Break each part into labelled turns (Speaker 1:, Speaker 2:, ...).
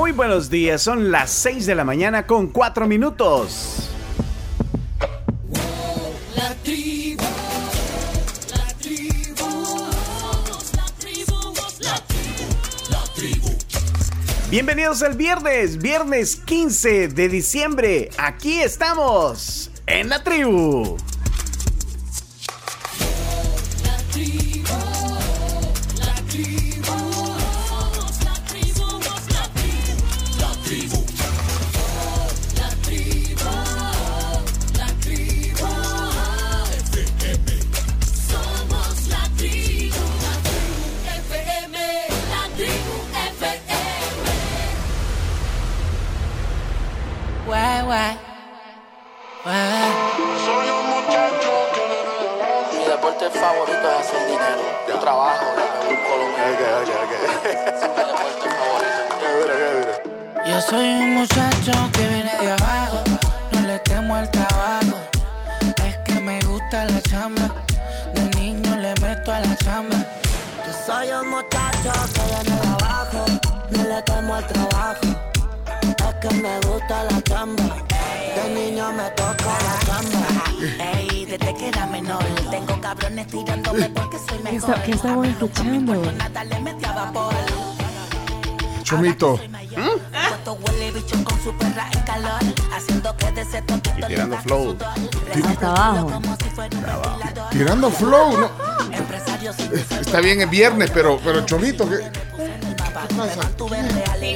Speaker 1: Muy buenos días, son las 6 de la mañana con 4 minutos.
Speaker 2: La tribu, la tribu, la tribu, la tribu.
Speaker 1: Bienvenidos al viernes, viernes 15 de diciembre. Aquí estamos, en la tribu.
Speaker 3: Yo
Speaker 4: soy un muchacho que viene de abajo, no le temo al trabajo. Es que me gusta la chamba, de niño le meto a la chamba.
Speaker 5: Yo soy un muchacho que viene de abajo, no le temo al trabajo. Es que me gusta la chamba, de niño me toca la chamba.
Speaker 4: Ey, desde que era menor, tengo cabrones tirándome porque soy mejor.
Speaker 6: está- qué estamos escuchando?
Speaker 4: Nada le metí a vapor.
Speaker 7: Chomito.
Speaker 4: Puesto huele bicho con su perra en calor, haciendo que de ese toquito
Speaker 1: Y tirando flow.
Speaker 6: Hasta abajo.
Speaker 4: Como si fuera un ventilador.
Speaker 7: Tirando flow, ¿no? Está bien, es viernes, pero, pero Chomito, ¿qué?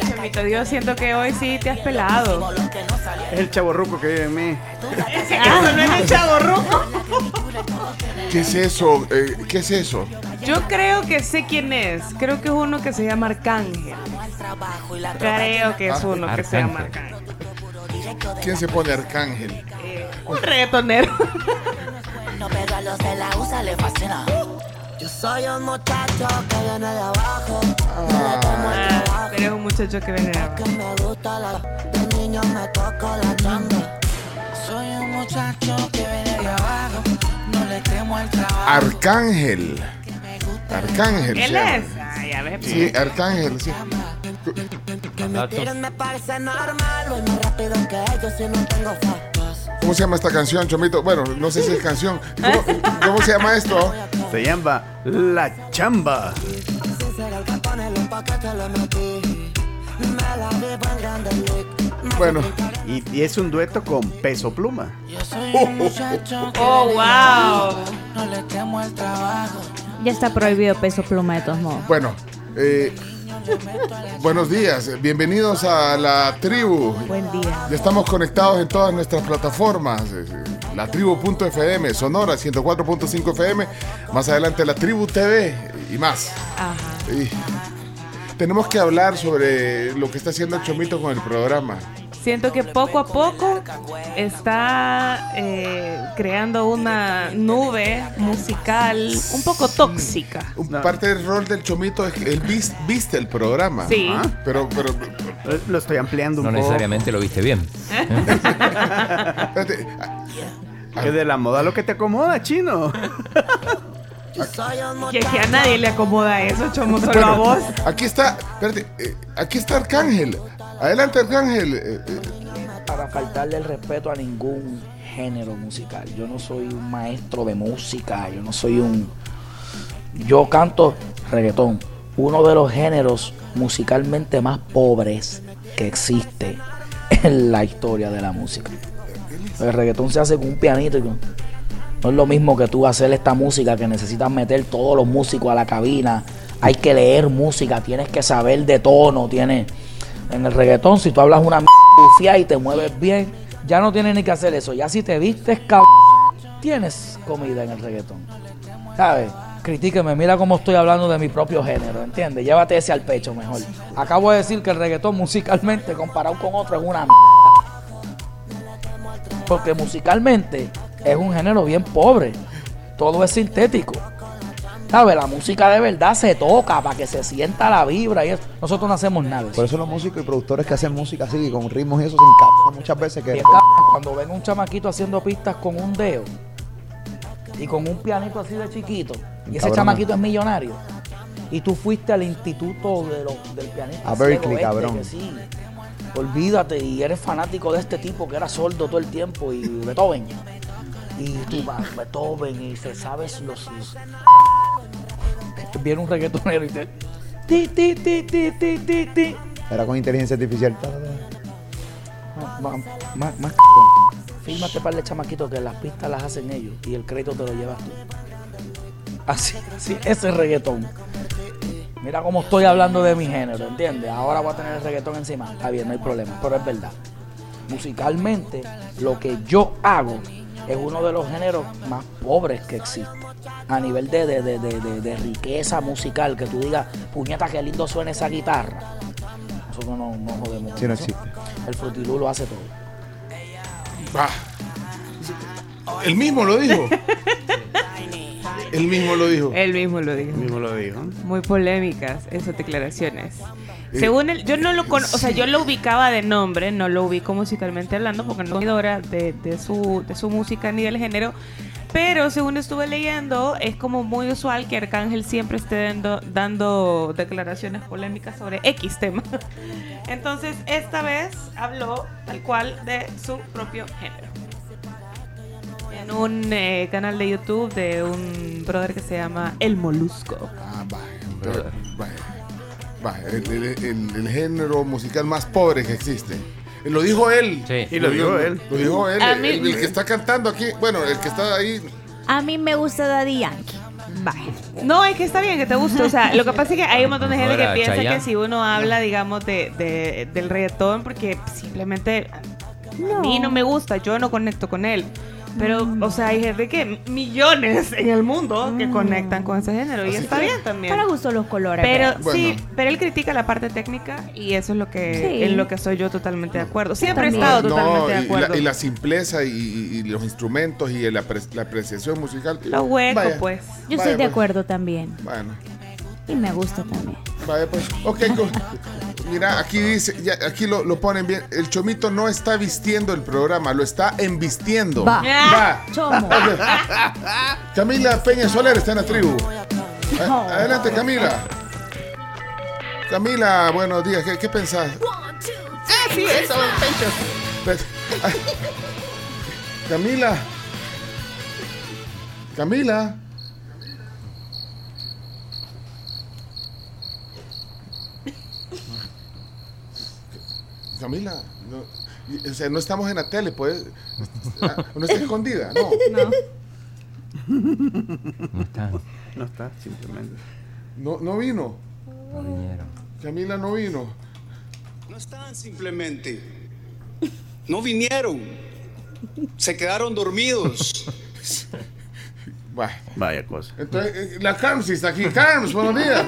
Speaker 6: Chamito, yo siento que hoy sí te has pelado.
Speaker 1: Es el chavo ruco que vive en mí.
Speaker 6: Eso no es el chavo rojo.
Speaker 7: ¿Qué es eso? Eh, ¿Qué es eso?
Speaker 6: Yo creo que sé quién es. Creo que es uno que se llama Arcángel. Creo que es uno que se llama
Speaker 8: Arcángel.
Speaker 6: Arcángel.
Speaker 7: ¿Quién se pone arcángel?
Speaker 6: Eh, un reggaetonero.
Speaker 5: Yo soy un muchacho que viene de abajo, no le temo al
Speaker 6: Ah,
Speaker 5: trabajo.
Speaker 6: pero es un muchacho que viene de abajo.
Speaker 5: Que me gusta la, de niño me toca la chamba.
Speaker 4: Soy un muchacho que viene de abajo. No le temo al trabajo.
Speaker 7: Arcángel. Arcángel.
Speaker 6: ¿Él es? Ay, a ver.
Speaker 7: Sí, Arcángel, sí.
Speaker 5: Que me tiren me parece normal, voy más rápido que ellos si no tengo factos.
Speaker 7: ¿Cómo se llama esta canción, Chomito? Bueno, no sé si es canción. ¿Cómo, cómo se llama esto?
Speaker 1: Se llama La Chamba.
Speaker 7: Bueno,
Speaker 1: Y, y es un dueto con peso pluma.
Speaker 4: Yo soy un muchacho que
Speaker 6: Oh,
Speaker 4: viene de
Speaker 6: wow.
Speaker 4: abajo. No le temo al trabajo.
Speaker 6: Ya está prohibido peso pluma de todos modos.
Speaker 7: bueno. eh, buenos días, bienvenidos a la tribu.
Speaker 6: Buen día.
Speaker 7: Ya estamos conectados en todas nuestras plataformas. eh, La tribu.fm, Sonora 104.5 FM, más adelante la tribu TV y más.
Speaker 6: Ajá.
Speaker 7: Y tenemos que hablar sobre lo que está haciendo Chomito con el programa.
Speaker 6: Siento que poco a poco está eh, creando una nube musical un poco tóxica.
Speaker 1: No.
Speaker 7: Parte del rol del Chomito es que él vis- viste el programa.
Speaker 6: Sí.
Speaker 7: Ah, Pero, pero,
Speaker 1: Lo estoy ampliando un
Speaker 8: No
Speaker 1: poco.
Speaker 8: necesariamente lo viste bien.
Speaker 7: espérate,
Speaker 1: Que de la moda lo que te acomoda, chino.
Speaker 5: Yo soy un
Speaker 6: Que, que a nadie le acomoda eso, chomo, solo a vos.
Speaker 7: aquí está, espérate, eh, aquí está Arcángel. Adelante, Arcángel. Eh, eh,
Speaker 9: para faltarle el respeto a ningún género musical. Yo no soy un maestro de música, yo no soy un... Yo canto reggaetón, uno de los géneros musicalmente más pobres que existe en la historia de la música. El reggaetón se hace con un pianito no es lo mismo que tú hacer esta música que necesitas meter todos los músicos a la cabina. Hay que leer música, tienes que saber de tono, tienes... En el reggaetón, si tú hablas una m y te mueves bien, ya no tienes ni que hacer eso. Ya si te vistes cabrón, tienes comida en el reggaetón. ¿Sabes? Critíqueme, mira cómo estoy hablando de mi propio género, ¿entiendes? Llévate ese al pecho mejor. Acabo de decir que el reggaetón musicalmente comparado con otro es una m Porque musicalmente es un género bien pobre. Todo es sintético. ¿Sabes? La música de verdad se toca para que se sienta la vibra y eso. Nosotros no hacemos nada.
Speaker 10: Por eso los músicos y productores que hacen música así, con ritmos y eso, se encapan muchas veces que...
Speaker 9: Cuando ven un chamaquito haciendo pistas con un dedo y con un pianito así de chiquito, y ese chamaquito es millonario, Y tú fuiste al instituto de los, del pianista.
Speaker 10: A Berkeley,
Speaker 9: este,
Speaker 10: cabrón.
Speaker 9: que sí. Olvídate, y eres fanático de este tipo que era sordo todo el tiempo, y Beethoven. Y tú vas, Beethoven, y se sabes los. Viene un reggaetonero y te. Ti, ti, ti, ti, ti, ti, ti.
Speaker 10: Era con inteligencia artificial.
Speaker 9: Más, más, más. Fírmate para el chamaquito que las pistas las hacen ellos y el crédito te lo llevas tú. Así, así, ese es reggaetón. Mira cómo estoy hablando de mi género, ¿entiendes? Ahora voy a tener el reggaetón encima. Está bien, no hay problema, pero es verdad. Musicalmente, lo que yo hago es uno de los géneros más pobres que existe. A nivel de, de, de, de, de- de riqueza musical, que tú digas, puñeta, qué lindo suena esa guitarra. Nosotros no, no jodemos.
Speaker 10: Sí, no existe.
Speaker 9: El frutilú lo hace todo.
Speaker 7: Ah. El mismo lo dijo. El mismo lo dijo.
Speaker 6: Él mismo lo dijo.
Speaker 1: Mismo lo dijo.
Speaker 6: Muy polémicas esas declaraciones. Según él, yo no lo con, o sea, yo lo ubicaba de nombre, no lo ubico musicalmente hablando, porque no soy de, de su, de su música ni del género. Pero según estuve leyendo, es como muy usual que Arcángel siempre esté dando, dando declaraciones polémicas sobre X tema. Entonces, esta vez habló tal cual de su propio género. En un eh, canal de YouTube de un brother que se llama El Molusco.
Speaker 7: Ah, vaya, vaya. Vaya, el, el- el- el género musical más pobre que existe. Lo dijo él.
Speaker 8: Sí.
Speaker 1: Y lo dijo él.
Speaker 7: Lo dijo él.
Speaker 6: A
Speaker 7: El,
Speaker 6: mí-
Speaker 7: el- el que está cantando aquí. Bueno, el que está ahí.
Speaker 11: A mí me gusta Daddy Yankee. Vaya.
Speaker 6: No, es que está bien que te guste. O sea, lo que pasa es que hay un montón de gente que piensa
Speaker 8: Chayanne.
Speaker 6: que si uno habla, digamos, de, de- del reggaetón, porque simplemente a mí no me gusta, yo no conecto con él. Pero, o sea, hay gente que millones en el mundo que conectan con ese género y
Speaker 7: Así
Speaker 6: está
Speaker 7: que-
Speaker 6: bien también.
Speaker 11: Para gusto los colores.
Speaker 6: Pero
Speaker 11: ¿verdad?
Speaker 7: Bueno.
Speaker 6: sí, pero él critica la parte técnica y eso es lo que
Speaker 11: Sí.
Speaker 6: en lo que soy yo totalmente de acuerdo. Siempre he
Speaker 11: también.
Speaker 6: estado
Speaker 7: No,
Speaker 6: totalmente de
Speaker 7: y,
Speaker 6: acuerdo.
Speaker 7: la, y la simpleza y, y- y los instrumentos y la, apre- la apreciación musical.
Speaker 6: Lo hueco,
Speaker 7: Vaya,
Speaker 6: pues.
Speaker 11: Yo
Speaker 7: vaya,
Speaker 11: estoy de
Speaker 7: pues.
Speaker 11: acuerdo también.
Speaker 7: Bueno,
Speaker 11: Y me gusta también.
Speaker 7: vaya pues. Ok, mira, aquí dice, ya, aquí lo, lo ponen bien. El chomito no está vistiendo el programa, lo está embistiendo.
Speaker 11: Va.
Speaker 7: Va.
Speaker 11: Chomo.
Speaker 7: Camila Peña Soler está en la tribu. A- adelante, Camila. Camila, buenos días. ¿Qué, qué pensás?
Speaker 1: Ah, sí, eso, Pencho.
Speaker 7: Pe- Ay. Camila. Camila. Camila, no, y- o sea, no estamos en la tele, pues. ah, No está escondida, no.
Speaker 6: No.
Speaker 8: No están,
Speaker 1: No está, simplemente.
Speaker 7: No, no vino.
Speaker 8: no vinieron.
Speaker 7: Camila no vino.
Speaker 12: No están simplemente. No vinieron. Se quedaron dormidos.
Speaker 7: Bah.
Speaker 1: Vaya cosa.
Speaker 7: Entonces, eh, la Carms está aquí. Carms, buenos días.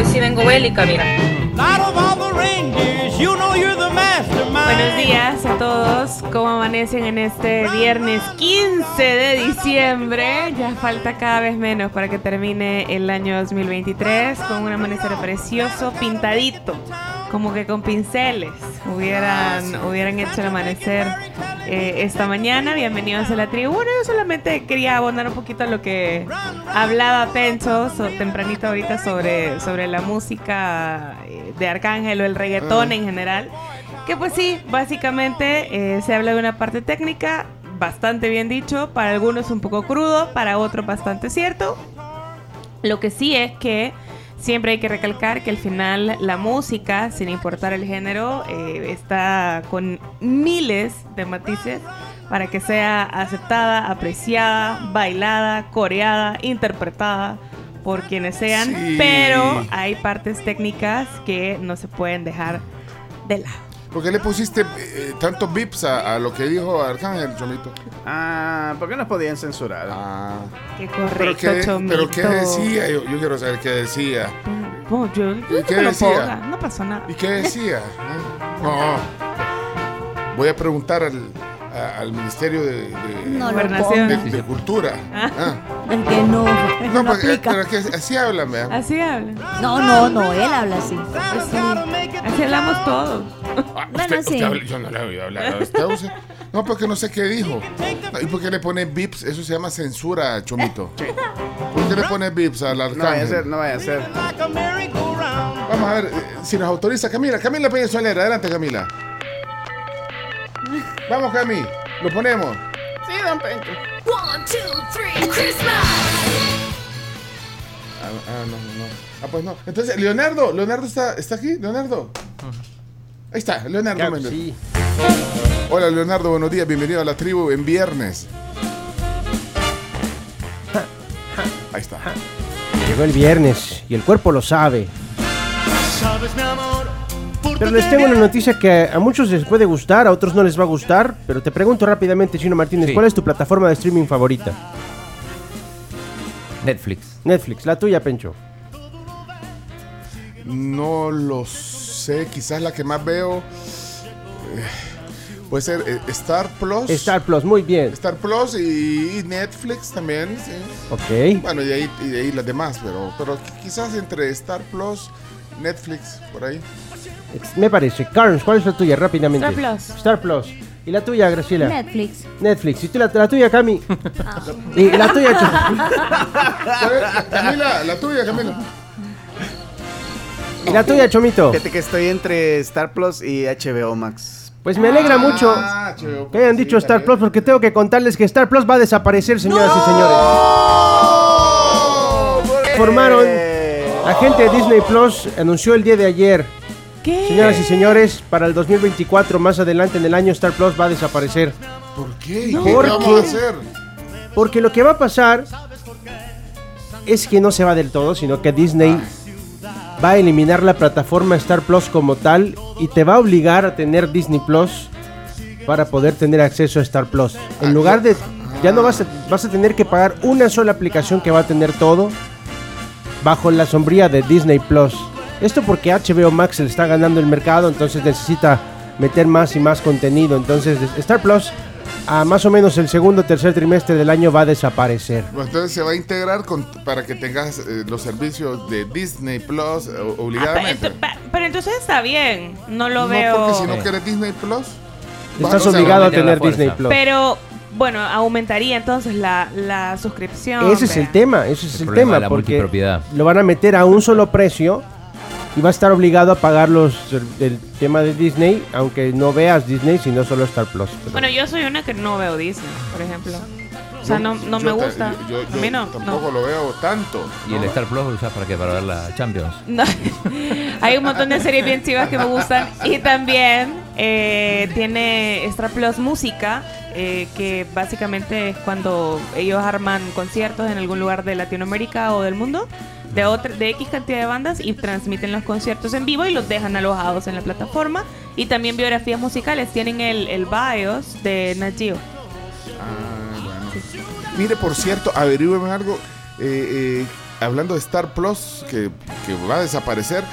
Speaker 13: Hoy sí vengo bélica, mira.
Speaker 6: Buenos días a todos. ¿Cómo amanecen en este viernes 15 de diciembre? Ya falta cada vez menos para que termine el año 2023 con un amanecer precioso, pintadito, como que con pinceles. Hubieran, hubieran hecho el amanecer eh, esta mañana. Bienvenidos a la tribu. Bueno, yo solamente quería abonar un poquito a lo que hablaba Pencho so- tempranito ahorita sobre, sobre la música eh, de Arcángel o el reggaetón
Speaker 7: Ah.
Speaker 6: en general. Que pues sí, básicamente eh, se habla de una parte técnica, bastante bien dicho, para algunos un poco crudo, para otros bastante cierto. Lo que sí es que siempre hay que recalcar que al final la música, sin importar el género, eh, está con miles de matices para que sea aceptada, apreciada, bailada, coreada, interpretada por quienes sean,
Speaker 7: Sí.
Speaker 6: pero hay partes técnicas que no se pueden dejar de lado.
Speaker 7: ¿Por qué le pusiste eh, tantos bips a, a lo que dijo Arcángel, Chomito?
Speaker 1: Ah, ¿por qué nos podían censurar?
Speaker 7: Ah.
Speaker 6: Qué
Speaker 7: ¿Pero
Speaker 6: correcto,
Speaker 7: qué,
Speaker 6: Chomito.
Speaker 7: pero qué decía? Yo, yo quiero saber qué decía.
Speaker 6: Bueno, yo-
Speaker 7: ¿Y
Speaker 6: yo
Speaker 7: qué decía?
Speaker 6: no pasa nada.
Speaker 7: ¿Y qué decía? No. Voy a preguntar al, a- al Ministerio de, de-
Speaker 11: No
Speaker 7: de- de Cultura. Ah.
Speaker 11: Es que no,
Speaker 7: No,
Speaker 11: no
Speaker 7: porque- pero es que así hablan, vea.
Speaker 6: Así habla.
Speaker 11: No, no, no, él habla así.
Speaker 6: Pues sí, así hablamos todos.
Speaker 11: Bueno,
Speaker 7: Usted-
Speaker 11: sí.
Speaker 7: usted habla- yo no le he oído hablar a Strauss. No, porque no sé qué dijo. ¿Y por qué le pone bips? Eso se llama censura, Chomito. ¿Por qué le pone bips al
Speaker 1: No vaya a
Speaker 7: arcángel?
Speaker 1: ser, no vaya a ser.
Speaker 7: Vamos a ver eh, si nos autoriza Camila. Camila Peña Solera, adelante Camila. Vamos Cami, lo ponemos.
Speaker 1: Sí, don Pencho.
Speaker 2: One, two, three, Christmas.
Speaker 7: Ah, ah, no, no. Ah, pues no. Entonces, Leonardo, Leonardo está, está aquí, Leonardo. Ahí está, Leonardo
Speaker 8: Claro
Speaker 7: Méndez.
Speaker 8: sí.
Speaker 7: Hola Leonardo, buenos días, bienvenido a la tribu en viernes. Ahí está.
Speaker 8: Llegó el viernes y el cuerpo lo sabe.
Speaker 2: Sabes, mi amor,
Speaker 8: Pero les tengo una noticia que a muchos les puede gustar, a otros no les va a gustar. Pero te pregunto rápidamente, Chino Martínez,
Speaker 14: Sí.
Speaker 8: ¿cuál es tu plataforma de streaming favorita?
Speaker 14: Netflix.
Speaker 8: Netflix, la tuya, Pencho.
Speaker 7: No lo sé, quizás la que más veo eh, puede ser eh, Star Plus.
Speaker 8: Star Plus, muy bien.
Speaker 7: Star Plus y Netflix también, sí.
Speaker 8: Ok.
Speaker 7: Bueno, y de ahí, y ahí las demás, pero, pero qui- quizás entre Star Plus, Netflix, por ahí.
Speaker 8: Me parece. Carnes, ¿cuál es la tuya? Rápidamente.
Speaker 11: Star Plus.
Speaker 8: Star Plus. ¿Y la tuya, Graciela?
Speaker 11: Netflix.
Speaker 8: Netflix. ¿Y tú la, la tuya, Cami? ¿Y la tuya,
Speaker 7: Camila, la tuya, Camila.
Speaker 8: ¿Y la tuya, Chomito?
Speaker 1: Fíjate que estoy entre Star Plus y HBO Max.
Speaker 8: Pues me alegra mucho
Speaker 7: Ah,
Speaker 8: que hayan dicho Star Plus porque tengo que contarles que Star Plus va a desaparecer, señoras y señores. Formaron. La gente de Disney Plus anunció el día de ayer.
Speaker 6: ¿Qué?
Speaker 8: Señoras y señores, para el 2024, más adelante en el año, Star Plus va a desaparecer.
Speaker 7: ¿Por qué?
Speaker 8: No.
Speaker 7: ¿Qué
Speaker 8: ¿Por
Speaker 7: vamos
Speaker 8: qué?
Speaker 7: a hacer?
Speaker 8: Porque lo que va a pasar es que no se va del todo, sino que Disney va a eliminar la plataforma Star Plus como tal y te va a obligar a tener Disney Plus para poder tener acceso a Star Plus. En lugar de ya no vas a, vas a tener que pagar una sola aplicación que va a tener todo bajo la sombría de Disney Plus. Esto porque HBO Max le está ganando el mercado, entonces necesita meter más y más contenido. Entonces Star Plus a más o menos el segundo o tercer trimestre del año va a desaparecer.
Speaker 7: Entonces se va a integrar con, para que tengas eh, los servicios de Disney Plus eh,
Speaker 6: Ah,
Speaker 7: obligadamente.
Speaker 6: pero, pero entonces está bien. No lo
Speaker 7: no,
Speaker 6: veo.
Speaker 7: porque si no quieres Disney Plus,
Speaker 8: Estás obligado a tener. Disney Plus.
Speaker 6: Pero bueno, aumentaría entonces la, la suscripción.
Speaker 8: Ese es el tema, ese es
Speaker 14: El
Speaker 8: el, tema,
Speaker 14: de la
Speaker 8: porque lo van a meter a un solo precio y va a estar obligado a pagar los el tema de Disney, aunque no veas Disney, sino solo Star Plus. Pero-
Speaker 6: Bueno, yo soy una que no veo Disney, por ejemplo. O sea, no, no
Speaker 7: yo
Speaker 6: me
Speaker 7: ta-
Speaker 6: gusta.
Speaker 7: Yo, yo
Speaker 6: a mí no.
Speaker 7: tampoco
Speaker 6: no.
Speaker 7: lo veo tanto.
Speaker 14: ¿Y el. Star Plus lo usas para qué? Para ver la Champions.
Speaker 6: No. Hay un montón de series bien chivas que me gustan. Y también eh, tiene Star Plus Música, eh, que básicamente es cuando ellos arman conciertos en algún lugar de Latinoamérica o del mundo. De, otra, de X cantidad de bandas y transmiten los conciertos en vivo y los dejan alojados en la plataforma. Y también biografías musicales. Tienen el, el BIOS de Nat Geo.
Speaker 7: Ah, bueno. Mire, por cierto, averígüeme algo. eh, eh, hablando de Star Plus, que, que va a desaparecer.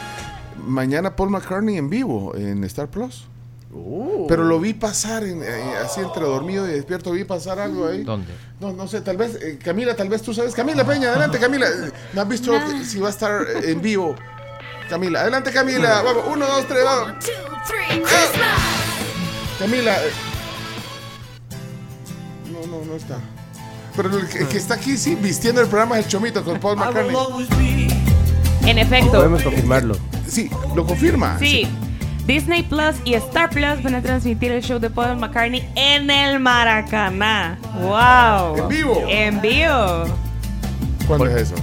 Speaker 7: Mañana Paul McCartney en vivo en Star Plus. Pero lo vi pasar, en- eh, así entre dormido y despierto, vi pasar algo ahí.
Speaker 14: ¿Dónde?
Speaker 7: No, no sé, tal vez, eh, Camila, tal vez tú sabes. Camila Peña, adelante, Camila. ¿No has visto si va a estar eh, en vivo? Camila, adelante, Camila. Vamos, uno, dos, tres, vamos.
Speaker 2: Two, three, Christmas.
Speaker 7: Camila. No, no, no está. Pero el que, el que está aquí, sí, vistiendo el programa es el Chomito con Paul McCartney.
Speaker 6: En efecto.
Speaker 8: Podemos confirmarlo.
Speaker 7: Sí, lo confirma.
Speaker 6: Sí. Disney Plus y Star Plus van a transmitir el show de Paul McCartney en el Maracaná. ¡Wow!
Speaker 7: ¿En vivo?
Speaker 6: En vivo.
Speaker 7: ¿Cuándo es eso?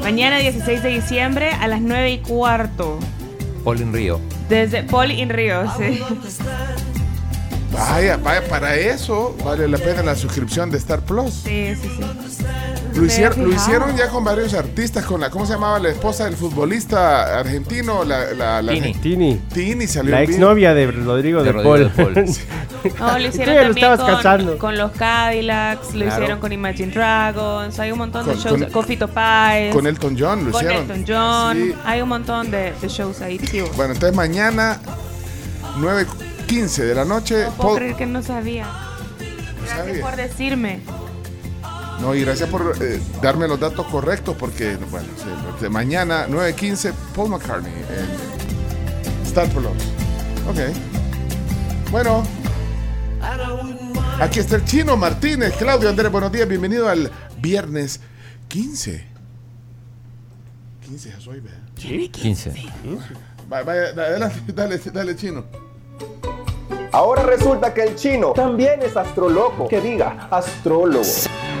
Speaker 6: Mañana 16 de diciembre a las 9 y cuarto.
Speaker 14: Paul en Río.
Speaker 6: Desde Paul in Río, sí.
Speaker 7: Vaya, vaya, para eso vale la pena la suscripción de Star Plus.
Speaker 6: Sí, sí, sí.
Speaker 7: Lo hicieron, lo hicieron ya con varios artistas, con la, ¿cómo se llamaba la esposa del futbolista argentino? La, la, la-
Speaker 14: Tini.
Speaker 8: Tini,
Speaker 7: Tini salió
Speaker 8: la exnovia de Rodrigo
Speaker 14: De
Speaker 8: de,
Speaker 14: Rodrigo
Speaker 8: Paul.
Speaker 14: de Paul.
Speaker 6: No, lo hicieron
Speaker 8: lo
Speaker 6: con, con los Cadillacs, lo
Speaker 8: Claro.
Speaker 6: hicieron con Imagine Dragons, hay un montón de
Speaker 7: Con-
Speaker 6: shows,
Speaker 7: con-
Speaker 6: con, Fito Páez,
Speaker 7: Con Elton John lo
Speaker 6: con
Speaker 7: hicieron.
Speaker 6: Elton John,
Speaker 7: Sí.
Speaker 6: hay un montón de, de shows ahí, tío.
Speaker 7: Bueno, entonces mañana 9.15 de la noche.
Speaker 6: No puedo
Speaker 7: Paul-
Speaker 6: creer que no sabía. Gracias
Speaker 7: sabía.
Speaker 6: por decirme.
Speaker 7: No, y gracias por eh, darme los datos correctos porque, bueno, sí, de mañana 9.15, Paul McCartney en Star. Ok. Bueno, aquí está el chino Martínez. Claudio Andrés, buenos días. Bienvenido al viernes 15. 15 ya soy, vea.
Speaker 14: 15.
Speaker 7: Va- Vaya, adelante, dale, dale, chino.
Speaker 15: Ahora resulta que el chino también es astroloco. Que diga, astrólogo.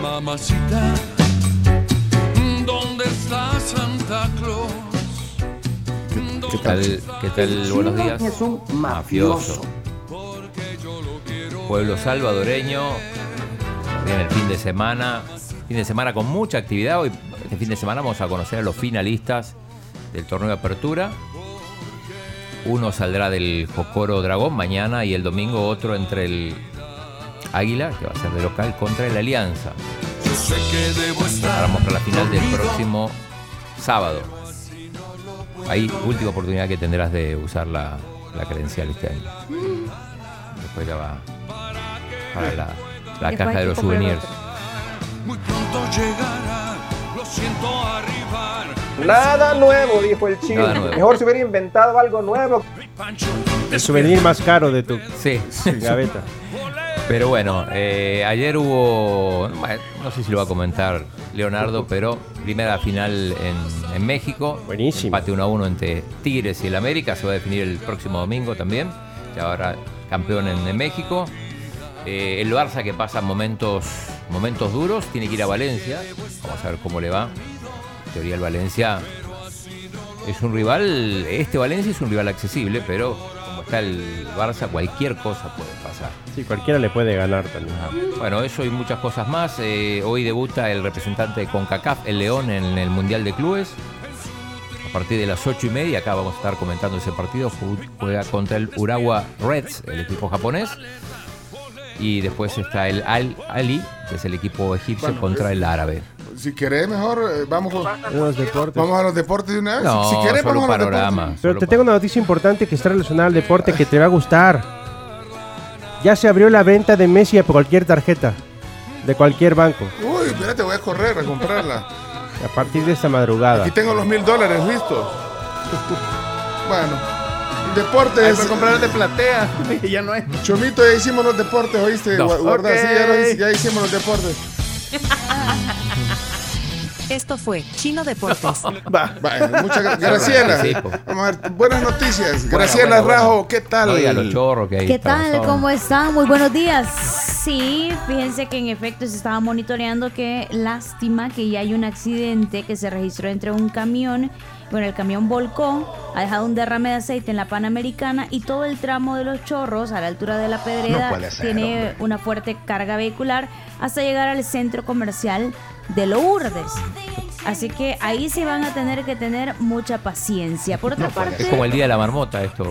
Speaker 16: Mamacita, ¿dónde está Santa Claus?
Speaker 14: ¿Qué tal? ¿Qué tal? Buenos días.
Speaker 15: Es un
Speaker 14: Mafioso. Pueblo salvadoreño. Viene el fin de semana. Fin de semana con mucha actividad. Hoy, este fin de semana, vamos a conocer a los finalistas del torneo de apertura. Uno saldrá del Jocoro Dragón mañana y el domingo otro entre el Águila, que va a ser de local, contra el Alianza. Para mostrar la final del próximo sábado. Ahí, última oportunidad que tendrás de usar la, la credencial este año. Después ya va para la, la caja de los souvenirs.
Speaker 16: Muy pronto llegará, lo siento arribar.
Speaker 15: Nada nuevo, dijo el chino.
Speaker 14: Nada nuevo.
Speaker 15: Mejor se hubiera inventado algo nuevo.
Speaker 8: El souvenir más caro de tu
Speaker 14: Sí.
Speaker 8: gaveta.
Speaker 14: Pero bueno, eh, ayer hubo, no sé si lo va a comentar Leonardo, pero primera final en, en México.
Speaker 8: Buenísimo.
Speaker 14: Empate 1 a 1 entre Tigres y el América. Se va a definir el próximo domingo también. Ya ahora campeón en, en México. Eh, el Barça que pasa momentos, momentos duros, tiene que ir a Valencia. Vamos a ver cómo le va. En teoría el Valencia es un rival, este Valencia es un rival accesible, pero como está el Barça, cualquier cosa puede pasar.
Speaker 8: Sí, cualquiera le puede ganar también.
Speaker 14: Bueno, eso y muchas cosas más. Eh, hoy debuta el representante de CONCACAF, el León, en el Mundial de Clubes. A partir de las ocho y media, acá vamos a estar comentando ese partido. Ju- Juega contra el Urawa Reds, el equipo japonés. Y después está el Al Ali, que es el equipo egipcio,
Speaker 7: Bueno,
Speaker 14: contra el árabe.
Speaker 7: Si querés, mejor eh, vamos, con-
Speaker 8: Los deportes.
Speaker 7: vamos a los deportes de una vez.
Speaker 14: No,
Speaker 7: si querés,
Speaker 14: solo
Speaker 7: vamos a los deportes.
Speaker 8: Pero te tengo una noticia importante que está relacionada al deporte que te va a gustar. Ya se abrió la venta de Messi por cualquier tarjeta. De cualquier banco.
Speaker 7: Uy, espérate, voy a correr a comprarla.
Speaker 8: A partir de esta madrugada.
Speaker 7: Aquí tengo los mil dólares listos. Bueno,
Speaker 1: Ahí
Speaker 7: deportes.
Speaker 1: para comprar el de platea. Ya no hay.
Speaker 7: Chomito, ya hicimos los deportes, ¿oíste?
Speaker 1: No.
Speaker 7: Gua- Guarda,
Speaker 1: Ok.
Speaker 7: sí, ya, lo- ya hicimos los deportes.
Speaker 17: Esto fue Chino Deportes.
Speaker 7: Va, muchas gracias. Vamos a ver, buenas noticias. Graciela
Speaker 14: bueno,
Speaker 7: Rajo,
Speaker 14: bueno.
Speaker 7: ¿qué tal?
Speaker 14: No diga los chorros que hay.
Speaker 11: ¿Qué tal?
Speaker 14: razón.
Speaker 11: ¿Cómo están? Muy buenos días. Sí, fíjense que en efecto se estaba monitoreando que lástima que ya hay un accidente que se registró entre un camión, bueno, el camión volcó, ha dejado un derrame de aceite en la Panamericana y todo el tramo de los chorros a la altura de la
Speaker 18: No
Speaker 11: Pedrera
Speaker 18: puede ser,
Speaker 11: tiene
Speaker 18: hombre.
Speaker 11: una fuerte carga vehicular hasta llegar al centro comercial de Lourdes. Así que ahí sí van a tener que tener mucha paciencia. Por otra parte,
Speaker 14: Es como el día de la marmota esto,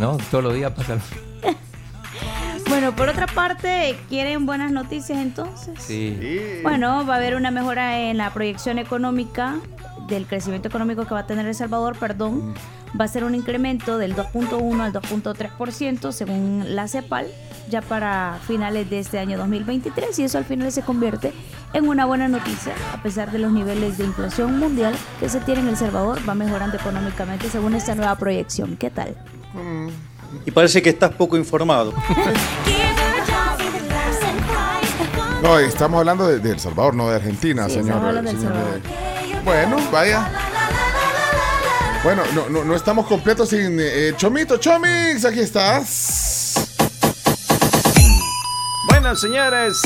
Speaker 14: ¿no? Todos los días pasa.
Speaker 11: bueno, por otra parte, ¿quieren buenas noticias entonces?
Speaker 14: Sí.
Speaker 11: Bueno, va a haber una mejora en la proyección económica del crecimiento económico que va a tener El Salvador, perdón. Va a ser un incremento del 2.1 al 2.3% según la CEPAL, ya para finales de este año 2023 y eso al final se convierte en una buena noticia a pesar de los niveles de inflación mundial que se tiene en El Salvador, va mejorando económicamente según esta nueva proyección. ¿Qué tal?
Speaker 19: Y parece que estás poco informado.
Speaker 7: No, estamos hablando de, de El Salvador, no de Argentina,
Speaker 11: Sí,
Speaker 7: señor.
Speaker 11: estamos hablando del
Speaker 7: señor,
Speaker 11: Salvador.
Speaker 7: Bueno, vaya. Bueno, no, no, no estamos completos sin eh, Chomito. Chomix, aquí estás.
Speaker 1: Bueno, señores,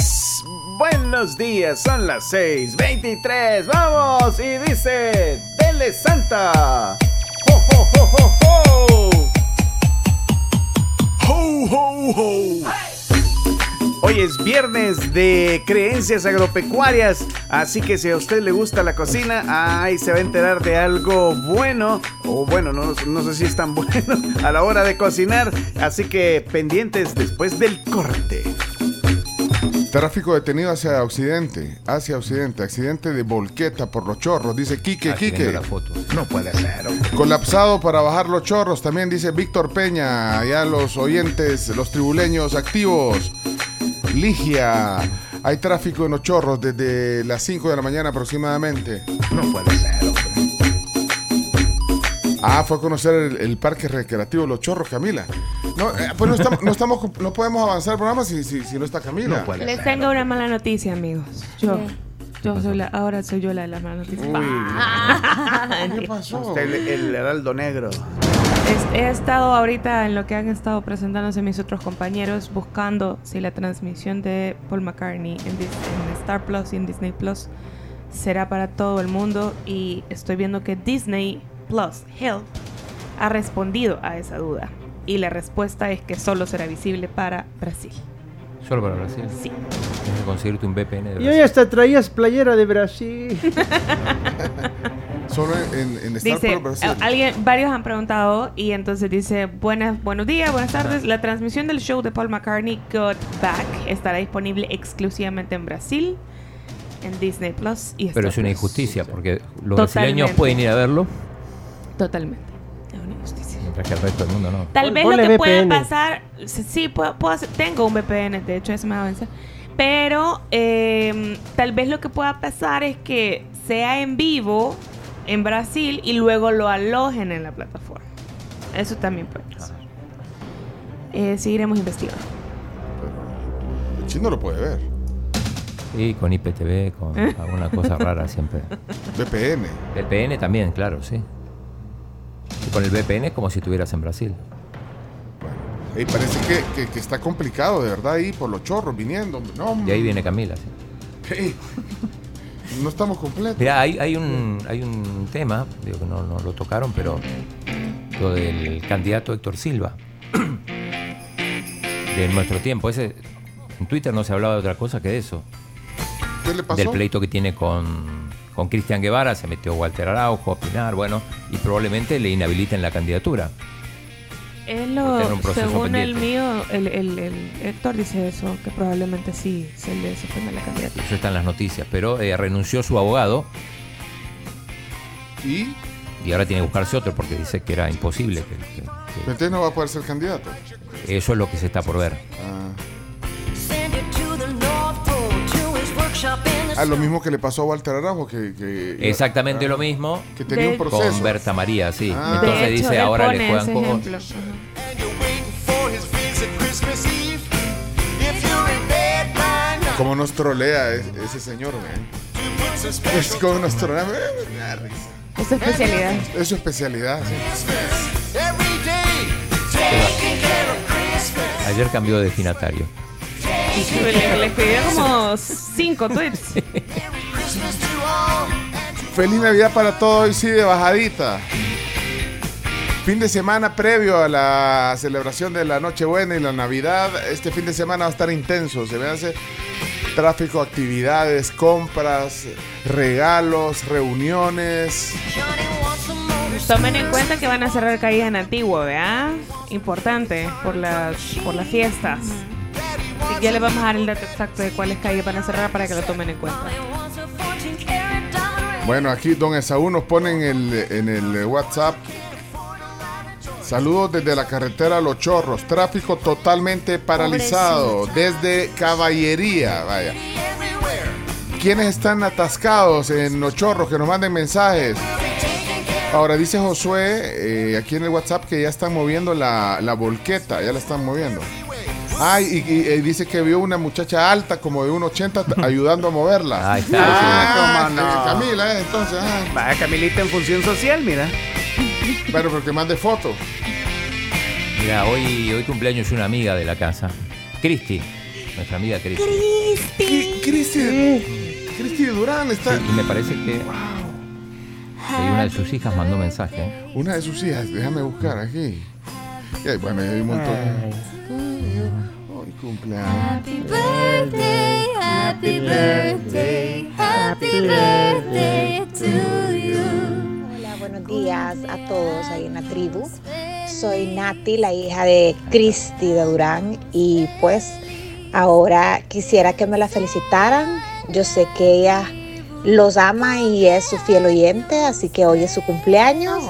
Speaker 1: buenos días. Son las 6:23. Vamos, y dice: Dele Santa. ¡Ho, ho, ho, ho, ho! ¡Ho, ho, ho! Hoy es viernes de creencias agropecuarias, así que si a usted le gusta la cocina, ahí se va a enterar de algo bueno, o bueno, no, no sé si es tan bueno a la hora de cocinar, así que pendientes después del corte.
Speaker 7: Tráfico detenido hacia Occidente, hacia Occidente. Accidente de volqueta por los chorros, dice Quique,
Speaker 14: Ah, estoy
Speaker 7: Quique.
Speaker 14: la foto.
Speaker 7: No puede ser. Colapsado para bajar los chorros, también dice Víctor Peña. Allá los oyentes, los tribuleños activos. Ligia. Hay tráfico en los chorros desde las 5 de la mañana aproximadamente. No puede ser, hombre. Ah, fue a conocer el, el parque recreativo Los Chorros, Camila. No, eh, pues no estamos, no, estamos- no podemos avanzar el programa si, si, si no está Camila.
Speaker 6: Les tengo una mala noticia, amigos. Yo, yo soy la, ahora soy yo la de las malas noticias.
Speaker 1: ¿Qué pasó? el, el heraldo negro.
Speaker 6: He estado ahorita en lo que han estado presentándose mis otros compañeros buscando si la transmisión de Paul McCartney en, Dis- en Star Plus y en Disney Plus será para todo el mundo y estoy viendo que Disney Plus Health ha respondido a esa duda y la respuesta es que solo será visible para Brasil.
Speaker 14: Solo para Brasil.
Speaker 6: Sí.
Speaker 14: Tienes que conseguirte un VPN de
Speaker 8: Y
Speaker 14: Brasil.
Speaker 8: hoy hasta traías playera de Brasil.
Speaker 7: Solo en, en Star
Speaker 6: Dice,
Speaker 7: Brasil.
Speaker 6: alguien, varios han preguntado y entonces dice, buenas, buenos días, buenas tardes. La transmisión del show de Paul McCartney Got Back estará disponible exclusivamente en Brasil, en Disney Plus y
Speaker 14: Pero es una
Speaker 6: Plus".
Speaker 14: injusticia porque los
Speaker 6: Totalmente.
Speaker 14: brasileños pueden ir a verlo,
Speaker 6: Totalmente. Es una injusticia.
Speaker 14: mientras que el resto del mundo no.
Speaker 6: Tal vez lo que puede
Speaker 8: VPN.
Speaker 6: pasar, sí, puedo, puedo hacer- tengo un VPN, de hecho, ese me va a vencer. Pero eh, tal vez lo que pueda pasar es que sea en vivo en Brasil y luego lo alojen en la plataforma. Eso también puede pasar. Eh, seguiremos investigando.
Speaker 7: El chino lo puede ver.
Speaker 14: Sí, con IPTV, con alguna cosa rara siempre.
Speaker 7: VPN.
Speaker 14: VPN también, claro, sí. Y con el VPN es como si estuvieras en Brasil.
Speaker 7: Ey, parece que, que- que está complicado, de verdad, ahí por los chorros viniendo. No,
Speaker 14: Y ahí viene Camila. sí.
Speaker 7: Ey, no estamos completos.
Speaker 14: Mira, hay, hay, un, hay un tema, digo que no, no lo tocaron, pero lo del candidato Héctor Silva. de nuestro tiempo. Ese, en Twitter no se hablaba de otra cosa que de eso.
Speaker 7: ¿Qué le pasó?
Speaker 14: Del pleito que tiene con, con Cristian Guevara, se metió Walter Araujo a opinar, bueno, y probablemente le inhabiliten la candidatura.
Speaker 6: Él
Speaker 14: Porque
Speaker 6: lo, según el mío, el, el, el Héctor dice eso, que probablemente sí se le suspenda la candidatura.
Speaker 14: Eso está en las noticias, pero eh, renunció su abogado.
Speaker 7: ¿Y?
Speaker 14: Y ahora tiene que buscarse otro porque dice que era imposible. que- que- que-
Speaker 7: Entonces no va a poder ser candidato.
Speaker 14: eso es lo que se está por ver.
Speaker 7: Ah, lo mismo que le pasó a Walter Araujo, que... que-
Speaker 14: Exactamente
Speaker 7: ah,
Speaker 14: lo mismo
Speaker 7: Que tenía un proceso.
Speaker 14: con Berta María, sí.
Speaker 7: Ah.
Speaker 14: Entonces
Speaker 6: hecho,
Speaker 14: dice, ahora le juegan con...
Speaker 7: Como nos trolea es- ese señor, man. Es como nos trolea. me da risa.
Speaker 6: Es su especialidad.
Speaker 7: Es su especialidad. sí.
Speaker 14: Ayer cambió de destinatario.
Speaker 6: Le, le escribió como cinco tweets.
Speaker 7: Feliz Navidad para todos y sí de bajadita. Fin de semana previo a la celebración de la Nochebuena y la Navidad. Este fin de semana va a estar intenso. Se me hace tráfico, actividades, compras, regalos, reuniones.
Speaker 6: Tomen en cuenta que van a cerrar caída en Antiguo, ¿verdad? Importante por las, por las fiestas. Ya les vamos a dar el dato exacto de cuáles calles van a cerrar para que lo tomen en cuenta.
Speaker 7: Bueno, aquí don Esaú nos pone en el, en el WhatsApp. Saludos desde la carretera Los Chorros. Tráfico totalmente paralizado. Desde Caballería. Vaya. ¿Quiénes están atascados en Los Chorros? Que nos manden mensajes. Ahora dice Josué eh, aquí en el WhatsApp que ya están moviendo la, la volqueta. Ya la están moviendo. Ay, y, y- y dice que vio una muchacha alta, como de 1,80, t- ayudando a moverla.
Speaker 14: Ahí está.
Speaker 1: Ah, no.
Speaker 7: Camila, eh, entonces. ah.
Speaker 1: Va, Camilita en función social, mira.
Speaker 7: Bueno, porque mande foto.
Speaker 14: Mira, hoy, hoy cumpleaños una amiga de la casa. Cristi, nuestra amiga Cristi.
Speaker 7: Cri- Cristi, Cristi Durán está.
Speaker 14: Sí, y me parece que, que una de sus hijas mandó mensaje. ¿eh?
Speaker 7: Una de sus hijas, déjame buscar aquí. Y ahí, bueno, hay un montón. Hoy cumpleaños.
Speaker 2: Happy birthday, happy birthday, happy birthday to you.
Speaker 18: Hola, buenos días a todos ahí en la tribu. Soy Nati, la hija de Cristi de Durán y pues ahora quisiera que me la felicitaran. Yo sé que ella los ama y es su fiel oyente, así que hoy es su cumpleaños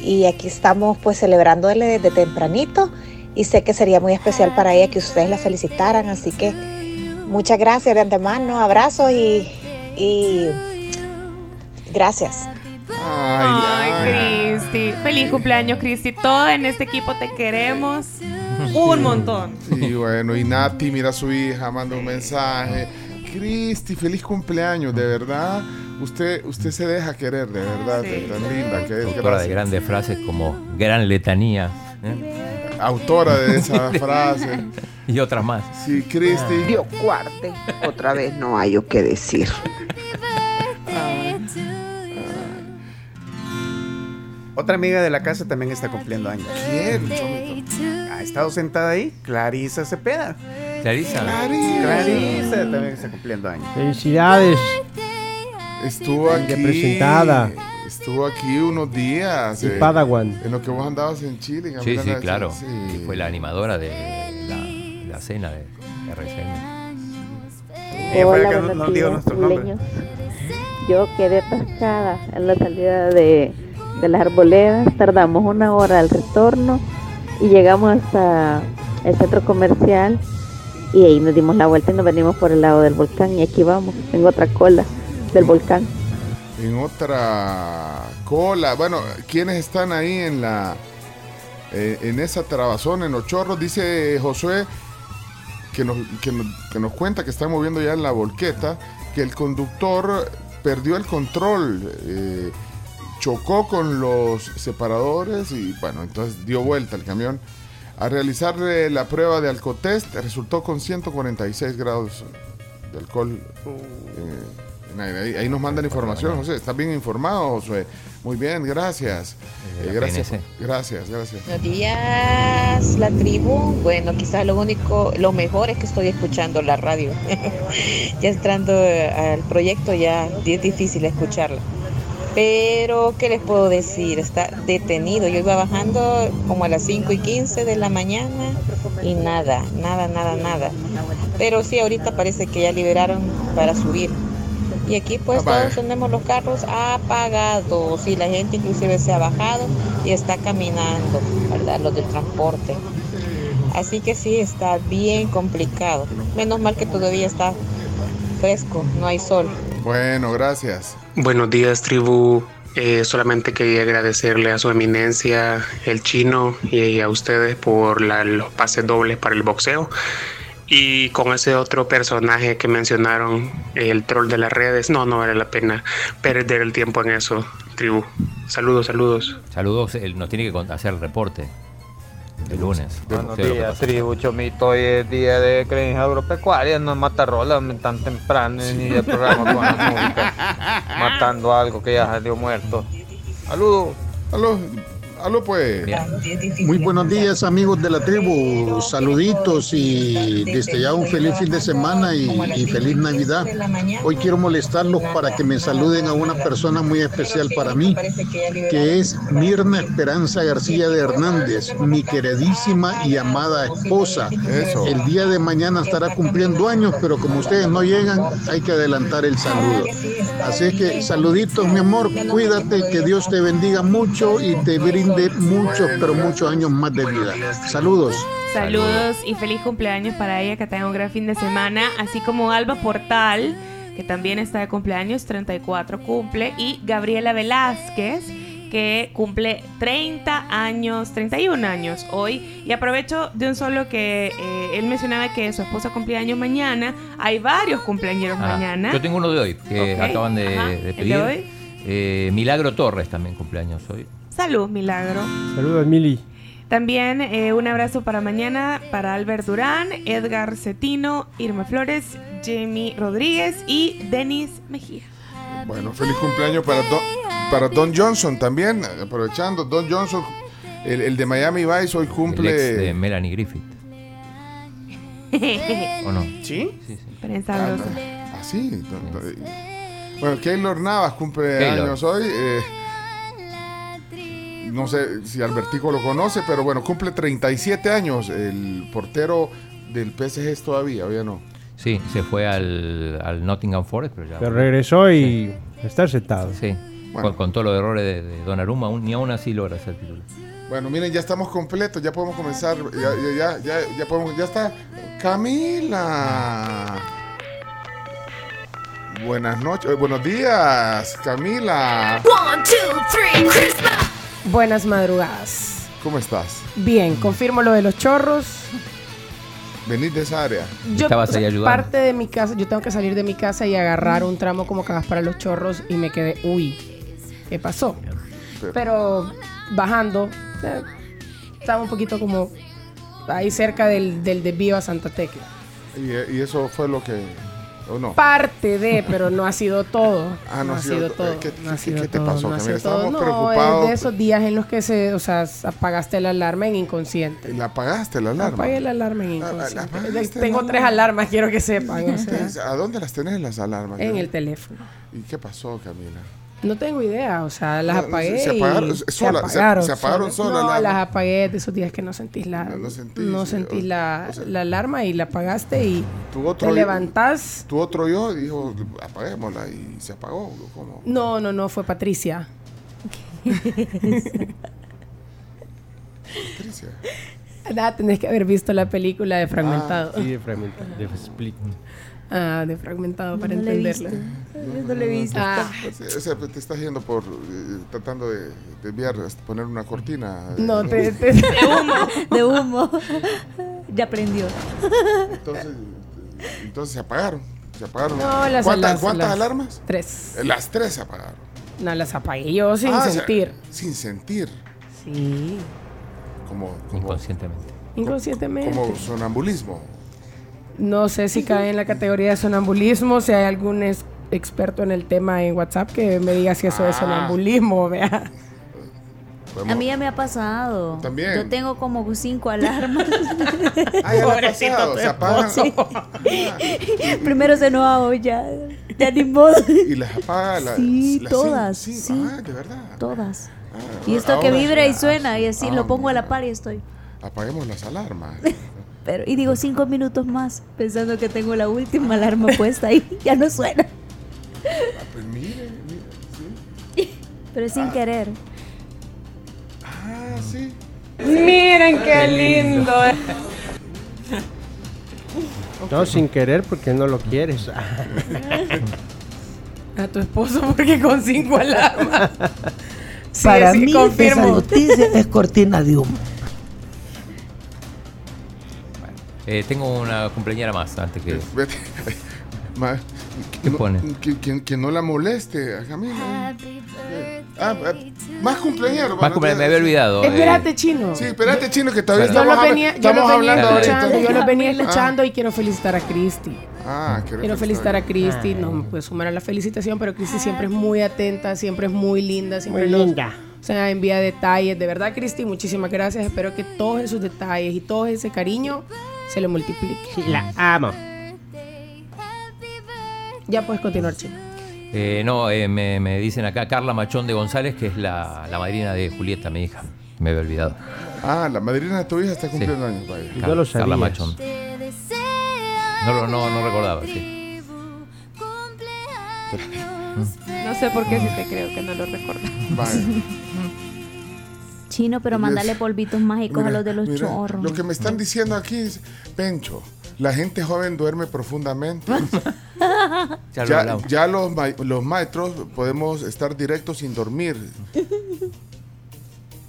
Speaker 18: y aquí estamos pues celebrándole desde tempranito y sé que sería muy especial para ella que ustedes la felicitaran, así que muchas gracias de antemano, abrazos y, y gracias.
Speaker 6: Ay, Cristi. Feliz cumpleaños, Cristi. Todos en este equipo te queremos. Un montón.
Speaker 7: Y bueno, y Nati mira a su hija, manda un mensaje. Cristi, feliz cumpleaños, de verdad. Usted, usted se deja querer, de verdad,
Speaker 14: Sí.
Speaker 7: tan linda que es.
Speaker 14: De grandes frases como gran letanía. ¿eh?
Speaker 7: Autora de esa frase.
Speaker 14: Y otras más.
Speaker 7: Sí, Cristi.
Speaker 20: Dios cuarte. Otra vez no hay o qué decir.
Speaker 1: Otra amiga de la casa también está cumpliendo años.
Speaker 7: ¿Quién?
Speaker 1: Ha estado sentada ahí, Clarisa Cepeda.
Speaker 14: Clarisa.
Speaker 1: Clarisa también está cumpliendo años.
Speaker 8: Felicidades.
Speaker 7: Estuvo aquí.
Speaker 8: Representada.
Speaker 7: Estuvo aquí unos días.
Speaker 8: Y Padawan.
Speaker 7: En lo que vos andabas en Chile.
Speaker 14: Sí, sí, claro.
Speaker 7: sí.
Speaker 14: Que fue la animadora de la, cena de
Speaker 21: Hola,
Speaker 1: que no- digo nuestro.
Speaker 21: Yo quedé atascada en la salida de, de las arboledas, tardamos una hora al retorno y llegamos hasta el centro comercial y ahí nos dimos la vuelta y nos venimos por el lado del volcán y aquí vamos, en otra cola del volcán.
Speaker 7: En otra cola. Bueno, ¿quiénes están ahí en la eh, en esa trabazón, en los chorros? Dice Josué que nos, que, nos, cuenta que están moviendo ya en la volqueta, que el conductor perdió el control, eh, chocó con los separadores y bueno, entonces dio vuelta el camión. A realizarle la prueba de alcotest resultó con 146 grados de alcohol. Eh, ahí, nos mandan información, José. ¿Estás bien informado, Josué? Muy bien, gracias.
Speaker 14: Eh,
Speaker 7: Eh, gracias, gracias, gracias.
Speaker 22: Buenos días, la tribu. Bueno, quizás lo único, lo mejor es que estoy escuchando la radio. ya entrando eh, al proyecto ya es difícil escucharla. Pero, ¿qué les puedo decir? Está detenido. Yo iba bajando como a las 5 y 15 de la mañana y nada, nada, nada, nada. Pero sí, ahorita parece que ya liberaron para subir. Y aquí pues todos tenemos los carros apagados y la gente inclusive se ha bajado y está caminando, ¿verdad? Los del transporte. Así que sí, está bien complicado. Menos mal que todavía está fresco, no hay sol.
Speaker 7: Bueno, gracias.
Speaker 23: Buenos días, tribu. Eh, solamente quería agradecerle a su eminencia, el chino, y a ustedes por la- los pases dobles para el boxeo. Y con ese otro personaje que mencionaron, el troll de las redes, no, no vale la pena perder el tiempo en eso, tribu. Saludos, saludos.
Speaker 14: Saludos, él nos tiene que hacer el reporte el lunes.
Speaker 24: Buenos
Speaker 14: Sí,
Speaker 24: días, tribu Chomito. Hoy es día de creencia agropecuaria, no es matarrola tan temprano ni de programa con la música. Matando algo que ya salió muerto. Saludos.
Speaker 7: Aló, aló pues.
Speaker 25: Muy buenos días amigos de la tribu, saluditos y desde ya un feliz fin de semana y, y feliz Navidad. Hoy quiero molestarlos para que me saluden a una persona muy especial para mí, que es Mirna Esperanza García de Hernández, mi queridísima y amada esposa.
Speaker 7: Eso.
Speaker 25: El día de mañana estará cumpliendo años, pero como ustedes no llegan, hay que adelantar el saludo. Así es que saluditos mi amor, cuídate, que Dios te bendiga mucho y te brinde muchos, pero muchos años más de vida. Saludos.
Speaker 6: Saludos y feliz cumpleaños para ella, que tenga un gran fin de semana, así como Alba Portal, que también está de cumpleaños, 34 cumple, y Gabriela Velázquez, que cumple 30 años, 31 años hoy. Y aprovecho de un solo que eh, él mencionaba que su esposa cumpleaños mañana, hay varios cumpleaños
Speaker 14: Ah,
Speaker 6: mañana.
Speaker 14: Yo tengo uno de hoy, que acaban de, de
Speaker 6: ¿el de
Speaker 14: pedir.
Speaker 6: hoy?
Speaker 14: Eh, Milagro Torres también cumpleaños hoy.
Speaker 6: Salud, Milagro.
Speaker 8: Saludos, Mili.
Speaker 6: También eh, un abrazo para mañana para Albert Durán, Edgar Cetino, Irma Flores, Jamie Rodríguez y Denis Mejía.
Speaker 7: Bueno, feliz cumpleaños para Don, para Don Johnson también, aprovechando. Don Johnson, el, el de Miami Vice, hoy
Speaker 14: El
Speaker 7: cumple.
Speaker 14: ex de Melanie Griffith. ¿O no?
Speaker 1: ¿Sí?
Speaker 14: Sí, sí.
Speaker 6: Prensa
Speaker 7: Ah. Ah, sí. Bueno, Keylor Navas cumple
Speaker 14: Keylor.
Speaker 7: años hoy. eh, no sé si Albertico lo conoce, pero bueno, cumple 37 años. El portero del PSG es todavía, ya no.
Speaker 14: Sí, se fue al, al Nottingham Forest, pero ya.
Speaker 8: Pero regresó y está sentado.
Speaker 14: Sí. Con, con todos los errores de, de Donnarumma, aún- ni aún así logra ser titular.
Speaker 7: Bueno, miren, ya estamos completos, ya podemos comenzar. Ya, ya, ya, ya, ya podemos, ya está. Camila. Buenas noches, eh, buenos días, Camila.
Speaker 26: One, two, three, Christmas. Buenas madrugadas.
Speaker 7: ¿Cómo estás?
Speaker 27: Bien, confirmo lo de los chorros.
Speaker 7: Venís de esa área.
Speaker 27: Yo,
Speaker 14: Estabas
Speaker 27: o sea,
Speaker 14: ahí ayudando.
Speaker 27: parte de mi casa, yo tengo que salir de mi casa y agarrar un tramo como que vas para los chorros y me quedé, uy, ¿qué pasó? Pero bajando, eh, estaba un poquito como ahí cerca del, del desvío a Santa Tecla.
Speaker 7: Y, y eso fue lo que. ¿O no?
Speaker 27: Parte de, pero no ha sido todo.
Speaker 7: Ah, no ha sido
Speaker 27: todo.
Speaker 7: ¿Qué-
Speaker 27: no ha sido
Speaker 7: qué te
Speaker 27: todo,
Speaker 7: pasó,
Speaker 27: no ha
Speaker 7: Camila?
Speaker 27: sido todo. No,
Speaker 7: preocupados.
Speaker 27: es de esos días en los que se, o sea, apagaste la alarma en inconsciente.
Speaker 7: ¿La apagaste la alarma?
Speaker 27: Apagué la alarma en
Speaker 7: Ah, la
Speaker 27: inconsciente.
Speaker 7: apagaste
Speaker 27: Tengo
Speaker 7: la
Speaker 27: tres
Speaker 7: alarma.
Speaker 27: alarmas, quiero que sepan. o sea,
Speaker 7: ¿A dónde las tenés las alarmas?
Speaker 27: en el teléfono.
Speaker 7: ¿Y qué pasó, Camila?
Speaker 27: No tengo idea, o sea, las
Speaker 7: No, no,
Speaker 27: apagué.
Speaker 7: se- apagaron sola- se-
Speaker 27: apagaron
Speaker 7: se apagaron sola
Speaker 27: No,
Speaker 7: la-
Speaker 27: las apagué de esos días que no sentís la, no, sentís la, la alarma y la apagaste y
Speaker 7: Tu otro
Speaker 27: te
Speaker 7: yo-
Speaker 27: levantás.
Speaker 7: Tu otro yo dijo, apaguémosla y se apagó. ¿Cómo?
Speaker 27: No, no, no, fue Patricia.
Speaker 7: Patricia.
Speaker 27: Ah, tenés que haber visto la película de Fragmentado.
Speaker 8: Sí, de fragmentado. De split.
Speaker 27: Ah, de Fragmentado para
Speaker 11: No
Speaker 27: entenderla.
Speaker 11: visto. Yo no la he visto.
Speaker 27: Ah,
Speaker 7: o sea, te estás yendo por eh, tratando de desviar, poner una cortina. eh,
Speaker 27: no, te, te-
Speaker 11: De humo. De humo. Ya aprendió.
Speaker 7: Entonces, entonces se apagaron. Se apagaron.
Speaker 27: No, las-
Speaker 7: ¿Cuántas,
Speaker 27: las-
Speaker 7: cuántas
Speaker 27: las-
Speaker 7: alarmas?
Speaker 27: Tres.
Speaker 7: Eh, Las tres se apagaron.
Speaker 27: No, las apagué yo sin
Speaker 7: Ah, o sea,
Speaker 27: sentir.
Speaker 7: sin sentir.
Speaker 27: Sí.
Speaker 7: Como, como,
Speaker 14: Inconscientemente.
Speaker 27: Inconscientemente.
Speaker 7: como sonambulismo.
Speaker 27: No sé si cae en la categoría de sonambulismo, si hay algún es- experto en el tema en WhatsApp que me diga si eso es
Speaker 7: Ah.
Speaker 27: sonambulismo, vea.
Speaker 11: A mí ya me ha pasado.
Speaker 7: También.
Speaker 11: Yo tengo como cinco alarmas.
Speaker 7: Ah, ya
Speaker 27: Pobrecito
Speaker 7: se apagan.
Speaker 11: Sí. Primero se enojaba, ya. Ya ni modo.
Speaker 7: Y las apaga. la-
Speaker 11: Sí,
Speaker 7: las
Speaker 11: todas. Sí.
Speaker 7: Ah, de verdad.
Speaker 11: Todas.
Speaker 7: Ah,
Speaker 11: Y esto que vibra y suena, y así
Speaker 7: Ah,
Speaker 11: lo pongo a la par y estoy.
Speaker 7: Apaguemos las alarmas.
Speaker 11: Pero, y digo cinco minutos más, pensando que tengo la última alarma puesta ahí. Ya no suena.
Speaker 7: Ah, pues mire, mire, sí.
Speaker 11: Pero es sin querer.
Speaker 7: Ah, sí.
Speaker 27: Miren qué lindo.
Speaker 8: No, sin querer porque no lo quieres.
Speaker 27: A tu esposo porque con cinco alarmas. Sí,
Speaker 28: Para
Speaker 27: sí,
Speaker 28: mí
Speaker 27: confirmo.
Speaker 28: esa noticia es cortina de humo.
Speaker 14: Eh, tengo una cumpleañera más antes que.
Speaker 7: Vete. Ma-
Speaker 14: ¿Qué
Speaker 7: no-
Speaker 14: pone?
Speaker 7: Que, que- que no la moleste a Camila. Ah, ah, más cumpleañero.
Speaker 14: Más
Speaker 7: bueno,
Speaker 14: cumpleaños, me había olvidado. eh.
Speaker 27: Espérate, chino.
Speaker 7: Sí, espérate, chino, que todavía
Speaker 27: Yo
Speaker 7: estamos,
Speaker 27: venía, yo
Speaker 7: estamos hablando ahorita.
Speaker 27: yo los venía
Speaker 7: Ah.
Speaker 27: escuchando y quiero felicitar a Cristi.
Speaker 7: Ah, quiero,
Speaker 27: Quiero felicitar a Cristi, no me puedo sumar a la felicitación, pero Cristi siempre es muy atenta, siempre es muy linda, siempre
Speaker 8: Muy
Speaker 27: nos-
Speaker 8: linda.
Speaker 27: O sea, envía detalles. De verdad, Cristi, muchísimas gracias. Espero que todos esos detalles y todo ese cariño se le multiplique.
Speaker 8: Sí, la amo.
Speaker 27: Ya puedes continuar, Chino.
Speaker 14: Eh, no, eh, me, me dicen acá Carla Machón de González, que es la, la madrina de Julieta, mi hija. Me había olvidado.
Speaker 7: Ah, la madrina de tu hija está cumpliendo años. vaya.
Speaker 14: Car-
Speaker 8: No lo
Speaker 14: Carla
Speaker 8: sabías.
Speaker 14: Machón. No, lo- no, no recordaba, sí.
Speaker 6: No sé por qué si te creo que no lo recuerdo.
Speaker 7: Vaya.
Speaker 11: Chino, pero mándale polvitos mágicos a los de los
Speaker 7: mira,
Speaker 11: chorros.
Speaker 7: Lo que me están diciendo aquí es, Pencho, la gente joven duerme profundamente.
Speaker 14: Ya
Speaker 7: los, ma- los maestros podemos estar directos sin dormir.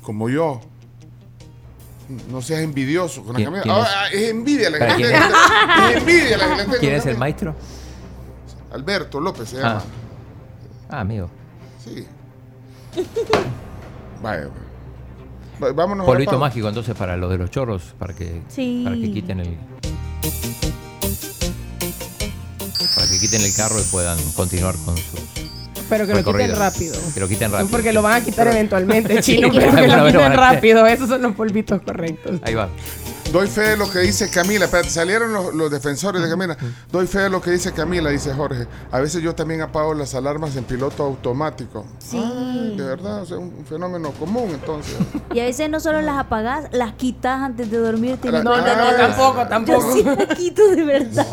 Speaker 7: Como yo. No seas envidioso con la
Speaker 14: ¿Quién- quién es?
Speaker 7: Ah, es envidia la que
Speaker 14: Espera,
Speaker 7: le
Speaker 14: ¿quién
Speaker 7: tengo.
Speaker 14: es?
Speaker 7: Envidia la.
Speaker 14: ¿Quién es el maestro?
Speaker 7: Alberto López se
Speaker 14: Ah.
Speaker 7: llama.
Speaker 14: Ah, amigo.
Speaker 7: Sí. Vaya. Vámonos
Speaker 14: Polvito mágico entonces para los de los chorros, para que,
Speaker 11: Sí.
Speaker 14: para que quiten el. Para que quiten el carro y puedan continuar con su.
Speaker 27: Pero que lo quiten rápido.
Speaker 14: Que lo quiten rápido.
Speaker 27: Porque lo van a quitar eventualmente,
Speaker 14: Sí,
Speaker 27: chino, pero que lo quiten rápido. Esos son los polvitos correctos.
Speaker 14: Ahí va.
Speaker 7: Doy fe de lo que dice Camila. Espérate, salieron los, los defensores de Camila. Doy fe de lo que dice Camila, dice Jorge. A veces yo también apago las alarmas en piloto automático.
Speaker 11: Sí.
Speaker 7: Ay, de verdad, o sea, un fenómeno común entonces.
Speaker 11: Y a veces no solo las apagás, las quitas antes de dormirte.
Speaker 7: No,
Speaker 27: No, no, no,
Speaker 7: Ah.
Speaker 27: tampoco, tampoco.
Speaker 11: Yo sí las quito de verdad.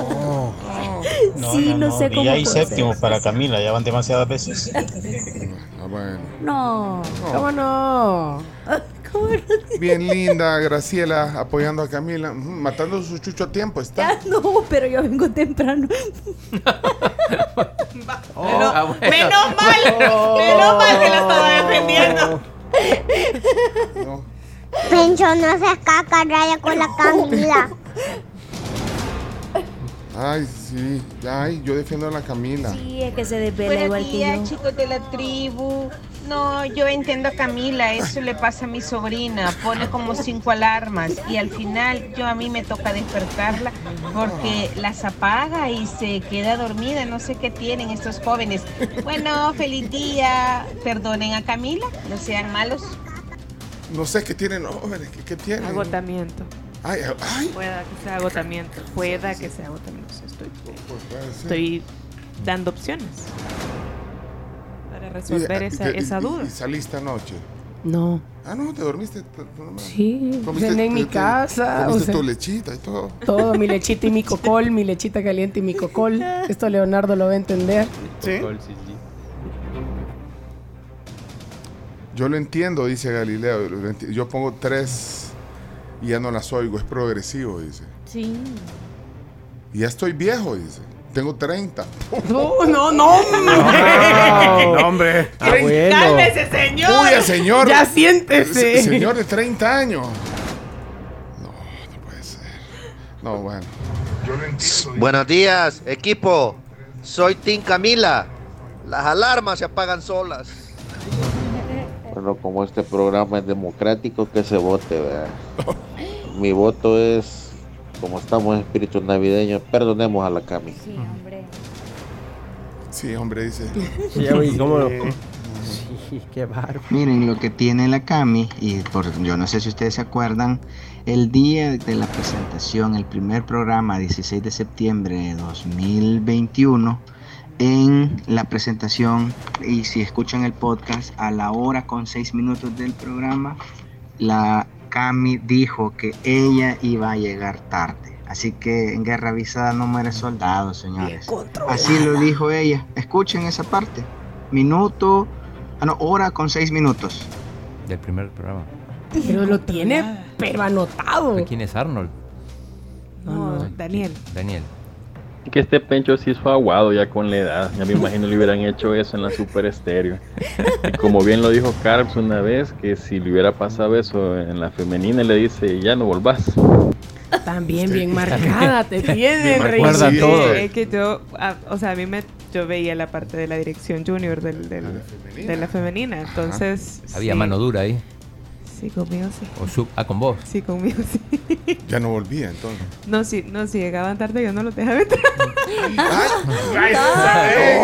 Speaker 11: sí, no, sé cómo.
Speaker 29: Y hay
Speaker 11: puede ser.
Speaker 29: séptimo para Camila, ya van demasiadas veces.
Speaker 7: Ah, bueno.
Speaker 11: No.
Speaker 27: ¿Cómo no?
Speaker 7: Bien linda, Graciela, apoyando a Camila. Matando su chucho a tiempo está.
Speaker 11: Ya no, pero yo vengo temprano.
Speaker 14: Ah, bueno.
Speaker 6: Menos mal, menos mal que la estaba defendiendo.
Speaker 7: No.
Speaker 2: Pencho, no seas cacarraya con la Camila.
Speaker 7: Ay, sí. Ay, yo defiendo a la Camila.
Speaker 11: Sí, es que se desvela
Speaker 30: Buenos
Speaker 11: igual que
Speaker 30: días,
Speaker 11: yo.
Speaker 30: chicos de la tribu. No, yo entiendo a Camila, eso le pasa a mi sobrina, pone como cinco alarmas y al final yo a mí me toca despertarla porque las apaga y se queda dormida, no sé qué tienen estos jóvenes. Bueno, feliz día, perdonen a Camila, no sean malos.
Speaker 7: No sé qué tienen los jóvenes. ¿Qué, qué tienen?
Speaker 6: Agotamiento.
Speaker 7: Ay, ay.
Speaker 6: Pueda que sea agotamiento. Pueda que sea agotamiento. Estoy,
Speaker 7: puede ser.
Speaker 6: estoy dando opciones para resolver
Speaker 7: Y-
Speaker 6: esa,
Speaker 7: y-
Speaker 6: esa
Speaker 7: y-
Speaker 6: duda.
Speaker 7: Y saliste anoche.
Speaker 27: No.
Speaker 7: Ah, no, te dormiste.
Speaker 27: Sí,
Speaker 7: Comiste-
Speaker 27: en mi
Speaker 7: te-
Speaker 27: casa. o
Speaker 7: Comiste
Speaker 27: sea,
Speaker 7: tu lechita y todo.
Speaker 27: todo, mi lechita y mi cocol, mi lechita caliente y mi cocol. Esto Leonardo lo va a entender.
Speaker 1: Sí.
Speaker 7: Yo lo entiendo, dice Galileo. Yo pongo tres y ya no las oigo. Es progresivo, dice.
Speaker 11: Sí.
Speaker 7: Y ya estoy viejo, dice. Tengo 30.
Speaker 27: No, no, no.
Speaker 7: No, hombre.
Speaker 27: Abuelo. Cálmese, señor.
Speaker 7: Uy, señor.
Speaker 27: Ya siéntese.
Speaker 7: Se- Señor de 30 años. No, no puede ser. No, bueno.
Speaker 31: Buenos días, equipo. Soy Tim Camila. Las alarmas se apagan solas.
Speaker 32: Como este programa es democrático, que se vote, ¿verdad? Mi voto es, como estamos en espíritu navideño, perdonemos a la Cami.
Speaker 11: Sí, hombre.
Speaker 7: Sí, hombre, dice.
Speaker 8: Sí, güey, ¿cómo? Sí, qué bárbaro.
Speaker 33: Miren lo que tiene la Cami, y por, yo no sé si ustedes se acuerdan, el día de la presentación, el primer programa, 16 de septiembre de 2021, en la presentación, y si escuchan el podcast, a la hora con 6 minutos del programa, la Cami dijo que ella iba a llegar tarde. Así que en guerra avisada no muere soldado, señores. Así lo dijo ella. Escuchen esa parte. Minuto, ah no, hora con 6 minutos.
Speaker 14: Del primer programa.
Speaker 27: Pero lo tiene, pero anotado.
Speaker 14: ¿Quién es Arnold?
Speaker 6: No, Daniel.
Speaker 14: Daniel.
Speaker 34: Que este Pencho sí es aguado ya con la edad. Ya me imagino le hubieran hecho eso en la Super Estéreo. Y como bien lo dijo Carlos una vez, que si le hubiera pasado eso en la femenina, le dice, ya no volvás.
Speaker 27: También bien marcada te tiene,
Speaker 34: Me
Speaker 27: Rey.
Speaker 34: recuerda
Speaker 6: Sí,
Speaker 34: todo.
Speaker 6: Es que yo, ah, o sea, a mí me, yo veía la parte de la dirección junior del, del- de la femenina, entonces...
Speaker 14: Había
Speaker 6: sí.
Speaker 14: mano dura ahí.
Speaker 6: Sí, conmigo sí.
Speaker 14: O su- ah, con vos.
Speaker 6: Sí, conmigo sí.
Speaker 7: Ya no volvía entonces.
Speaker 6: No, sí, no, si llegaban tarde yo no los dejaba entrar.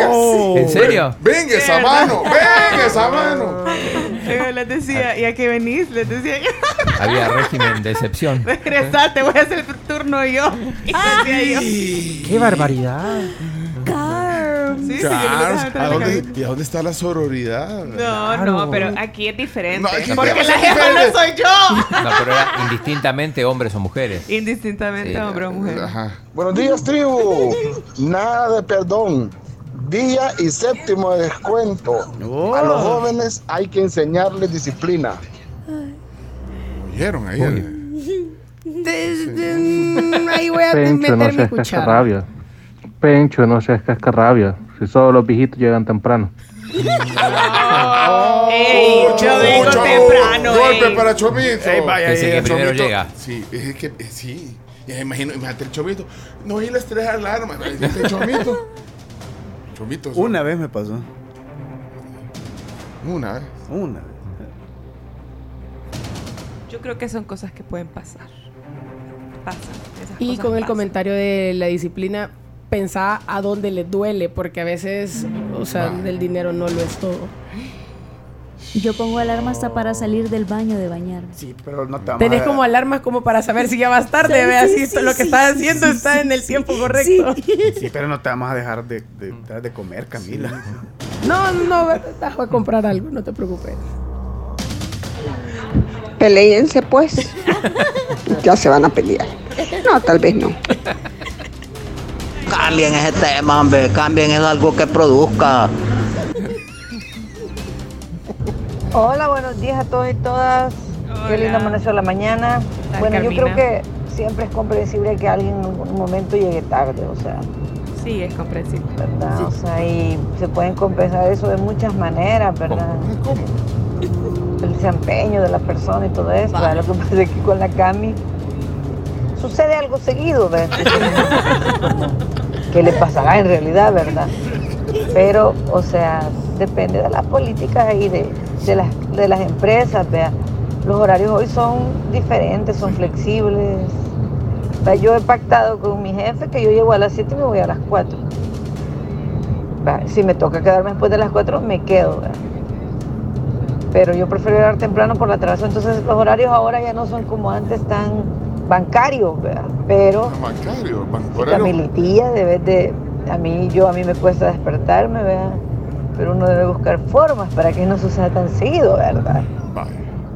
Speaker 7: Oh.
Speaker 14: ¿En serio?
Speaker 7: Venga esa mano, venga esa mano.
Speaker 6: Yo les decía, ¿y a qué venís? Les decía yo,
Speaker 14: Había régimen de excepción.
Speaker 6: regresate, voy a hacer el turno yo. Y decía yo.
Speaker 8: ¡Qué barbaridad!
Speaker 6: Sí, sí, no
Speaker 7: ¿a dónde. ¿y a dónde está la sororidad?
Speaker 6: No, no, pero aquí es diferente.
Speaker 7: No, aquí
Speaker 6: porque la jefa no soy yo.
Speaker 14: No, pero era indistintamente hombres o mujeres.
Speaker 6: Indistintamente
Speaker 14: Sí,
Speaker 6: hombre o mujer.
Speaker 26: Buenos días, tribu. Nada de perdón. Día y séptimo de descuento. A los jóvenes hay que enseñarles disciplina.
Speaker 7: ¿Oyeron ahí?
Speaker 27: Ahí voy a
Speaker 34: Pencho, no
Speaker 27: meter mi
Speaker 34: seas
Speaker 27: cuchara.
Speaker 34: cascarrabia. Pencho, no seas cascarrabia. Si solo los viejitos llegan temprano.
Speaker 6: ¡Ey! Yo vengo
Speaker 7: Mucho
Speaker 6: temprano.
Speaker 7: Golpe
Speaker 6: ey.
Speaker 7: para Chomito.
Speaker 1: Ey, vaya,
Speaker 14: que
Speaker 1: el
Speaker 14: primero
Speaker 1: Chomito.
Speaker 14: llega.
Speaker 7: Sí, es que eh, sí. Ya me imagino, imagínate el Chomito. No oí las tres alarmas. El Chomito. Chomito.
Speaker 1: Una vez me pasó.
Speaker 7: Una vez.
Speaker 1: Una vez.
Speaker 6: Yo creo que son cosas que pueden pasar. Pasan. esas
Speaker 27: Y
Speaker 6: cosas
Speaker 27: con el
Speaker 6: pasan.
Speaker 27: comentario de la disciplina, pensá a dónde le duele, porque a veces, o sea, el dinero no lo es todo.
Speaker 11: Yo pongo alarma hasta para salir del baño de bañarme.
Speaker 1: Sí, pero no te vamos
Speaker 27: Tenés
Speaker 1: a-
Speaker 27: como alarmas como para saber si ya vas tarde,
Speaker 11: Sí,
Speaker 27: veas
Speaker 11: sí,
Speaker 27: si
Speaker 11: sí,
Speaker 27: lo que
Speaker 11: sí,
Speaker 27: estás haciendo
Speaker 11: sí,
Speaker 27: está
Speaker 11: sí,
Speaker 27: en el
Speaker 11: sí,
Speaker 27: tiempo correcto.
Speaker 1: Sí, pero no te vamos a dejar de, de, dejar de comer, Camila.
Speaker 27: No, no, vete a comprar algo, no te preocupes.
Speaker 20: Peleense pues. ya se van a pelear. No, tal vez no.
Speaker 28: Cambien ese tema, hombre. Cambien es algo que produzca.
Speaker 35: Hola, buenos días a todos y todas. Qué lindo amaneció la mañana. Bueno, yo creo que siempre es comprensible que alguien en algún momento llegue tarde, o sea,
Speaker 6: Sí, es comprensible.
Speaker 35: ¿verdad? O sea, y se pueden compensar eso de muchas maneras, ¿verdad? El desempeño de la persona y todo eso. Lo que pasa es que con la Cami sucede algo seguido, ¿verdad? ¿Qué le pasará en realidad, verdad? Pero, o sea, depende de las políticas y de, de las, de las empresas, vea. Los horarios hoy son diferentes, son flexibles. Yo he pactado con mi jefe que yo llego a las 7 y me voy a las 4. Vea, Si me toca quedarme después de las 4, me quedo. vea. Pero yo prefiero llegar temprano por la atraso. Entonces los horarios ahora ya no son como antes tan bancarios, vea. pero
Speaker 7: Bancario, ban-
Speaker 35: Sí,
Speaker 7: horario.
Speaker 35: Camilitilla, debes de, a mí, yo, a mí me cuesta despertarme, ¿verdad? Pero uno debe buscar formas para que no suceda tan seguido, ¿verdad?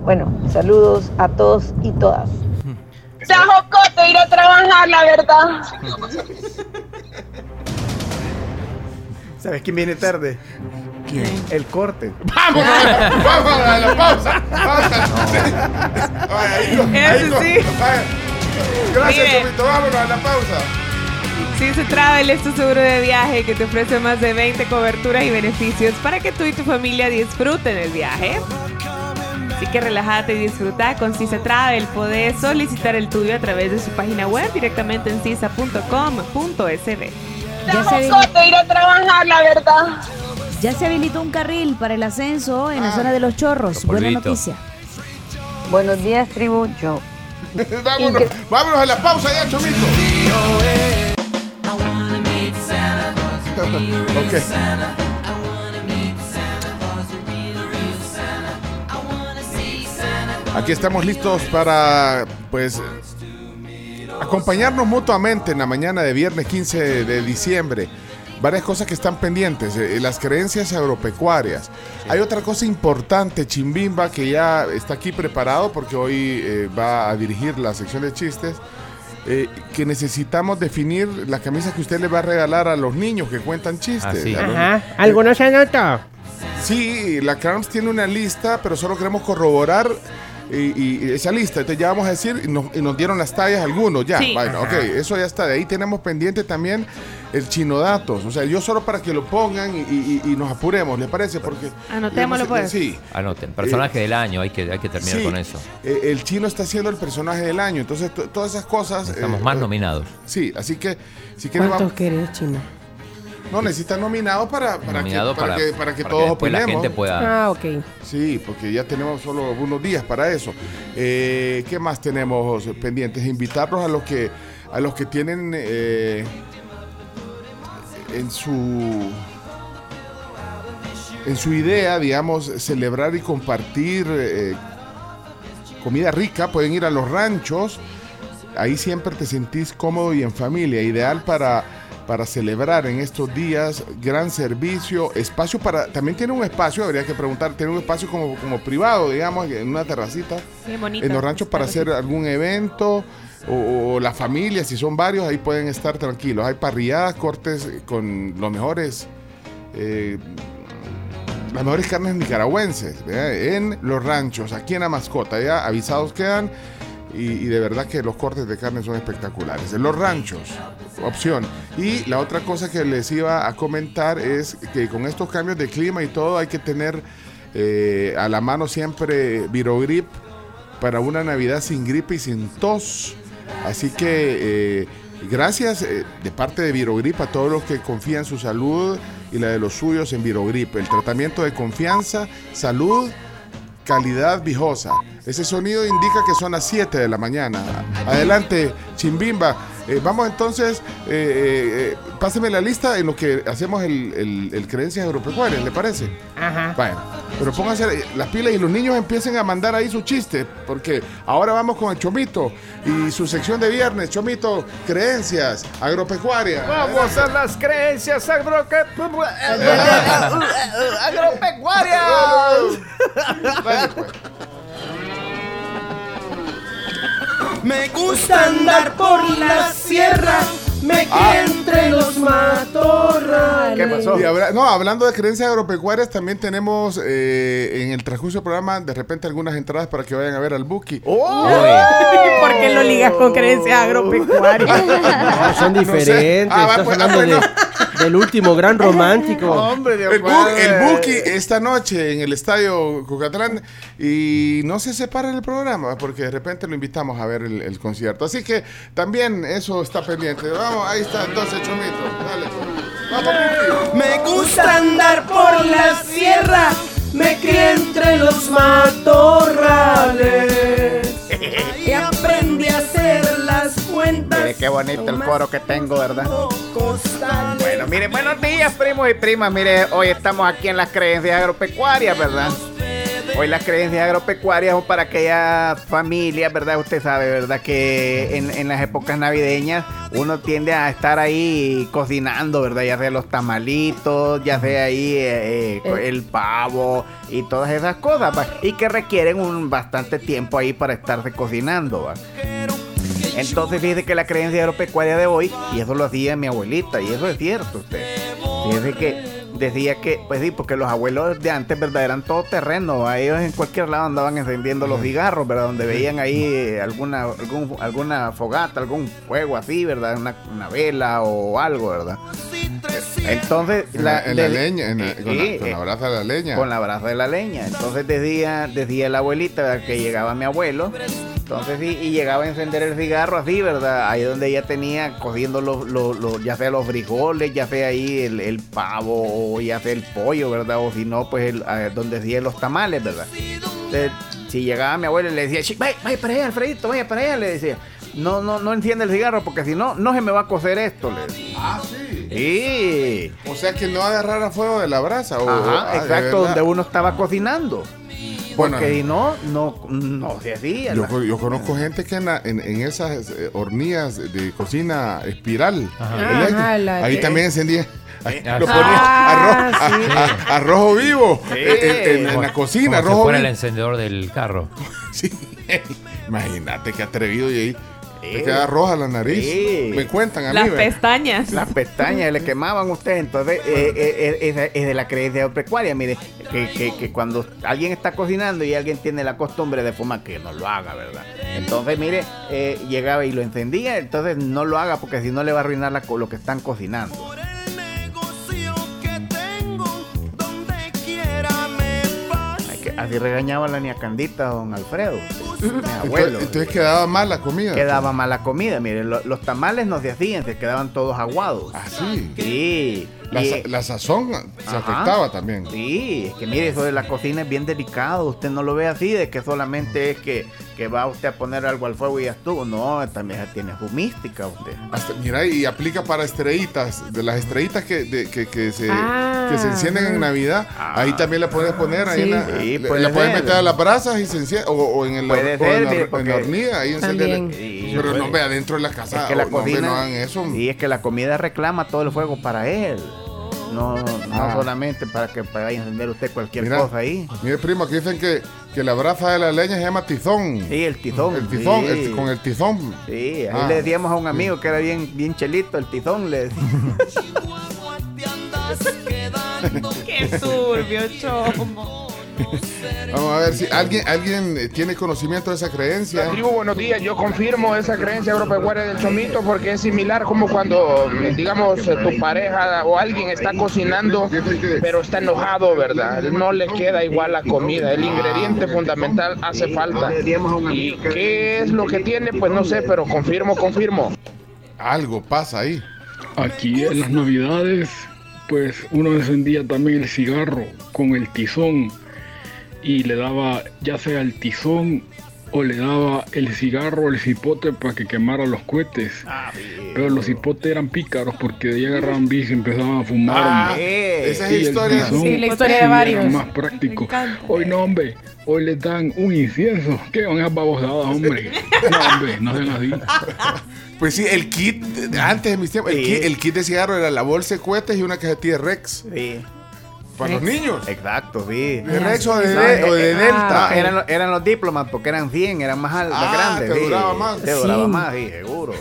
Speaker 35: Bueno, saludos a todos y todas.
Speaker 2: Está jocote ir a trabajar, la verdad.
Speaker 1: ¿Sabes quién viene tarde?
Speaker 7: ¿Quién?
Speaker 1: El corte.
Speaker 7: ¡Vamos! ¡Vamos a la pausa! Ahí
Speaker 6: Eso sí.
Speaker 7: Gracias,
Speaker 6: Mire.
Speaker 7: Chomito. Vámonos a la pausa.
Speaker 6: Cise Travel es tu seguro de viaje que te ofrece más de 20 coberturas y beneficios para que tú y tu familia disfruten el viaje. Así que relájate y disfruta con Cisa Travel. Podés solicitar el tuyo a través de su página web directamente en cisa.com.sb.
Speaker 2: Jocote ir a trabajar, la verdad.
Speaker 11: Ya se habilitó un carril para el ascenso en la zona de los chorros. Buena noticia.
Speaker 35: Buenos días, tribu. Yo.
Speaker 7: vámonos, vámonos a la pausa ya, Chomito. Aquí estamos listos para, pues, acompañarnos mutuamente en la mañana de viernes 15 de diciembre. Varias cosas que están pendientes, eh, las creencias agropecuarias. Hay otra cosa importante, Chimbimba, que ya está aquí preparado porque hoy eh, va a dirigir la sección de chistes, eh, que necesitamos definir la camisa que usted le va a regalar a los niños que cuentan chistes.
Speaker 14: Ah,
Speaker 7: los-
Speaker 8: Ajá. ¿Alguno se anota?
Speaker 7: Sí, la CRAMS tiene una lista, pero solo queremos corroborar y, y esa lista. Entonces ya vamos a decir, y nos, y nos dieron las tallas algunos, ya.
Speaker 6: Sí.
Speaker 7: Bueno, ok, eso ya está. De ahí tenemos pendiente también el chino datos. O sea, yo solo para que lo pongan y, y- y nos apuremos, ¿le parece? Porque.
Speaker 6: Anotémoslo, pues.
Speaker 7: Sí.
Speaker 14: Anoten, personaje del año, hay que, hay que terminar
Speaker 7: Sí.
Speaker 14: con eso.
Speaker 7: Eh, el chino está siendo el personaje del año. Entonces, to- todas esas cosas.
Speaker 14: Estamos
Speaker 7: eh,
Speaker 14: más
Speaker 7: eh,
Speaker 14: nominados.
Speaker 7: Sí, así que. Si
Speaker 27: ¿Cuántos querés, chino?
Speaker 7: No, necesitan nominados para, para,
Speaker 14: Nominado
Speaker 7: que, para,
Speaker 14: para-
Speaker 7: que, para que
Speaker 14: para
Speaker 7: todos
Speaker 14: que después la
Speaker 7: opinemos.
Speaker 14: gente pueda-
Speaker 27: Ah, ok.
Speaker 7: Sí, porque ya tenemos solo unos días para eso. Eh, ¿Qué más tenemos pendientes? Invitarlos a los que a los que tienen eh, en su en su idea, digamos, celebrar y compartir eh, comida rica, pueden ir a los ranchos. Ahí siempre te sentís cómodo y en familia, ideal para, para celebrar en estos días. Gran servicio, espacio para. También tiene un espacio, habría que preguntar, tiene un espacio como, como privado, digamos, en una terracita.
Speaker 6: Qué bonito.
Speaker 7: En los ranchos para hacer algún evento. O, o la familia, si son varios, ahí pueden estar tranquilos. Hay parrilladas, cortes con los mejores eh, las mejores carnes nicaragüenses ¿verdad? en los ranchos, aquí en la mascota. Ya avisados quedan y, de verdad que los cortes de carne son espectaculares. Los ranchos, opción. Y la otra cosa que les iba a comentar es que con estos cambios de clima y todo hay que tener eh, a la mano siempre Virogrip para una Navidad sin gripe y sin tos. Así que eh, gracias eh, de parte de Virogrip a todos los que confían su salud y la de los suyos en Virogrip. El tratamiento de confianza, salud, calidad viejosa. Ese sonido indica que son las 7 de la mañana. Adelante, Chimbimba. Eh, vamos entonces, eh, eh, eh, páseme la lista en lo que hacemos el, el, el Creencias Agropecuarias, ¿le parece?
Speaker 27: Ajá.
Speaker 7: Bueno, pero pónganse las pilas y los niños empiecen a mandar ahí su chiste, porque ahora vamos con el Chomito y su sección de viernes, Chomito, creencias agropecuarias.
Speaker 1: Vamos a las creencias agroque- agropecuarias.
Speaker 8: Me gusta andar por la sierra, me
Speaker 7: Ah.
Speaker 8: entre los matorrales.
Speaker 7: Y habla- no, hablando de creencias agropecuarias, también tenemos eh, en el transcurso del programa de repente algunas entradas para que vayan a ver al Buki.
Speaker 27: ¿Por qué lo ligas con creencias agropecuarias?
Speaker 8: No, son
Speaker 7: No sé.
Speaker 8: diferentes.
Speaker 7: Ah, va,
Speaker 8: Estás
Speaker 7: pues,
Speaker 8: hablando
Speaker 7: ah,
Speaker 8: de, del último gran romántico.
Speaker 1: Hombre, Dios
Speaker 7: El, Bu- el Buki esta noche en el estadio Cucatlán y no se separa del programa porque de repente lo invitamos a ver el, el concierto. Así que también eso está pendiente. Vamos, ahí está entonces Chomito. Dale. Vamos.
Speaker 8: Me gusta andar por la sierra, me crié entre los matorrales y aprendí a hacer las cuentas.
Speaker 1: Mire qué bonito el coro que tengo, ¿verdad? Bueno, mire, buenos días, primos y primas. Mire, hoy estamos aquí en las creencias agropecuarias, ¿verdad? Hoy las creencias agropecuarias son para aquellas familias, ¿verdad? Usted sabe, ¿verdad? Que en, en las épocas navideñas uno tiende a estar ahí cocinando, ¿verdad? Ya sea los tamalitos, ya sea ahí eh, eh, el pavo y todas esas cosas, ¿va? Y que requieren un bastante tiempo ahí para estarse cocinando, ¿va? Entonces fíjese que la creencia agropecuaria de hoy, y eso lo hacía mi abuelita, y eso es cierto usted. Fíjese que decía que, pues sí, porque los abuelos de antes, ¿verdad? Eran todo terreno, ¿va? ellos en cualquier lado andaban encendiendo los cigarros, ¿verdad? Donde veían ahí eh, alguna, algún- alguna fogata, algún fuego así, ¿verdad? Una, una vela o algo, ¿verdad? Entonces,
Speaker 7: En la, en la
Speaker 1: de-
Speaker 7: leña, en la- con,
Speaker 1: Sí,
Speaker 7: la, con la
Speaker 1: eh,
Speaker 7: brasa de la leña.
Speaker 1: con la brasa de la leña. Entonces decía, decía la abuelita ¿verdad? que llegaba mi abuelo. Entonces sí, y llegaba a encender el cigarro así, ¿verdad? Ahí donde ella tenía cogiendo los, los, los- ya sea los frijoles, ya sea ahí el, el pavo, ya sea el pollo, ¿verdad? O si no, pues el, eh, donde hacía los tamales, ¿verdad? Entonces, si llegaba mi abuelo y le decía, "Chi, vaya, vaya para allá, Alfredito, vaya para allá, le decía. No, no, no enciende el cigarro porque si no, no se me va a cocer esto, le decía.
Speaker 7: Ah, sí.
Speaker 1: Sí.
Speaker 7: O sea que no agarrara fuego de la brasa. O,
Speaker 1: Ajá,
Speaker 7: ah,
Speaker 1: exacto, donde uno estaba cocinando.
Speaker 7: Bueno.
Speaker 1: Porque si no, no, no se hacía.
Speaker 7: Yo,
Speaker 1: la-
Speaker 7: yo conozco gente que en, la- en- en esas eh, hornillas de cocina espiral,
Speaker 27: Ajá,
Speaker 7: eléctrica,
Speaker 27: la-
Speaker 7: ahí
Speaker 27: eh,
Speaker 7: también encendía.
Speaker 14: Ah,
Speaker 7: lo ponía
Speaker 27: Ah,
Speaker 7: arroz,
Speaker 27: sí.
Speaker 7: a- a- a rojo vivo
Speaker 1: Sí.
Speaker 7: eh, en, en- en la cocina,
Speaker 14: como si
Speaker 7: rojo
Speaker 14: fuera el encendedor del carro.
Speaker 7: Sí. Imagínate qué atrevido y ahí te queda roja la nariz.
Speaker 1: Sí.
Speaker 7: Me cuentan a mí.
Speaker 6: Las
Speaker 7: ¿verdad?
Speaker 6: pestañas.
Speaker 1: Las pestañas le quemaban a usted, entonces eh, eh, eh, es de la creencia agropecuaria. Mire, que, que- que cuando alguien está cocinando y alguien tiene la costumbre de fumar, que no lo haga, ¿verdad? Entonces, mire, eh, llegaba y lo encendía, entonces no lo haga porque si no le va a arruinar la co- lo que están cocinando. Que Así regañaba la niña Candita, don Alfredo, mi abuelo.
Speaker 7: Entonces, entonces quedaba mal la comida.
Speaker 1: Quedaba mala comida, mire, lo- los tamales no se hacían, se quedaban todos aguados.
Speaker 7: Ah, sí. La, sa- la sazón se
Speaker 1: Ajá.
Speaker 7: afectaba también.
Speaker 1: Sí, es que mire, eso de la cocina es bien delicado. Usted no lo ve así, de que solamente es que, que va usted a poner algo al fuego y ya estuvo. No, también tiene fumística usted.
Speaker 7: Hasta- mira, y aplica para estrellitas, de las estrellitas que, de- que, que se,
Speaker 27: Ah,
Speaker 7: que se encienden en
Speaker 27: ajá.
Speaker 7: Navidad, ahí también la puedes poner, ahí
Speaker 27: Sí.
Speaker 7: en la,
Speaker 1: Sí,
Speaker 7: le-
Speaker 1: puede
Speaker 7: la puedes meter a las brasas y se enciende, o, o en, el,
Speaker 1: Puede
Speaker 7: o
Speaker 1: ser,
Speaker 7: en, la, en la hornilla, ahí enciende.
Speaker 1: Sí,
Speaker 7: Pero
Speaker 1: puede.
Speaker 7: no ve adentro de la casa,
Speaker 1: Es que la
Speaker 7: no, hombre,
Speaker 1: cocina.
Speaker 7: no hagan eso.
Speaker 1: Sí, es que la comida reclama todo el fuego para él. No, no
Speaker 7: Ah.
Speaker 1: solamente para que vaya a encender usted cualquier
Speaker 7: Mira,
Speaker 1: cosa ahí.
Speaker 7: Mire, primo, aquí dicen que, que la brasa de la leña se llama tizón.
Speaker 1: Sí, el tizón.
Speaker 7: El tizón,
Speaker 1: sí.
Speaker 7: el- con el tizón.
Speaker 1: Sí, ahí
Speaker 7: Ah.
Speaker 1: le decíamos a un amigo que era bien, bien chelito, el tizón, le decía.
Speaker 6: Qué turbio, chomo.
Speaker 7: Vamos a ver si alguien, alguien eh, tiene conocimiento de esa creencia.
Speaker 36: Tribu, buenos días. Yo confirmo esa creencia agropecuaria del chomito porque es similar como cuando, digamos, eh, tu pareja o alguien está cocinando, pero está enojado, ¿verdad? No le queda igual la comida. El ingrediente fundamental hace falta. ¿Y qué es lo que tiene? Pues no sé, pero confirmo, confirmo.
Speaker 7: Algo pasa ahí.
Speaker 37: Aquí en las navidades, pues uno encendía también el cigarro con el tizón y le daba ya sea el tizón o le daba el cigarro o el cipote para que quemara los cohetes. Pero los cipotes eran pícaros porque de ahí agarraban bici y empezaban a fumar.
Speaker 7: Ah,
Speaker 37: hombre.
Speaker 7: esa es historia.
Speaker 37: tizón
Speaker 27: Sí, la historia de
Speaker 37: era
Speaker 27: varios.
Speaker 37: más práctico. Hoy no, hombre. Hoy le dan un incienso. ¿Qué van esas babosadas, hombre? No, hombre, no sean así.
Speaker 7: Pues sí, el kit, antes de mis tiempos, el, kit, el kit de cigarro era la bolsa de cohetes y una cajetilla de Rex.
Speaker 1: Sí.
Speaker 7: Para los niños.
Speaker 1: Exacto, sí.
Speaker 7: De Rex o de, de- o de Delta.
Speaker 1: ah, eran, los- eran los diplomas porque eran 100, eran más,
Speaker 7: Ah,
Speaker 1: grandes.
Speaker 7: te
Speaker 1: sí.
Speaker 7: duraba más.
Speaker 1: Te duraba más, sí, seguro.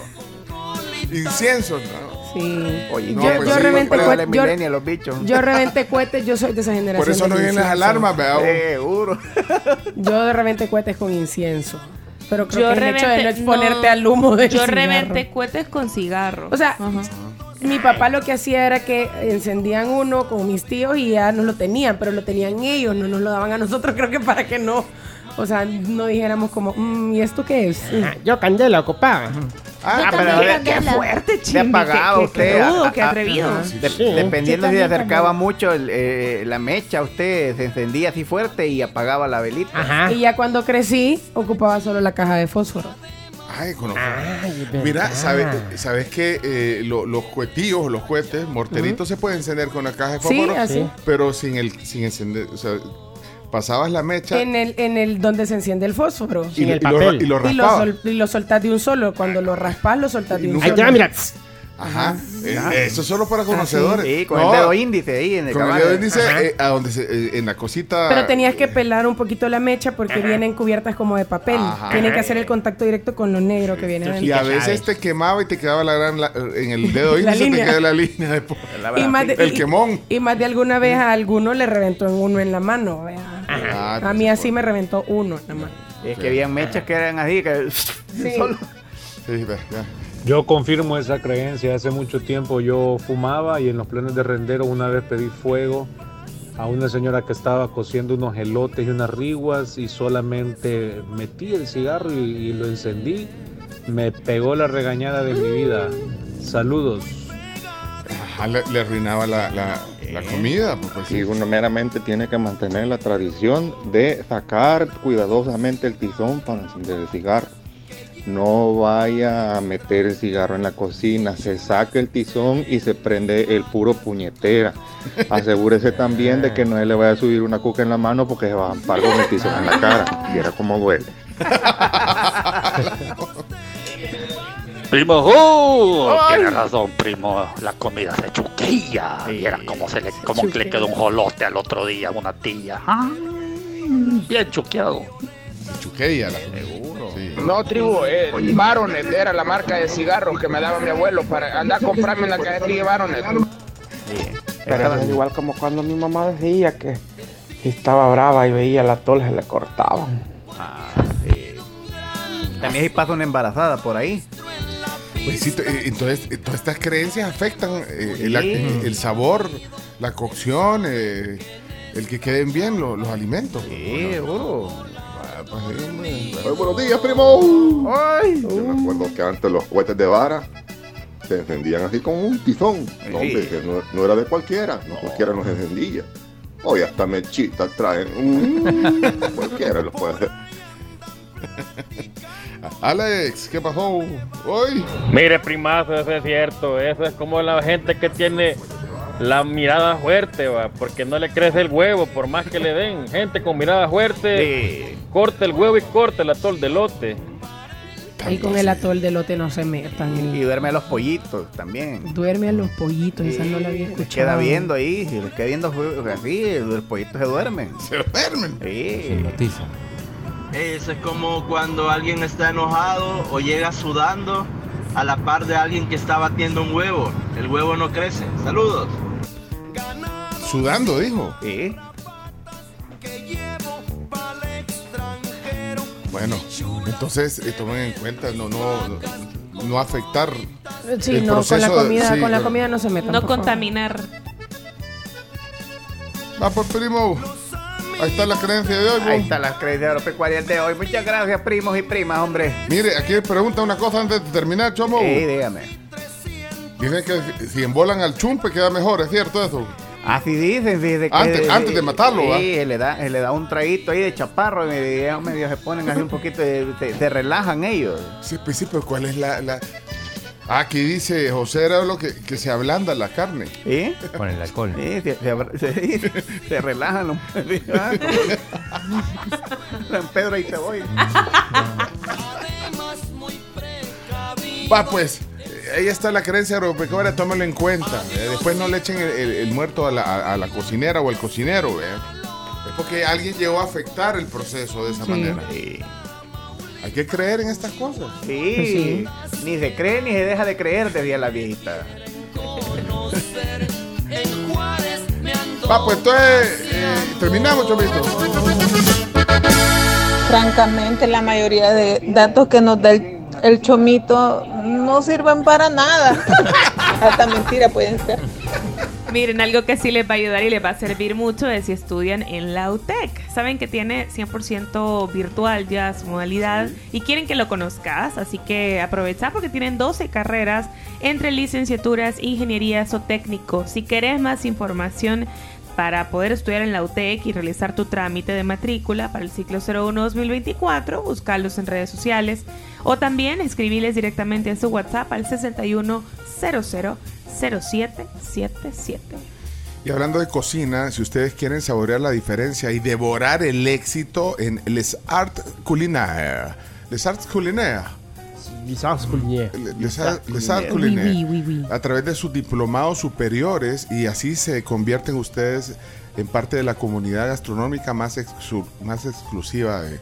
Speaker 7: Incienso. ¿no?
Speaker 27: Sí.
Speaker 1: Oye,
Speaker 7: No,
Speaker 27: yo,
Speaker 7: pues
Speaker 27: yo
Speaker 7: sí,
Speaker 27: reventé cohetes. Yo,
Speaker 1: los bichos.
Speaker 27: yo reventé cohetes, yo soy de esa generación.
Speaker 7: Por eso no vienen las alarmas, vea.
Speaker 1: Seguro.
Speaker 27: Yo de reventé cohetes con incienso. Pero creo
Speaker 6: Yo
Speaker 27: que el hecho de no exponerte
Speaker 6: no,
Speaker 27: al humo del
Speaker 6: Yo
Speaker 27: cigarro.
Speaker 6: reventé cohetes con cigarro.
Speaker 27: O sea,
Speaker 6: Ajá.
Speaker 27: Mi papá lo que hacía era que encendían uno con mis tíos y ya no lo tenían, pero lo tenían ellos, no nos lo daban a nosotros, creo que para que no, o sea, no dijéramos como, "Mm, ¿y esto qué es?
Speaker 8: Yo candela ocupaba.
Speaker 1: Ah,
Speaker 27: Yo
Speaker 1: pero
Speaker 27: también,
Speaker 1: qué fuerte,
Speaker 27: Qué
Speaker 1: Se apagaba
Speaker 27: qué- qué
Speaker 1: usted.
Speaker 27: rudo, qué
Speaker 1: a-
Speaker 27: atrevido.
Speaker 1: ajá. De-
Speaker 27: Sí.
Speaker 1: Dependiendo si se
Speaker 27: también,
Speaker 1: acercaba mucho el, eh, la mecha, usted se encendía así fuerte y apagaba la velita.
Speaker 27: Y ya cuando crecí, ocupaba solo la caja de fósforo.
Speaker 7: Ay, con
Speaker 27: Ay,
Speaker 7: Mira. ¿sabes, sabes que eh, lo- los cohetillos, los cohetes, morteritos se pueden encender con la caja de
Speaker 27: Sí,
Speaker 7: fósforo?
Speaker 27: así.
Speaker 7: Pero sin el sin encender, o sea, pasabas la mecha
Speaker 27: En el, en el donde se enciende el fósforo.
Speaker 7: Y- el y lo- papel. y lo
Speaker 27: Y lo,
Speaker 7: raspaba.
Speaker 27: sol- y lo soltás de un solo. Cuando lo raspas, lo soltás de un
Speaker 7: nunca-
Speaker 27: solo.
Speaker 7: Va, mira. Ajá. Eh, eso es solo para conocedores.
Speaker 1: Sí, con
Speaker 7: No,
Speaker 1: el dedo índice ahí en el
Speaker 7: Con el dedo índice eh, a donde se, eh, en la cosita.
Speaker 27: Pero tenías que pelar un poquito la mecha porque vienen cubiertas como de papel.
Speaker 7: Ajá.
Speaker 27: Tienen que hacer el contacto directo con lo negro que viene
Speaker 7: Y
Speaker 27: adentro.
Speaker 7: a veces te quemaba y te quedaba la gran la- en el dedo índice te
Speaker 27: línea.
Speaker 7: queda la línea de po-
Speaker 27: Y más de-
Speaker 7: el
Speaker 27: y-
Speaker 7: quemón.
Speaker 27: Y más de alguna vez a alguno le reventó en uno en la mano.
Speaker 7: Ah,
Speaker 27: a mí así me reventó uno en la mano.
Speaker 1: Es que habían mechas que eran así, que solo-
Speaker 7: Sí, ve, ya.
Speaker 38: Yo confirmo esa creencia. Hace mucho tiempo yo fumaba y en los planes de rendero una vez pedí fuego a una señora que estaba cociendo unos elotes y unas riguas y solamente metí el cigarro y, y lo encendí. Me pegó la regañada de mi vida. Saludos.
Speaker 7: Ajá, le, le arruinaba la, la- la comida. Pues, pues,
Speaker 39: Y uno meramente tiene que mantener la tradición de sacar cuidadosamente el tizón para encender el cigarro. No vaya a meter el cigarro en la cocina, se saca el tizón y se prende el puro puñetera. Asegúrese también de que no le vaya a subir una cuca en la mano porque se va a ampar con el tizón en la cara. Y era como duele.
Speaker 40: Primo, ¡oh! tiene razón, primo. La comida se chuquilla. Y era como, se le, como que le quedó un jolote al otro día a una tía. Ah, bien chuqueado.
Speaker 7: Chuqueya, la
Speaker 36: No, tribu, eh, Baronet era la marca de cigarros que me daba mi abuelo para andar a comprarme una cajetilla de Baronet.
Speaker 41: Pero es igual como cuando mi mamá decía que si estaba brava y veía la tol se le cortaban.
Speaker 1: Ah, sí. También hay pasa una embarazada por ahí.
Speaker 7: Pues sí, eh, entonces eh, todas estas creencias afectan eh, el,
Speaker 1: Sí.
Speaker 7: el sabor, la cocción, eh, el que queden bien lo- los alimentos.
Speaker 1: Sí, seguro.
Speaker 42: Ay, buenos días, primo.
Speaker 1: Ay.
Speaker 42: Yo me acuerdo que antes los cohetes de vara se encendían así con un tizón. No, hombre, que no, no era de cualquiera. No cualquiera los encendía. Hoy hasta mechitas traen. Mm, cualquiera los puede hacer.
Speaker 7: Alex, ¿qué pasó hoy?
Speaker 34: Mire, primazo, eso es cierto. Eso es como la gente que tiene la mirada fuerte, va, porque no le crece el huevo, por más que le den. Gente con mirada fuerte, corta el huevo y corta el atol de lote.
Speaker 27: Y con el atol de lote no se metan.
Speaker 1: Y duerme a los pollitos también.
Speaker 27: Duerme a los pollitos, esa no la había
Speaker 1: Se
Speaker 27: escuchado.
Speaker 1: queda viendo ahí, si queda viendo así, los pollitos se duermen.
Speaker 7: Se duermen.
Speaker 1: Sí.
Speaker 43: Eso es como cuando alguien está enojado o llega sudando a la par de alguien que está batiendo un huevo. El huevo no crece. Saludos.
Speaker 7: Sudando, dijo.
Speaker 1: Sí.
Speaker 7: Bueno, entonces eh, tomen en cuenta no, no, no, no afectar
Speaker 27: Sí,
Speaker 7: el
Speaker 27: no, con la
Speaker 7: proceso de-
Speaker 27: comida,
Speaker 7: sí,
Speaker 27: con la comida no se metan.
Speaker 6: No contaminar.
Speaker 7: Va por primo. Ahí está la creencia de hoy.
Speaker 1: Ahí
Speaker 7: bo.
Speaker 1: está las creencias agropecuarias de hoy. Muchas gracias, primos y primas, hombre.
Speaker 7: Mire, aquí me pregunta una cosa antes de terminar, Chomo.
Speaker 1: Sí, dígame.
Speaker 7: Dicen que si embolan al chumpe queda mejor, ¿es cierto eso?
Speaker 1: Así dicen, fíjese que-
Speaker 7: Antes- antes de matarlo,
Speaker 1: sí, se le da, se le da un traguito ahí de chaparro y medio, medio se ponen así un poquito, de- se, se relajan ellos.
Speaker 7: Sí, pues sí, pero ¿cuál es la...? la... Aquí dice José era lo que, que se ablanda la carne.
Speaker 1: ¿Sí?
Speaker 14: Con el alcohol.
Speaker 1: Sí, se, se, se- se relajan los San Pedro ahí te voy.
Speaker 7: Va, pues, eh, ahí está la creencia agropecuaria, tómalo en cuenta. eh, Después no le echen el, el- el muerto a la, a- a la cocinera o al cocinero. Es porque alguien llegó a afectar el proceso de esa
Speaker 1: Sí.
Speaker 7: manera. Hay que creer en estas cosas.
Speaker 1: Sí, ni se cree ni se deja de creer, decía la viejita.
Speaker 7: Va, pues entonces, eh, terminamos, Chomito.
Speaker 2: Francamente, la mayoría de datos que nos da el, el chomito no sirven para nada. Hasta mentira pueden ser.
Speaker 6: Miren, algo que sí les va a ayudar y les va a servir mucho es si estudian en la UTEC. Saben que tiene 100% virtual ya su modalidad y quieren que lo conozcas, así que aprovecha porque tienen 12 carreras entre licenciaturas, ingenierías o técnicos. Si querés más información para poder estudiar en la UTEC y realizar tu trámite de matrícula para el ciclo 01-2024, buscarlos en redes sociales o también escribirles directamente en su WhatsApp al 61000777.
Speaker 7: Y hablando de cocina, si ustedes quieren saborear la diferencia y devorar el éxito en Les Arts Culinaires. Les Arts Culinaires.
Speaker 8: Les Arts Culinaires.
Speaker 7: Les Arts Les Arts Culinaires. A través de sus diplomados superiores y así se convierten ustedes en parte de la comunidad gastronómica más, más exclusiva de-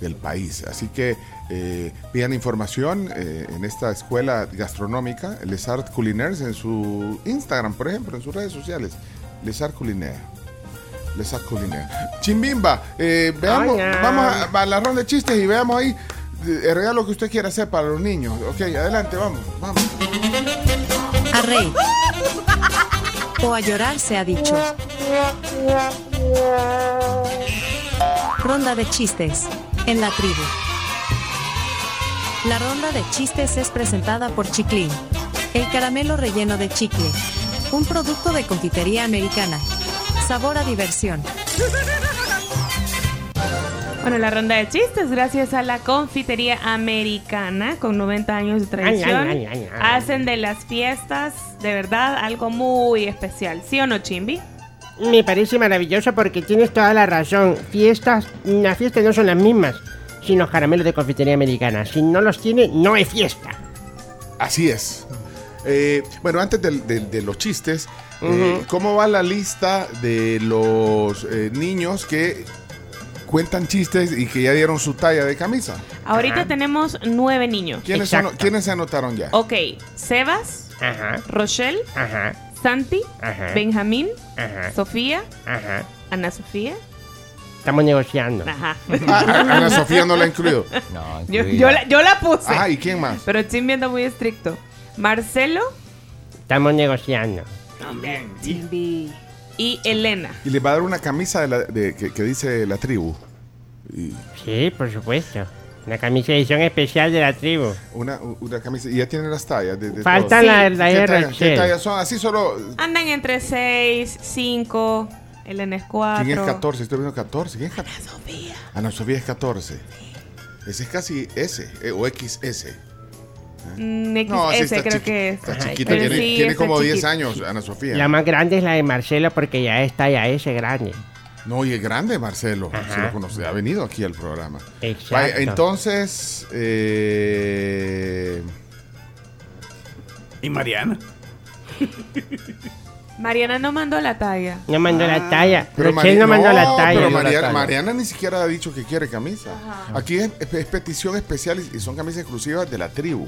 Speaker 7: del país. Así que eh, pidan información eh, en esta escuela gastronómica, Les Arts Culinaires, en su Instagram, por ejemplo, en sus redes sociales. Les Arts Culinaires. Les Arts Culinaires. Chimbimba, eh, veamos,
Speaker 8: Hola.
Speaker 7: vamos a, a la ronda de chistes y veamos ahí el regalo que usted quiera hacer para los niños. Ok, adelante, vamos, vamos.
Speaker 44: A reír. O a llorar se ha dicho. Ronda de chistes. En la tribu. La ronda de chistes es presentada por Chiclin. El caramelo relleno de chicle. Un producto de confitería americana. Sabor a diversión.
Speaker 6: Bueno, la ronda de chistes, gracias a la confitería americana con 90 años de tradición,
Speaker 8: Ay, ay, ay, ay, ay.
Speaker 6: hacen de las fiestas de verdad algo muy especial. ¿Sí o no, Chimbi?
Speaker 8: Me parece maravilloso porque tienes toda la razón. Fiestas, las fiestas no son las mismas sin los caramelos de confitería americana. Si no los tiene, no es fiesta.
Speaker 7: Así es. Eh, bueno, antes del- del- de, los chistes, eh,
Speaker 8: Ujú.
Speaker 7: ¿cómo va la lista de los eh, niños que cuentan chistes y que ya dieron su talla de camisa?
Speaker 6: Ahorita tenemos nueve niños.
Speaker 7: ¿Quiénes, son- ¿quiénes se anotaron ya?
Speaker 6: Ok, Sebas, Rochelle, Santi,
Speaker 8: Ajá.
Speaker 6: Benjamín,
Speaker 8: Ajá.
Speaker 6: Sofía,
Speaker 8: Ajá.
Speaker 6: Ana Sofía.
Speaker 8: Estamos negociando.
Speaker 6: Ajá.
Speaker 7: Ah, ah, Ana Sofía no la ha incluido.
Speaker 6: Yo, yo la, yo la puse.
Speaker 7: Ajá, ¿y quién más?
Speaker 6: Pero Chimbi anda muy estricto. Marcelo
Speaker 8: Estamos negociando.
Speaker 6: Y Elena.
Speaker 7: Y les va a dar una camisa de la- de- que, que dice la tribu. Y
Speaker 8: Sí, por supuesto. Una camisa de edición especial de la tribu.
Speaker 7: una, una camisa. Y ya tienen las tallas. De, de
Speaker 8: Falta
Speaker 7: todos.
Speaker 8: la-
Speaker 7: ¿Qué
Speaker 8: la de
Speaker 7: tallas- ¿Qué tallas son? Así solo.
Speaker 6: Andan entre 6, 5, Elena es 4.
Speaker 7: ¿Quién es 14? Estoy viendo 14. ¿Quién es 14? Ana Sofía. Ana Sofía es 14. Ese es casi S eh, o XS.
Speaker 6: Mm, XS
Speaker 7: No, sí
Speaker 6: creo
Speaker 7: chiqui-
Speaker 6: que es.
Speaker 7: Está chiquita, tiene,
Speaker 6: sí,
Speaker 7: tiene
Speaker 6: está
Speaker 7: como 10
Speaker 6: chiquita.
Speaker 7: años, Ana Sofía.
Speaker 8: La más grande es la de Marcelo porque ya está ya ese grande.
Speaker 7: No, y es grande, Marcelo.
Speaker 8: Ajá.
Speaker 7: Se lo conoce, ha venido aquí al programa.
Speaker 8: Exacto.
Speaker 7: Vaya, entonces. eh,
Speaker 1: ¿Y Mariana?
Speaker 6: Mariana no mandó la talla.
Speaker 8: No mandó la talla.
Speaker 7: pero
Speaker 8: Rochelle no mandó la talla.
Speaker 7: Pero
Speaker 8: la
Speaker 7: Mariana,
Speaker 8: talla.
Speaker 7: Mariana ni siquiera ha dicho que quiere camisa. Aquí es, es petición especial y son camisas exclusivas de la tribu.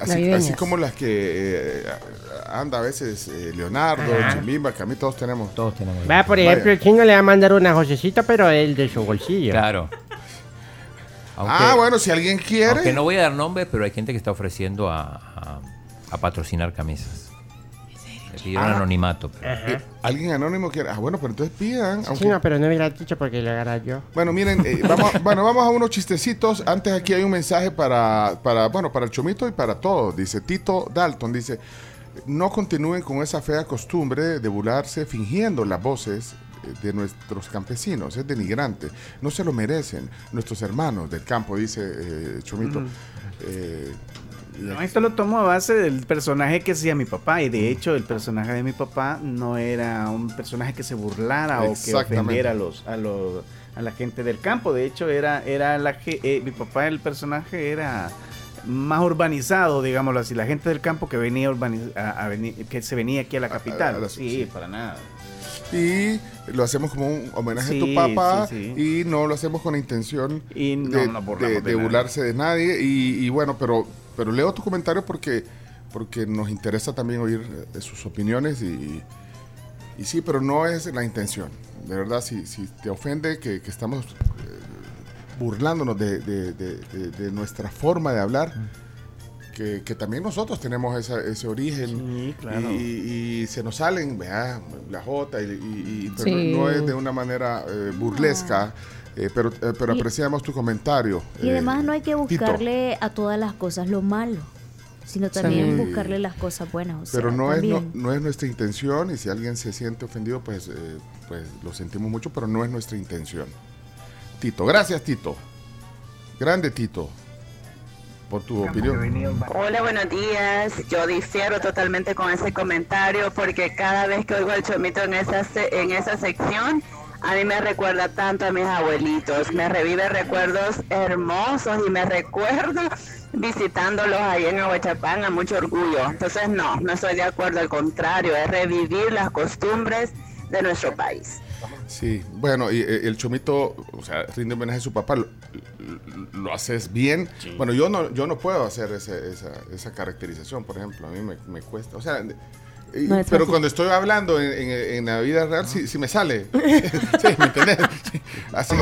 Speaker 7: Así, como las que eh, anda a veces eh, Leonardo,
Speaker 8: Ajá.
Speaker 7: Chimbimba, que a mí todos tenemos.
Speaker 14: Todos tenemos.
Speaker 8: Va, por
Speaker 7: Vaya.
Speaker 8: ejemplo, el chino le va a mandar una Josecita, pero él de su bolsillo.
Speaker 14: Claro. Aunque-
Speaker 7: ah, bueno, si alguien quiere.
Speaker 14: Aunque no voy a dar nombres, pero hay gente que está ofreciendo a, a- a patrocinar camisas. Le pidieron
Speaker 7: Ah.
Speaker 14: anonimato. pero-
Speaker 7: Eh, alguien anónimo quiere. Ah, bueno, pero entonces pidan.
Speaker 8: Sí,
Speaker 7: aunque-
Speaker 8: no, pero no hubiera dicho porque lo agarra yo.
Speaker 7: Bueno, miren, eh, vamos, bueno, vamos a unos chistecitos. Antes aquí hay un mensaje para, para, bueno, para el chomito y para todos. Dice Tito Dalton, dice, no continúen con esa fea costumbre de burlarse fingiendo las voces de nuestros campesinos. Es denigrante. No se lo merecen nuestros hermanos del campo, dice eh, Chomito. Eh, y
Speaker 1: No, esto lo tomo a base del personaje que hacía mi papá. Y de hecho, el personaje de mi papá no era un personaje que se burlara o que ofendiera a los, a los a la gente del campo. De hecho, era, era la eh, mi papá, el personaje era más urbanizado, digámoslo así. La gente del campo que venía a- a venir- que se venía aquí a la capital.
Speaker 7: a la-
Speaker 1: sí,
Speaker 7: sí.
Speaker 1: para nada.
Speaker 7: y lo hacemos como un homenaje a tu papá
Speaker 1: sí,
Speaker 7: y no lo hacemos con intención
Speaker 1: Y no
Speaker 7: de, burlarse de nadie y, y bueno pero pero leo tu comentario porque porque nos interesa también oír eh, sus opiniones y, y sí pero no es la intención de verdad si, si te ofende que, que estamos eh, burlándonos de, de- de- de- de nuestra forma de hablar que, que también nosotros tenemos esa- ese origen
Speaker 1: claro.
Speaker 7: y, y se nos salen, vea, la J, y, y- y- pero
Speaker 11: Sí.
Speaker 7: no es de una manera eh, burlesca, eh, pero, eh, pero
Speaker 11: Y-
Speaker 7: apreciamos tu comentario.
Speaker 11: Y
Speaker 7: eh,
Speaker 11: además no hay que
Speaker 7: Tito.
Speaker 11: buscarle a todas las cosas lo malo, sino también
Speaker 7: Sí.
Speaker 11: buscarle las cosas buenas. o sea,
Speaker 7: Pero no es, no, no es nuestra intención y si alguien se siente ofendido, pues, eh, pues lo sentimos mucho, pero no es nuestra intención. Tito, gracias Tito. Grande Tito, por tu opinión.
Speaker 2: Hola, buenos días. Yo difiero totalmente con ese comentario porque cada vez que oigo el chomito en esa, se- en esa sección, a mí me recuerda tanto a mis abuelitos. Me revive recuerdos hermosos y me recuerdo visitándolos ahí en Aguachapán a mucho orgullo. Entonces, no, no estoy de acuerdo. Al contrario, es revivir las costumbres de nuestro país.
Speaker 7: Sí, bueno, y eh, el chomito, o sea, rinde homenaje a su papá, lo, lo- lo haces bien. Bueno, yo no, yo no puedo hacer ese- esa, esa caracterización, por ejemplo, a mí me, me cuesta. O sea,
Speaker 6: No es
Speaker 7: pero
Speaker 6: fácil.
Speaker 7: cuando estoy hablando en, en- en la vida real, sí, sí me sale. sí, ¿me entendés? Sí, Así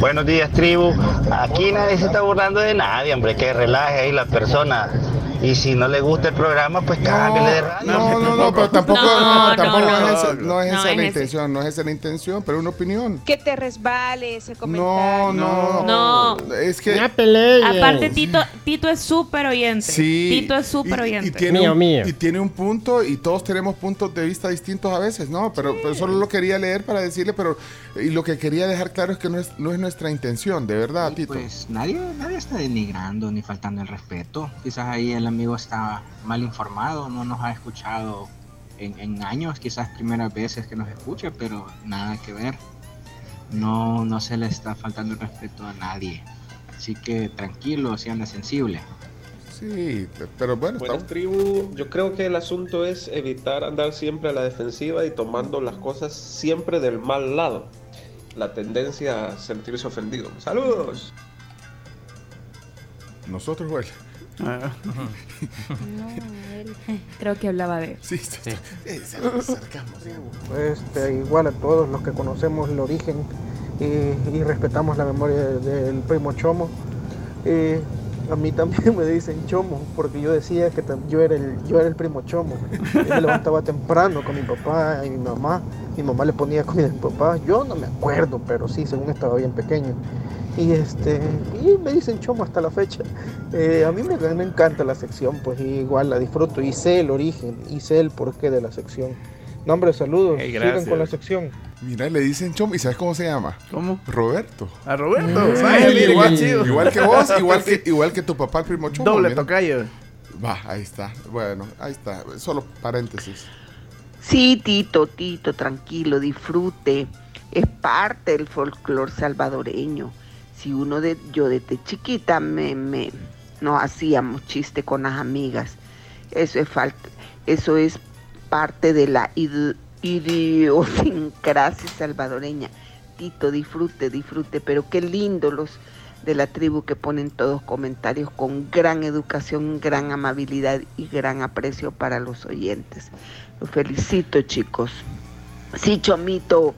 Speaker 45: Buenos días, tribu. Aquí nadie se está burlando de nadie, hombre. Que relaje ahí la persona. Y si no le gusta el programa, pues cámbiale de radio.
Speaker 7: No, no, no, pero tampoco,
Speaker 45: No,
Speaker 7: no, tampoco
Speaker 45: no,
Speaker 7: es,
Speaker 45: no.
Speaker 7: esa- no es
Speaker 45: No
Speaker 7: esa
Speaker 45: es
Speaker 7: la
Speaker 45: ese.
Speaker 7: intención, no es esa la intención, pero una opinión.
Speaker 46: Que te resbale ese
Speaker 7: No,
Speaker 46: comentario.
Speaker 7: no,
Speaker 6: No.
Speaker 7: Es que
Speaker 6: Aparte, Tito, Tito es súper oyente.
Speaker 7: Sí.
Speaker 6: Tito es súper
Speaker 7: Y
Speaker 6: oyente.
Speaker 7: tiene, un, y tiene un punto y todos tenemos puntos de vista distintos a veces, ¿no? Pero, pero solo lo quería leer para decirle, pero y lo que quería dejar claro es que no es, no es nuestra intención, de verdad, Tito.
Speaker 47: Pues nadie, nadie está denigrando ni faltando el respeto. Quizás ahí el amigo está mal informado, no nos ha escuchado en, en años, quizás primeras veces que nos escucha, pero nada que ver. No, no se le está faltando el respeto a nadie. Así que tranquilo, sean sensible.
Speaker 7: Sí, pero bueno.
Speaker 48: Buenas tribu, yo creo que el asunto es evitar andar siempre a la defensiva y tomando las cosas siempre del mal lado. La tendencia a sentirse ofendido. Saludos.
Speaker 7: Nosotros, güey.
Speaker 1: Ah.
Speaker 6: Creo que hablaba de.
Speaker 7: Sí, sí.
Speaker 49: Este, igual a todos los que conocemos el origen y, y respetamos la memoria del primo Chomo. eh, a mí también me dicen Chomo, porque yo decía que yo era el, yo era el primo Chomo. Yo me levantaba temprano con mi papá y mi mamá. Mi mamá le ponía comida a mi papá. Yo no me acuerdo, pero sí, según estaba bien pequeño. Y este y me dicen Chomo hasta la fecha. Eh, a mí me, me encanta la sección, pues igual la disfruto y sé el origen y sé el porqué de la sección. No, hombre, saludos.
Speaker 1: Hey,
Speaker 49: Sigan con la sección.
Speaker 7: Mira, le dicen Chom, ¿y sabes cómo se llama?
Speaker 1: ¿Cómo?
Speaker 7: Roberto.
Speaker 1: A Roberto.
Speaker 7: Mm. Igual, igual que vos, igual que, igual que tu papá, el primo Chomo.
Speaker 1: Doble
Speaker 7: mira.
Speaker 1: tocayo.
Speaker 7: Va, ahí está. Bueno, ahí está. Solo paréntesis.
Speaker 50: Sí, Tito, Tito, tranquilo, disfrute. Es parte del folclore salvadoreño. Si uno de yo desde chiquita me, me nos hacíamos chiste con las amigas. Eso es falta, eso es parte de la id- idiosincrasia salvadoreña. Tito, disfrute, disfrute, pero qué lindo los de la tribu que ponen todos comentarios con gran educación, gran amabilidad y gran aprecio para los oyentes. Los felicito, chicos. Sí, Chomito,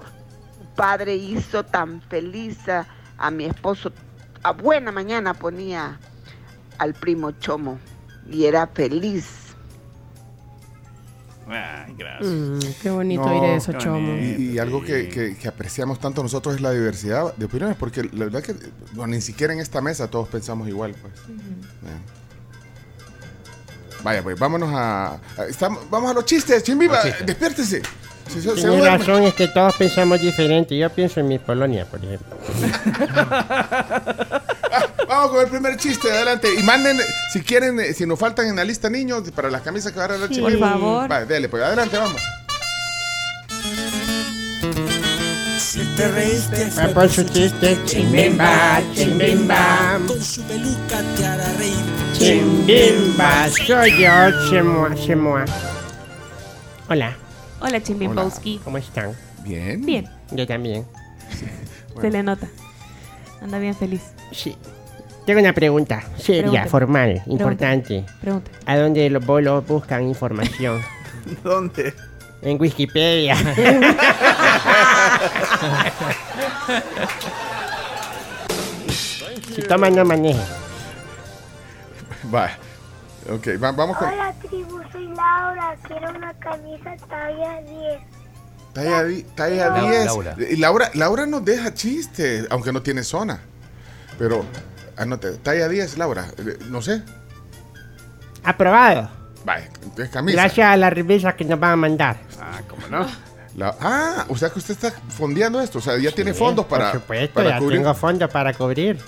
Speaker 50: padre hizo tan feliz a mi esposo. A buena mañana ponía al primo Chomo y era feliz.
Speaker 1: Ay, gracias.
Speaker 27: Mm, qué bonito
Speaker 7: No,
Speaker 27: oír eso, Chomo.
Speaker 7: Y, y algo que, que- que apreciamos tanto nosotros es la diversidad de opiniones, porque la verdad que bueno, ni siquiera en esta mesa todos pensamos igual. Pues. Vaya, pues vámonos a. a- estamos- vamos a los chistes, Chimbiba,
Speaker 8: Los chistes.
Speaker 7: despiértese. Se- se- se
Speaker 8: Tienes
Speaker 7: duerme.
Speaker 8: razón, es que todos pensamos diferente. Yo pienso en mi Polonia, por ejemplo.
Speaker 7: Vamos con el primer chiste, adelante. Y manden, si quieren, eh, si nos faltan en la lista niños, para las camisas que va a regalar
Speaker 6: Sí,
Speaker 7: Chimbiba.
Speaker 6: por favor.
Speaker 7: Vale, dele, pues adelante, vamos.
Speaker 51: Si te reíste
Speaker 8: por su chiste. Chimbimba, chimbimba.
Speaker 51: Con su peluca te hará reír.
Speaker 8: Chimbimba, soy yo, Chemoa, Chemoa. Hola.
Speaker 6: Hola, Chimbimbowski.
Speaker 8: ¿Cómo están?
Speaker 7: Bien.
Speaker 6: Bien.
Speaker 8: Yo también.
Speaker 6: Se le nota. Anda bien feliz.
Speaker 8: Sí. Tengo una pregunta seria, formal, importante.
Speaker 6: Pregunte.
Speaker 8: ¿A dónde los bolos buscan información?
Speaker 1: ¿Dónde?
Speaker 8: En Wikipedia. si toma, no maneje.
Speaker 7: Va. Ok, va- vamos con
Speaker 52: Hola tribu, soy Laura, quiero una camisa talla 10.
Speaker 7: talla, talla
Speaker 52: Laura.
Speaker 7: 10.
Speaker 52: Laura.
Speaker 7: Y Laura, Laura nos deja chistes, aunque no tiene zona. Pero, anote, talla 10, Laura. Eh, No sé.
Speaker 8: Aprobado.
Speaker 7: Vaya, es camisa.
Speaker 8: Gracias a la revisa que nos van a mandar.
Speaker 1: Ah, ¿cómo no?
Speaker 7: La- ah, o sea que usted está fondeando esto. O sea, ya tiene fondos para,
Speaker 8: Por supuesto,
Speaker 7: para
Speaker 8: ya
Speaker 7: cubrir.
Speaker 8: tengo fondos para cubrir.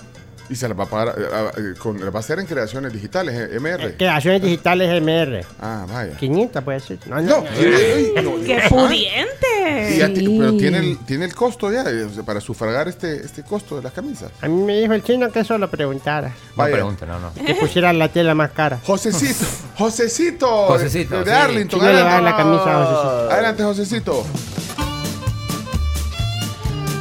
Speaker 7: Y se las va a pagar, eh, ah, eh, con, las va a hacer en creaciones digitales, eh, MR.
Speaker 8: Creaciones digitales MR.
Speaker 7: Ah, vaya.
Speaker 8: 500 puede ser. No,
Speaker 7: No,
Speaker 8: no.
Speaker 7: eh, no,
Speaker 6: ¡Qué pudiente!
Speaker 7: ti- pero tiene el, tiene el costo ya eh, para sufragar este, este costo de las camisas.
Speaker 8: A mí me dijo el chino que eso lo preguntara.
Speaker 14: No
Speaker 7: Vaya.
Speaker 14: pregunta, no, no.
Speaker 8: Que pusiera la tela más cara.
Speaker 7: Josecito, Josecito,
Speaker 14: Josecito,
Speaker 7: de, de
Speaker 14: sí.
Speaker 7: Arlington.
Speaker 8: Sí, yo le voy a dar
Speaker 7: adelante.
Speaker 8: la camisa a Josecito.
Speaker 7: Adelante, Josecito.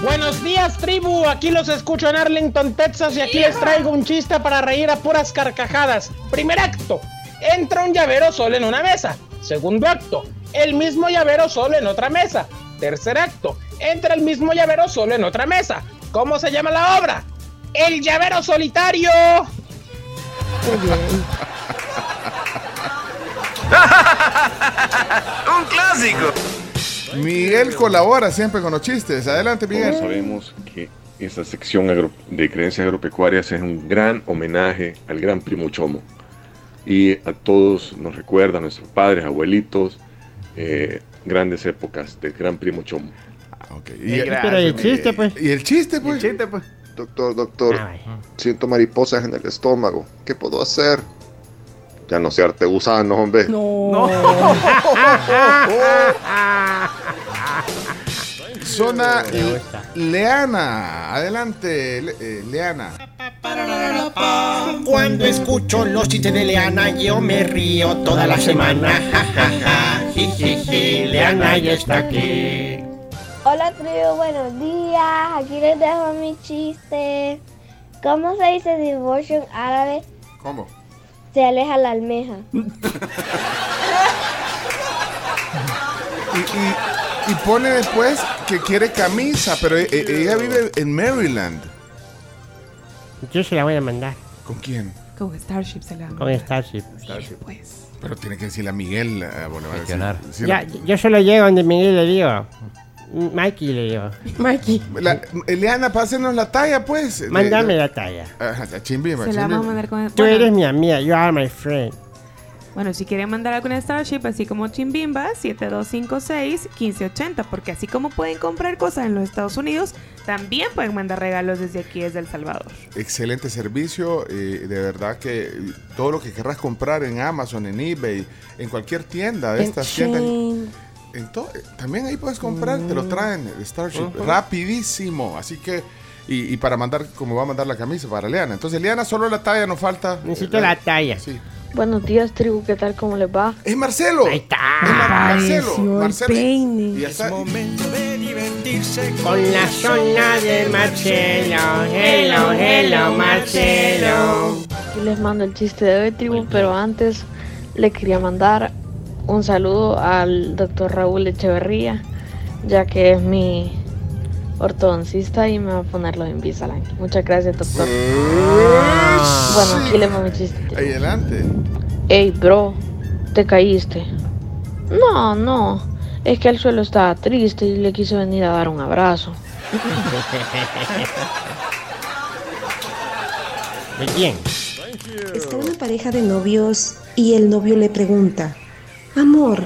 Speaker 53: Buenos días, tribu. Aquí los escucho en Arlington, Texas, y aquí les traigo un chiste para reír a puras carcajadas. Primer acto: entra un llavero solo en una mesa. Segundo acto: el mismo llavero solo en otra mesa. Tercer acto: entra el mismo llavero solo en otra mesa. ¿Cómo se llama la obra? El llavero solitario.
Speaker 1: Un clásico.
Speaker 7: Miguel colabora siempre con los chistes. Adelante,
Speaker 46: Todos
Speaker 7: Miguel.
Speaker 46: sabemos que esta sección agro- de creencias agropecuarias es un gran homenaje al gran primo Chomo. Y a todos nos recuerda a nuestros padres, abuelitos, eh, grandes épocas del gran primo Chomo.
Speaker 7: Y,
Speaker 8: Pero el chiste, pues.
Speaker 7: y el chiste, pues.
Speaker 1: chiste, pues.
Speaker 42: Doctor, doctor, siento mariposas en el estómago. ¿Qué puedo hacer? Ya no searte gusano, hombre.
Speaker 8: No.
Speaker 7: Zona Leana. Adelante, Le- eh, Leana.
Speaker 54: Cuando escucho los chistes de Leana, yo me río toda la semana. Leana ya está aquí.
Speaker 52: Hola tribu, buenos días. Aquí les dejo mi chiste. ¿Cómo se dice divorcio en árabe?
Speaker 7: ¿Cómo?
Speaker 52: Se aleja la almeja.
Speaker 7: Y, y- y pone después que quiere camisa, pero e- e- ella vive en Maryland.
Speaker 8: Yo se la voy a mandar
Speaker 7: ¿Con quién?
Speaker 6: Con Starship se la
Speaker 8: con Starship.
Speaker 6: Pues.
Speaker 7: Pero tiene que decirle a Miguel. eh, bueno, va a decir-
Speaker 8: Ya, yo solo llego donde Miguel le digo. Mikey le digo.
Speaker 27: Mikey.
Speaker 7: La, Eliana, pásenos la talla, pues.
Speaker 8: Mándame la talla.
Speaker 7: Ajá, la chimbimba,
Speaker 6: Se la vamos a mandar con...
Speaker 8: Tú
Speaker 6: bueno,
Speaker 8: eres mi amiga. You are my friend.
Speaker 6: Bueno, si quieren mandar alguna Starship, así como Chimbimba, 7256-1580, porque así como pueden comprar cosas en los Estados Unidos, también pueden mandar regalos desde aquí, desde El Salvador.
Speaker 7: Excelente servicio. eh, de verdad que todo lo que querrás comprar en Amazon, en eBay, en cualquier tienda de
Speaker 27: En
Speaker 7: estas tiendas.
Speaker 27: Shein.
Speaker 7: en to- eh, también ahí puedes comprar, te lo traen, Starship, rapidísimo. Así que, y, y para mandar, como va a mandar la camisa para Leana. Entonces, Leana, solo la talla nos falta.
Speaker 8: Necesito
Speaker 7: Eh,
Speaker 8: la talla.
Speaker 7: Sí.
Speaker 55: Buenos días, tribu, ¿qué tal? ¿Cómo les va?
Speaker 7: ¡Es Marcelo!
Speaker 8: Ahí está.
Speaker 7: Marcelo,
Speaker 27: Apareció el
Speaker 7: Marcelo.
Speaker 27: peine.
Speaker 7: Y está.
Speaker 8: Con la zona de Marcelo. Hello, hello, Marcelo.
Speaker 55: Aquí les mando el chiste de hoy, tribu, pero antes le quería mandar un saludo al doctor Raúl Echeverría, ya que es mi ortodoncista y me va a poner los Invisalign. Muchas gracias, doctor. Bueno, aquí le mando mi chiste.
Speaker 7: Ahí adelante.
Speaker 55: Ey, bro, ¿te caíste? No, no. Es que el suelo estaba triste y le quise venir a dar un abrazo.
Speaker 8: ¿De quién?
Speaker 56: Está una pareja de novios y el novio le pregunta, Amor,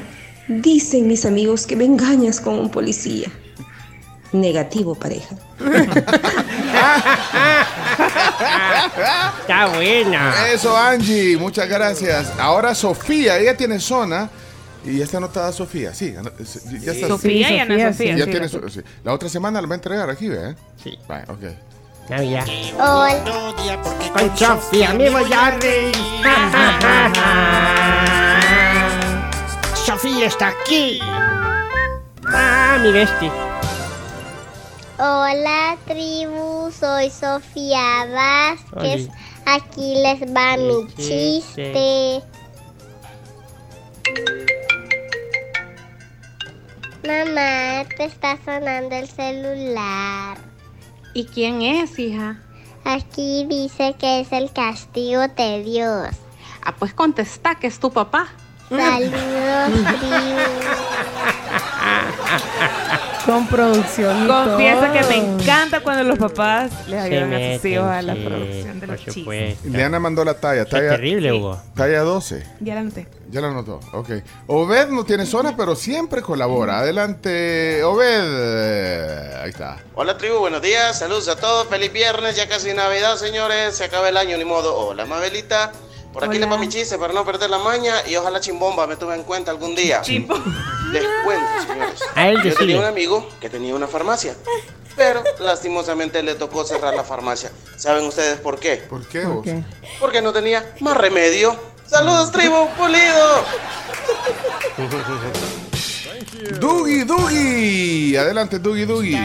Speaker 56: dicen mis amigos que me engañas con un policía. Negativo, pareja.
Speaker 8: Está buena.
Speaker 7: Eso, Angie, muchas gracias. Ahora Sofía, ella tiene zona. Y ya está anotada Sofía, sí. Ya está.
Speaker 6: Sofía y Ana
Speaker 27: Sofía,
Speaker 6: Sofía.
Speaker 7: Ya
Speaker 6: sí,
Speaker 7: tiene
Speaker 6: la-
Speaker 7: su- sí. La otra semana la va a entregar aquí, ¿eh?
Speaker 8: Sí.
Speaker 7: Vale, ok.
Speaker 8: Navidad.
Speaker 56: Hola.
Speaker 8: Con Sofía me voy a reír. Sofía está aquí. Ah, mi bestia.
Speaker 52: Hola tribu, soy Sofía Vázquez.
Speaker 8: Oli.
Speaker 52: Aquí les va mi
Speaker 8: chiste.
Speaker 52: chiste. Mamá, te está sonando el celular.
Speaker 11: ¿Y quién es, hija?
Speaker 52: Aquí dice que es el castigo de Dios.
Speaker 57: Ah, pues contesta que es tu papá.
Speaker 52: Saludos,
Speaker 27: Con producción. y
Speaker 6: Confiesa que me encanta cuando los papás les ayudan a sus
Speaker 8: meten,
Speaker 6: hijos a la
Speaker 8: sí,
Speaker 6: producción de
Speaker 8: por
Speaker 6: los chistes.
Speaker 8: supuesto.
Speaker 7: Leana mandó la talla.
Speaker 8: Qué
Speaker 7: talla
Speaker 8: terrible, Hugo.
Speaker 7: Talla 12.
Speaker 6: Ya la noté.
Speaker 7: Ya la notó, ok. Obed no tiene zona, pero siempre colabora. Adelante, Obed. Ahí está.
Speaker 58: Hola tribu, buenos días, saludos a todos, feliz viernes, ya casi Navidad señores, se acaba el año, ni modo. Hola Mabelita, por aquí
Speaker 6: Hola.
Speaker 58: le va mi chiste para no perder la maña y ojalá Chimbomba me tome en cuenta algún día. Les cuento, señores.
Speaker 8: A él
Speaker 58: Yo
Speaker 8: decide.
Speaker 58: tenía un amigo que tenía una farmacia, pero lastimosamente le tocó cerrar la farmacia. ¿Saben ustedes por qué?
Speaker 7: ¿Por qué vos?
Speaker 58: Porque no tenía más remedio. Saludos tribu, pulido.
Speaker 7: Dugi, Dugi. Adelante, Dugi, Dugi.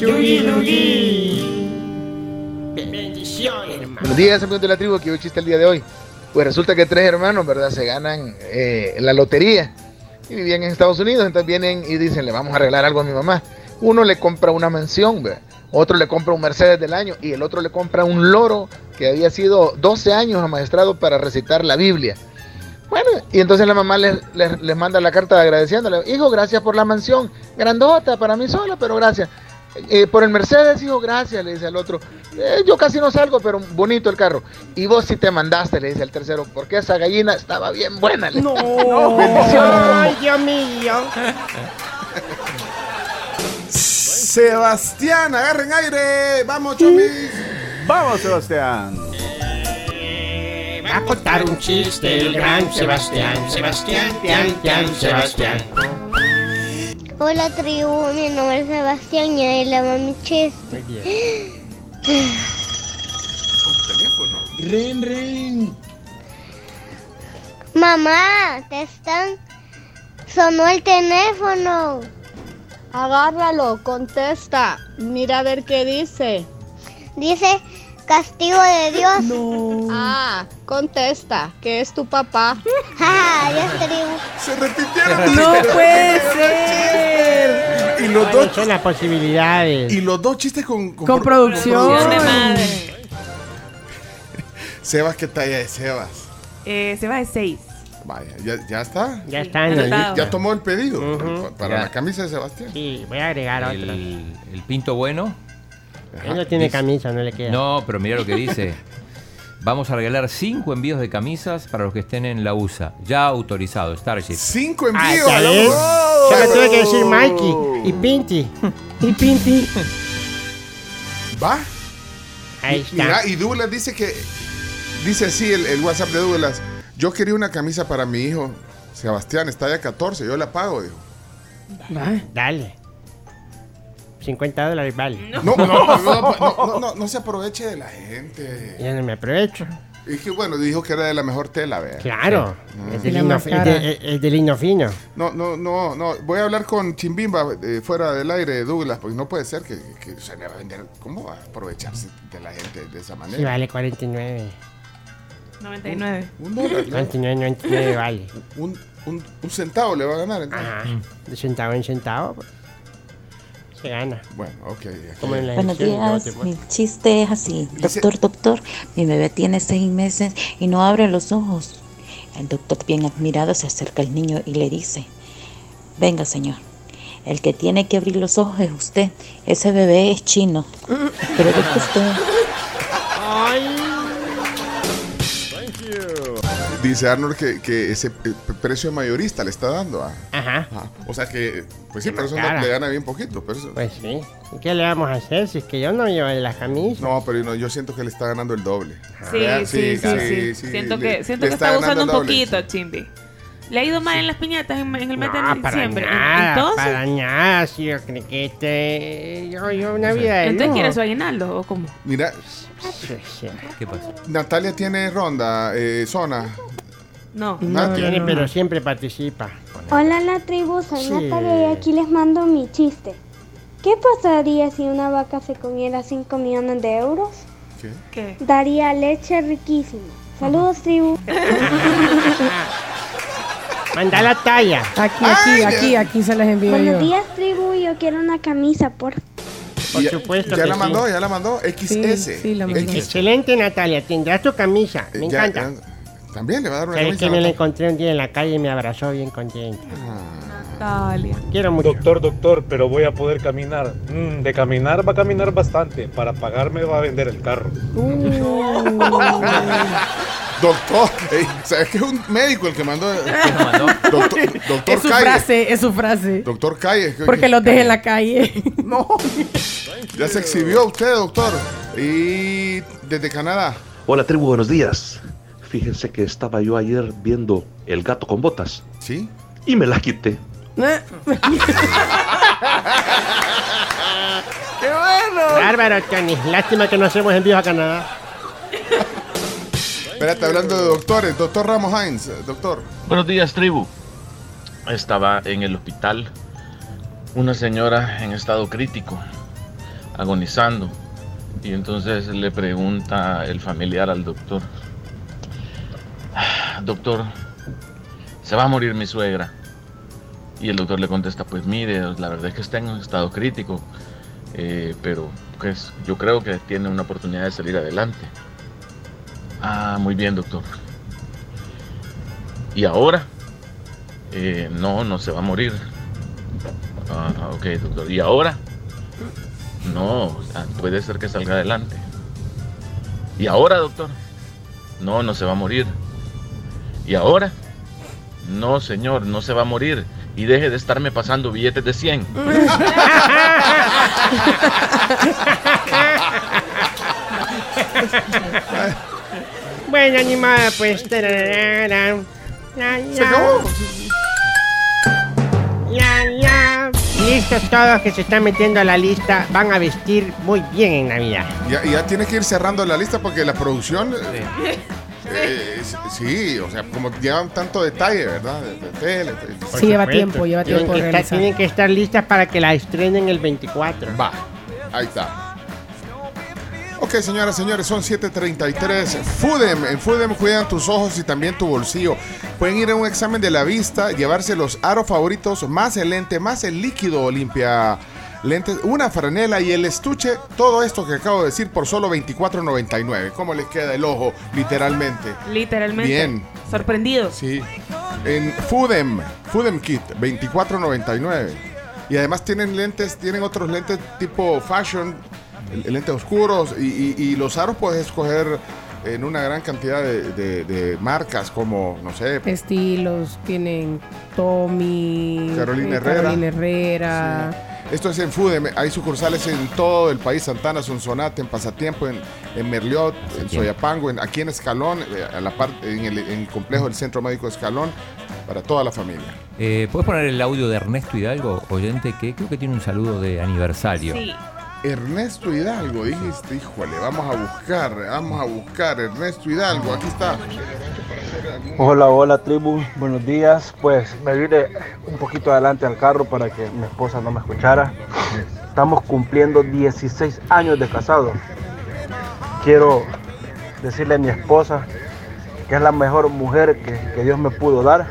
Speaker 27: Dugi, Dugi.
Speaker 54: Bendiciones, hermano.
Speaker 59: Buenos días, amigos de la tribu, que hoy chiste el día de hoy. Pues resulta que tres hermanos, ¿verdad? Se ganan eh, la lotería y vivían en Estados Unidos, entonces vienen y dicen, le vamos a arreglar algo a mi mamá. Uno le compra una mansión, otro le compra un Mercedes del año y el otro le compra un loro que había sido 12 años amaestrado para recitar la Biblia. Bueno, y entonces la mamá les, les- les manda la carta agradeciéndole, hijo, gracias por la mansión, grandota para mí sola, pero gracias. Eh, por el Mercedes, hijo, gracias, le dice al otro. "Eh, yo casi no salgo, pero bonito el carro. Y vos sí te mandaste, le dice al tercero, porque esa gallina estaba bien buena. le-
Speaker 54: No.
Speaker 59: bendiciones.
Speaker 54: Ay, Dios mío.
Speaker 7: Sebastián, agarren aire. Vamos, chomis.
Speaker 1: Vamos, Sebastián.
Speaker 54: Va a contar un chiste el gran Sebastián. Sebastián, Tian, Tian, Sebastián.
Speaker 52: Hola tribu, mi nombre es Sebastián y ahí le va mi chiste.
Speaker 59: Ren, ren.
Speaker 52: Mamá, te están... Sonó el teléfono.
Speaker 57: Agárralo, contesta. Mira a ver qué dice.
Speaker 52: Dice castigo de Dios.
Speaker 57: Ah, contesta, que es tu papá.
Speaker 52: Adiós, tribu.
Speaker 7: Se repitieron.
Speaker 27: No puede ser.
Speaker 7: Y los
Speaker 8: ¿Cuáles
Speaker 7: dos,
Speaker 8: son las posibilidades?
Speaker 7: y los dos chistes con,
Speaker 27: Con
Speaker 7: pro-
Speaker 27: producción.
Speaker 6: Producción de madre.
Speaker 7: Sebas, ¿qué talla es Sebas?
Speaker 6: Eh, se va de 6.
Speaker 7: Vaya, ¿ya, ya está?
Speaker 8: Ya
Speaker 6: Sí,
Speaker 8: están.
Speaker 6: anotado.
Speaker 7: Ya tomó el pedido
Speaker 8: Ujú.
Speaker 7: pa- para
Speaker 14: Ya.
Speaker 7: la camisa de Sebastián.
Speaker 8: Sí, voy a agregar otro.
Speaker 14: El, el pinto bueno.
Speaker 8: Él no tiene
Speaker 14: Dice-
Speaker 8: camisa, no le queda.
Speaker 14: No, pero mira lo que dice. Vamos a regalar cinco envíos de camisas para los que estén en la USA. Ya autorizado, Starship.
Speaker 7: Cinco
Speaker 8: Ah,
Speaker 7: envíos.
Speaker 8: ya
Speaker 7: a la-
Speaker 8: ves.
Speaker 7: ¡Oh!
Speaker 8: Ya me tuve que decir Mikey y Pinty.
Speaker 27: Y Pinti.
Speaker 7: Va.
Speaker 8: Ahí
Speaker 7: Y-
Speaker 8: está.
Speaker 7: Mira, y Douglas dice que. Dice así el, el WhatsApp de Douglas. Yo quería una camisa para mi hijo. Sebastián, está ya 14, yo la pago, dijo.
Speaker 8: Dale. 50 dólares vale.
Speaker 7: No, no, no, no, no, no, no se aproveche de la gente.
Speaker 8: Ya no me aprovecho.
Speaker 7: Es que bueno, dijo que era de la mejor tela, vea.
Speaker 8: Claro.
Speaker 7: Sí.
Speaker 8: Es de lino,
Speaker 27: más
Speaker 8: es
Speaker 27: cara.
Speaker 8: de, es de lino fino.
Speaker 7: No, no, no, no. Voy a hablar con Chimbimba eh, fuera del aire, Douglas, porque no puede ser que, que se le va a vender. ¿Cómo va a aprovecharse de la gente de esa manera?
Speaker 8: Sí, vale 49.
Speaker 6: 99.
Speaker 7: Un dólar, ¿no?
Speaker 8: 99, 99 vale.
Speaker 7: un, un, un centavo le va a ganar. entonces.
Speaker 8: Ajá. De centavo en centavo. pues, Se gana.
Speaker 7: Bueno, ok. aquí-
Speaker 8: Como en la
Speaker 60: Buenos días, mi chiste es así. Doctor, doctor, mi bebé tiene seis meses y no abre los ojos. El doctor bien admirado se acerca al niño y le dice, venga señor, el que tiene que abrir los ojos es usted. Ese bebé es chino. Pero es usted.
Speaker 7: Dice Arnold que, que ese eh, precio mayorista le está dando. a-
Speaker 8: Ajá.
Speaker 7: a- o sea que, pues sí, pero eso no- le gana bien poquito. Pero eso-
Speaker 8: Pues sí. ¿Y qué le vamos a hacer si es que yo no llevo las camisas?
Speaker 7: no, pero no, yo siento que le está ganando el doble.
Speaker 6: Sí,
Speaker 7: Vea,
Speaker 6: sí, sí, sí, Siento
Speaker 7: le-
Speaker 6: que, siento
Speaker 7: le
Speaker 6: que está
Speaker 7: ganando
Speaker 6: abusando un
Speaker 7: el doble.
Speaker 6: poquito, Chimbi. Le ha ido mal en las piñatas en, en el mes de
Speaker 8: No,
Speaker 6: diciembre.
Speaker 8: Nada,
Speaker 6: Entonces,
Speaker 8: para nada. Si yo creo que este, yo, yo una vida de
Speaker 6: ¿entonces
Speaker 8: lujo.
Speaker 6: quiere su aguinaldo o cómo?
Speaker 7: Mira.
Speaker 14: ¿Qué pasa?
Speaker 7: Natalia tiene ronda, eh, zona.
Speaker 6: No.
Speaker 7: No,
Speaker 8: No tiene,
Speaker 7: no.
Speaker 8: pero siempre participa.
Speaker 52: Hola la tribu, soy
Speaker 8: Sí.
Speaker 52: Natalia y aquí les mando mi chiste. ¿Qué pasaría si una vaca se comiera 5 millones de euros?
Speaker 7: ¿Qué?
Speaker 6: ¿Qué?
Speaker 52: Daría leche riquísima. Saludos tribu.
Speaker 8: Manda la talla.
Speaker 27: Aquí, aquí, aquí, aquí se les envío
Speaker 52: Buenos
Speaker 27: yo.
Speaker 52: días tribu, yo quiero una camisa por
Speaker 8: Por
Speaker 7: Ya-
Speaker 8: supuesto
Speaker 7: Ya
Speaker 8: que
Speaker 7: la
Speaker 8: sí.
Speaker 7: mandó, ya la mandó. XS. X.
Speaker 8: Excelente, Natalia. Tendrás tu camisa. Me
Speaker 7: Ya-
Speaker 8: encanta.
Speaker 7: ya- También le va a dar una
Speaker 8: ¿Sabes
Speaker 7: camisa.
Speaker 8: que me la encontré un día en la calle y me abrazó bien contenta?
Speaker 6: Natalia.
Speaker 8: Quiero mucho.
Speaker 61: Doctor, doctor, pero voy a poder caminar. Mm, de caminar va a caminar bastante. Para pagarme va a vender el carro.
Speaker 7: Doctor, ey, ¿sabes que es un médico el que mandó? Doctor, doctor
Speaker 27: Es su
Speaker 7: Calle.
Speaker 27: frase, es su frase.
Speaker 7: Doctor Calle. que-
Speaker 27: Porque
Speaker 7: que-
Speaker 27: los deje en la calle.
Speaker 7: Ya se exhibió usted, doctor. Y desde Canadá.
Speaker 62: Hola tribu, buenos días. Fíjense que estaba yo ayer viendo El gato con botas.
Speaker 7: ¿Sí?
Speaker 62: Y me la quité.
Speaker 7: ¡Qué bueno!
Speaker 8: Bárbaro, Tony. Lástima que no hacemos envíos a Canadá.
Speaker 7: Espérate, hablando de doctores. Doctor Ramos Hines, doctor.
Speaker 63: Buenos días, tribu. Estaba en el hospital una señora en estado crítico, agonizando. Y entonces le pregunta el familiar al doctor, "Ah, doctor, se va a morir mi suegra. Y el doctor le contesta, pues mire, la verdad es que está en un estado crítico, eh, pero pues yo creo que tiene una oportunidad de salir adelante. Ah, muy bien, doctor. ¿Y ahora? Eh, no, no se va a morir. Ah, ok, doctor. ¿Y ahora? No, ah, puede ser que salga adelante. ¿Y ahora, doctor? No, no se va a morir. ¿Y ahora? No, señor, no se va a morir. Y deje de estarme pasando billetes de 100.
Speaker 8: Bueno, animada, pues. tararara. Ya, ya.
Speaker 7: Se acabó.
Speaker 8: Ya, ya. Listos todos que se están metiendo a la lista. Van a vestir muy bien en Navidad.
Speaker 7: Ya, ya tiene que ir cerrando la lista porque la producción. eh, eh, sí, o sea, como llevan tanto detalle, ¿verdad? De, de tele. de-
Speaker 27: Sí, lleva tiempo, lleva
Speaker 8: Tienen
Speaker 27: tiempo
Speaker 8: que, estar, tienen que estar listas para que la estrenen el 24.
Speaker 7: Va, ahí está. Ok, señoras, señores, son 7:33. Fudem, en Fudem cuidan tus ojos y también tu bolsillo. Pueden ir a un examen de la vista, llevarse los aros favoritos, más el lente, más el líquido limpia lentes, una franela y el estuche. Todo esto que acabo de decir por solo $24.99. ¿Cómo les queda el ojo, literalmente?
Speaker 6: Literalmente.
Speaker 7: Bien.
Speaker 6: Sorprendido.
Speaker 7: Sí. En Fudem, Fudem Kit, 24.99. Y además tienen lentes, tienen otros lentes tipo fashion, lentes oscuros y, y- y los aros puedes escoger en una gran cantidad de, de- de marcas como, no sé,
Speaker 27: Estilos, tienen Tommy,
Speaker 7: Carolina
Speaker 27: eh,
Speaker 7: Herrera.
Speaker 27: Carolina Herrera.
Speaker 7: Esto es en Fudem, hay sucursales en todo el país, Santana, Sonsonate, en Pasatiempo, en, en Merliot, en Soyapango, en- aquí en Escalón, eh, a la parte, en, el, en el complejo del Centro Médico de Escalón, para toda la familia.
Speaker 14: Eh, ¿Puedes poner el audio de Ernesto Hidalgo, oyente, que creo que tiene un saludo de aniversario?
Speaker 7: Ernesto Hidalgo, dijiste, híjole, vamos a buscar, vamos a buscar Ernesto Hidalgo, aquí está.
Speaker 64: Hola, hola tribu, buenos días. Pues me vine un poquito adelante al carro para que mi esposa no me escuchara. Estamos cumpliendo 16 años de casado. Quiero decirle a mi esposa que es la mejor mujer que, Dios me pudo dar.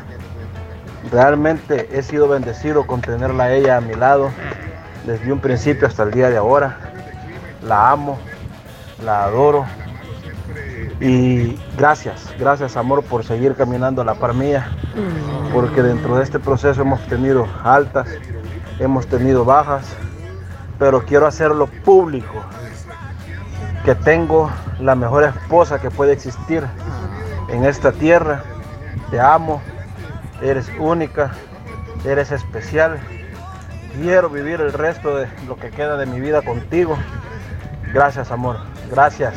Speaker 64: Realmente he sido bendecido con tenerla a ella a mi lado desde un principio hasta el día de ahora. La amo, la adoro y gracias, gracias amor por seguir caminando a la par mía, porque dentro de este proceso hemos tenido altas, hemos tenido bajas, pero quiero hacerlo público, que tengo la mejor esposa que puede existir en esta tierra. Te amo, eres única, eres especial. Quiero vivir el resto de lo que queda de mi vida contigo. Gracias amor, gracias.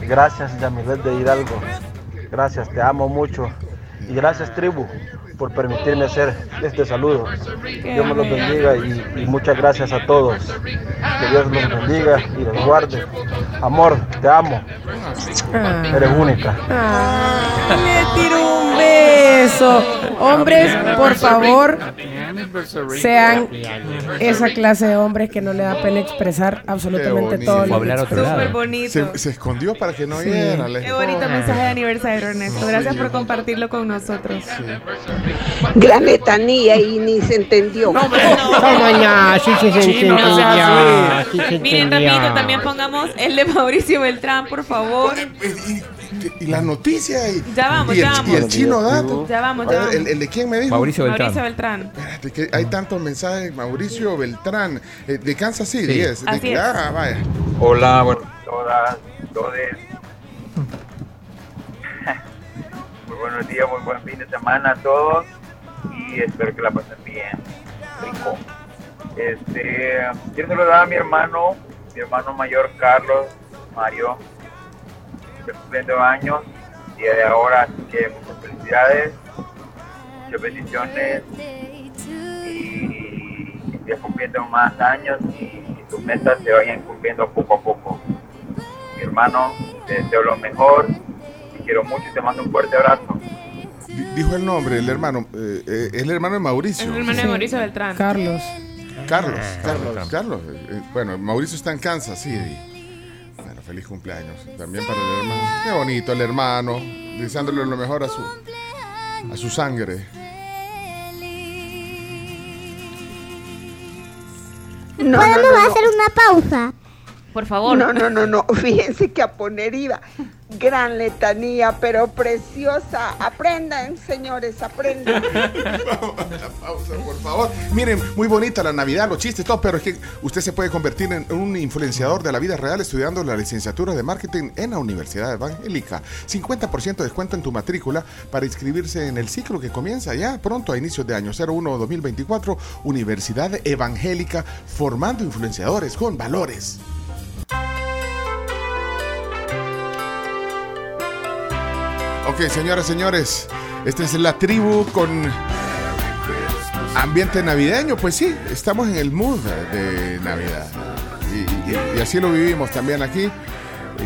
Speaker 64: Gracias Yamilet de Hidalgo. Gracias, te amo mucho. Y gracias tribu por permitirme hacer este saludo. Dios me los bendiga y, y muchas gracias a todos. Que Dios los bendiga y los guarde. Amor, te amo. Eres única.
Speaker 27: Le tiro un beso. Hombres, por favor, sean esa clase de hombres que no le da pena expresar absolutamente todo
Speaker 7: bonito.
Speaker 27: lo que
Speaker 6: Súper bonito.
Speaker 7: Se, se escondió para que no
Speaker 27: Sí.
Speaker 7: oyera.
Speaker 6: Qué bonito mensaje de aniversario, Ernesto. Gracias por compartirlo con nosotros.
Speaker 65: Gran letanía y ni se entendió.
Speaker 8: ¿Cómo no? Sí, sí, se
Speaker 6: Chino, no
Speaker 8: entendió.
Speaker 6: seas
Speaker 8: Sí, se
Speaker 6: Miren, rapidito, también pongamos el de Mauricio Beltrán, por favor.
Speaker 7: Y la noticia. Y,
Speaker 6: Ya vamos,
Speaker 7: y el,
Speaker 6: ya
Speaker 7: y el chino dato.
Speaker 6: Ya vamos, ya
Speaker 7: ver,
Speaker 6: vamos.
Speaker 7: El, el de quién me dijo?
Speaker 14: Mauricio Beltrán.
Speaker 6: Mauricio Beltrán.
Speaker 7: Espérate, que hay tantos mensajes. Mauricio Beltrán. eh, de Kansas City.
Speaker 14: Sí.
Speaker 7: es. De-
Speaker 6: Así es.
Speaker 7: ah, vaya.
Speaker 66: Hola, bueno, todas, todes. Buenos días, muy buen fin de semana a todos y espero que la pasen bien, rico. Este, quiero saludar a mi hermano, mi hermano mayor Carlos Mario, que cumpliendo años, día de ahora, que muchas felicidades, muchas bendiciones. Y que cumpliendo más años y, y tus metas se vayan cumpliendo poco a poco. Mi hermano, te deseo lo mejor, quiero mucho y te mando un fuerte abrazo.
Speaker 7: Di- Dijo el nombre, el hermano. eh, eh, es el hermano de Mauricio.
Speaker 6: El hermano de Mauricio Beltrán.
Speaker 27: Carlos.
Speaker 7: Carlos, Carlos, Carlos. eh, eh, bueno, Mauricio está en Kansas City. Bueno, feliz cumpleaños. También para el hermano. Qué bonito el hermano. Deseándole lo mejor a su, a su sangre.
Speaker 52: ¿Podemos
Speaker 65: No, no, no, no.
Speaker 52: hacer una pausa?
Speaker 6: Por favor.
Speaker 65: No, no, no, no. Fíjense que a poner iba. Gran letanía, pero preciosa. Aprendan, señores, aprendan.
Speaker 7: pausa, por favor. Miren, muy bonita la Navidad, los chistes, todo, pero es que usted se puede convertir en un influenciador de la vida real estudiando la licenciatura de marketing en la Universidad Evangélica. 50% de descuento en tu matrícula para inscribirse en el ciclo que comienza ya pronto a inicios de año 01-2024. Universidad Evangélica formando influenciadores con valores. Ok, señoras, señores, esta es la tribu con ambiente navideño. Pues sí, estamos en el mood de Navidad. Y, y- y así lo vivimos también aquí.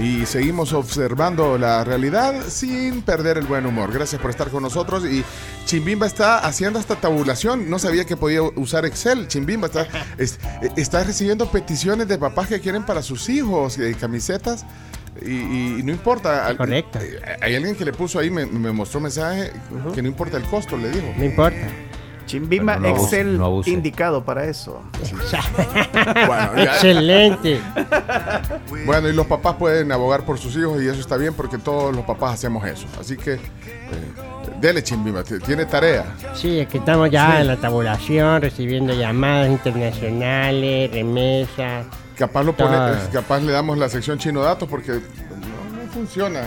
Speaker 7: Y seguimos observando la realidad sin perder el buen humor. Gracias por estar con nosotros. Y Chimbimba está haciendo esta tabulación. No sabía que podía usar Excel. Chimbimba está, es- está recibiendo peticiones de papás que quieren para sus hijos eh, camisetas. Y, y no importa.
Speaker 8: Correcto.
Speaker 7: eh, Hay alguien que le puso ahí, me, me mostró un mensaje que no importa el costo, le dijo.
Speaker 8: No importa.
Speaker 1: Chimbimba
Speaker 7: Bueno, no
Speaker 1: Excel
Speaker 7: no
Speaker 1: indicado para eso.
Speaker 7: Bueno,
Speaker 8: Excelente.
Speaker 7: Bueno, y los papás pueden abogar por sus hijos y eso está bien porque todos los papás hacemos eso. Así que, eh, dele chimbimba, t- tiene tarea.
Speaker 8: Sí, es que estamos ya
Speaker 7: Sí.
Speaker 8: en la tabulación, recibiendo llamadas internacionales, remesas.
Speaker 7: Capaz, lo pone, eh, capaz le damos la sección chino datos porque no, no funciona.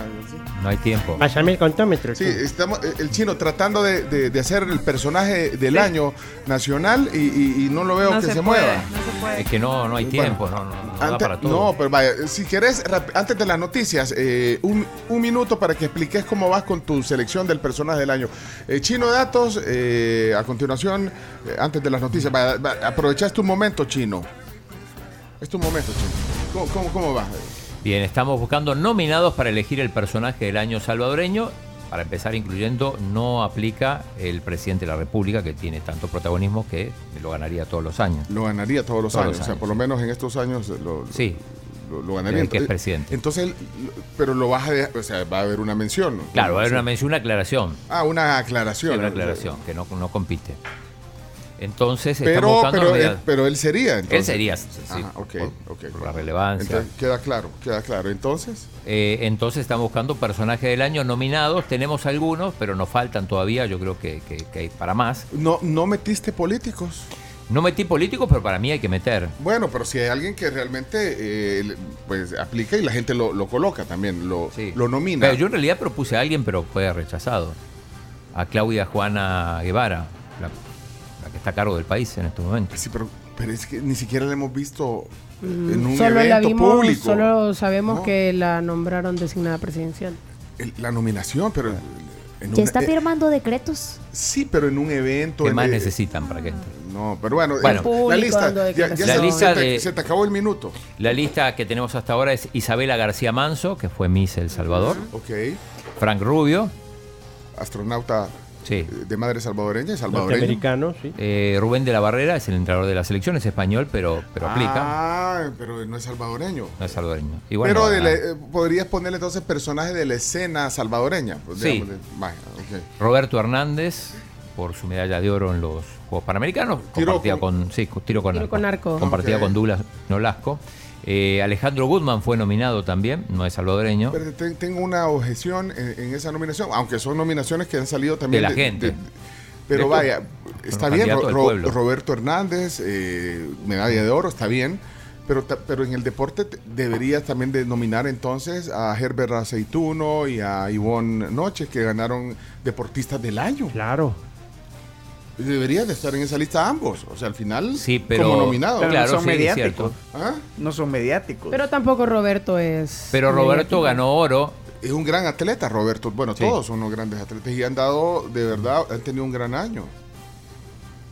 Speaker 14: No hay tiempo.
Speaker 8: Pásame el contómetro.
Speaker 7: Sí, estamos, eh, el chino tratando de, de- de hacer el personaje del año nacional y, y- y no lo veo
Speaker 6: No
Speaker 7: que
Speaker 6: se
Speaker 7: se,
Speaker 6: puede,
Speaker 7: mueva.
Speaker 6: no se puede.
Speaker 14: Es que no, no hay
Speaker 7: Bueno,
Speaker 14: tiempo, no, no, no da para todo.
Speaker 7: no, pero vaya, si querés, rap- antes de las noticias, eh, un, un minuto para que expliques cómo vas con tu selección del personaje del año. Eh, Chino Datos, eh, a continuación, eh, antes de las noticias, vaya, va- aprovechás tu momento, Chino. Es tu momento, Chino. ¿Cómo, cómo, cómo va?
Speaker 14: Bien, estamos buscando nominados para elegir el personaje del año salvadoreño. Para empezar, incluyendo, no aplica el presidente de la República, que tiene tanto protagonismo que lo ganaría todos los años.
Speaker 7: Lo ganaría todos los
Speaker 14: Todos
Speaker 7: años,
Speaker 14: los
Speaker 7: o sea, por lo menos en estos años lo,
Speaker 14: Sí.
Speaker 7: lo, lo ganaría.
Speaker 14: Desde que es presidente.
Speaker 7: Entonces, pero lo vas a dejar, o sea, va a haber una mención.
Speaker 14: Claro, va a haber una mención, una aclaración.
Speaker 7: Ah, una
Speaker 14: Sí,
Speaker 7: aclaración.
Speaker 14: una aclaración, que no, no compite. Entonces, estamos
Speaker 7: Pero, pero, él, pero él sería. Entonces.
Speaker 14: Él sería, sí,
Speaker 7: Ah, ok,
Speaker 14: por-
Speaker 7: ok.
Speaker 14: por la relevancia.
Speaker 7: Entonces, queda claro, queda claro. Entonces,
Speaker 14: Eh, entonces estamos buscando personajes del año nominados. Tenemos algunos, pero nos faltan todavía. Yo creo que, que- que hay para más.
Speaker 7: no, no metiste políticos.
Speaker 14: No metí políticos, pero para mí hay que meter.
Speaker 7: Bueno, pero si hay alguien que realmente eh, pues aplica y la gente lo, lo coloca también, lo, lo nomina.
Speaker 14: Pero yo en realidad propuse a alguien, pero fue rechazado. A Claudia Juana Guevara, la, está a cargo del país en este momento.
Speaker 7: Sí, pero, pero es que ni siquiera la hemos visto
Speaker 27: Mm,
Speaker 7: en un
Speaker 27: solo la
Speaker 7: evento
Speaker 27: vimos,
Speaker 7: público.
Speaker 27: solo sabemos
Speaker 7: No.
Speaker 27: que la nombraron designada presidencial.
Speaker 7: El- la nominación, pero en
Speaker 11: ¿Ya
Speaker 7: un-
Speaker 11: está
Speaker 7: eh,
Speaker 11: firmando decretos?
Speaker 7: Sí, pero en un evento.
Speaker 14: ¿Qué
Speaker 7: en
Speaker 14: más
Speaker 7: el-
Speaker 14: necesitan para que entre?
Speaker 7: No, pero bueno,
Speaker 14: Bueno. Público
Speaker 7: la lista, ya, ya
Speaker 14: La
Speaker 7: se,
Speaker 14: lista
Speaker 7: se te,
Speaker 14: de-
Speaker 7: se te acabó el minuto.
Speaker 14: La lista que tenemos hasta ahora es Isabela García Manso, que fue Miss El Salvador.
Speaker 7: Ok.
Speaker 14: Frank Rubio.
Speaker 7: Astronauta
Speaker 14: Sí.
Speaker 7: de madre salvadoreña y salvadoreño.
Speaker 8: Norteamericano, sí.
Speaker 14: Eh, Rubén de la Barrera es el entrenador de la selección, es español, pero, pero aplica.
Speaker 7: Ah, pero no es salvadoreño.
Speaker 14: No es salvadoreño. Igual
Speaker 7: pero
Speaker 14: no
Speaker 7: de la-
Speaker 14: ganar.
Speaker 7: eh, podrías ponerle entonces personajes de la escena salvadoreña. pues,
Speaker 14: Sí.
Speaker 7: digamos, de- vaya, ok.
Speaker 14: Roberto Hernández, por su medalla de oro en los Juegos Panamericanos,
Speaker 7: Tiro
Speaker 14: compartía con, sí, tiro con
Speaker 27: Tiro
Speaker 14: arco.
Speaker 27: con arco.
Speaker 14: Compartía
Speaker 7: Ok.
Speaker 14: con Douglas Nolasco. Eh, Alejandro Goodman fue nominado también, no es salvadoreño.
Speaker 7: Pero te- tengo una objeción en, en esa nominación, aunque son nominaciones que han salido también
Speaker 14: De la gente.
Speaker 7: pero
Speaker 14: De
Speaker 7: vaya, está bien, Ro-. Roberto Hernández, eh, medalla de oro, está bien. Pero, ta- pero en el deporte te- deberías también de nominar entonces a Herbert Aceituno y a Ivonne Noches, que ganaron deportistas del año.
Speaker 8: Claro.
Speaker 7: Deberían de estar en esa lista ambos. O sea, al final,
Speaker 14: Sí, pero-
Speaker 7: como nominados.
Speaker 1: Pero
Speaker 14: Claro,
Speaker 1: no son
Speaker 14: sí,
Speaker 1: mediáticos.
Speaker 7: ¿Ah?
Speaker 1: No son mediáticos.
Speaker 27: Pero tampoco Roberto es.
Speaker 14: Pero Roberto
Speaker 27: mediático.
Speaker 14: ganó oro.
Speaker 7: Es un gran atleta, Roberto. Bueno,
Speaker 14: Sí.
Speaker 7: todos son unos grandes atletas y han dado, de verdad, han tenido un gran año.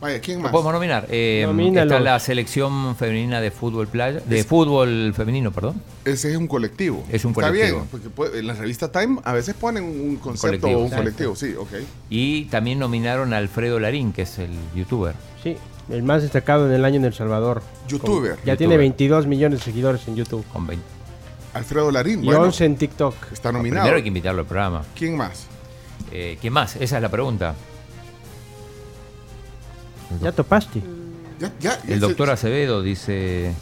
Speaker 7: Vaya, ¿quién más?
Speaker 14: podemos nominar. Eh, está la selección femenina de fútbol playa, de
Speaker 7: Es-
Speaker 14: fútbol femenino, perdón.
Speaker 7: Ese es un colectivo.
Speaker 14: Es un
Speaker 7: Está
Speaker 14: colectivo.
Speaker 7: bien, porque puede- en la revista Time a veces ponen un concepto
Speaker 14: colectivo,
Speaker 7: o un colectivo, sí, ok.
Speaker 14: Y también nominaron a Alfredo Larín, que es el youtuber.
Speaker 8: Sí, el más destacado en el año en El Salvador.
Speaker 7: Youtuber.
Speaker 8: Con- ya tiene 22 millones de seguidores en YouTube.
Speaker 14: Con 20.
Speaker 7: Alfredo Larín,
Speaker 8: Y
Speaker 7: bueno,
Speaker 8: 11 en TikTok.
Speaker 7: está
Speaker 14: Primero
Speaker 7: nominado.
Speaker 14: hay que invitarlo al programa.
Speaker 7: ¿Quién más?
Speaker 14: Eh, ¿Quién más? Esa es la pregunta.
Speaker 8: Ya topaste.
Speaker 7: Ya, ya,
Speaker 14: El doctor Acevedo, dice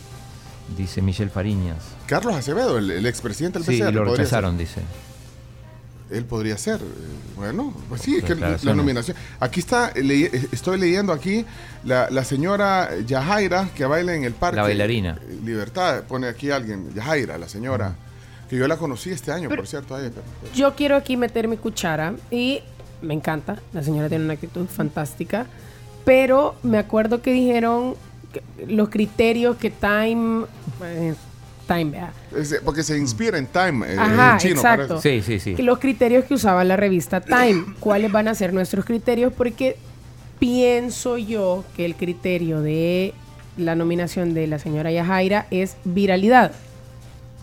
Speaker 14: dice Michelle Fariñas.
Speaker 7: Carlos Acevedo, el, el expresidente del
Speaker 14: Sí,
Speaker 7: PCR.
Speaker 14: lo
Speaker 7: podría
Speaker 14: rechazaron, dice.
Speaker 7: Él podría ser. eh, Bueno, pues sí, es que la, nominación. Aquí está, estoy leyendo aquí la, la señora Yajaira que baila en el parque.
Speaker 14: La bailarina.
Speaker 7: Libertad, pone aquí alguien, Yajaira, la señora. Que yo la conocí este año, por cierto. a ella, pero-
Speaker 27: Yo quiero aquí meter mi cuchara y me encanta. La señora tiene una actitud fantástica. Pero me acuerdo que dijeron que los criterios que Time. eh, Time, vea.
Speaker 7: Es- porque se inspira en Time, eh,
Speaker 27: Ajá,
Speaker 7: en chino.
Speaker 27: exacto.
Speaker 14: Sí, sí, sí.
Speaker 27: que los criterios que usaba la revista Time. ¿Cuáles van a ser nuestros criterios? Porque pienso yo que el criterio de la nominación de la señora Yajaira es viralidad.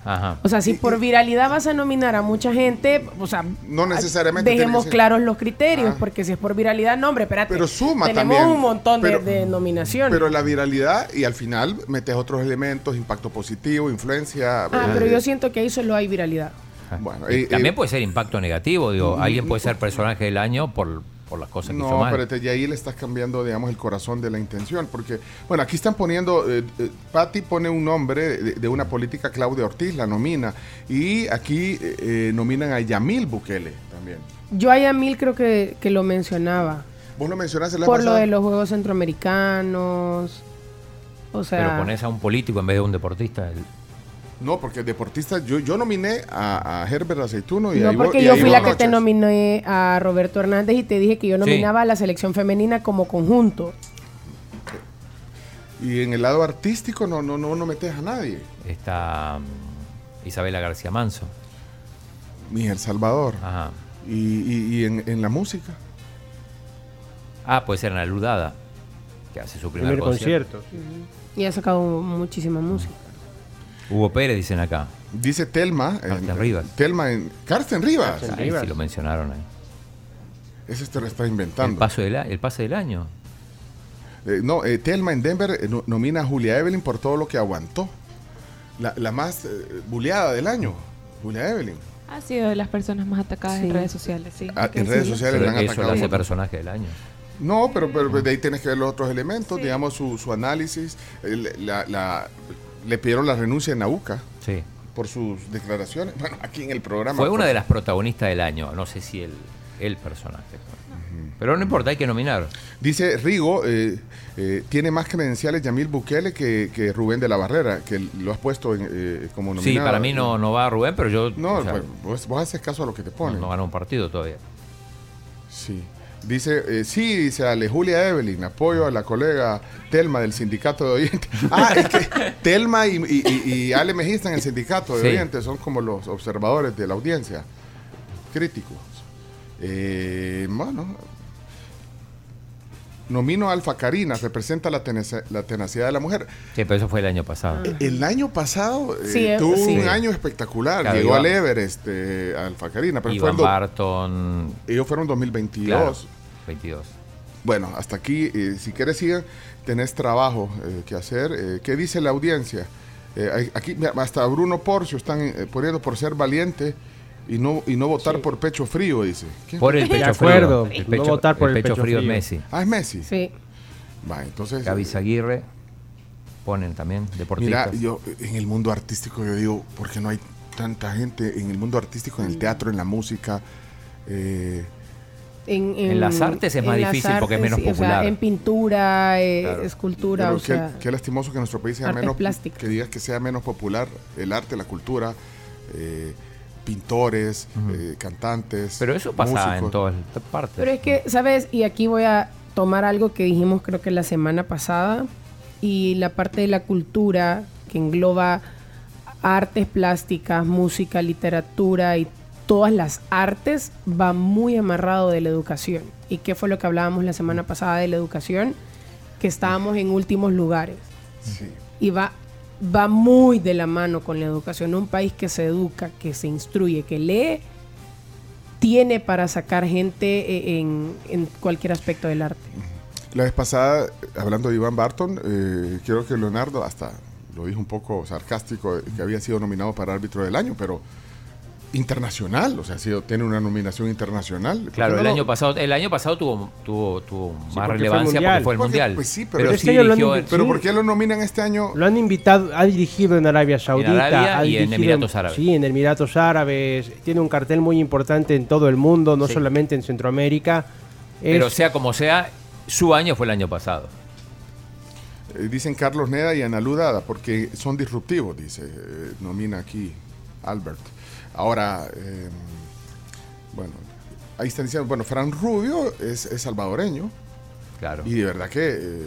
Speaker 14: Ajá.
Speaker 27: O sea, si por viralidad vas a nominar a mucha gente, o sea,
Speaker 7: No necesariamente tiene
Speaker 27: dejemos claros los criterios,
Speaker 7: Ah.
Speaker 27: porque si es por viralidad, no, hombre, espérate.
Speaker 7: Pero suma
Speaker 27: Tenemos
Speaker 7: también.
Speaker 27: un montón de-
Speaker 7: Pero-
Speaker 27: de, nominaciones.
Speaker 7: Pero la viralidad y al final metes otros elementos, impacto positivo, influencia.
Speaker 27: ah,
Speaker 7: eh,
Speaker 27: pero yo siento que ahí solo hay viralidad.
Speaker 7: Bueno,
Speaker 14: Y
Speaker 7: eh,
Speaker 14: también
Speaker 7: eh,
Speaker 14: puede ser impacto negativo, digo, alguien puede ser personaje del año por, por las cosas que hizo
Speaker 7: No,
Speaker 14: mal.
Speaker 7: pero te- y ahí le estás cambiando, digamos, el corazón de la intención. Porque, bueno, aquí están poniendo, eh, eh, Patti pone un nombre de, de una política, Claudia Ortiz la nomina. Y aquí eh, eh, nominan a Yamil Bukele también.
Speaker 27: Yo a Yamil creo que, que lo mencionaba.
Speaker 7: Vos lo mencionaste la
Speaker 27: Por lo de los Juegos Centroamericanos. O sea,
Speaker 14: pero pones a un político en vez de un deportista. el-
Speaker 7: No, porque deportista, yo, yo nominé a, a Herbert Aceituno y a
Speaker 27: no
Speaker 7: Ivo-
Speaker 27: porque
Speaker 7: y
Speaker 27: yo fui la que te nominé a Roberto Hernández y te dije que yo nominaba a la selección femenina como conjunto.
Speaker 7: Y en el lado artístico no, no, no, no metes a nadie.
Speaker 14: Está mm, Isabela García Manso.
Speaker 7: Ni El Salvador.
Speaker 14: Ajá.
Speaker 7: Y, y- y en, en la música.
Speaker 14: Ah, puede ser Ana Ludada, que hace su primer,
Speaker 8: Primer
Speaker 14: concierto.
Speaker 8: concierto.
Speaker 27: Y ha sacado muchísima música.
Speaker 14: Hugo Pérez, dicen acá.
Speaker 7: Dice Telma.
Speaker 14: Carsten Rivas.
Speaker 7: Telma en. Carsten Rivas.
Speaker 14: Ahí sí lo mencionaron ahí.
Speaker 7: Ese te lo está
Speaker 14: El,
Speaker 7: inventando.
Speaker 14: paso del el pase del año.
Speaker 7: Eh, no, eh, Telma en Denver eh, no- nomina a Julia Evelyn por todo lo que aguantó. La, la más eh, buleada del año. Julia Evelyn.
Speaker 6: Ha sido de las personas más atacadas
Speaker 27: Sí.
Speaker 6: en redes sociales, sí.
Speaker 7: Ah, en redes sociales
Speaker 14: Pero
Speaker 7: la han
Speaker 14: eso
Speaker 7: atacado.
Speaker 14: hace personaje del año.
Speaker 7: No, pero, pero de ahí tienes que ver los otros elementos, digamos, su, su análisis. El- la- la- le pidieron la renuncia en Nauca
Speaker 14: Sí.
Speaker 7: por sus declaraciones. Bueno, aquí en el programa.
Speaker 14: Fue una de las protagonistas del año. No sé si el, el personaje. Pero no importa, hay que nominar.
Speaker 7: Dice Rigo, eh, eh, tiene más credenciales Yamil Bukele que, que Rubén de la Barrera, que lo has puesto en, eh, como nominado.
Speaker 14: Sí, para mí no, no va Rubén, pero yo.
Speaker 7: No,
Speaker 14: o sea,
Speaker 7: pues, vos, vos haces caso a lo que te
Speaker 14: no,
Speaker 7: ponen.
Speaker 14: no ganó un partido todavía.
Speaker 7: Sí. Dice, eh, sí, dice Ale Julia Evelyn, apoyo a la colega Telma del sindicato de oyentes. Ah, es que Telma y, y- y- Ale Mejía están en el sindicato de
Speaker 14: Sí.
Speaker 7: oyentes, son como los observadores de la audiencia, críticos. Eh, bueno, nomino a Alfa Karina, representa la, la tenacidad de la mujer.
Speaker 14: Sí, pero eso fue el año pasado.
Speaker 7: El año pasado eh,
Speaker 27: Sí, eh,
Speaker 7: tuvo
Speaker 27: sí.
Speaker 7: un año espectacular,
Speaker 14: Claro,
Speaker 7: llegó al Everest, eh, Alfa Karina, pero
Speaker 14: Iván
Speaker 7: do-
Speaker 14: Barton.
Speaker 7: ellos fueron 2022.
Speaker 14: Claro. 22.
Speaker 7: Bueno, hasta aquí, eh, si quieres sigan, tenés trabajo eh, que hacer. Eh, ¿Qué dice la audiencia? Eh, aquí mira, hasta Bruno Porcio están eh, poniendo por ser valiente y no y no votar por pecho frío, dice. ¿Quién?
Speaker 14: Por el pecho
Speaker 8: De acuerdo,
Speaker 14: frío. El
Speaker 8: no votar por
Speaker 14: el
Speaker 8: el
Speaker 14: pecho,
Speaker 8: pecho
Speaker 14: frío es. Messi.
Speaker 7: Ah, es Messi.
Speaker 27: Sí.
Speaker 7: Va, entonces.
Speaker 14: Gaby Zaguirre ponen también deportistas.
Speaker 7: Mira, yo en el mundo artístico yo digo, ¿por qué no hay tanta gente en el mundo artístico, en el teatro, en la música? Eh,
Speaker 27: En,
Speaker 14: En las artes es más difícil porque es menos
Speaker 27: o sea,
Speaker 14: popular.
Speaker 27: en pintura, eh,
Speaker 14: Claro.
Speaker 27: escultura,
Speaker 7: pero
Speaker 27: o
Speaker 7: qué,
Speaker 27: sea.
Speaker 7: qué lastimoso que nuestro país sea menos
Speaker 27: plásticas.
Speaker 7: que digas que sea menos popular el arte, la cultura, eh, pintores, eh, cantantes.
Speaker 14: Pero eso pasa en todas partes.
Speaker 27: Pero es que, ¿sabes? Y aquí voy a tomar algo que dijimos creo que la semana pasada y la parte de la cultura que engloba artes plásticas, música, literatura y todas las artes va muy amarrado de la educación. ¿Y qué fue lo que hablábamos la semana pasada de la educación? Que estábamos en últimos lugares.
Speaker 7: Sí.
Speaker 27: Y va, va muy de la mano con la educación. Un país que se educa, que se instruye, que lee, tiene para sacar gente eh, en, en cualquier aspecto del arte.
Speaker 7: La vez pasada, hablando de Iván Barton, eh, creo que Leonardo hasta lo dijo un poco sarcástico, eh, que había sido nominado para árbitro del año, pero internacional, o sea, ha sido, tiene una nominación internacional. ¿Por
Speaker 14: Claro, el
Speaker 7: no
Speaker 14: año pasado, el año pasado tuvo, tuvo, tuvo más
Speaker 8: porque fue
Speaker 14: relevancia
Speaker 8: mundial.
Speaker 14: porque fue el
Speaker 7: Porque-
Speaker 14: mundial.
Speaker 7: pues sí, pero
Speaker 14: pero
Speaker 8: este
Speaker 14: sí
Speaker 8: han
Speaker 7: Pero
Speaker 8: Sí.
Speaker 7: ¿por qué lo nominan este año?
Speaker 8: Lo han invitado, ha dirigido en Arabia Saudita,
Speaker 14: Arabia
Speaker 8: ha
Speaker 14: y en Emiratos Árabes.
Speaker 8: Sí, en Emiratos Árabes. Tiene un cartel muy importante en todo el mundo, no
Speaker 14: Sí.
Speaker 8: solamente en Centroamérica.
Speaker 14: pero sea como sea, su año fue el año pasado.
Speaker 7: Eh, dicen Carlos Neda y Ana Ludada, porque son disruptivos, dice, eh, nomina aquí Albert. Ahora, eh, bueno, ahí están diciendo, bueno, Fran Rubio es, es salvadoreño
Speaker 14: Claro.
Speaker 7: y de verdad que eh,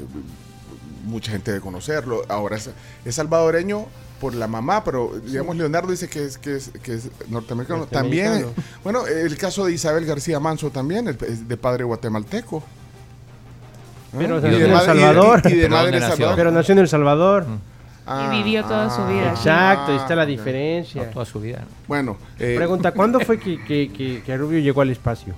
Speaker 7: mucha gente debe conocerlo. Ahora es, es salvadoreño por la mamá, pero digamos Leonardo dice que es, que es, que es norteamericano. También, bueno, el caso de Isabel García Manso también, el- es de padre guatemalteco.
Speaker 8: Pero
Speaker 7: Y
Speaker 8: nació
Speaker 7: de
Speaker 8: en El Salvador.
Speaker 7: y de
Speaker 14: ¿Pero nació?
Speaker 7: salvadoreña.
Speaker 8: Pero nació en El Salvador.
Speaker 7: Ah,
Speaker 6: Y vivió toda su vida aquí.
Speaker 8: Exacto, ahí está la
Speaker 7: ok.
Speaker 8: diferencia.
Speaker 14: Toda su vida.
Speaker 7: Bueno, eh,
Speaker 8: Pregunta, ¿cuándo fue que, que, que- que Rubio llegó al espacio?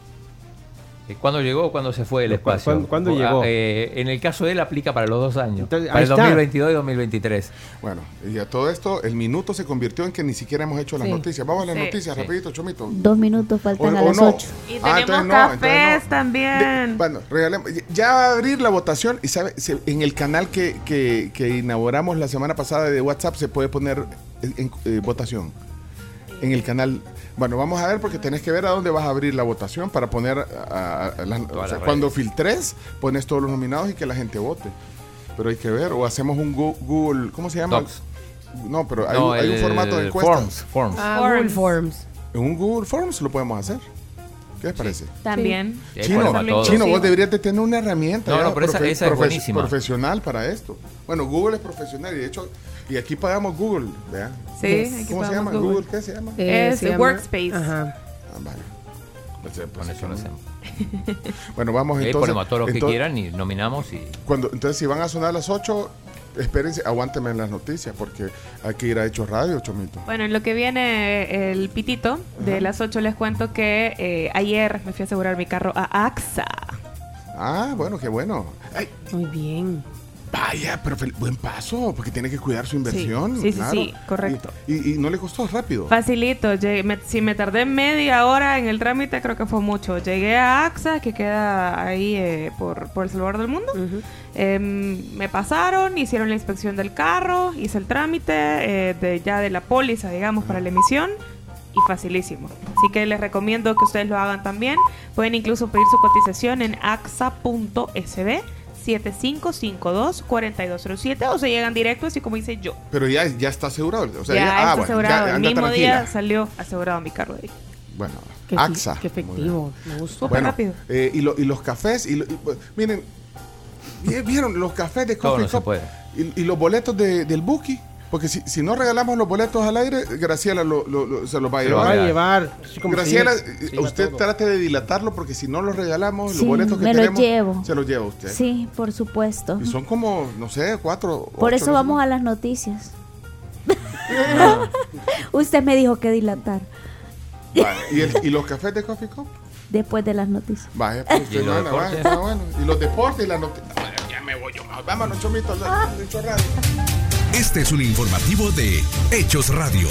Speaker 14: Eh, ¿Cuándo llegó o cuándo se fue el
Speaker 8: ¿Cu-
Speaker 14: espacio?
Speaker 8: cuándo- cuándo
Speaker 14: Ah,
Speaker 8: llegó?
Speaker 14: eh, en el caso de él aplica para los dos años.
Speaker 8: Entonces,
Speaker 14: para el
Speaker 8: está.
Speaker 14: 2022 y 2023.
Speaker 7: bueno, y a todo esto, el minuto se convirtió en que ni siquiera hemos hecho las
Speaker 27: Sí.
Speaker 7: noticias. Vamos a las
Speaker 6: Sí.
Speaker 7: noticias,
Speaker 14: Sí.
Speaker 7: rapidito, Chomito.
Speaker 60: Dos minutos faltan
Speaker 7: O-
Speaker 60: a
Speaker 7: o
Speaker 60: las
Speaker 7: no.
Speaker 60: 8.
Speaker 6: Y
Speaker 7: Ah,
Speaker 6: tenemos
Speaker 7: entonces no,
Speaker 6: cafés
Speaker 7: entonces no.
Speaker 6: también.
Speaker 7: De- bueno, regalemos. Ya va a abrir la votación y sabe, se- en el canal que, que- que inauguramos la semana pasada de WhatsApp se puede poner en, en- eh, votación. En el canal. Bueno, vamos a ver porque tenés que ver a dónde vas a abrir la votación para poner a- a- a las- o sea,
Speaker 14: las
Speaker 7: cuando filtres, pones todos los nominados y que la gente vote. Pero hay que ver, o hacemos un Google, ¿cómo se llama?
Speaker 14: Docs.
Speaker 7: No, pero hay,
Speaker 14: No,
Speaker 7: un- hay un
Speaker 14: el-
Speaker 7: formato de encuesta.
Speaker 14: Forms, forms.
Speaker 27: Ah,
Speaker 6: Forms.
Speaker 27: Google Forms.
Speaker 7: En un Google Forms lo podemos hacer. ¿Qué les parece?
Speaker 6: También.
Speaker 7: Chino, vos deberías de tener una herramienta
Speaker 14: No,
Speaker 7: ya
Speaker 14: no, pero esa- esa es buenísima.
Speaker 7: profesional para esto. Bueno, Google es profesional y de hecho, y aquí pagamos Google, ¿vea?
Speaker 6: Sí,
Speaker 7: ¿Cómo se llama? Google. ¿qué se llama?
Speaker 27: Eh,
Speaker 6: Es
Speaker 27: se llama-
Speaker 6: Workspace.
Speaker 27: Ajá.
Speaker 7: Ah, vale. Pues, eh, pues,
Speaker 14: Con eso lo hacemos.
Speaker 7: Bueno, vamos entonces.
Speaker 14: ponemos a todos los que
Speaker 7: entonces,
Speaker 14: quieran y nominamos y
Speaker 7: Cuando, entonces, si van a sonar las 8, espérense, aguántenme en las noticias porque hay que ir a Hechos Radio, Chomito.
Speaker 6: Bueno, en lo que viene el pitito, de las 8 les cuento que eh, ayer me fui a asegurar mi carro a AXA.
Speaker 7: Ah, bueno, qué bueno. Ay,
Speaker 27: Muy bien.
Speaker 7: Vaya, pero buen paso, porque tiene que cuidar su inversión.
Speaker 6: sí, sí,
Speaker 7: claro.
Speaker 6: sí, correcto.
Speaker 7: Y, y- y no le costó rápido.
Speaker 6: Facilito, llegué- me- si me tardé media hora en el trámite, creo que fue mucho. Llegué a AXA, que queda ahí eh, por, por el Salvador del Mundo. Em, me pasaron, hicieron la inspección del carro, hice el trámite eh, de, ya de la póliza, digamos, para la emisión. Y facilísimo. Así que les recomiendo que ustedes lo hagan también. Pueden incluso pedir su cotización en axa.sb 7552-4207 o se llegan directo, así como hice yo.
Speaker 7: Pero ya, ya está asegurado. O sea,
Speaker 6: ya,
Speaker 7: ya, ah,
Speaker 6: está
Speaker 7: bueno,
Speaker 6: asegurado.
Speaker 7: ya
Speaker 6: el mismo
Speaker 7: tranquila.
Speaker 6: día salió asegurado mi carro de ahí.
Speaker 7: Bueno,
Speaker 27: Qué,
Speaker 7: AXA.
Speaker 27: Qué efectivo. Me gustó.
Speaker 7: Bueno,
Speaker 6: rápido.
Speaker 7: eh, y, lo- y los cafés, y, lo- y, pues, miren, ¿vi- ¿vieron los cafés de
Speaker 14: todo
Speaker 7: Coffee
Speaker 14: no se
Speaker 7: Cup?
Speaker 14: puede.
Speaker 7: Y, y los boletos de- del Buki? Porque si, si no regalamos los boletos al aire, Graciela lo- lo- lo- se los va a
Speaker 14: Se los
Speaker 8: Lo va
Speaker 7: llevar.
Speaker 8: a llevar.
Speaker 7: Graciela, eh, usted trate de dilatarlo porque si no los regalamos, los
Speaker 60: Sí,
Speaker 7: boletos que
Speaker 60: me los
Speaker 7: tenemos,
Speaker 60: llevo.
Speaker 7: se los lleva usted.
Speaker 60: Sí, por supuesto.
Speaker 7: Y son como, no sé, cuatro.
Speaker 60: Por
Speaker 7: ocho,
Speaker 60: eso
Speaker 7: no
Speaker 60: vamos a las noticias. Usted me dijo que dilatar.
Speaker 7: Vale, ¿Y, el- y los cafés de Coffee Cup?
Speaker 11: después de las noticias.
Speaker 7: Vaya, pues,
Speaker 14: ¿Y los
Speaker 7: vaya, bueno. Y los deportes y las noticias. Ya me voy yo. Vámonos, chomitos. Hecho Radio.
Speaker 67: Este es un informativo de Hechos Radio.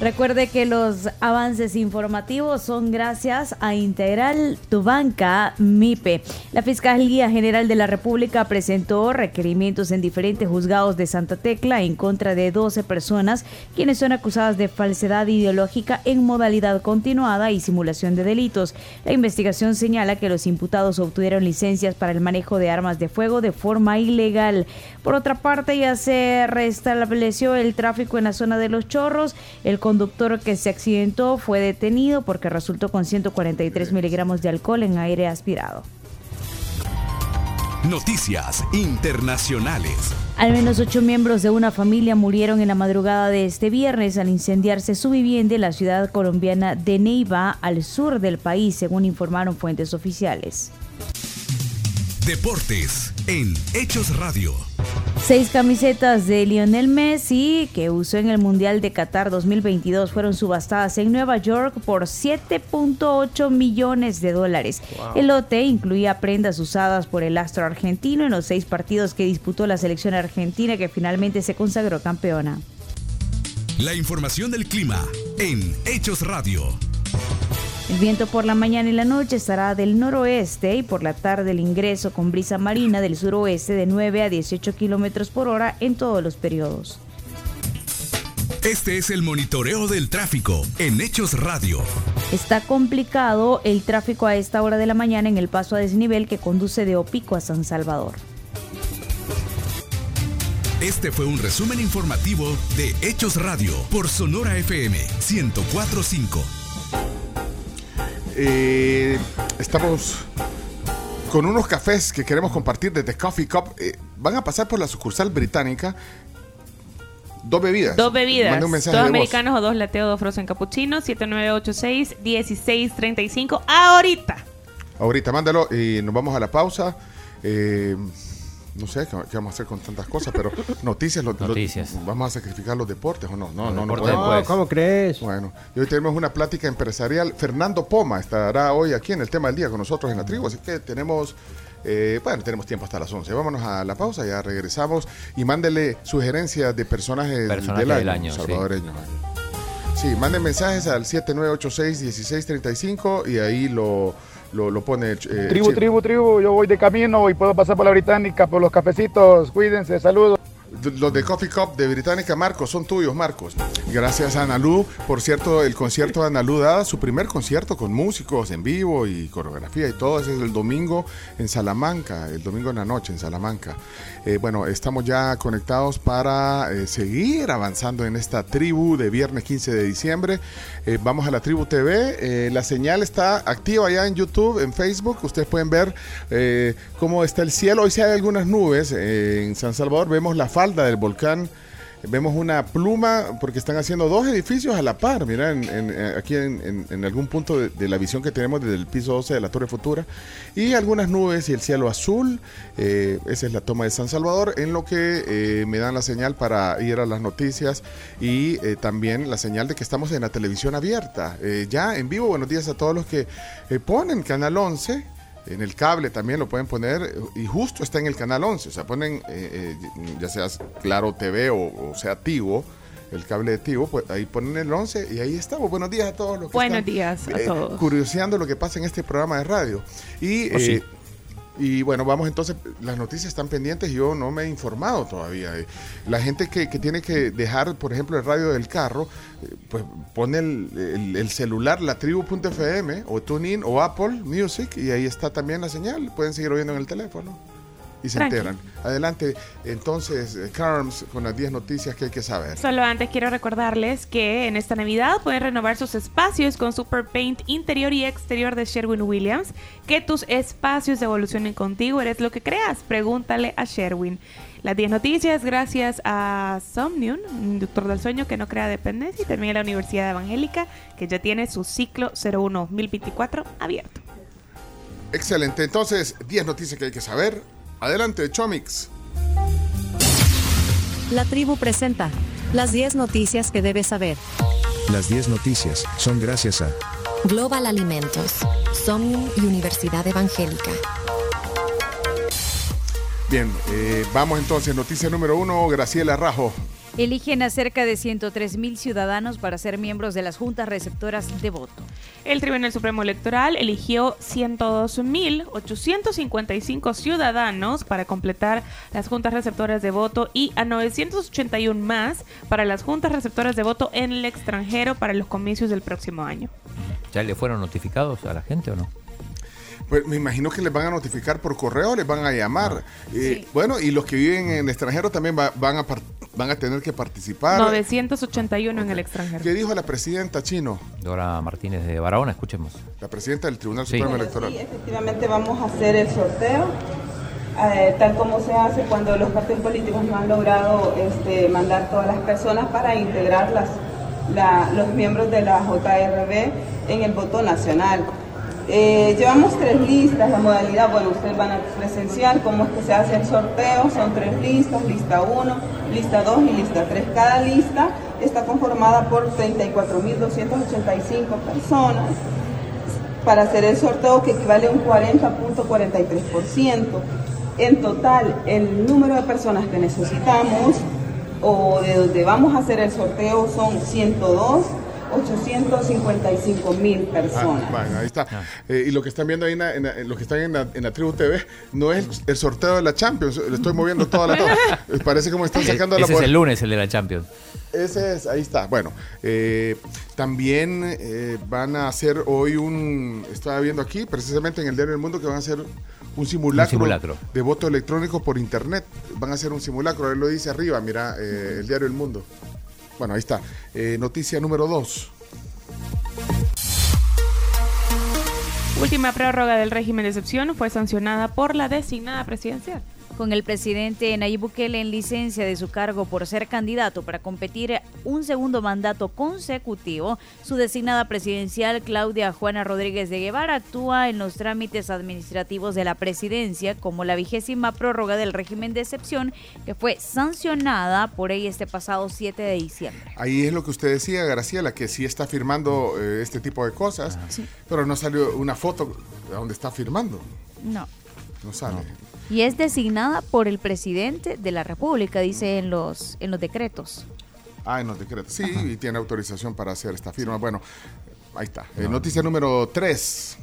Speaker 11: Recuerde que los avances informativos son gracias a Integral Tu Banca MIPE. La Fiscalía General de la República presentó requerimientos en diferentes juzgados de Santa Tecla en contra de 12 personas quienes son acusadas de falsedad ideológica en modalidad continuada y simulación de delitos. La investigación señala que los imputados obtuvieron licencias para el manejo de armas de fuego de forma ilegal. Por otra parte, ya se restableció el tráfico en la zona de Los Chorros. Conductor que se accidentó fue detenido porque resultó con 143 miligramos de alcohol en aire aspirado.
Speaker 67: Noticias internacionales.
Speaker 11: Al menos ocho miembros de una familia murieron en la madrugada de este viernes al incendiarse su vivienda en la ciudad colombiana de Neiva, al sur del país, según informaron fuentes oficiales.
Speaker 67: Deportes en Hechos Radio.
Speaker 11: Seis camisetas de Lionel Messi que usó en el Mundial de Qatar 2022 fueron subastadas en Nueva York por 7.8 millones de dólares.
Speaker 68: Wow.
Speaker 11: El lote incluía prendas usadas por el astro argentino en los seis partidos que disputó la selección argentina que finalmente se consagró campeona.
Speaker 67: La información del clima en Hechos Radio.
Speaker 11: El viento por la mañana y la noche estará del noroeste y por la tarde el ingreso con brisa marina del suroeste de 9 a 18 kilómetros por hora en todos los periodos.
Speaker 67: Este es el monitoreo del tráfico en Hechos Radio.
Speaker 11: Está complicado el tráfico a esta hora de la mañana en el paso a desnivel que conduce de Opico a San Salvador.
Speaker 67: Este fue un resumen informativo de Hechos Radio por Sonora FM 1045.
Speaker 7: Eh, estamos con unos cafés que queremos compartir desde Coffee Cup. Eh, van a pasar por la sucursal británica. Dos bebidas.
Speaker 6: Dos bebidas,
Speaker 7: un
Speaker 6: dos
Speaker 7: mensaje voz.
Speaker 6: americanos o dos lateos, dos frozen cappuccino, 7986-1635. Ahorita.
Speaker 7: Ahorita, mándalo y nos vamos a la pausa. Eh, no sé qué, qué vamos a hacer con tantas cosas, pero noticias, lo- lo-
Speaker 14: Noticias.
Speaker 7: vamos a sacrificar los deportes o no. No,
Speaker 14: Los
Speaker 7: no, no, podemos.
Speaker 14: después.
Speaker 8: ¿Cómo crees?
Speaker 7: Bueno, y hoy tenemos una plática empresarial. Fernando Poma estará hoy aquí en el tema del día con nosotros en la tribu, así que tenemos, eh, bueno, tenemos tiempo hasta las 11. Vámonos a la pausa, ya regresamos y mándele sugerencias de personajes
Speaker 14: Personajes
Speaker 7: del año,
Speaker 14: del año, sí.
Speaker 7: Sí, manden mensajes al 7986-1635 y ahí lo, lo, lo pone. eh,
Speaker 68: Tribu, tribu, tribu, yo voy de camino y puedo pasar por la británica, por los cafecitos, cuídense, saludos.
Speaker 7: Los de Coffee Cup de Británica, Marcos, son tuyos, Marcos. Gracias a Analú. Por cierto, el concierto de Analú da su primer concierto con músicos en vivo y coreografía y todo. Ese es el domingo en Salamanca, el domingo en la noche en Salamanca. Eh, bueno, estamos ya conectados para eh, seguir avanzando en esta tribu de viernes 15 de diciembre. Eh, vamos a la tribu TV. La señal está activa ya en YouTube, en Facebook. Ustedes pueden ver cómo está el cielo. Hoy sí hay algunas nubes en San Salvador. Vemos la falda del volcán. Vemos una pluma porque están haciendo dos edificios a la par, mira, en- eh, aquí en, algún punto de, la visión que tenemos desde el piso 12 de la Torre Futura. Y algunas nubes y el cielo azul. eh, esa es la toma de San Salvador, en lo que eh, me dan la señal para ir a las noticias y también la señal de que estamos en la televisión abierta. Ya en vivo, buenos días a todos los que ponen Canal 11. En el cable también lo pueden poner eh, y justo está en el canal 11. O sea, ponen eh, eh, ya sea Claro TV o, o sea Tigo, el cable de Tigo, pues ahí ponen el 11 y ahí estamos. Buenos días a todos los que
Speaker 6: Buenos
Speaker 7: están,
Speaker 6: días a
Speaker 7: eh,
Speaker 6: todos.
Speaker 7: curioseando lo que pasa en este programa de radio. Y,
Speaker 14: Oh, sí.
Speaker 7: Y bueno, vamos entonces, las noticias están pendientes, yo no me he informado todavía. Eh, La gente que, que tiene que dejar, por ejemplo, el radio del carro, eh, pues pone el, el- el celular, la tribu.fm o TuneIn o Apple Music y ahí está también la señal, pueden seguir oyendo en el teléfono y se
Speaker 6: Tranqui.
Speaker 7: enteran. Adelante, entonces, eh, Carms, con las 10 noticias que hay que saber.
Speaker 6: Solo antes quiero recordarles que en esta Navidad pueden renovar sus espacios con Super Paint interior y exterior de Sherwin Williams. Que tus espacios evolucionen contigo, eres lo que creas. Pregúntale a Sherwin. Las 10 noticias gracias a Somnium, un doctor del sueño que no crea dependencia, y también a la Universidad Evangélica que ya tiene su ciclo 01-2024 abierto.
Speaker 7: Excelente, entonces, 10 noticias que hay que saber. Adelante, Chomix.
Speaker 69: La tribu presenta las 10 noticias que debes saber.
Speaker 70: Las 10 noticias son gracias a
Speaker 71: Global Alimentos, Somnium y Universidad Evangélica.
Speaker 7: Bien, eh, vamos entonces. Noticia número uno, Graciela Rajo.
Speaker 11: Eligen a cerca de 103 mil ciudadanos para ser miembros de las juntas receptoras de voto.
Speaker 6: El Tribunal Supremo Electoral eligió 102.855 ciudadanos para completar las juntas receptoras de voto y a 981 más para las juntas receptoras de voto en el extranjero para los comicios del próximo año.
Speaker 14: ¿Ya le fueron notificados a la gente o no?
Speaker 7: Pues me imagino que les van a notificar por correo, les van a llamar. Eh, Bueno, y los que viven en el extranjero también va- van, a van a tener que participar.
Speaker 6: 981 en el extranjero.
Speaker 7: ¿Qué dijo la presidenta chino?
Speaker 14: Dora Martínez de Barahona, escuchemos.
Speaker 7: La presidenta del Tribunal
Speaker 14: Sí.
Speaker 7: Supremo Electoral.
Speaker 72: Efectivamente vamos a hacer el sorteo, eh, tal como se hace cuando los partidos políticos no han logrado este, mandar todas las personas para integrar las, la- los miembros de la JRB en el voto nacional. Eh, llevamos tres listas, la modalidad, bueno, ustedes van a presenciar cómo es que se hace el sorteo, son tres listas, lista 1, lista 2 y lista 3. Cada lista está conformada por 34.285 personas para hacer el sorteo que equivale a un 40.43%. En total, el número de personas que necesitamos o de donde vamos a hacer el sorteo son 102, 855 mil personas.
Speaker 7: Ah, bueno, ahí está. Eh, y lo que están viendo ahí, en, la- en la- en lo que están en la, en la Tribu TV, no es el, el sorteo de la Champions. Le estoy moviendo toda la tabla. Eh, Parece como están sacando la
Speaker 14: Ese es el lunes, el de la Champions.
Speaker 7: Ese es, ahí está. Bueno, eh, también eh, van a hacer hoy un, estaba viendo aquí, precisamente en el Diario del Mundo, que van a hacer un simulacro,
Speaker 14: Un simulacro.
Speaker 7: de voto electrónico por internet. Van a hacer un simulacro, él lo dice arriba, mira, eh, el Diario del Mundo. Bueno, ahí está. Eh, noticia número dos.
Speaker 6: Última prórroga del régimen de excepción fue sancionada por la designada presidencial.
Speaker 11: Con el presidente Nayib Bukele en licencia de su cargo por ser candidato para competir un segundo mandato consecutivo, su designada presidencial Claudia Juana Rodríguez de Guevara actúa en los trámites administrativos de la presidencia como la vigésima prórroga del régimen de excepción que fue sancionada por ella este pasado 7 de diciembre.
Speaker 7: Ahí es lo que usted decía, Graciela, que sí está firmando eh, este tipo de cosas, pero no salió una foto de donde está firmando.
Speaker 11: No.
Speaker 7: No sale.
Speaker 11: Y es designada por el presidente de la República, dice en los, en los decretos.
Speaker 7: Ah, en los decretos. Sí, y tiene autorización para hacer esta firma. Bueno, ahí está. Eh, noticia número 3.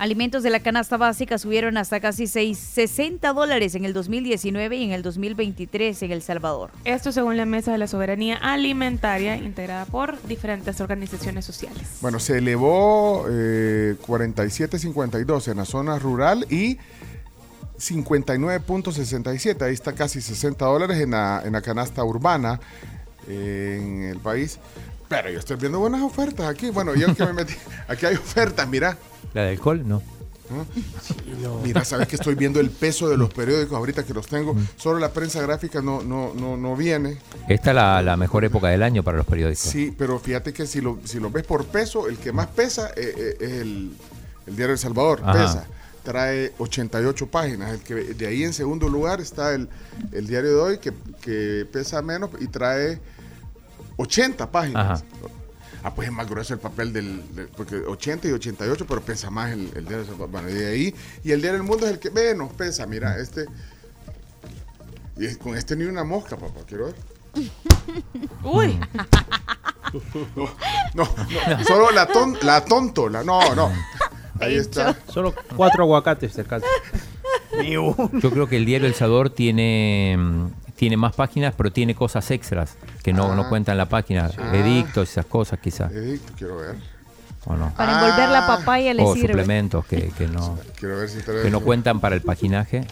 Speaker 11: Alimentos de la canasta básica subieron hasta casi 6, 60 dólares en el 2019 y en el 2023 en El Salvador.
Speaker 6: Esto según la Mesa de la Soberanía Alimentaria, integrada por diferentes organizaciones sociales.
Speaker 7: Bueno, se elevó eh, 47.52 en la zona rural y 59.67. Ahí está casi 60 dólares en la, en la canasta urbana eh, en el país. Pero yo estoy viendo buenas ofertas aquí. Bueno, yo que me metí. Aquí hay ofertas, mira.
Speaker 14: ¿La de alcohol? No.
Speaker 7: Mira, sabes que estoy viendo el peso de los periódicos ahorita que los tengo. Solo la prensa gráfica no, no, no, no viene.
Speaker 14: Esta es la, la mejor época del año para los periódicos.
Speaker 7: Sí, pero fíjate que si lo, si lo ves por peso, el que más pesa eh, eh, es el, el Diario El Salvador.
Speaker 14: Ajá.
Speaker 7: Pesa. Trae 88 páginas. El que, de ahí en segundo lugar está el, el Diario de hoy, que, que pesa menos y trae 80 páginas.
Speaker 14: Ajá.
Speaker 7: Ah, pues es más grueso el papel del, del- porque 80 y 88, pero pesa más el, el diario. del. Bueno, y de ahí, y el diario del mundo es el que menos pesa. Mira, este, y es- con este ni una mosca, papá, quiero ver.
Speaker 6: Uy.
Speaker 7: No, no, no, solo la, ton, la tontola, no, no. Ahí está.
Speaker 8: Solo cuatro aguacates te alcanza.
Speaker 14: Yo creo que el diario El Salvador tiene, mm, tiene más páginas, pero tiene cosas extras que no, no
Speaker 7: Ah.
Speaker 14: cuentan la página.
Speaker 7: Ah.
Speaker 14: Edictos, esas cosas quizás.
Speaker 7: Edicto, quiero ver.
Speaker 14: ¿O no?
Speaker 11: Para envolver la papaya le
Speaker 14: o
Speaker 11: sirve.
Speaker 14: suplementos que, que no,
Speaker 7: Quiero ver si trae
Speaker 14: que no cuentan para el paginaje.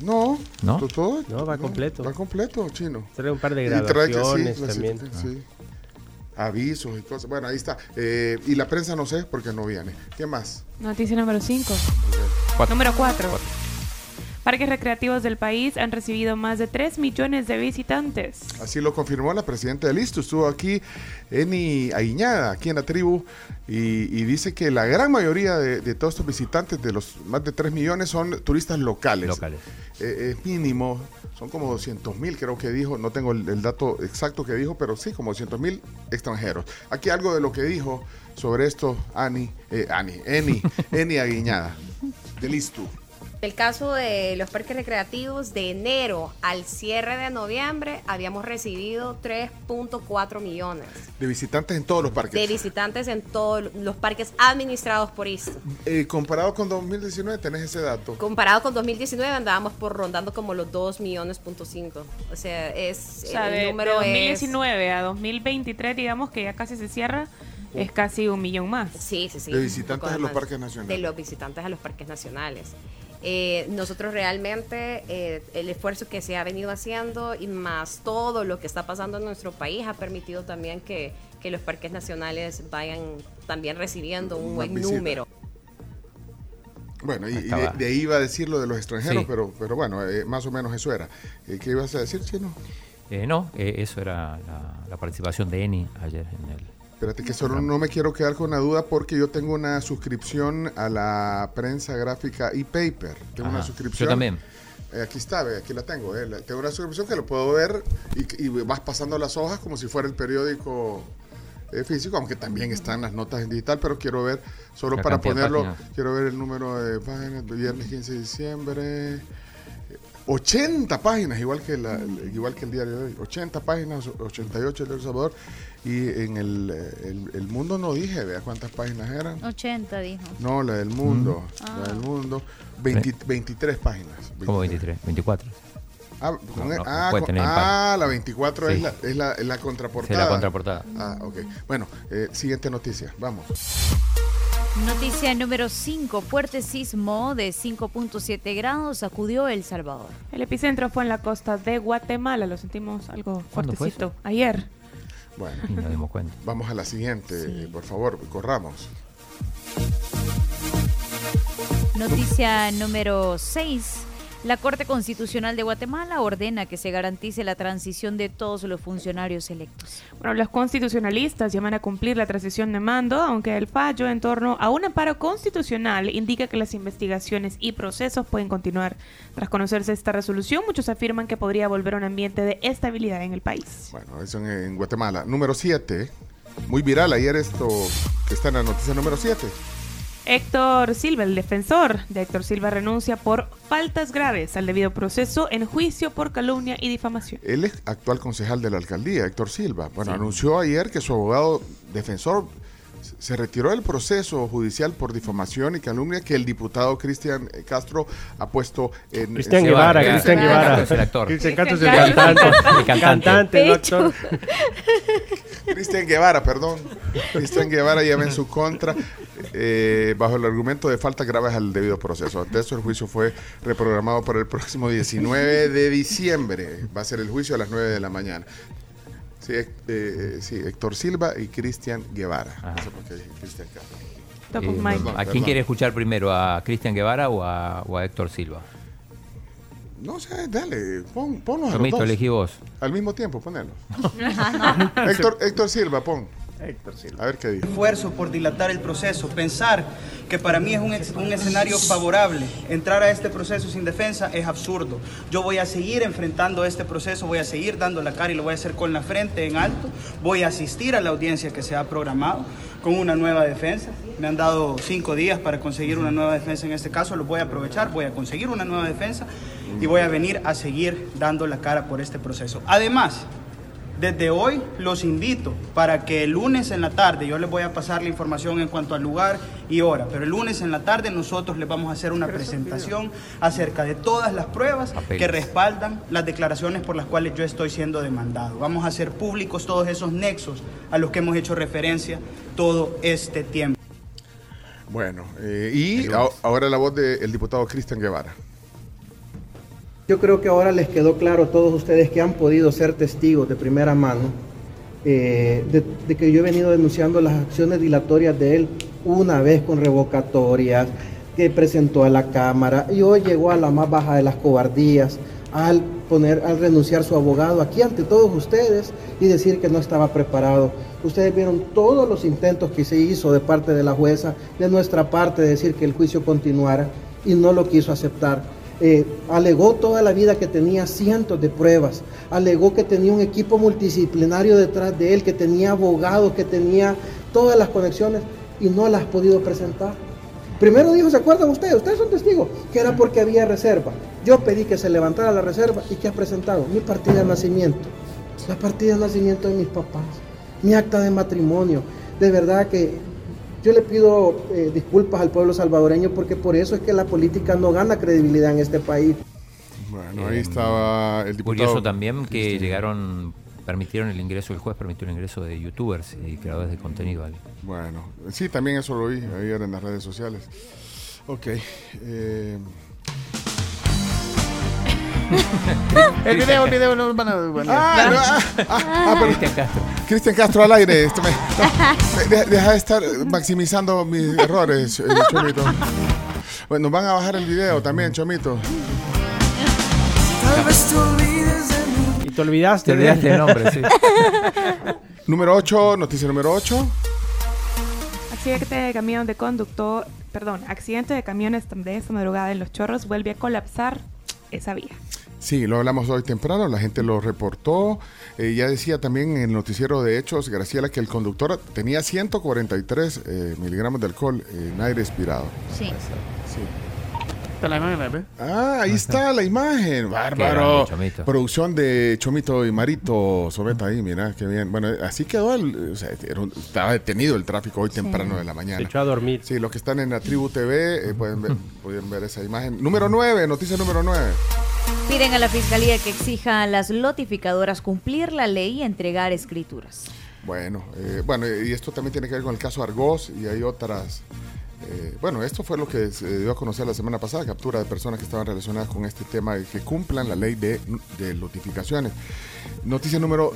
Speaker 7: No,
Speaker 14: ¿No?
Speaker 7: ¿to- todo?
Speaker 8: No, va completo.
Speaker 7: Va completo, chino.
Speaker 8: Trae un par de
Speaker 7: sí,
Speaker 8: graduaciones
Speaker 7: clasifica-
Speaker 8: también.
Speaker 7: sí. Avisos y cosas. Bueno, ahí está. Eh, y la prensa no sé porque no viene. ¿Qué más?
Speaker 6: Noticia número 5. Número 4. Parques recreativos del país han recibido más de 3 millones de visitantes.
Speaker 7: Así lo confirmó la presidenta del ISTU. Estuvo aquí Eni Aguiñada, aquí en la tribu, y, y dice que la gran mayoría de, de todos estos visitantes, de los más de 3 millones, son turistas locales.
Speaker 14: Locales.
Speaker 7: Eh, es mínimo, son como 200 mil, creo que dijo, no tengo el, el dato exacto que dijo, pero sí, como 200 mil extranjeros. Aquí algo de lo que dijo sobre esto Ani, eh, Ani, Eni, Eni Aguiñada, del ISTU.
Speaker 73: El caso de los parques recreativos, de enero al cierre de noviembre, habíamos recibido 3.4 millones
Speaker 7: De visitantes en todos los parques.
Speaker 73: de visitantes en todos los parques administrados por ISTU.
Speaker 7: Eh, comparado con 2019, tenés ese dato.
Speaker 73: Comparado con 2019 andábamos por rondando como los 2 millones punto cinco. O sea, es
Speaker 6: O sea,
Speaker 73: el
Speaker 6: de, de
Speaker 73: número es
Speaker 6: 2019 a 2023, digamos que ya casi se cierra, es casi un millón más.
Speaker 73: Sí, sí, sí.
Speaker 7: De visitantes a los parques nacionales.
Speaker 73: De los visitantes a los parques nacionales. Eh, nosotros realmente eh, el esfuerzo que se ha venido haciendo y más todo lo que está pasando en nuestro país ha permitido también que, que los parques nacionales vayan también recibiendo un buen número.
Speaker 7: Bueno, y, y de, ahí iba a decir lo de los extranjeros,
Speaker 14: Sí.
Speaker 7: pero, pero bueno, eh, más o menos eso era. Eh, ¿Qué ibas a decir, Chino?
Speaker 14: Eh, no, eh, eso era la, la participación de Eni ayer en el.
Speaker 7: Espérate que solo no me quiero quedar con la duda porque yo tengo una suscripción a la prensa gráfica y paper. Tengo una suscripción.
Speaker 14: yo también.
Speaker 7: Eh, aquí está, ve, aquí la tengo. eh, tengo una suscripción que lo puedo ver y, y vas pasando las hojas como si fuera el periódico eh, físico, aunque también están las notas en digital, pero quiero ver, solo
Speaker 14: La
Speaker 7: para ponerlo, quiero ver el número de páginas, de viernes 15 de diciembre. 80 páginas, igual que, la, igual que el diario de hoy. 80 páginas, 88 el El Salvador. Y en el, el, el mundo no dije, vea cuántas páginas eran.
Speaker 11: 80 dijo.
Speaker 7: No, la del mundo.
Speaker 11: Mm.
Speaker 7: La del mundo. 20 23 páginas.
Speaker 14: ¿Cómo 23? 24.
Speaker 7: Ah, con
Speaker 14: No,
Speaker 7: el-
Speaker 14: no,
Speaker 7: ah, con- ah, la 24 es,
Speaker 14: Sí.
Speaker 7: la, es, la, es la contraportada.
Speaker 14: Sí, la contraportada.
Speaker 7: Ah, ok. Bueno, eh, siguiente noticia. Vamos.
Speaker 11: Noticia número 5. Fuerte sismo de 5.7 grados sacudió El Salvador.
Speaker 6: El epicentro fue en la costa de Guatemala, lo sentimos algo
Speaker 14: ¿Cuándo fue
Speaker 6: fuertecito. Ayer.
Speaker 7: Bueno,
Speaker 14: Y nos dimos cuenta.
Speaker 7: vamos a la siguiente, por favor, corramos.
Speaker 11: Noticia número 6. La Corte Constitucional de Guatemala ordena que se garantice la transición de todos los funcionarios electos.
Speaker 6: Bueno, los constitucionalistas llaman a cumplir la transición de mando, aunque el fallo en torno a un amparo constitucional indica que las investigaciones y procesos pueden continuar. Tras conocerse esta resolución, muchos afirman que podría volver a un ambiente de estabilidad en el país.
Speaker 7: Bueno, eso en, en Guatemala. Número 7. Muy viral ayer esto que está en la noticia número 7.
Speaker 6: Héctor Silva, el defensor de Héctor Silva, renuncia por faltas graves al debido proceso en juicio por calumnia y difamación.
Speaker 7: Él es actual concejal de la alcaldía, Héctor Silva. Bueno, anunció ayer que su abogado defensor se retiró del proceso judicial por difamación y calumnia que el diputado Cristian eh, Castro ha puesto en...
Speaker 8: Cristian Guevara, Cristian
Speaker 14: Guevara. El actor.
Speaker 8: Cristian Castro es el
Speaker 6: Cristian
Speaker 8: cantante.
Speaker 14: El cantante.
Speaker 8: Actor.
Speaker 7: Cristian Guevara, perdón. Cristian Guevara llama en su contra eh, bajo el argumento de faltas graves al debido proceso. Ante eso, el juicio fue reprogramado para el próximo 19 de diciembre. Va a ser el juicio a las 9 de la mañana. Sí, Hec- eh, sí, Héctor Silva y Cristian Guevara.
Speaker 14: Ajá.
Speaker 7: No sé por qué dije Cristian Castro.
Speaker 6: Top
Speaker 14: Eh,
Speaker 6: of mind.
Speaker 7: perdón.
Speaker 14: ¿A quién quiere escuchar primero? ¿A Cristian Guevara o a, o a Héctor Silva?
Speaker 7: No sé, dale, pon, ponlos a los
Speaker 14: Permito,
Speaker 7: dos.
Speaker 14: elegí vos.
Speaker 7: Al mismo tiempo, ponelo. Héctor, Héctor Silva, pon.
Speaker 8: Héctor Silva.
Speaker 7: A ver qué dice.
Speaker 74: esfuerzo por dilatar el proceso, pensar que para mí es un, ex- un escenario favorable. Entrar a este proceso sin defensa es absurdo. Yo voy a seguir enfrentando este proceso, voy a seguir dando la cara y lo voy a hacer con la frente en alto. Voy a asistir a la audiencia que se ha programado con una nueva defensa. Me han dado cinco días para conseguir una nueva defensa en este caso, lo voy a aprovechar, voy a conseguir una nueva defensa y voy a venir a seguir dando la cara por este proceso. Además, desde hoy los invito para que el lunes en la tarde, yo les voy a pasar la información en cuanto al lugar y hora, pero el lunes en la tarde nosotros les vamos a hacer una presentación acerca de todas las pruebas que respaldan las declaraciones por las cuales yo estoy siendo demandado. Vamos a hacer públicos todos esos nexos a los que hemos hecho referencia todo este tiempo.
Speaker 7: Bueno, eh, y ahora la voz del diputado Cristian Guevara.
Speaker 8: Yo creo que ahora les quedó claro a todos ustedes que han podido ser testigos de primera mano eh, de, que yo he venido denunciando las acciones dilatorias de él una vez con revocatorias,
Speaker 75: que presentó a la Cámara y hoy llegó a la más baja de las cobardías al poner, al renunciar su abogado aquí ante todos ustedes y decir que no estaba preparado. Ustedes vieron todos los intentos que se hizo de parte de la jueza, de nuestra parte, de decir que el juicio continuara y no lo quiso aceptar. Eh, alegó toda la vida que tenía cientos de pruebas, alegó que tenía un equipo multidisciplinario detrás de él, que tenía abogados, que tenía todas las conexiones y no las ha podido presentar. Primero dijo, ¿se acuerdan ustedes? Ustedes son testigos, que era porque había reserva. Yo pedí que se levantara la reserva y ¿qué ha presentado? Mi partida de nacimiento, la partida de nacimiento de mis papás, mi acta de matrimonio. De verdad que yo le pido eh, disculpas al pueblo salvadoreño porque por eso es que la política no gana credibilidad en este país.
Speaker 7: Bueno, ahí estaba el diputado.
Speaker 14: Curioso también que llegaron, permitieron el ingreso, el juez permitió el ingreso de youtubers y creadores de contenido. al-
Speaker 7: Bueno, sí, también eso lo vi ayer en las redes sociales. Ok. eh,
Speaker 1: El video, el video no van a. van a-
Speaker 7: Ah, no, ah, ah, ah, pero-
Speaker 14: Cristian Castro.
Speaker 7: Al aire. Esto me- no, deja de estar maximizando mis errores, eh, Chomito. Bueno, nos van a bajar el video también, Chomito.
Speaker 8: Y te olvidaste.
Speaker 14: Te olvidaste el nombre, sí.
Speaker 7: Número 8, noticia número 8.
Speaker 6: Accidente de camión de conductor, perdón, accidente de camiones de esta madrugada en Los Chorros vuelve a colapsar esa vía.
Speaker 7: Sí, lo hablamos hoy temprano, la gente lo reportó. Eh, ya decía también en el noticiero de Hechos, Graciela, que el conductor tenía 143 eh, miligramos de alcohol en aire expirado.
Speaker 11: Sí.
Speaker 7: Sí.
Speaker 1: Está la imagen, ¿ves?
Speaker 7: Ah, ahí está la imagen. Bárbaro.
Speaker 14: grande.
Speaker 7: Producción de Chomito y Marito Sobeta ahí, mira, qué bien. Bueno, así quedó. El, o sea, era un- estaba detenido el tráfico hoy temprano de la mañana.
Speaker 8: Se echó a dormir.
Speaker 7: Sí, los que están en la Tribu TV eh, pueden, ver, pueden ver esa imagen. Número 9, noticia número 9.
Speaker 11: Piden a la fiscalía que exija a las notificadoras cumplir la ley y entregar escrituras.
Speaker 7: Bueno, eh, bueno, y esto también tiene que ver con el caso Argos y hay otras. eh, bueno, esto fue lo que se dio a conocer la semana pasada, captura de personas que estaban relacionadas con este tema y que cumplan la ley de, de notificaciones. Noticia número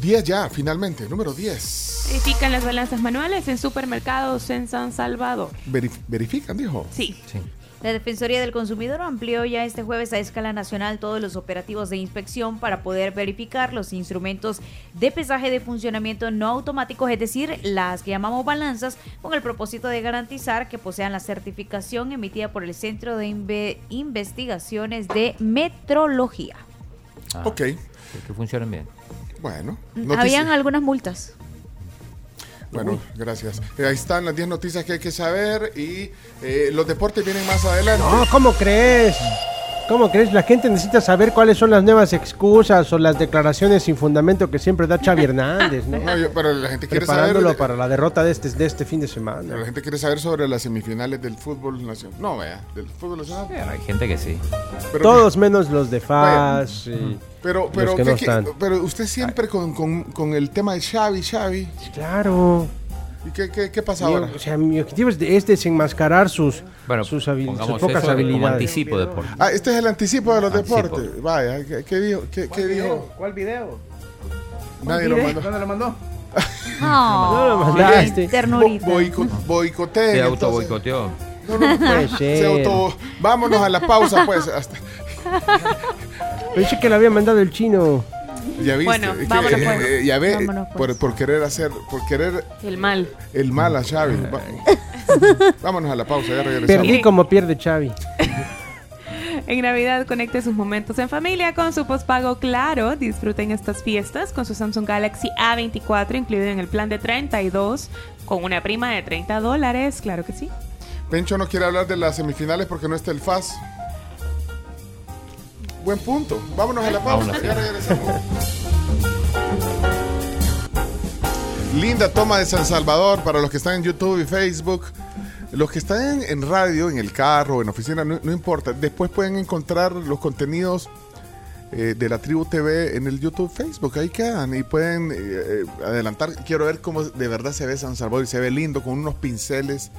Speaker 7: 10 ya, finalmente, número 10.
Speaker 6: Verifican las balanzas manuales en supermercados en San Salvador.
Speaker 7: Verif- verifican, dijo.
Speaker 6: Sí.
Speaker 11: La Defensoría del Consumidor amplió ya este jueves a escala nacional todos los operativos de inspección para poder verificar los instrumentos de pesaje de funcionamiento no automáticos, es decir, las que llamamos balanzas, con el propósito de garantizar que posean la certificación emitida por el Centro de Inve- Investigaciones de Metrología.
Speaker 14: Ah,
Speaker 7: Ok.
Speaker 14: Que, que funcionen bien.
Speaker 7: Bueno.
Speaker 11: Habían algunas multas.
Speaker 7: Bueno, gracias. Eh, ahí están las 10 noticias que hay que saber y eh, los deportes vienen más adelante.
Speaker 8: No, ¿cómo crees? ¿Cómo crees? La gente necesita saber cuáles son las nuevas excusas o las declaraciones sin fundamento que siempre da Xavi Hernández, ¿no?
Speaker 7: No, yo- pero la gente quiere
Speaker 8: Preparándolo
Speaker 7: saber.
Speaker 8: para la derrota de este, de este fin de
Speaker 7: Pero
Speaker 8: semana.
Speaker 7: la gente quiere saber sobre las semifinales del fútbol nacional. No, vea, del fútbol nacional.
Speaker 14: Hay gente que sí.
Speaker 7: Pero-
Speaker 8: Todos menos los de
Speaker 7: Vaya.
Speaker 8: FAS. y
Speaker 7: Pero,
Speaker 8: los
Speaker 7: pero,
Speaker 8: que
Speaker 7: ¿qué-
Speaker 8: no
Speaker 7: qué-
Speaker 8: están.
Speaker 7: pero usted siempre con, con- con el tema de Xavi, Xavi.
Speaker 8: Claro.
Speaker 7: ¿Y qué, qué- qué pasa
Speaker 8: Mi-
Speaker 7: ahora?
Speaker 8: o sea, mi objetivo es, de- es desenmascarar sus,
Speaker 14: Bueno,
Speaker 8: sus, habil- sus pocas
Speaker 14: eso como
Speaker 8: habilidades.
Speaker 14: anticipo deporte.
Speaker 7: Ah, este es el anticipo de los
Speaker 14: Anticipo.
Speaker 7: deportes. Vaya, ¿qué, qué dijo? ¿Qué, qué dijo?
Speaker 1: ¿Cuál video?
Speaker 7: Nadie lo mandó.
Speaker 1: ¿Dónde lo mandó?
Speaker 8: No lo mandaste.
Speaker 11: ternurita.
Speaker 7: Boico-
Speaker 14: Se auto boicoteó.
Speaker 7: No, no, no,
Speaker 8: Puede
Speaker 7: se
Speaker 8: ser.
Speaker 7: auto- Vámonos a la pausa, pues. Hasta...
Speaker 8: Pensé que lo había mandado el chino.
Speaker 7: Ya viste.
Speaker 6: Bueno,
Speaker 7: es
Speaker 6: vámonos,
Speaker 7: eh,
Speaker 6: pues.
Speaker 7: eh, ya ve,
Speaker 11: Vámonos, pues.
Speaker 7: por, por querer hacer, por querer
Speaker 6: El mal.
Speaker 7: el mal a Xavi. Va- Vámonos a la pausa, ya regresamos.
Speaker 8: Perdí como pierde Xavi.
Speaker 6: En Navidad conecte sus momentos en familia con su postpago Claro. Disfruten estas fiestas con su Samsung Galaxy A24 incluido en el plan de 32 con una prima de 30 dólares. Claro que sí.
Speaker 7: Pencho no quiere hablar de las semifinales porque no está el FAS. Buen punto. Vámonos a la pausa.
Speaker 14: Vámonos,
Speaker 7: Ya
Speaker 14: sí.
Speaker 7: regresamos. Linda toma de San Salvador para los que están en YouTube y Facebook. Los que están en, radio, en el carro, en oficina, no, no importa. Después pueden encontrar los contenidos eh, de la Tribu TV en el YouTube, Facebook. Ahí quedan y pueden eh, eh, adelantar. Quiero ver cómo de verdad se ve San Salvador y se ve lindo con unos pinceles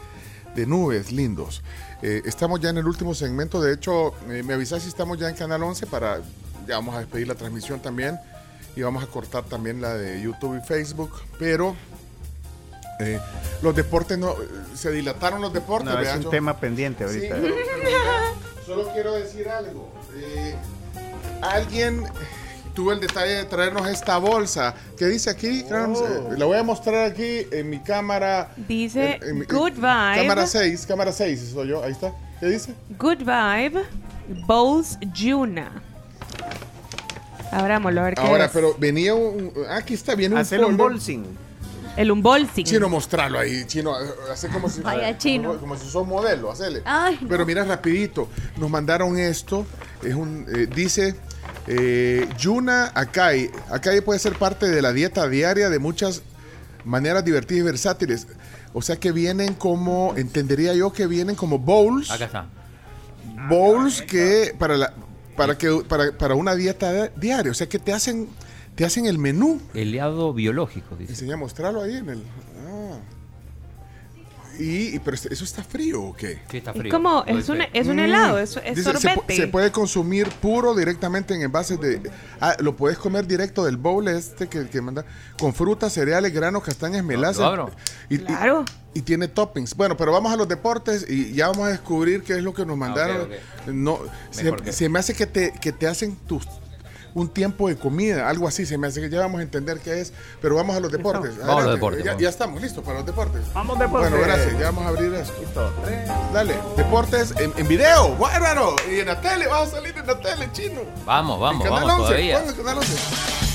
Speaker 7: de nubes lindos. Eh, estamos ya en el último segmento. De hecho, eh, me avisas si estamos ya en Canal 11 para. Ya vamos a despedir la transmisión también. Y vamos a cortar también la de YouTube y Facebook. Pero Eh, los deportes no. Se dilataron los deportes.
Speaker 1: No, es un
Speaker 7: yo-
Speaker 1: tema pendiente
Speaker 7: Sí,
Speaker 1: ahorita.
Speaker 7: pero- pero mira, solo quiero decir algo. Eh, alguien tuvo el detalle de traernos esta bolsa. ¿Qué dice aquí? Crams? Eh, la voy a mostrar aquí en mi cámara.
Speaker 6: Dice
Speaker 7: en- en mi-
Speaker 6: Good Vibe.
Speaker 7: Cámara 6, cámara 6, soy yo. Ahí está. ¿Qué dice?
Speaker 6: Good Vibe Bowls Juna. Abrámoslo a ver qué
Speaker 7: Ahora,
Speaker 6: es.
Speaker 7: pero venía un. Aquí está, viene un.
Speaker 1: Hacer un bolsing.
Speaker 6: El unbolsing.
Speaker 7: Chino, mostrarlo ahí, chino, hace como si,
Speaker 11: Vaya, chino.
Speaker 7: como, como si sos modelo, hacele.
Speaker 11: Ay,
Speaker 7: Pero mira rapidito, nos mandaron esto, es un, eh, dice, eh, Yuna Akai, Akai puede ser parte de la dieta diaria de muchas maneras divertidas y versátiles. O sea que vienen como, entendería yo que vienen como bowls,
Speaker 14: Acá está.
Speaker 7: bowls que para la, para que, para, para una dieta di- diaria, o sea que te hacen, te hacen el menú.
Speaker 14: Helado biológico, dice.
Speaker 7: Enseña a mostrarlo ahí en el. Y, y- pero este- eso está frío o qué?
Speaker 14: Sí, está
Speaker 6: Es como, es un, es un helado, es, es.
Speaker 7: Dice, se,
Speaker 6: sorbete.
Speaker 7: se puede consumir puro directamente en envases de. Ah, lo puedes comer directo del bowl este que, que manda. Con frutas, cereales, granos, castañas, melaza.
Speaker 14: abro.
Speaker 7: Y,
Speaker 6: Claro.
Speaker 7: y tiene toppings. Bueno, pero vamos a los deportes y ya vamos a descubrir qué es lo que nos mandaron.
Speaker 14: Ah, ok,
Speaker 7: No, se, se me hace que te, que te hacen tus un tiempo de comida, algo así, se me hace que ya vamos a entender qué es, pero vamos a los deportes.
Speaker 14: Vamos a los deportes,
Speaker 7: Ya,
Speaker 14: vamos.
Speaker 7: ya estamos listos para los deportes.
Speaker 1: Vamos, deportes.
Speaker 7: Bueno, gracias, ya vamos a abrir esto. Dale, deportes en, en video, bárbaro, y en la tele, vas a salir en la tele, chino.
Speaker 14: Vamos, vamos,
Speaker 7: En Canal
Speaker 14: vamos
Speaker 7: 11,
Speaker 14: todavía.
Speaker 7: ¿cuándo en Canal 11?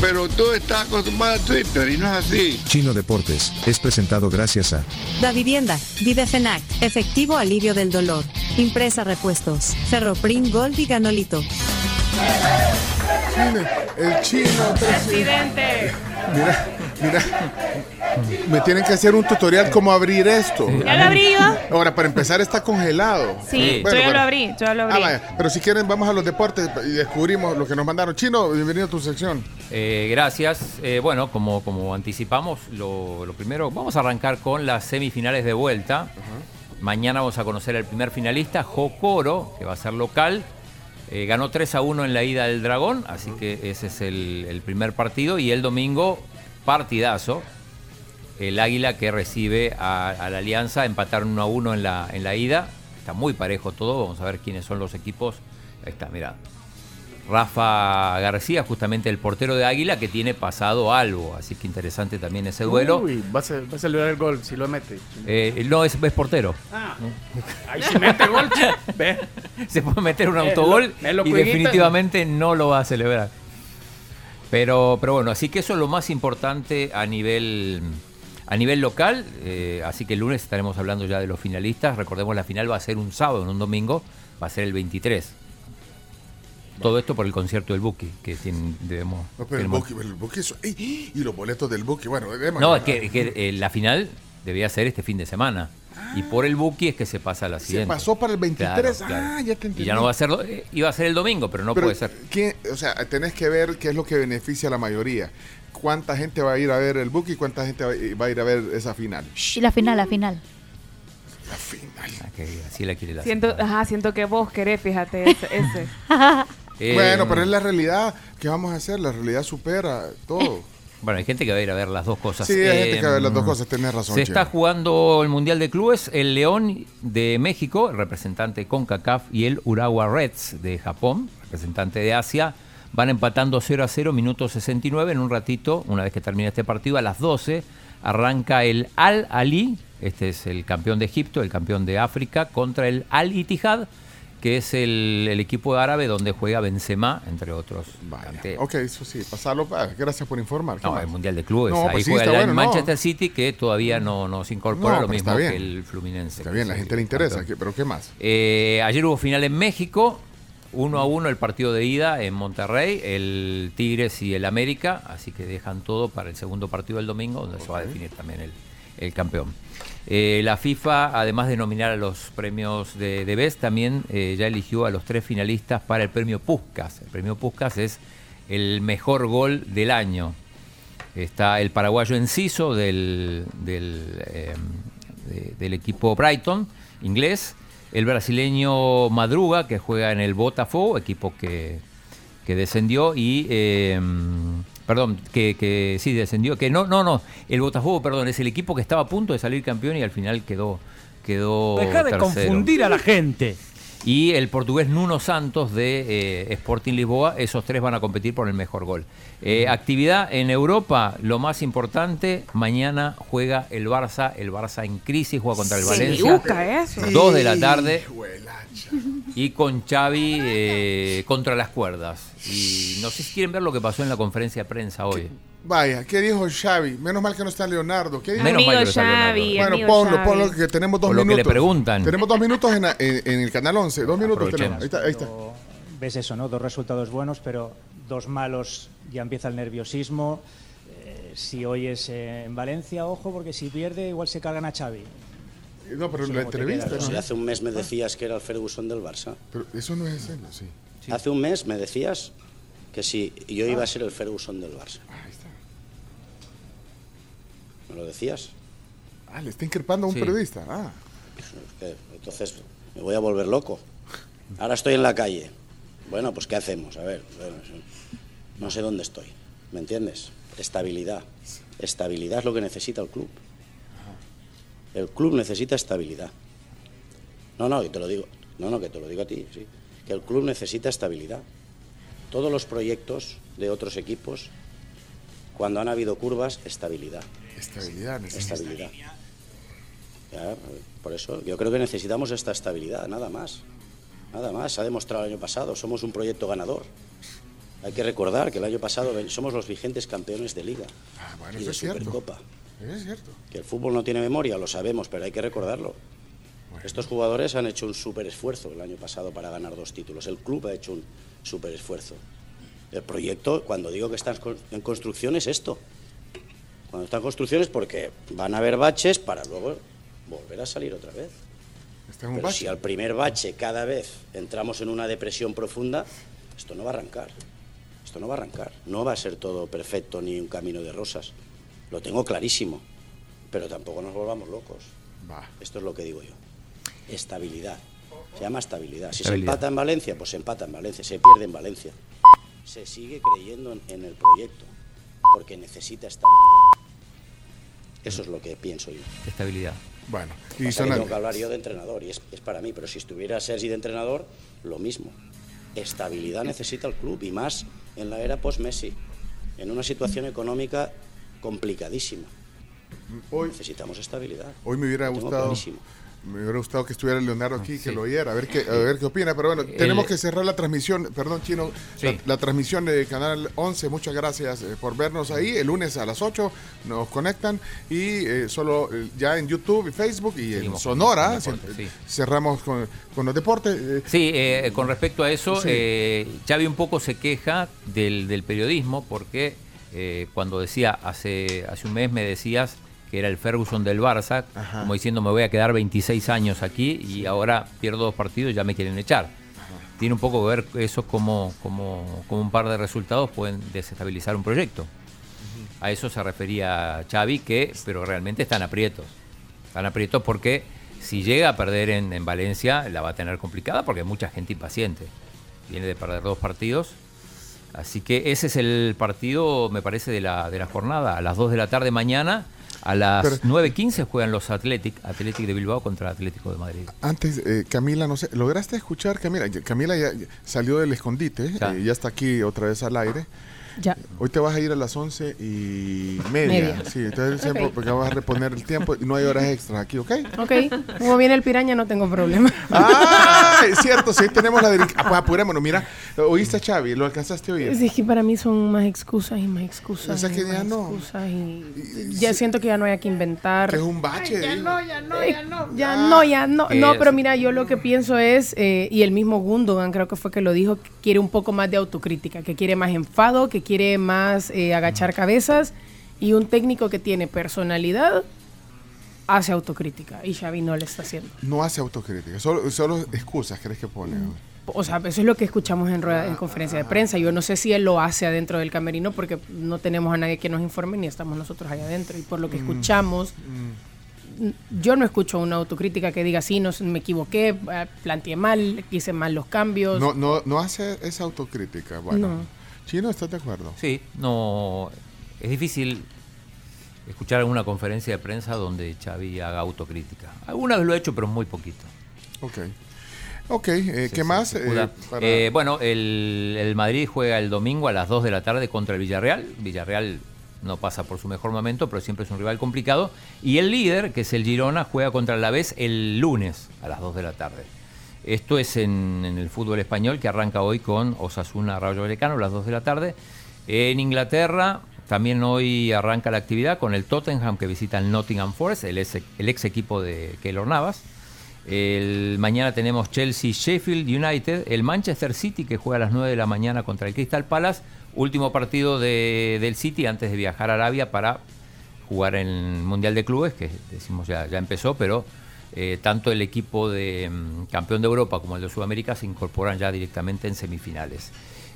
Speaker 70: Pero tú estás acostumbrado a Twitter y no es así.
Speaker 69: Chino Deportes es presentado gracias a
Speaker 76: Da Vivienda, Videfenac, Efectivo Alivio del Dolor, Impresa Repuestos, Ferroprim Gold y Ganolito.
Speaker 7: El chino.
Speaker 6: Presidente.
Speaker 7: Mira, mira. Me tienen que hacer un tutorial cómo abrir esto.
Speaker 6: ¿Ya lo abrí yo?
Speaker 7: Ahora, para empezar, está congelado.
Speaker 6: Sí,
Speaker 7: Bueno,
Speaker 6: yo ya lo abrí, yo ya lo abrí.
Speaker 7: Ah, vaya. Pero si quieren, vamos a los deportes y descubrimos lo que nos mandaron. Chino, bienvenido a tu sección.
Speaker 14: Eh, gracias. Eh, bueno, como, como anticipamos, lo, lo primero, vamos a arrancar con las semifinales de vuelta. Mañana vamos a conocer al primer finalista, Jocoro, que va a ser local. Eh, ganó 3 a 1 en la ida del Dragón, así que ese es el, el primer partido. Y el domingo, partidazo. El Águila que recibe a, a la Alianza, empataron 1 a 1 en la, en la ida. Está muy parejo todo, vamos a ver quiénes son los equipos. Ahí está, mirá. Rafa García, justamente el portero de Águila, que tiene pasado algo, así que interesante también ese duelo.
Speaker 1: Uy, va a, ser- va a celebrar el gol si lo mete.
Speaker 14: Eh, no, es, es portero.
Speaker 1: Ah, ahí se mete gol. Ve.
Speaker 14: Se puede meter un
Speaker 1: Eh,
Speaker 14: autogol
Speaker 1: lo- me lo
Speaker 14: y definitivamente no lo va a celebrar. Pero, pero bueno, así que eso es lo más importante a nivel, a nivel local. eh, así que el lunes estaremos hablando ya de los finalistas. Recordemos, la final va a ser un sábado, no un domingo. Va a ser el 23. Todo esto por el concierto del Buki, que tiene- debemos...
Speaker 7: No, pero el Buki, el Buki y los boletos del Buki. Bueno.
Speaker 14: No, es que, que, eh, la final debía ser este fin de semana. Y por el Buki es que se pasa a la
Speaker 7: Se
Speaker 14: siguiente.
Speaker 7: pasó para el 23. Ah, ya te entendí.
Speaker 14: Y ya no va a ser, eh, iba a ser el domingo, pero no
Speaker 7: Pero,
Speaker 14: puede ser.
Speaker 7: ¿quién- o sea, tenés que ver qué es lo que beneficia a la mayoría. ¿Cuánta gente va a ir a ver el Buki y cuánta gente va a ir a ver esa final?
Speaker 11: Shh, la final, la final.
Speaker 14: Ah, que así la quiere la
Speaker 6: Siento, ajá, siento que vos querés, fíjate, ese. ese.
Speaker 14: Eh,
Speaker 7: bueno, pero es la realidad. ¿Qué vamos a hacer? La realidad supera todo.
Speaker 14: Bueno, hay gente que va a ir a ver las dos cosas.
Speaker 7: Sí, hay gente
Speaker 14: Eh,
Speaker 7: que va a ver las dos cosas, tenés razón,
Speaker 14: Se está jugando el Mundial de Clubes, el León de México, el representante CONCACAF, y el Urawa Reds de Japón, representante de Asia. Van empatando 0 a 0, minuto 69. En un ratito, una vez que termine este partido, a las 12, arranca el Al Ali, este es el campeón de Egipto, el campeón de África, contra el Al Ittihad, que es el, el equipo árabe donde juega Benzema, entre otros.
Speaker 7: Ok, eso sí, pasarlo. ah, gracias por informar. ¿Qué
Speaker 14: No,
Speaker 7: más?
Speaker 14: el Mundial de Clubes.
Speaker 7: No,
Speaker 14: Ahí
Speaker 7: pues sí,
Speaker 14: juega el
Speaker 7: bueno, no.
Speaker 14: Manchester City, que todavía no, no se incorpora lo mismo que el Fluminense.
Speaker 7: Está bien, la gente le interesa, ¿qué- pero ¿qué más?
Speaker 14: Eh, ayer hubo final en México. 1 a 1 el partido de ida en Monterrey, el Tigres y el América, así que dejan todo para el segundo partido del domingo, donde se va a definir también el, el campeón. Eh, la FIFA, además de nominar a los premios de, de Best, también eh, ya eligió a los tres finalistas para el premio Puskas. El premio Puskas es el mejor gol del año. Está el paraguayo Enciso del, del, de- del equipo Brighton, inglés. El brasileño Madruga, que juega en el Botafogo, equipo que, que descendió. Y. eh, perdón, que, que sí descendió. Que no, no, no. El Botafogo, perdón, es el equipo que estaba a punto de salir campeón y al final quedó. quedó
Speaker 77: Deja de
Speaker 14: tercero.
Speaker 77: confundir a la gente.
Speaker 14: Y el portugués Nuno Santos de eh, Sporting Lisboa, esos tres van a competir por el mejor gol. Eh, actividad en Europa, lo más importante, mañana juega el Barça, el Barça en crisis, juega contra el Valencia.
Speaker 6: eso.
Speaker 14: Dos de la tarde. Y con Xavi eh, contra las cuerdas. Y no sé si quieren ver lo que pasó en la conferencia de prensa hoy.
Speaker 7: Vaya, ¿qué dijo Xavi? Menos mal que no está Leonardo. ¿Qué dijo?
Speaker 14: Menos mal que no está
Speaker 6: Xavi,
Speaker 14: Leonardo.
Speaker 7: Bueno,
Speaker 6: amigo
Speaker 7: ponlo,
Speaker 6: Xavi.
Speaker 7: ponlo, que tenemos dos
Speaker 14: lo que le
Speaker 7: minutos.
Speaker 14: preguntan.
Speaker 7: Tenemos dos minutos en, en- en el canal 11. Dos minutos tenemos. Ahí está, ahí está.
Speaker 78: ves eso, ¿no? Dos resultados buenos, pero dos malos, ya empieza el nerviosismo. Eh, si hoy es eh, en Valencia, ojo, porque si pierde, igual se cargan a Xavi.
Speaker 7: No, pero en la entrevista.
Speaker 78: queda,
Speaker 7: ¿no?
Speaker 78: ¿no?
Speaker 79: Si hace un mes me decías que era el Ferguson del Barça.
Speaker 7: Pero eso no es él, sí.
Speaker 79: Hace un mes me decías que si yo iba a ser el Ferguson del Barça. ¿Me lo decías?
Speaker 7: Ah, le está increpando a un
Speaker 79: Sí.
Speaker 7: periodista. Ah.
Speaker 79: Entonces me voy a volver loco. Ahora estoy en la calle. Bueno, pues ¿qué hacemos? A ver, bueno, no sé dónde estoy. ¿Me entiendes? Estabilidad. Estabilidad es lo que necesita el club. El club necesita estabilidad. No, no, que te lo digo. No, no, que te lo digo a ti, sí. Que el club necesita estabilidad. Todos los proyectos de otros equipos, cuando han habido curvas, estabilidad.
Speaker 7: Estabilidad, necesita.
Speaker 79: Estabilidad. Ya, por eso yo creo que necesitamos esta estabilidad, nada más. Nada más, se ha demostrado el año pasado, somos un proyecto ganador. Hay que recordar que el año pasado somos los vigentes campeones de liga
Speaker 7: Ah, bueno,
Speaker 79: y de
Speaker 7: es cierto. Es cierto.
Speaker 79: Que el fútbol no tiene memoria, lo sabemos, pero hay que recordarlo. Estos jugadores han hecho un súper esfuerzo el año pasado para ganar dos títulos. El club ha hecho un súper esfuerzo. El proyecto, cuando digo que está en con- en construcción, es esto. Cuando está en construcción es porque van a haber baches para luego volver a salir otra vez.
Speaker 7: Está en un
Speaker 79: Pero
Speaker 7: bache.
Speaker 79: si al primer bache cada vez entramos en una depresión profunda, esto no va a arrancar. Esto no va a arrancar. No va a ser todo perfecto ni un camino de rosas. Lo tengo clarísimo. Pero tampoco nos volvamos locos. Esto es lo que digo yo. Estabilidad. Se llama estabilidad. Si
Speaker 14: Estabilidad.
Speaker 79: se empata en Valencia, pues se empata en Valencia. Se pierde en Valencia. Se sigue creyendo en, en el proyecto. Porque necesita estabilidad. Eso es lo que pienso yo.
Speaker 14: Estabilidad.
Speaker 7: Bueno,
Speaker 79: Pasa que tengo que hablar yo de entrenador y es, es para mí, pero si estuviera Sergi de entrenador, lo mismo. Estabilidad necesita el club y más en la era post-Messi, en una situación económica complicadísima. Necesitamos estabilidad.
Speaker 7: Hoy me hubiera gustado.
Speaker 79: clarísimo.
Speaker 7: Me hubiera gustado que estuviera Leonardo aquí, que lo oyera, a ver qué, a ver qué opina. Pero bueno, tenemos
Speaker 14: El-
Speaker 7: que cerrar la transmisión. Perdón, Chino. La,
Speaker 14: Sí.
Speaker 7: la transmisión de Canal 11. Muchas gracias eh, por vernos ahí. El lunes a las 8 nos conectan. Y eh, solo eh, ya en YouTube y Facebook y en Sonora. Cerramos con, con los deportes. eh,
Speaker 14: Sí, eh, con respecto a eso,
Speaker 7: Sí.
Speaker 14: eh, Xavi un poco se queja del, del periodismo porque eh, cuando decía, hace, hace un mes me decías que era el Ferguson del Barça, como diciendo me voy a quedar 26 años aquí y ahora pierdo dos partidos y ya me quieren echar. Tiene un poco que ver eso como, como, como un par de resultados pueden desestabilizar un proyecto. A eso se refería Xavi, que, pero realmente están aprietos. Están aprietos porque si llega a perder en, en Valencia, la va a tener complicada porque hay mucha gente impaciente. Viene de perder dos partidos. Así que ese es el partido, me parece, de la, de la jornada. A las 2 de la tarde mañana, a las
Speaker 7: Pero-
Speaker 14: 9.15 juegan los Athletic, Athletic de Bilbao contra Atlético de Madrid.
Speaker 7: Antes, eh, Camila, no sé, ¿lograste escuchar, Camila? Camila ya, ya salió del escondite,
Speaker 14: Ya.
Speaker 7: eh, ya está aquí otra vez al aire.
Speaker 27: Ya.
Speaker 7: Hoy te vas a ir a las once y media.
Speaker 27: Media.
Speaker 7: Sí, entonces siempre porque vas a reponer el tiempo y no hay horas extras aquí, ¿ok?
Speaker 27: Ok, como viene el piraña no tengo problema.
Speaker 7: Ah, es cierto, sí, tenemos la dirección. Ah, pues apurémonos, mira, oíste a Xavi, lo alcanzaste a oír.
Speaker 27: Sí, Es que para mí son más excusas y más excusas.
Speaker 7: O sea que ya no.
Speaker 27: y ya siento que ya no hay que inventar.
Speaker 7: Que es un bache.
Speaker 27: ya
Speaker 7: digo.
Speaker 27: no, ya no, ya no. Ya no, ya no. No, pero mira, yo lo que pienso es, eh, y el mismo Gundogan creo que fue que lo dijo, que quiere un poco más de autocrítica, que quiere más enfado, que quiere más eh, agachar cabezas y un técnico que tiene personalidad hace autocrítica y Xavi no le está haciendo.
Speaker 7: No hace autocrítica, solo, solo excusas crees que pone.
Speaker 27: O sea, eso es lo que escuchamos en, rueda, en conferencia de prensa. Yo no sé si él lo hace adentro del camerino porque no tenemos a nadie que nos informe ni estamos nosotros allá adentro. Y por lo que
Speaker 7: Mm.
Speaker 27: escuchamos, yo no escucho una autocrítica que diga, sí, no, me equivoqué, eh, planteé mal, hice mal los cambios.
Speaker 7: No, no, no hace esa autocrítica. Bueno,
Speaker 27: No.
Speaker 7: Chino, ¿estás de acuerdo?
Speaker 14: Sí, no. Es difícil escuchar alguna conferencia de prensa donde Xavi haga autocrítica. Alguna vez lo he hecho, pero muy poquito.
Speaker 7: Ok. Ok, eh, ¿qué más? Eh, para-
Speaker 14: Eh, bueno, el, el Madrid juega el domingo a las 2 de la tarde contra el Villarreal. Villarreal no pasa por su mejor momento, pero siempre es un rival complicado. Y el líder, que es el Girona, juega contra el Alavés el lunes a las 2 de la tarde. Esto es en, el fútbol español que arranca hoy con Osasuna Rayo Vallecano a las 2 de la tarde. En Inglaterra también hoy arranca la actividad con el Tottenham que visita el Nottingham Forest, el ex, equipo de Keylor Navas. El, mañana tenemos Chelsea Sheffield United, el Manchester City que juega a las 9 de la mañana contra el Crystal Palace, último partido de- del City antes de viajar a Arabia para jugar en el Mundial de Clubes, que decimos ya, ya empezó, pero eh, tanto el equipo de mm, campeón de Europa como el de Sudamérica se incorporan ya directamente en semifinales.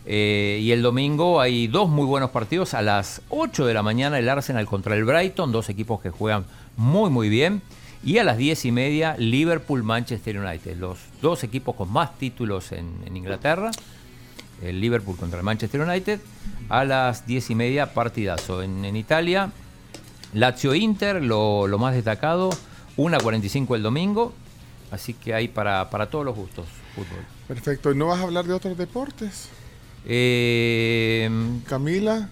Speaker 14: Eh, y el domingo hay dos muy buenos partidos. A las 8 de la mañana el Arsenal contra el Brighton, dos equipos que juegan muy muy bien. Y a las 10 y media Liverpool-Manchester United, los dos equipos con más títulos en, Inglaterra. El Liverpool contra el Manchester United. A las 10 y media partidazo. En, en Italia, Lazio-Inter, lo, lo más destacado. 1.45 el domingo. Así que hay para, para todos los gustos fútbol.
Speaker 7: Perfecto. ¿Y no vas a hablar de otros deportes?
Speaker 14: Eh,
Speaker 7: Camila.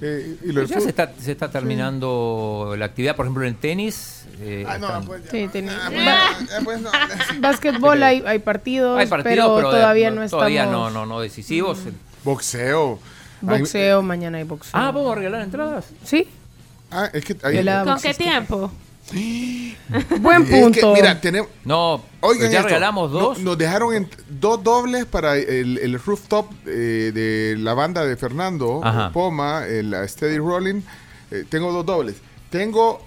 Speaker 7: eh, y lo del
Speaker 14: ya se está, se está terminando la actividad, por ejemplo, en el tenis. eh,
Speaker 7: Ah, no, pues ya.
Speaker 27: Sí,
Speaker 7: Ah, pues no.
Speaker 27: Básquetbol hay, hay partidos,
Speaker 14: Hay partidos,
Speaker 27: pero,
Speaker 14: pero,
Speaker 27: todavía
Speaker 14: de-
Speaker 27: no estamos.
Speaker 14: todavía no, no, no decisivos.
Speaker 7: Boxeo.
Speaker 27: Boxeo, mañana hay boxeo.
Speaker 14: Ah, ¿vamos a regalar entradas?
Speaker 27: Sí.
Speaker 7: Ah, es que
Speaker 27: Velada
Speaker 6: ¿Con qué tiempo?
Speaker 27: Buen
Speaker 7: Es que,
Speaker 27: punto.
Speaker 7: mira, tenemos.
Speaker 14: No,
Speaker 7: Oigan
Speaker 14: ya
Speaker 7: esto,
Speaker 14: regalamos dos.
Speaker 7: no- nos dejaron en- dos dobles para el, el rooftop eh, de la banda de Fernando
Speaker 14: Ajá.
Speaker 7: Poma, el uh, Steady Rolling. Eh, tengo dos dobles. Tengo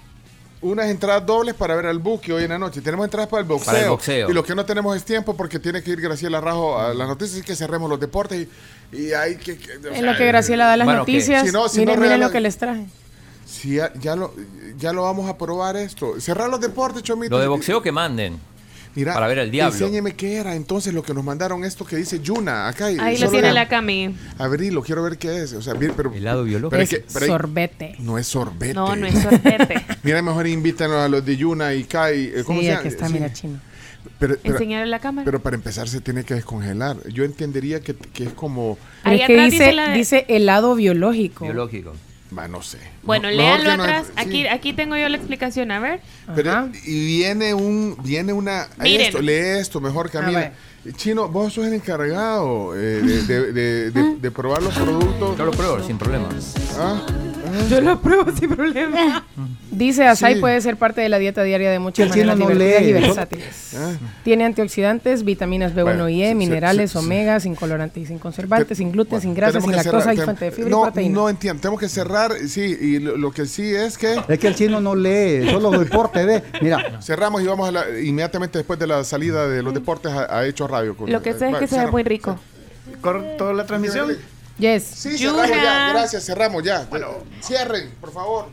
Speaker 7: unas entradas dobles para ver al buque hoy en la noche. Tenemos entradas para el boxeo.
Speaker 14: Para el boxeo.
Speaker 7: Y lo que no tenemos es tiempo porque tiene que ir Graciela Rajo a las noticias y que cerremos los deportes. Y, y hay que. que- o
Speaker 27: En
Speaker 7: sea,
Speaker 27: lo que Graciela da las noticias,
Speaker 7: Si no, si
Speaker 27: miren,
Speaker 7: no
Speaker 27: miren lo que les traje.
Speaker 7: Si ya, ya lo, ya lo vamos a probar esto. Cerrar los deportes, Chomito.
Speaker 14: Lo de boxeo que manden.
Speaker 7: Mira,
Speaker 14: para ver al diablo.
Speaker 7: Enséñeme qué era entonces lo que nos mandaron esto que dice Yuna acá. y
Speaker 6: Ahí lo tiene
Speaker 7: era-
Speaker 6: la Cami.
Speaker 7: Abrilo, quiero ver qué es. O sea, bien, pero.
Speaker 14: Helado biológico.
Speaker 7: pero
Speaker 27: Es
Speaker 7: que- pero hay-
Speaker 27: sorbete.
Speaker 7: no es sorbete.
Speaker 6: No, no es sorbete.
Speaker 7: Mira, mejor invítanos a los de Yuna y Kai. eh, ¿Cómo
Speaker 27: Sí,
Speaker 7: se llama?
Speaker 27: está,
Speaker 7: Sí.
Speaker 27: mira, chino.
Speaker 7: Pero, pero,
Speaker 6: Enseñarle la cámara.
Speaker 7: pero para empezar se tiene que descongelar. Yo entendería que, que es como.
Speaker 6: Ahí
Speaker 27: es que dice,
Speaker 6: dice la de-
Speaker 27: dice helado biológico.
Speaker 14: Biológico.
Speaker 7: Va, no sé.
Speaker 6: Bueno,
Speaker 7: No-
Speaker 6: léanlo atrás.
Speaker 7: sí.
Speaker 6: Aquí, aquí tengo yo la explicación. A ver.
Speaker 7: Pero, y viene un viene una
Speaker 6: Miren.
Speaker 7: esto, lee esto mejor Camila. Chino, vos sos el encargado eh, de, de- de- de- de probar los productos.
Speaker 14: Yo lo pruebo sin problema.
Speaker 7: Ah,
Speaker 6: Yo lo pruebo sin problema.
Speaker 27: Dice, açaí
Speaker 7: Sí.
Speaker 27: puede ser parte de la dieta diaria de muchas maneras
Speaker 75: no
Speaker 27: divertidas y versátiles.
Speaker 7: ah.
Speaker 27: Tiene antioxidantes, vitaminas B1
Speaker 7: Bueno,
Speaker 27: y E,
Speaker 7: sí, sí,
Speaker 27: minerales,
Speaker 7: sí, sí.
Speaker 27: omega, sin colorantes y sin conservantes,
Speaker 7: Te-
Speaker 27: sin gluten,
Speaker 7: bueno,
Speaker 27: sin grasa, sin lactosa
Speaker 7: cerrar,
Speaker 27: y fuente de fibra
Speaker 7: no,
Speaker 27: y proteína.
Speaker 7: No entiendo, tenemos que cerrar, sí, y lo, lo que sí es que
Speaker 75: Es que el chino no lee, solo deporte, ve. Mira,
Speaker 7: cerramos y vamos a la- inmediatamente después de la salida de los deportes a, a Hechos Radio. con-
Speaker 6: Lo que sé es que se ve muy rico.
Speaker 1: ¿Corto la transmisión?
Speaker 27: Yes.
Speaker 7: Sí, cerramos ya, gracias, cerramos ya. Cierren, por favor.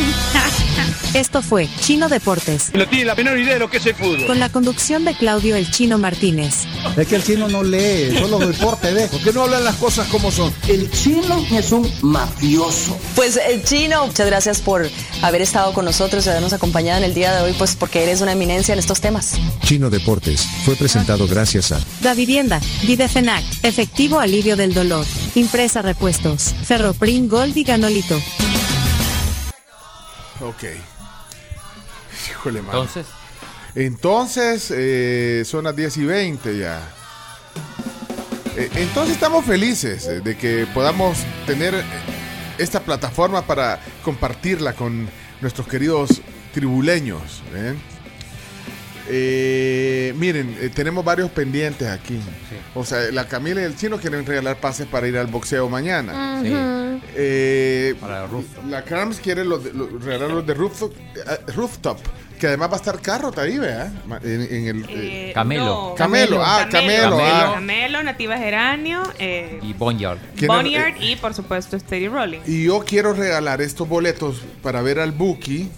Speaker 76: Esto fue Chino Deportes,
Speaker 77: No tiene la menor idea de lo que es el fútbol.
Speaker 76: con la conducción de Claudio El Chino Martínez.
Speaker 75: es que el chino no lee, solo deporte, ve.
Speaker 77: ¿Por qué no hablan las cosas como son?
Speaker 80: El chino es un mafioso.
Speaker 81: Pues el chino, muchas gracias por haber estado con nosotros y habernos acompañado en el día de hoy, pues porque eres una eminencia en estos temas.
Speaker 69: Chino Deportes fue presentado gracias a
Speaker 76: Da Vivienda, Videfenac, Efectivo Alivio del Dolor, Impresa Repuestos, Ferroprim Gold y Ganolito.
Speaker 7: Ok. Híjole, mano.
Speaker 14: Entonces,
Speaker 7: Entonces, eh, son las 10 y 20 ya. Eh, entonces estamos felices eh, de que podamos tener eh, esta plataforma para compartirla con nuestros queridos tribuleños. ¿eh? Eh, miren, eh, tenemos varios pendientes aquí. O sea, la Camila y el chino quieren regalar pases para ir al boxeo mañana.
Speaker 14: Sí.
Speaker 7: Eh,
Speaker 14: Para rooftop.
Speaker 7: la Carms quiere los de- los- regalar los de rooftop, eh, rooftop, que además va a estar carro ahí, ¿verdad? Ma- En, en el, eh,
Speaker 6: Eh,
Speaker 14: Camelo.
Speaker 6: no.
Speaker 7: Camelo, ah, Camelo, ah.
Speaker 6: Camelo, Nativa Geranio, eh,
Speaker 14: Y Boneyard.
Speaker 7: ¿Quién
Speaker 6: Boneyard y por supuesto Steady Rolling.
Speaker 7: Y yo quiero regalar estos boletos para ver al Buki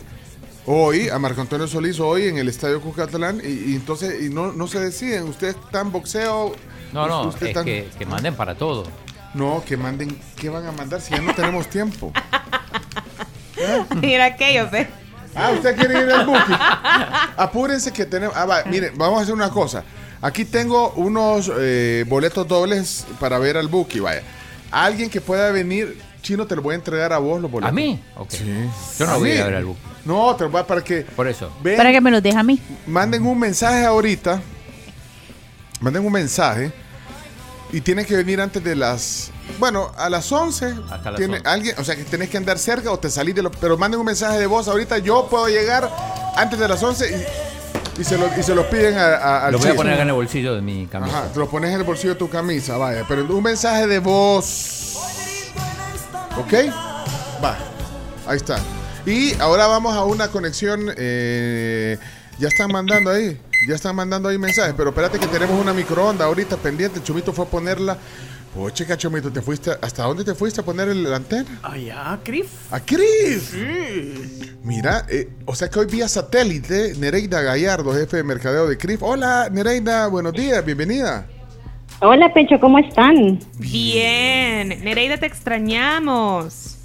Speaker 7: hoy, a Marco Antonio Solís hoy en el Estadio Cucatlán. Y, y entonces, y no, no se deciden, ustedes están boxeo.
Speaker 14: No, no, es que, que manden para todo.
Speaker 7: No, que manden, ¿qué van a mandar si ya no tenemos tiempo?
Speaker 6: Mira aquello, ve.
Speaker 7: Ah, usted quiere ir al Buki. Apúrense que tenemos. Ah, va, miren, vamos a hacer una cosa. Aquí tengo unos eh, boletos dobles para ver al Buki, vaya. Alguien que pueda venir, Chino, te lo voy a entregar a vos los boletos.
Speaker 14: ¿A mí? Ok.
Speaker 7: Sí.
Speaker 14: Yo no
Speaker 7: ¿A
Speaker 14: voy a
Speaker 7: mí?
Speaker 14: ir a ver al Buki.
Speaker 7: No, te lo voy a para que.
Speaker 14: Por eso.
Speaker 7: Ven,
Speaker 11: Para que me los deje a mí.
Speaker 7: manden un mensaje ahorita. Manden un mensaje. Y tienen que venir antes de las. Bueno, a las 11.
Speaker 14: Hasta las
Speaker 7: tiene
Speaker 14: 11.
Speaker 7: alguien, o sea que tenés que andar cerca o te salís de lo. Pero manden un mensaje de voz ahorita. Yo puedo llegar antes de las 11 y, y se, lo, y se los piden a, a- al
Speaker 14: Lo voy a poner acá en el bolsillo de mi camisa.
Speaker 7: Ajá, te lo pones en el bolsillo de tu camisa, vaya. Pero un mensaje de voz. ¿Ok? Va. Ahí está. Y ahora vamos a una conexión. eh, ya están mandando ahí. Ya están mandando ahí mensajes. Pero espérate que tenemos una microonda ahorita pendiente. Chumito fue a ponerla. Chica, Chumito, ¿te fuiste? ¿Hasta dónde te fuiste a poner el- la antena?
Speaker 1: Allá, Crif.
Speaker 7: ¡A Cris! Mira, eh, o sea que hoy vía satélite, Nereida Gallardo, jefe de mercadeo de CRIF. Hola, Nereida, buenos días, bienvenida.
Speaker 82: Hola, Pecho, ¿cómo están?
Speaker 6: Bien. Nereida, te extrañamos.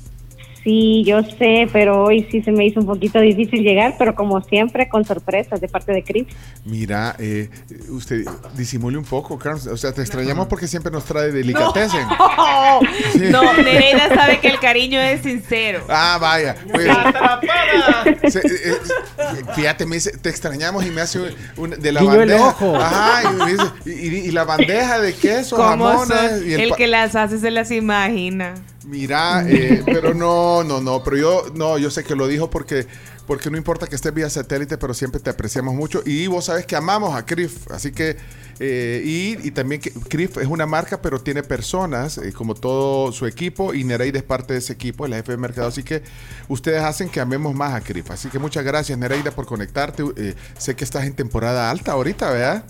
Speaker 82: Sí, yo sé, pero hoy sí se me hizo un poquito difícil llegar, pero como siempre, con sorpresas de parte de Chris.
Speaker 7: Mira, eh, usted disimule un poco, Carlos. O sea, te extrañamos porque siempre nos trae delicatessen. Sí.
Speaker 6: No, Nereida sabe que el cariño es sincero.
Speaker 7: Ah, vaya. pues, se- eh, eh, fíjate, me dice, te extrañamos y me hace un, un- de la
Speaker 8: Guiño el
Speaker 7: bandeja.
Speaker 8: ojo.
Speaker 7: Ajá, y, me dice, y, y- y la bandeja de queso,
Speaker 6: ¿Cómo
Speaker 7: jamones. Y
Speaker 6: El, que las hace se las imagina.
Speaker 7: Mira, eh, pero no, no, no, pero yo, no, yo sé que lo dijo porque, porque no importa que estés vía satélite, pero siempre te apreciamos mucho. Y vos sabes que amamos a CRIF, así que, eh, y, y también que CRIF es una marca, pero tiene personas, eh, como todo su equipo, y Nereida es parte de ese equipo, es la jefe de mercado, así que ustedes hacen que amemos más a CRIF, así que muchas gracias Nereida por conectarte, eh, sé que estás en temporada alta ahorita, ¿verdad?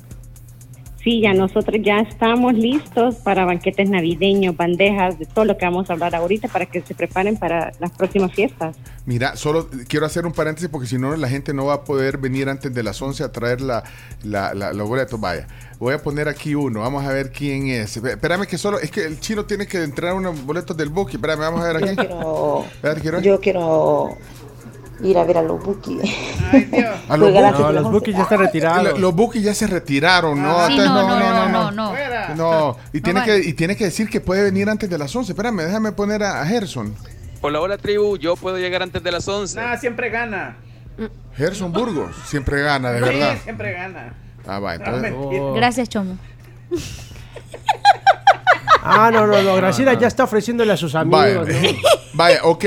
Speaker 82: Sí, ya nosotros ya estamos listos para banquetes navideños, bandejas, de todo lo que vamos a hablar ahorita para que se preparen para las próximas fiestas.
Speaker 7: Mira, solo quiero hacer un paréntesis porque si no la gente no va a poder venir antes de las 11 a traer la, la, la- los boletos. Vaya, voy a poner aquí uno, vamos a ver quién es. Espé- Espérame que solo, es que el chino tiene que entrar unos boletos del Buki. Espérame, vamos a ver aquí.
Speaker 83: Yo quiero,
Speaker 7: Espérate, quiero-
Speaker 83: yo quiero ir a ver a los Buki.
Speaker 7: A los Buki.
Speaker 83: No, los Buki
Speaker 8: ya están retirados.
Speaker 7: Lo- Los Buki ya se retiraron, ¿no?
Speaker 83: Sí,
Speaker 7: Entonces,
Speaker 83: no, no, no, no,
Speaker 11: no.
Speaker 7: No, y tiene,
Speaker 11: No
Speaker 7: que, y tiene que decir que puede venir antes de las 11. Espérame, déjame poner a, a Gerson.
Speaker 84: Hola, hola tribu, yo puedo llegar antes de las 11.
Speaker 1: Nah, siempre gana.
Speaker 7: Gerson Burgos, siempre gana, de
Speaker 1: Sí,
Speaker 7: verdad.
Speaker 1: siempre gana.
Speaker 7: Ah, va,
Speaker 1: No,
Speaker 7: entonces.
Speaker 1: mentira.
Speaker 11: Gracias, Chomo.
Speaker 8: Ah, no, no, no. Graciela ya está ofreciéndole a sus
Speaker 7: Vaya,
Speaker 8: amigos. ¿no?
Speaker 7: vaya, ok.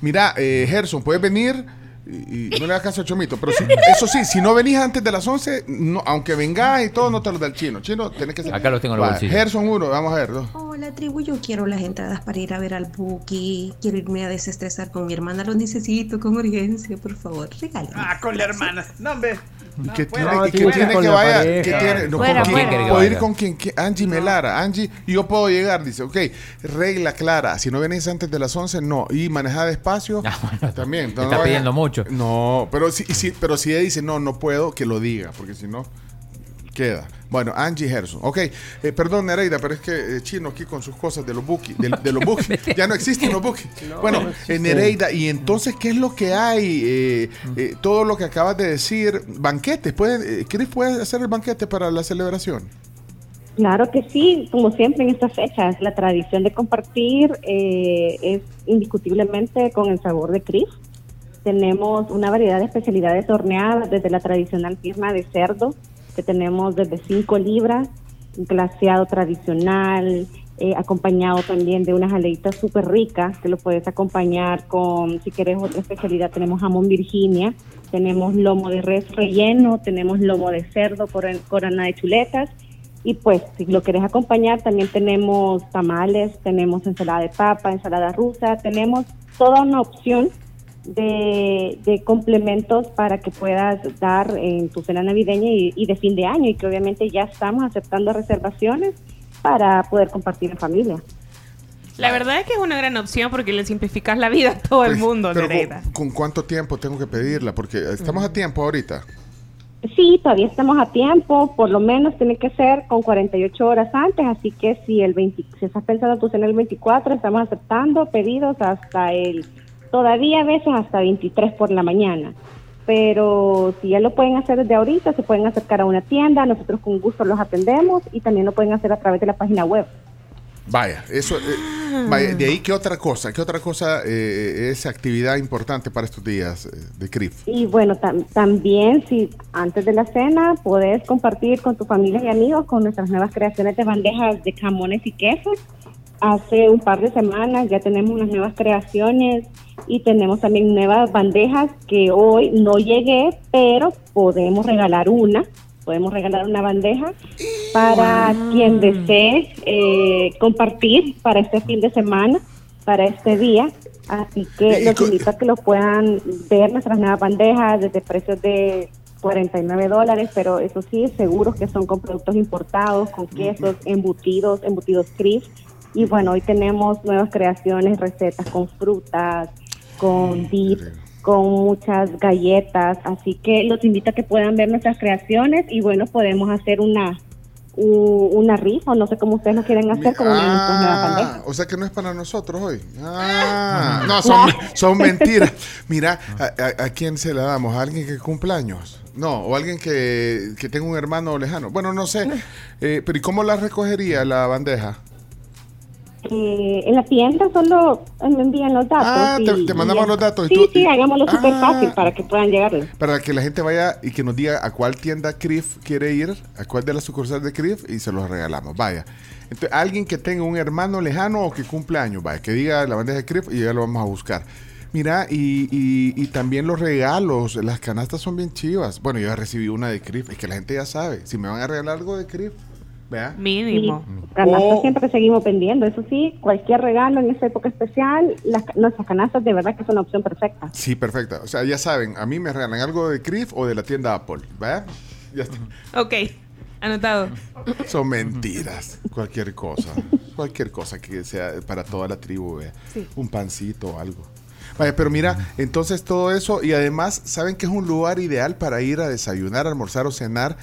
Speaker 7: Mira, eh, Gerson, puedes venir y, y no le hagas caso a Chomito. Pero si- eso sí, si no venís antes de las 11, no, aunque vengas y todo, no te lo da el chino. Chino, tenés que ser.
Speaker 14: Acá los tengo en el
Speaker 7: Vaya,
Speaker 14: bolsillo.
Speaker 7: Gerson, uno, vamos a ver. dos.
Speaker 83: Hola tribu, yo quiero las entradas para ir a ver al Buki. Quiero irme a desestresar con mi hermana. Los necesito con urgencia, por favor. Regalen.
Speaker 1: Ah, con la hermana. No, hombre.
Speaker 7: ¿Y qué
Speaker 1: fuera.
Speaker 7: tiene,
Speaker 8: No,
Speaker 7: y
Speaker 8: que ir
Speaker 7: tiene
Speaker 8: con
Speaker 7: que vaya?
Speaker 8: pareja.
Speaker 7: ¿Qué tiene? No,
Speaker 11: Fuera,
Speaker 7: ¿con quién?
Speaker 11: fuera.
Speaker 14: quiere que
Speaker 7: Puedo ir con quien? Angie Melara. Angie, y yo puedo llegar. Dice, ok, regla clara. Si no venís antes de las 11, no. Y manejar despacio, también.
Speaker 14: Está
Speaker 7: No vaya-
Speaker 14: pidiendo mucho.
Speaker 7: No, pero si, si- pero si ella dice, no, no puedo, que lo diga, porque si no, queda. Bueno, Angie Gerson. Ok, eh, perdón, Nereida, pero es que eh, Chino aquí con sus cosas de los bookies, de, de los bookies, ya no existen los bookies. bueno,
Speaker 8: no
Speaker 7: eh. Nereida, y entonces, ¿qué es lo que hay? Eh, eh, todo lo que acabas de decir, banquetes, ¿puede, eh, Chris puede hacer el banquete para la celebración?
Speaker 82: Claro que sí, como siempre en estas fechas, la tradición de compartir eh, es indiscutiblemente con el sabor de Cris. Tenemos una variedad de especialidades horneadas, desde la tradicional pierna de cerdo, que tenemos desde 5 libras, glaseado tradicional, eh, acompañado también de unas aleitas súper ricas, que lo puedes acompañar con, si quieres otra especialidad, tenemos jamón Virginia, tenemos lomo de res relleno, tenemos lomo de cerdo, coron- corona de chuletas, y pues si lo quieres acompañar, también tenemos tamales, tenemos ensalada de papa, ensalada rusa, tenemos toda una opción de, de complementos para que puedas dar en tu cena navideña y, y de fin de año y que obviamente ya estamos aceptando reservaciones para poder compartir en familia.
Speaker 6: La verdad es que es una gran opción porque le simplificas la vida a todo el mundo,
Speaker 7: Pero con, ¿con cuánto tiempo tengo que pedirla? Porque estamos a tiempo ahorita.
Speaker 82: Sí, todavía estamos a tiempo, por lo menos tiene que ser con 48 horas antes, así que si el 20, si estás pensando tu cena el 24, estamos aceptando pedidos hasta el, todavía a veces hasta 23 por la mañana. Pero si ya lo pueden hacer desde ahorita, se pueden acercar a una tienda, nosotros con gusto los atendemos y también lo pueden hacer a través de la página web.
Speaker 7: Vaya, eso. eh, vaya, de ahí, ¿qué otra cosa? ¿Qué otra cosa eh, es actividad importante para estos días eh, de CRIF?
Speaker 82: Y bueno, tam- también si antes de la cena puedes compartir con tu familia y amigos con nuestras nuevas creaciones de bandejas de jamones y quesos. Hace un par de semanas ya tenemos unas nuevas creaciones y tenemos también nuevas bandejas que hoy no llegué, pero podemos regalar una. Podemos regalar una bandeja para quien desee eh, compartir para este fin de semana, para este día. Así que los invito a que lo puedan ver nuestras nuevas bandejas desde precios de 49 dólares, pero eso sí, seguros que son con productos importados, con quesos, embutidos, embutidos crisp. Y bueno, hoy tenemos nuevas creaciones, recetas con frutas, con dip, con muchas galletas. Así que los invito a que puedan ver nuestras creaciones y bueno, podemos hacer una una rifa, no sé cómo ustedes lo quieren hacer con una.
Speaker 7: Ah, o sea que no es para nosotros hoy. Ah, no, son, son mentiras. Mira, ¿a, a- a quién se la damos? ¿A alguien que cumple años? No, o alguien que, que tenga un hermano lejano. Bueno, no sé. Eh, pero ¿y cómo la recogería la bandeja?
Speaker 82: Eh, en la tienda solo me envían los datos.
Speaker 7: Ah, te-
Speaker 82: y-
Speaker 7: te mandamos los datos y
Speaker 82: Sí,
Speaker 7: tú-
Speaker 82: sí, hagámoslo súper
Speaker 7: Ah.
Speaker 82: fácil para que puedan llegarle.
Speaker 7: Para que la gente vaya y que nos diga a cuál tienda CRIF quiere ir, a cuál de las sucursales de CRIF y se los regalamos. Vaya. Entonces, alguien que tenga un hermano lejano o que cumple años, vaya, que diga la bandeja de CRIF y ya lo vamos a buscar. Mira, y, y- y también los regalos, las canastas son bien chivas. Bueno, yo ya recibí una de CRIF, es que la gente ya sabe. Si me van a regalar algo de CRIF, vea.
Speaker 6: Mínimo.
Speaker 82: Canastas
Speaker 7: Oh.
Speaker 82: siempre seguimos vendiendo, eso sí, cualquier regalo en esta época especial, las, nuestras canastas de verdad que son una opción perfecta.
Speaker 7: Sí, perfecta. O sea, ya saben, a mí me regalan algo de CRIF o de la tienda Apple, ¿vea? Ya está.
Speaker 6: Ok, anotado.
Speaker 7: Son mentiras. Cualquier cosa. Cualquier cosa que sea para toda la tribu.
Speaker 6: Sí.
Speaker 7: Un pancito o algo. Vaya, pero mira, entonces todo eso, y además, ¿saben que es un lugar ideal para ir a desayunar, almorzar o cenar?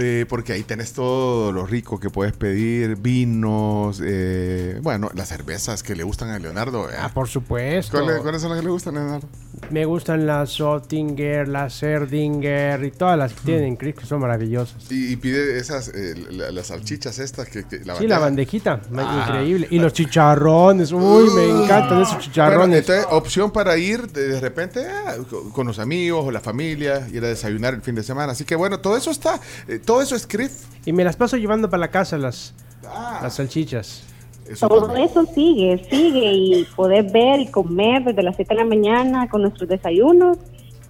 Speaker 7: Eh, porque ahí tenés todo lo rico que puedes pedir, vinos, eh, bueno, las cervezas que le gustan a Leonardo. ¿vea?
Speaker 8: Ah, por supuesto.
Speaker 7: ¿Cuáles, cuáles son las que le gustan a Leonardo?
Speaker 8: Me gustan las Oettinger, las Erdinger y todas las que tienen Chris que son maravillosas.
Speaker 7: Y, y pide esas, eh, la- las salchichas estas que... que-
Speaker 8: Sí, la bandejita,
Speaker 7: Ah.
Speaker 8: increíble. Y los chicharrones, uy, me encantan esos chicharrones.
Speaker 7: entonces, opción para ir de, de repente ah, co- con los amigos o la familia, ir a desayunar el fin de semana. Así que bueno, todo eso está, eh, todo eso es CRIF.
Speaker 8: Y me las paso llevando para la casa las,
Speaker 7: Ah.
Speaker 8: las salchichas.
Speaker 82: Todo eso sigue, sigue y poder ver y comer desde las 7 de la mañana con nuestros desayunos.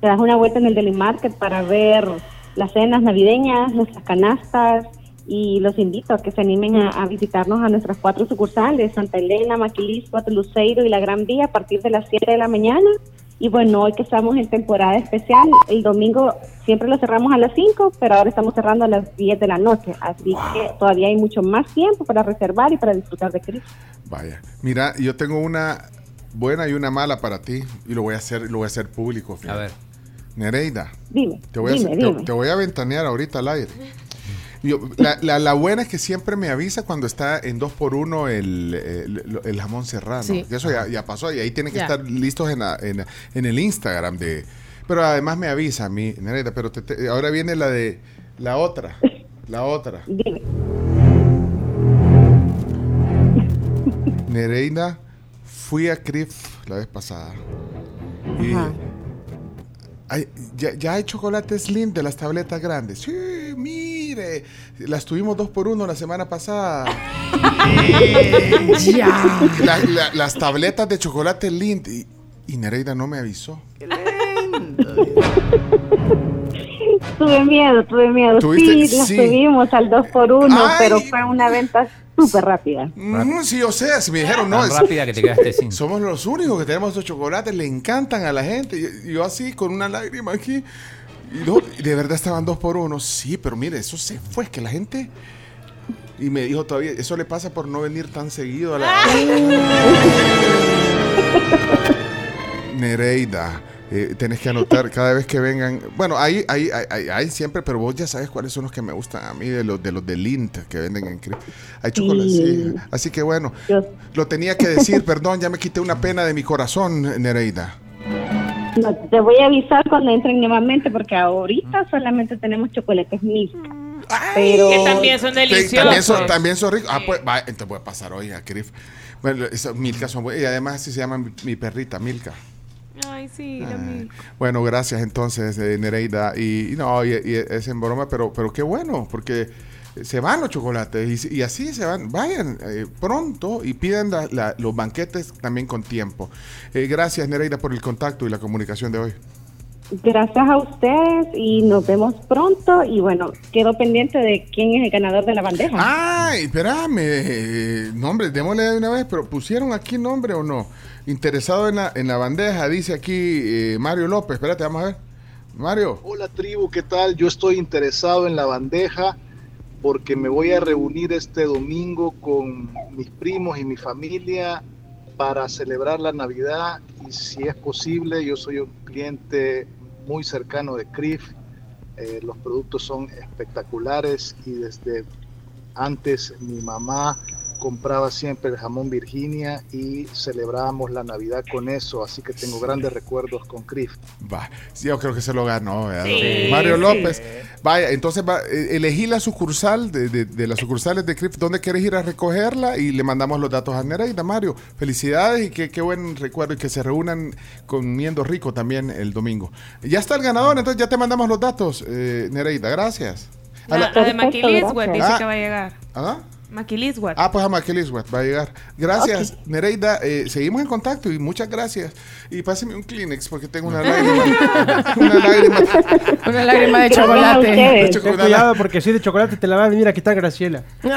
Speaker 82: Te das una vuelta en el Deli Market para ver las cenas navideñas, nuestras canastas y los invito a que se animen a, a visitarnos a nuestras cuatro sucursales, Santa Elena, Maquilis, Cuatro Luceiro y La Gran Vía a partir de las 7 de la mañana. Y bueno, hoy que estamos en temporada especial, el domingo siempre lo cerramos a las 5, pero ahora estamos cerrando a las 10 de la noche. Así que todavía hay mucho más tiempo para reservar y para disfrutar de Cristo.
Speaker 7: Vaya, mira, yo tengo una buena y una mala para ti y lo voy a hacer, lo voy a hacer público. A ver. Nereida,
Speaker 82: Dime,
Speaker 7: te voy, a,
Speaker 82: dime,
Speaker 7: te voy a ventanear ahorita al aire. Yo- la, la- la buena es que siempre me avisa cuando está en 2x1 el, el, el jamón serrano.
Speaker 27: Sí.
Speaker 7: Eso ya, ya pasó y ahí tienen que
Speaker 27: Ya.
Speaker 7: estar listos en, la- en, en el Instagram de... Pero además me avisa a mí, Nereida, pero te- te- ahora viene la de... La otra, la otra.
Speaker 82: Dime.
Speaker 7: Nereida, fui a CRIF la vez pasada. Y
Speaker 82: Ajá.
Speaker 7: hay- ya, ya hay chocolate slim de las tabletas grandes. Sí, mira. Mire, las tuvimos dos por uno la semana pasada.
Speaker 27: Ya.
Speaker 7: La- la- las tabletas de chocolate Lind. Y, y Nereida no me avisó.
Speaker 82: Tuve miedo, tuve miedo.
Speaker 7: ¿Tuviste?
Speaker 82: Sí, las
Speaker 7: Sí.
Speaker 82: tuvimos al 2 por 1
Speaker 7: Ay.
Speaker 82: pero fue una venta súper rápida.
Speaker 7: Mm, sí, o sea, si me dijeron no.
Speaker 14: Tan
Speaker 7: es-
Speaker 14: rápida que te quedaste sin.
Speaker 7: Somos los únicos que tenemos estos chocolates, le encantan a la gente. Y- y yo así, con una lágrima aquí. No, de verdad estaban dos por uno. Sí, pero mire, eso se fue, que la gente. Y me dijo todavía, eso le pasa por no venir tan seguido a la. Nereida, eh, tenés que anotar cada vez que vengan. Bueno, hay, hay, hay, hay- siempre, pero vos ya sabes cuáles son los que me gustan a mí, de los de los de Lint que venden en Cri- Hay chocolate, sí.
Speaker 82: Sí.
Speaker 7: Así que bueno, lo tenía que decir, perdón, ya me quité una pena de mi corazón, Nereida.
Speaker 82: No, te voy a avisar cuando entren nuevamente porque ahorita solamente tenemos chocolates Milka. Pero
Speaker 6: Que también son
Speaker 7: Sí,
Speaker 6: deliciosos.
Speaker 7: también son, también son ricos. Ah, pues, va, entonces voy a pasar hoy a Crif. Bueno, esas Milka son buenas. Y además así se llama mi, mi perrita, Milka.
Speaker 6: Ay, sí, la mi-
Speaker 7: Bueno, gracias entonces, eh, Nereida. Y, y no, y, y es en broma, pero, pero qué bueno, porque se van los chocolates y, y así se van. Vayan eh, pronto y pidan la- la- los banquetes también con tiempo. Eh, gracias, Nereida, por el contacto y la comunicación de hoy.
Speaker 82: Gracias a ustedes y nos vemos pronto. Y bueno, quedo pendiente de quién es el ganador de la bandeja.
Speaker 7: Ay, espérame. eh, nombre, démosle de una vez, pero ¿pusieron aquí nombre o no? Interesado en la, en la bandeja, dice aquí eh, Mario López. Espérate, vamos a ver. Mario.
Speaker 85: Hola tribu, ¿qué tal? Yo estoy interesado en la bandeja porque me voy a reunir este domingo con mis primos y mi familia para celebrar la Navidad. Y si es posible, yo soy un cliente muy cercano de CRIF, eh, los productos son espectaculares y desde antes mi mamá compraba siempre el jamón Virginia y celebrábamos la Navidad con eso, así que tengo grandes recuerdos con CRIF.
Speaker 7: Va, sí, yo creo que se lo ganó. ¿verdad?
Speaker 85: Sí,
Speaker 7: Mario
Speaker 85: sí.
Speaker 7: López. Vaya, entonces va, eh, elegí la sucursal de, de- de las sucursales de CRIF. ¿Dónde quieres ir a recogerla? Y le mandamos los datos a Nereida, Mario. Felicidades y que, qué buen recuerdo y que se reúnan comiendo rico también el domingo. Ya está el ganador, entonces ya te mandamos los datos, eh, Nereida. Gracias. A
Speaker 6: La,
Speaker 7: la-
Speaker 6: de Maquiliswet dice
Speaker 7: Ah,
Speaker 6: que va a llegar.
Speaker 7: ¿ah?
Speaker 6: Maquiliswet.
Speaker 7: Ah, pues a Maquiliswet va a llegar. Gracias, Nereida. eh, seguimos en contacto y muchas gracias. Y páseme un Kleenex porque tengo una lágrima. una lágrima.
Speaker 27: Una lágrima de chocolate.
Speaker 7: De chocolate.
Speaker 8: cuidado porque si de chocolate te la va a venir a quitar Graciela.
Speaker 7: Bueno,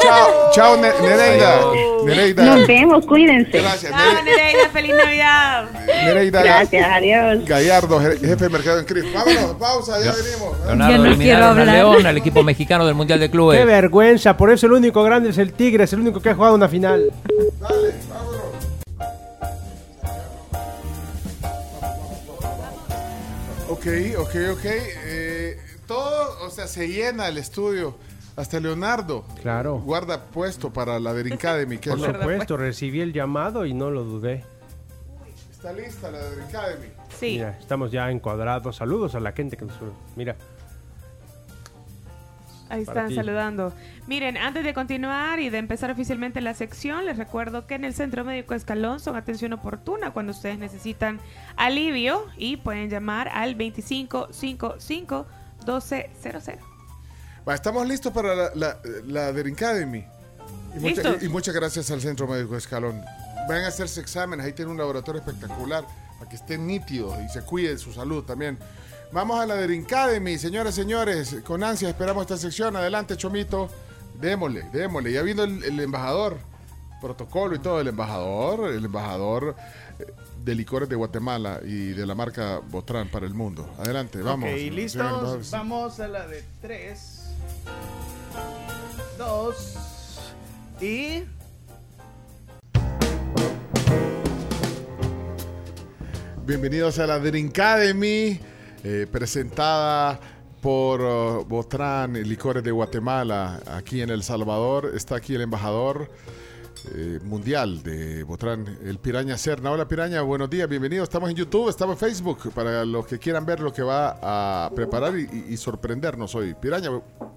Speaker 7: chao, chao, Ne- Nereida. Nereida.
Speaker 82: Nos vemos, cuídense.
Speaker 7: Gracias,
Speaker 6: Chao, Nereida, feliz Navidad.
Speaker 7: Nereida.
Speaker 82: Gracias, adiós.
Speaker 7: Gallardo, je- jefe de mercado en Cris. Vámonos, pausa, ya venimos.
Speaker 14: Leonardo eliminaron a León, al equipo mexicano del Mundial de Clubes.
Speaker 8: Qué vergüenza, por eso el único grande es el Tigre, es el único que ha jugado una final.
Speaker 7: Ok, ok, ok. Eh, todo, o sea, se llena el estudio. Hasta Leonardo.
Speaker 8: Claro.
Speaker 7: Guarda puesto para la Dream Academy. que
Speaker 8: Por
Speaker 7: es
Speaker 8: supuesto, recibí el llamado y no lo dudé.
Speaker 7: Está lista la Dream Academy.
Speaker 6: Sí.
Speaker 8: Mira, estamos ya encuadrados. Saludos a la gente que nos... Mira,
Speaker 6: Ahí están
Speaker 8: ti.
Speaker 6: saludando. Miren, antes de continuar y de empezar oficialmente la sección, les recuerdo que en el Centro Médico Escalón son atención oportuna cuando ustedes necesitan alivio y pueden llamar al 2555 1200.
Speaker 7: Va, estamos listos para la, la, la Dream Academy. Y, y muchas gracias al Centro Médico Escalón. Van a hacerse exámenes. Ahí tienen un laboratorio espectacular para que estén nítidos y se cuide su salud también. Vamos a la Dream Academy, señoras y señores. Con ansia esperamos esta sección. Adelante, Chomito. Démosle, démosle. Ya vino el, el embajador. Protocolo y todo. El embajador, el embajador eh, de licores de Guatemala y de la marca Botrán para el mundo. Adelante, vamos.
Speaker 1: Ok, listos. Vamos a la de 3, 2 y.
Speaker 7: Bienvenidos a la Dream Academy, eh, presentada por uh, Botrán Licores de Guatemala, aquí en El Salvador. Está aquí el embajador eh, mundial de Botrán, el Piraña Serna. Hola Piraña, buenos días, bienvenido. Estamos en YouTube, estamos en Facebook, para los que quieran ver lo que va a preparar y, sorprendernos hoy. Piraña,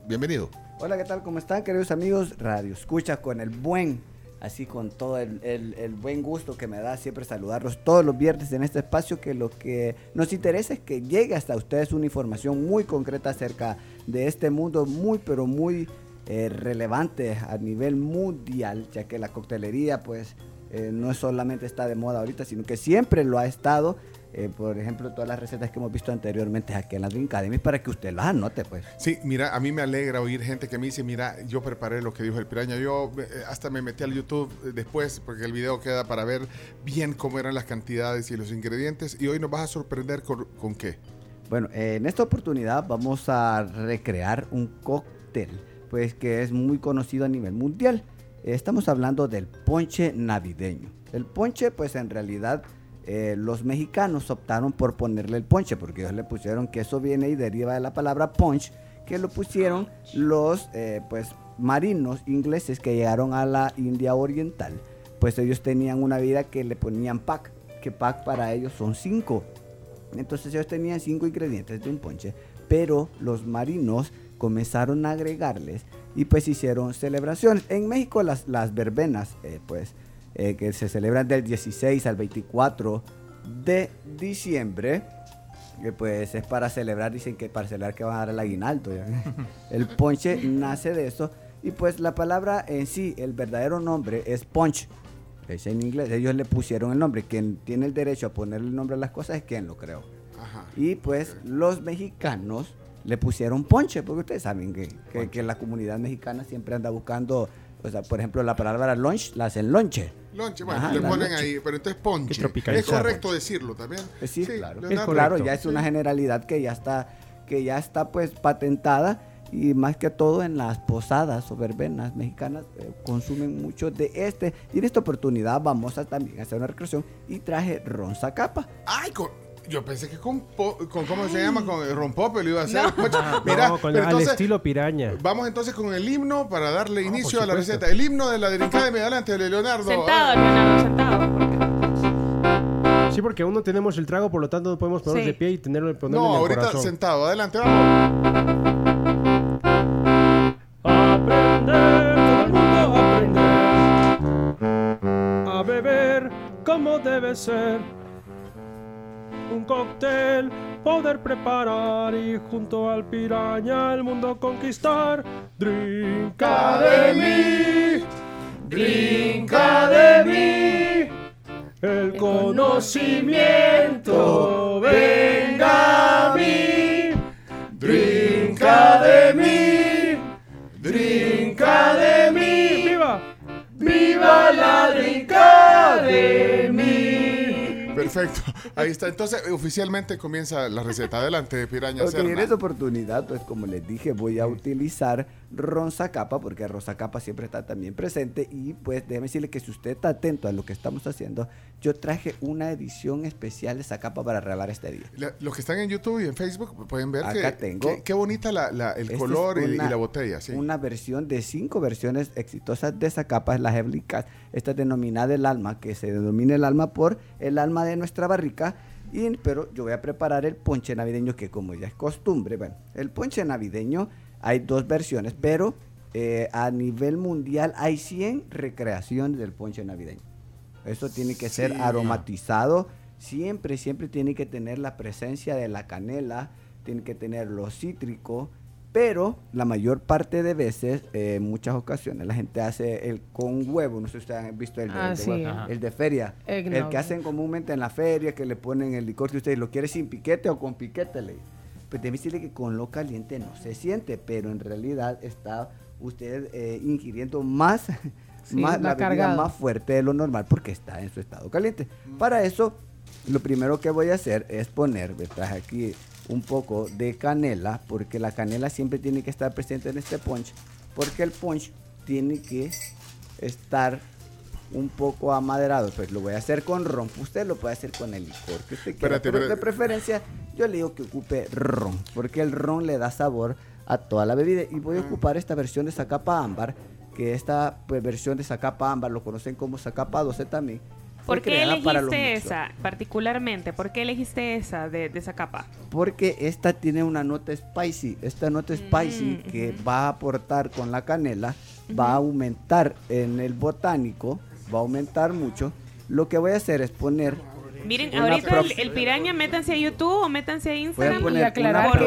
Speaker 7: bienvenido.
Speaker 86: Hola, ¿qué tal? ¿Cómo están, queridos amigos? Radio Escucha con el buen así con todo el buen gusto que me da siempre saludarlos todos los viernes en este espacio, que lo que nos interesa es que llegue hasta ustedes una información muy concreta acerca de este mundo muy, pero muy eh, relevante a nivel mundial, ya que la coctelería pues eh, no solamente está de moda ahorita, sino que siempre lo ha estado. Eh, por ejemplo, todas las recetas que hemos visto anteriormente aquí en la Drink Academy para que usted las anote, pues.
Speaker 7: Sí, mira, a mí me alegra oír gente que me dice, mira, yo preparé lo que dijo el piraña. Yo eh, hasta me metí al YouTube eh, después, porque el video queda para ver bien cómo eran las cantidades y los ingredientes. Y hoy nos vas a sorprender con, con qué.
Speaker 86: Bueno, en esta oportunidad vamos a recrear un cóctel, pues que es muy conocido a nivel mundial. Estamos hablando del ponche navideño. El ponche, pues en realidad eh, los mexicanos optaron por ponerle el ponche, porque ellos le pusieron que eso viene y deriva de la palabra punch, que lo pusieron los eh, pues marinos ingleses que llegaron a la India Oriental. Pues ellos tenían una vida que le ponían pack, que pack para ellos son cinco. Entonces ellos tenían cinco ingredientes de un ponche, pero los marinos comenzaron a agregarles y pues hicieron celebraciones. En México las, las verbenas, eh, pues, eh, que se celebran del 16 al 24 de diciembre, que pues es para celebrar, dicen que para celebrar que van a dar el aguinaldo. ya. El ponche nace de eso y pues la palabra en sí, el verdadero nombre es punch. Es en inglés, ellos le pusieron el nombre. Quien tiene el derecho a ponerle el nombre a las cosas es quien lo creó. Y pues los mexicanos le pusieron ponche, porque ustedes saben que, que- que la comunidad mexicana siempre anda buscando, o sea, por ejemplo, la palabra lunch la hacen lonche.
Speaker 7: Lonche, bueno,
Speaker 86: Ajá,
Speaker 7: le
Speaker 86: la
Speaker 7: ponen
Speaker 86: lonche.
Speaker 7: ahí, pero entonces ponche. Es correcto decirlo también.
Speaker 86: Eh, Sí, claro.
Speaker 7: Leonardo.
Speaker 86: claro, ya es una generalidad que ya está, que ya está pues patentada y más que todo en las posadas o verbenas mexicanas eh, consumen mucho de este. Y en esta oportunidad vamos a también hacer una recreación y traje ron Zacapa.
Speaker 7: Ay, con- yo pensé que con, po- con ¿cómo se llama? Con el rompope lo iba a hacer.
Speaker 8: No.
Speaker 7: Mira,
Speaker 8: con- al
Speaker 7: entonces,
Speaker 8: estilo piraña.
Speaker 7: Vamos entonces con el himno para darle inicio
Speaker 8: por
Speaker 7: a la receta. El himno de la delicada de adelante de Leonardo.
Speaker 6: Sentado, Leonardo, sentado.
Speaker 8: Sí, porque aún no tenemos el trago, por lo tanto no podemos ponernos
Speaker 6: Sí.
Speaker 8: de pie y tenerlo ponerlo
Speaker 7: No,
Speaker 8: en el
Speaker 7: ahorita
Speaker 8: corazón.
Speaker 7: sentado. Adelante, vamos.
Speaker 8: Aprender, todo el mundo aprender a beber como debe ser. Un cóctel poder preparar y junto al piraña el mundo conquistar. Drink Academy, Drink Academy, el conocimiento venga a mí. Drink Academy, Drink Academy, viva, viva la Drink Academy.
Speaker 7: Perfecto. Ahí está. Entonces, oficialmente comienza la receta. Adelante, Piraña
Speaker 86: Ok, en
Speaker 7: Serna.
Speaker 86: esta oportunidad, pues como les dije, voy a utilizar ron Zacapa, porque ron Zacapa siempre está también presente. Y pues déjeme decirle que si usted está atento a lo que estamos haciendo, yo traje una edición especial de Zacapa para regalar este día.
Speaker 7: La- los que están en YouTube y en Facebook pueden ver
Speaker 86: Acá
Speaker 7: que,
Speaker 86: tengo.
Speaker 7: qué bonita la, la- el color y, la botella. Sí.
Speaker 86: Una versión de cinco versiones exitosas de Zacapa, es la Heavenly Cat. Esta es denominada el alma, que se denomina el alma por el alma de nuestra barrica. Y, pero yo voy a preparar el ponche navideño, que como ya es costumbre, bueno, el ponche navideño hay dos versiones, pero eh, a nivel mundial hay 100 recreaciones del ponche navideño. Eso tiene que ser aromatizado. Siempre, siempre tiene que tener la presencia de la canela, tiene que tener lo cítrico, pero la mayor parte de veces, eh, en muchas ocasiones, la gente hace el con huevo. No sé si ustedes han visto el de,
Speaker 27: Ah,
Speaker 86: el de
Speaker 27: sí.
Speaker 86: el de feria. El que hacen comúnmente en la feria, que le ponen el licor que ustedes lo quiere sin piquete o con piquete. Le. Pues déjeme decirle que con lo caliente no se siente, pero en realidad está usted eh, ingiriendo más,
Speaker 27: Sí,
Speaker 86: más la bebida más fuerte de lo normal porque está en su estado caliente. Para eso, lo primero que voy a hacer es poner, traje aquí un poco de canela, porque la canela siempre tiene que estar presente en este punch, porque el punch tiene que estar un poco amaderado. Pues lo voy a hacer con ron. Usted lo puede hacer con el licor que usted quiera. Pero de preferencia, yo le digo que ocupe ron, porque el ron le da sabor a toda la bebida. Y voy a ocupar esta versión de Zacapa Ámbar, que esta pues, versión de Zacapa Ámbar lo conocen como Zacapa 12 también.
Speaker 6: ¿Por qué elegiste esa particularmente? ¿Por qué elegiste esa de, de esa capa?
Speaker 86: Porque esta tiene una nota spicy. Esta nota spicy
Speaker 6: Mm,
Speaker 86: que va a aportar con la canela va a aumentar en el botánico, va a aumentar mucho. Lo que voy a hacer es poner
Speaker 6: Miren, ahorita el, piraña, métanse a YouTube o métanse a Instagram y aclarar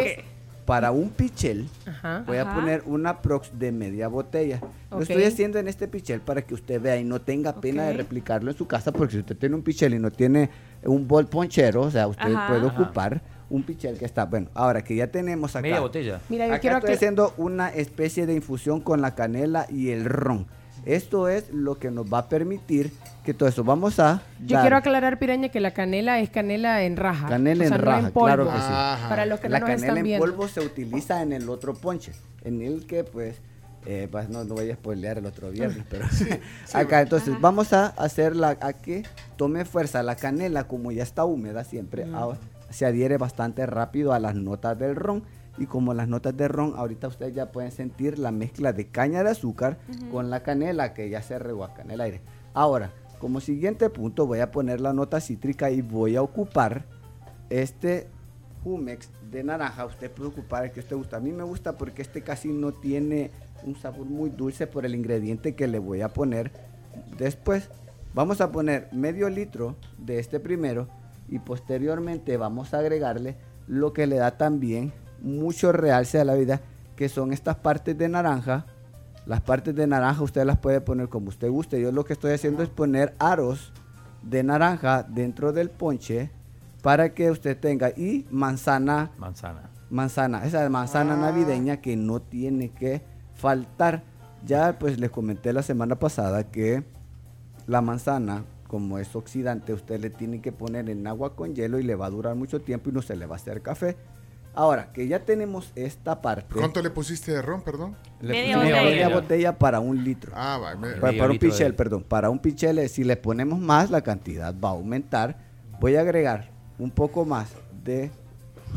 Speaker 86: para un pichel,
Speaker 27: Ajá.
Speaker 86: voy a poner una prox de media botella. Lo estoy haciendo en este pichel para que usted vea y no tenga pena de replicarlo en su casa, porque si usted tiene un pichel y no tiene un bol ponchero, o sea, usted
Speaker 14: Ajá.
Speaker 86: puede
Speaker 14: Ajá.
Speaker 86: ocupar un pichel que está, bueno, ahora que ya tenemos acá.
Speaker 14: Media botella.
Speaker 27: Mira, yo
Speaker 86: acá
Speaker 27: quiero
Speaker 86: estoy haciendo una especie de infusión con la canela y el ron. Esto es lo que nos va a permitir que todo eso. Vamos a
Speaker 27: Yo
Speaker 86: dar
Speaker 27: quiero aclarar, Piraña, que la canela es canela en raja.
Speaker 86: canela
Speaker 27: O sea,
Speaker 86: en
Speaker 27: no
Speaker 86: raja,
Speaker 27: polvo.
Speaker 86: claro que sí.
Speaker 27: Para los que
Speaker 86: la
Speaker 27: no nos
Speaker 86: canela
Speaker 27: están
Speaker 86: en
Speaker 27: viendo.
Speaker 86: polvo se utiliza en el otro ponche, en el que pues eh, pues, no, no voy a spoilear el otro viernes, pero acá entonces vamos a hacerla a que tome fuerza la canela como ya está húmeda siempre
Speaker 27: Mm.
Speaker 86: se adhiere bastante rápido a las notas del ron y como las notas de ron ahorita ustedes ya pueden sentir la mezcla de caña de azúcar
Speaker 27: Ujú.
Speaker 86: con la canela que ya se rehuaca en el aire. Ahora, como siguiente punto voy a poner la nota cítrica y voy a ocupar este Jumex de naranja. Usted puede ocupar el que usted gusta. A mí me gusta porque este casi no tiene un sabor muy dulce por el ingrediente que le voy a poner después. Vamos a poner medio litro de este primero y posteriormente vamos a agregarle lo que le da también mucho realce a la vida, que son estas partes de naranja. Las partes de naranja usted las puede poner como usted guste. Yo lo que estoy haciendo es poner aros de naranja dentro del ponche para que usted tenga y manzana
Speaker 14: Manzana.
Speaker 86: manzana, esa manzana navideña que no tiene que faltar. Ya pues les comenté la semana pasada que la manzana, como es oxidante, usted le tiene que poner en agua con hielo y le va a durar mucho tiempo y no se le va a hacer café. Ahora que ya tenemos esta parte.
Speaker 7: ¿Cuánto le pusiste de ron, perdón?
Speaker 86: Le
Speaker 6: Media botella.
Speaker 86: media botella para un litro.
Speaker 7: Ah, va. me-
Speaker 86: Para, para un
Speaker 14: litro de-
Speaker 86: pichel, perdón. Para un pichel, eh, si le ponemos más, la cantidad va a aumentar. Voy a agregar un poco más de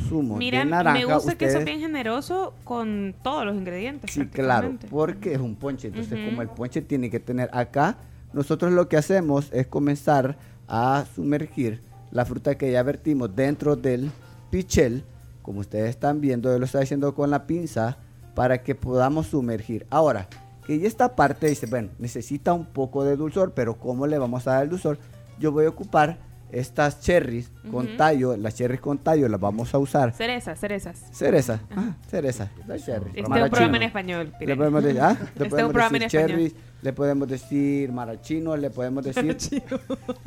Speaker 86: zumo
Speaker 6: Mira,
Speaker 86: de naranja.
Speaker 6: me gusta que sos
Speaker 86: Ustedes-
Speaker 6: bien generoso con todos los ingredientes.
Speaker 86: Sí, claro, porque es un ponche. Entonces,
Speaker 6: Ujú.
Speaker 86: como el ponche tiene que tener acá, nosotros lo que hacemos es comenzar a sumergir la fruta que ya vertimos dentro del pichel. Como ustedes están viendo, yo lo estoy haciendo con la pinza para que podamos sumergir. Ahora, que ya esta parte dice, bueno, necesita un poco de dulzor, pero ¿cómo le vamos a dar el dulzor? Yo voy a ocupar estas cherries con tallo, las cherries con tallo las vamos a usar.
Speaker 6: Cerezas, cerezas.
Speaker 86: Cereza, ah, cereza, la cherry.
Speaker 6: Este es un programa en español.
Speaker 86: Le podemos decir, ah,
Speaker 6: Este
Speaker 86: le
Speaker 6: es un
Speaker 86: podemos
Speaker 6: programa en
Speaker 86: decir
Speaker 6: español.
Speaker 86: cherries, le podemos decir marachino, le podemos decir.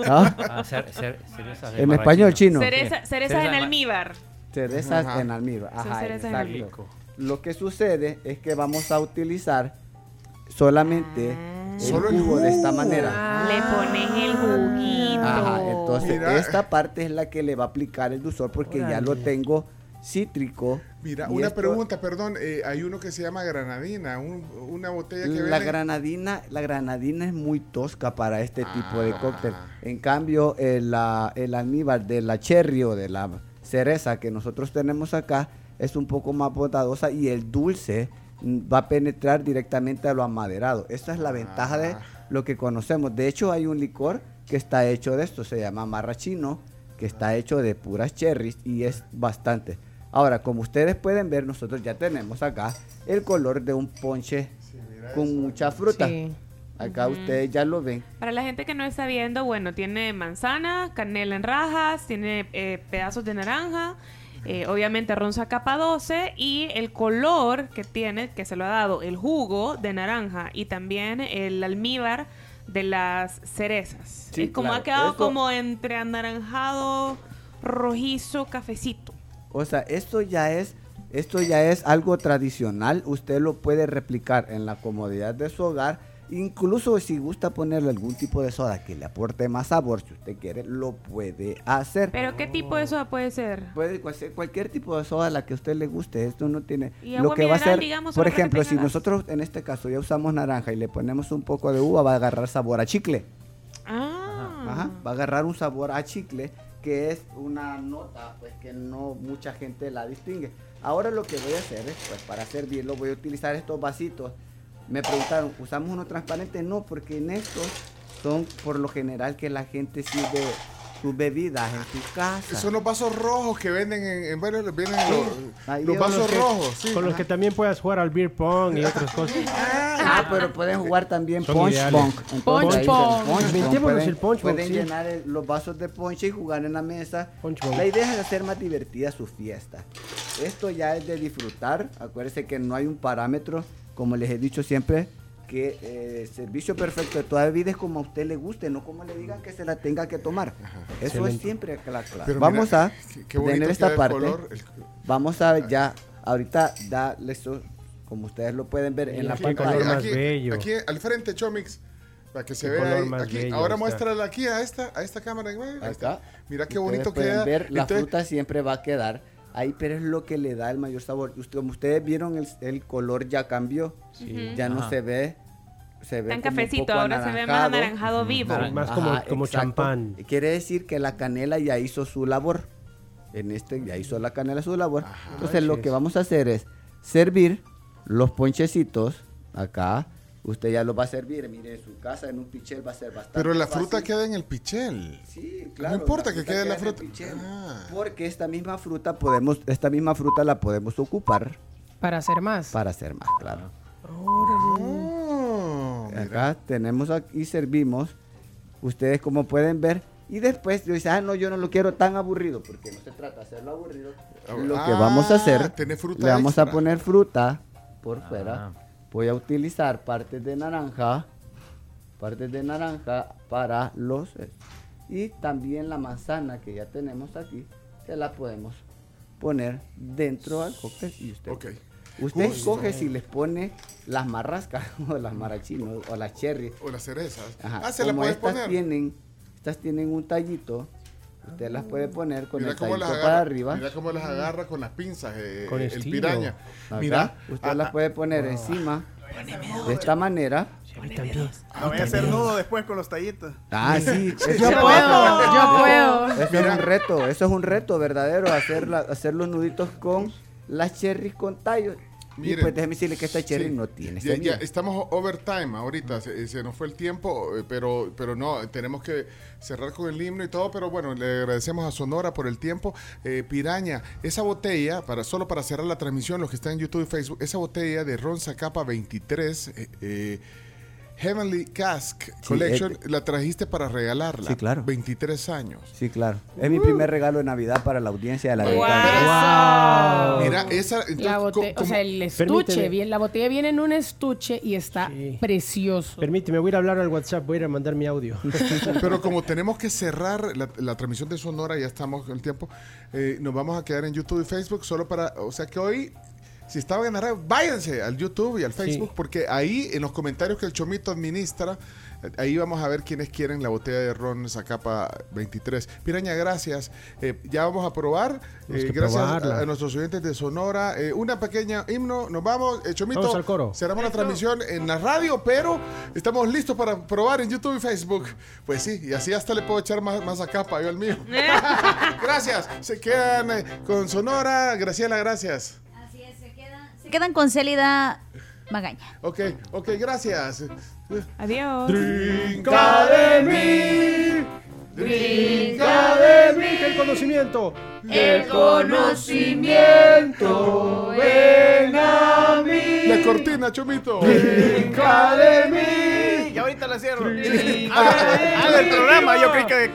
Speaker 86: ¿Ah?
Speaker 14: Ah, cer- cer- cerezas de
Speaker 86: En español chino.
Speaker 6: Cereza, cerezas
Speaker 14: Cereza
Speaker 6: en almíbar.
Speaker 86: Cerezas
Speaker 7: Ajá.
Speaker 86: en almíbar. Ajá,
Speaker 6: cerezas en
Speaker 86: exacto. Lo que sucede es que vamos a utilizar solamente el
Speaker 7: Solo el
Speaker 86: jugo de esta manera.
Speaker 6: Le ponen el juguito.
Speaker 86: Ajá, entonces
Speaker 7: Mira.
Speaker 86: esta parte es la que le va a aplicar el dulzor porque ya lo tengo cítrico.
Speaker 7: Mira,
Speaker 86: y
Speaker 7: una
Speaker 86: esto-
Speaker 7: pregunta, perdón. eh, hay uno que se llama granadina, un- una botella que
Speaker 86: La
Speaker 7: venden-
Speaker 86: granadina, la granadina es muy tosca para este tipo de
Speaker 7: Ah.
Speaker 86: cóctel. En cambio, el, la- el almíbar de la cherry o de la cereza que nosotros tenemos acá es un poco más bondadosa y el dulce mm, va a penetrar directamente a lo amaderado. Esa es la ventaja de
Speaker 7: Ah.
Speaker 86: lo que conocemos. De hecho, hay un licor que está hecho de esto, se llama marrachino, que está hecho de puras cherries y es bastante. Ahora, como ustedes pueden ver, nosotros ya tenemos acá el color de un ponche con mucha fruta.
Speaker 27: Sí.
Speaker 86: Acá
Speaker 6: Ujú.
Speaker 86: ustedes ya lo ven.
Speaker 6: Para la gente que no está viendo, bueno, tiene manzana, canela en rajas, tiene eh, pedazos de naranja, eh, obviamente ronza capa 12 y el color que tiene, que se lo ha dado el jugo de naranja y también el almíbar de las cerezas.
Speaker 86: Sí,
Speaker 6: Es como
Speaker 86: claro.
Speaker 6: ha quedado
Speaker 86: Esto-
Speaker 6: como entre anaranjado, rojizo, cafecito.
Speaker 86: O sea, esto ya es, esto ya es algo tradicional. Usted lo puede replicar en la comodidad de su hogar. Incluso si gusta ponerle algún tipo de soda que le aporte más sabor, si usted quiere, lo puede hacer.
Speaker 6: Pero ¿qué tipo de soda puede ser?
Speaker 86: Puede ser cualquier tipo de soda la que a usted le guste. Esto no tiene.
Speaker 6: Y
Speaker 86: lo que va a
Speaker 6: mineral,
Speaker 86: ser,
Speaker 6: digamos,
Speaker 86: por ejemplo, si nosotros en este caso ya usamos naranja y le ponemos un poco de uva, va a agarrar sabor a chicle.
Speaker 6: Ah.
Speaker 86: Ajá, va a agarrar un sabor a chicle que es una nota pues que no mucha gente la distingue. Ahora lo que voy a hacer es, pues para servirlo voy a utilizar estos vasitos. Me preguntaron, ¿usamos uno transparente? No, porque en estos son por lo general que la gente sirve sus bebidas en su casa.
Speaker 7: Son los vasos rojos que venden en, en varios, vienen los, los vasos
Speaker 86: los que-
Speaker 7: rojos, sí.
Speaker 8: Con los que también puedas jugar al beer pong y otras cosas.
Speaker 86: Ah, pero pueden jugar también
Speaker 8: Son
Speaker 86: punch
Speaker 8: ideales.
Speaker 86: pong.
Speaker 8: Punch
Speaker 86: Entonces,
Speaker 8: pong.
Speaker 86: punch pong pueden,
Speaker 8: el punch
Speaker 86: pueden
Speaker 8: sí.
Speaker 86: llenar el- los vasos de ponche y jugar en la mesa.
Speaker 8: pong.
Speaker 86: La idea es hacer más divertida su fiesta. Esto ya es de disfrutar. Acuérdense que no hay un parámetro, como les he dicho siempre, que eh, el servicio perfecto de toda bebida es como a usted le guste, no como le digan que se la tenga que tomar. Eso es
Speaker 7: Excelente.
Speaker 86: siempre la clave.
Speaker 7: Pero
Speaker 86: Vamos
Speaker 7: mira,
Speaker 86: a
Speaker 7: qué- qué bonito
Speaker 86: tener esta parte.
Speaker 7: color, el-
Speaker 86: Vamos a ya, ahorita darle eso, como ustedes lo pueden ver en la
Speaker 7: Aquí,
Speaker 86: pantalla.
Speaker 7: aquí, aquí, aquí al frente, Chomix, para que se vea
Speaker 86: color
Speaker 7: ahí. Aquí,
Speaker 86: bello
Speaker 7: ahora
Speaker 86: está.
Speaker 7: muéstrala aquí a esta, a esta cámara. Ahí está. Mira qué
Speaker 86: Ustedes
Speaker 7: bonito
Speaker 86: pueden
Speaker 7: queda.
Speaker 86: ver, la
Speaker 7: Entonces,
Speaker 86: fruta siempre va a quedar ahí, pero es lo que le da el mayor sabor. Usted- como ustedes vieron, el, el color ya cambió.
Speaker 6: Sí.
Speaker 86: Ya no se ve. Se ve
Speaker 6: Tan
Speaker 86: como un
Speaker 6: cafecito,
Speaker 86: poco
Speaker 6: ahora se ve más anaranjado vivo.
Speaker 8: Más- más como- como champán.
Speaker 86: Quiere decir que la canela ya hizo su labor. En este ya hizo la canela su labor. Entonces lo que vamos a hacer es servir los ponchecitos acá. Usted ya los va a servir, mire, en su casa, en un pichel va a ser bastante
Speaker 7: pero la
Speaker 86: fácil.
Speaker 7: fruta queda en el pichel.
Speaker 86: Sí, claro.
Speaker 7: no importa que quede la
Speaker 86: queda en el
Speaker 7: fruta.
Speaker 86: pichel.
Speaker 7: Ah.
Speaker 86: Porque esta misma fruta podemos, esta misma fruta la podemos ocupar
Speaker 27: Para hacer más.
Speaker 86: para hacer más, claro.
Speaker 7: Oh,
Speaker 86: Acá tenemos aquí servimos. Ustedes como pueden ver. Y después dicen, ah, no, yo no lo quiero tan aburrido, porque no se trata de hacerlo aburrido. Lo que
Speaker 7: Ah,
Speaker 86: vamos a hacer, le vamos a poner fruta por fuera. Voy a utilizar partes de naranja, partes de naranja para los... eh, Y también la manzana que ya tenemos aquí, se la podemos poner dentro al cóctel y usted... Usted escoge si les pone las marrascas o las marachinos o las cherry.
Speaker 7: O las cerezas.
Speaker 86: Ajá.
Speaker 7: Ah, se
Speaker 86: Como
Speaker 7: puedes
Speaker 86: estas
Speaker 7: poner.
Speaker 86: tienen, estas tienen un tallito, usted las puede poner con
Speaker 7: Mira
Speaker 86: el
Speaker 7: cómo
Speaker 86: tallito
Speaker 7: las
Speaker 86: para
Speaker 7: agarra.
Speaker 86: arriba.
Speaker 7: Mira cómo las agarra con las pinzas, eh,
Speaker 86: Con
Speaker 7: el
Speaker 86: estilo.
Speaker 7: piraña.
Speaker 86: Acá,
Speaker 7: Mira,
Speaker 86: usted
Speaker 7: ah,
Speaker 86: las
Speaker 7: ah,
Speaker 86: puede poner encima de esta manera.
Speaker 1: No voy a hacer nudo después con los tallitos.
Speaker 86: Ah, sí.
Speaker 1: Yo puedo, yo puedo.
Speaker 86: Eso es un reto, eso es un reto verdadero, hacer, la- hacer los nuditos con las cherries con tallos. Y
Speaker 7: Miren.
Speaker 86: pues déjeme decirle que esta cherry
Speaker 7: Sí.
Speaker 86: no tiene
Speaker 7: Ya, ya estamos overtime ahorita, se, se nos fue el tiempo, eh, pero, pero no, tenemos que cerrar con el himno y todo, pero bueno, le agradecemos a Sonora por el tiempo. Eh, Piraña, esa botella, para solo para cerrar la transmisión, los que están en YouTube y Facebook, esa botella de Ron Zacapa 23, eh, eh, Heavenly Cask Collection,
Speaker 86: eh,
Speaker 7: la trajiste para regalarla.
Speaker 86: Sí, claro.
Speaker 7: 23 años.
Speaker 86: Sí, claro. Es mi primer regalo de Navidad para la audiencia de la
Speaker 27: Wow.
Speaker 86: Dedicada.
Speaker 7: Mira, esa...
Speaker 27: La
Speaker 7: entonces,
Speaker 27: bote-
Speaker 7: ¿cómo-
Speaker 27: o sea, el estuche, bien, la botella viene en un estuche y está precioso.
Speaker 8: Permíteme, voy a ir a hablar al WhatsApp, voy a ir a mandar mi audio.
Speaker 7: Pero como tenemos que cerrar la, la transmisión de Sonora, ya estamos con el tiempo, eh, nos vamos a quedar en YouTube y Facebook solo para, o sea que hoy, si estaban en la radio, váyanse al YouTube y al Facebook, porque ahí en los comentarios que el Chomito administra, ahí vamos a ver quiénes quieren la botella de ron Zacapa 23. Piraña, gracias. Eh, ya vamos a probar. Eh, gracias a, a nuestros oyentes de Sonora. Eh, una pequeña himno, nos vamos. Eh, Chomito,
Speaker 8: Vamos al coro.
Speaker 7: cerramos la transmisión en la radio, pero estamos listos para probar en YouTube y Facebook. Pues sí, y así hasta le puedo echar más, más a capa yo al mío. gracias. Se quedan eh, con Sonora. Graciela, gracias.
Speaker 11: Se quedan con Célida Magaña.
Speaker 7: Ok, ok, gracias.
Speaker 6: Adiós.
Speaker 8: Brinca de mí, brinca de mí, el conocimiento,
Speaker 6: El
Speaker 8: conocimiento, ven a mí.
Speaker 7: La cortina, Chomito.
Speaker 8: Brinca de mí.
Speaker 1: Y ahorita la cierro. Haga el programa, yo creo que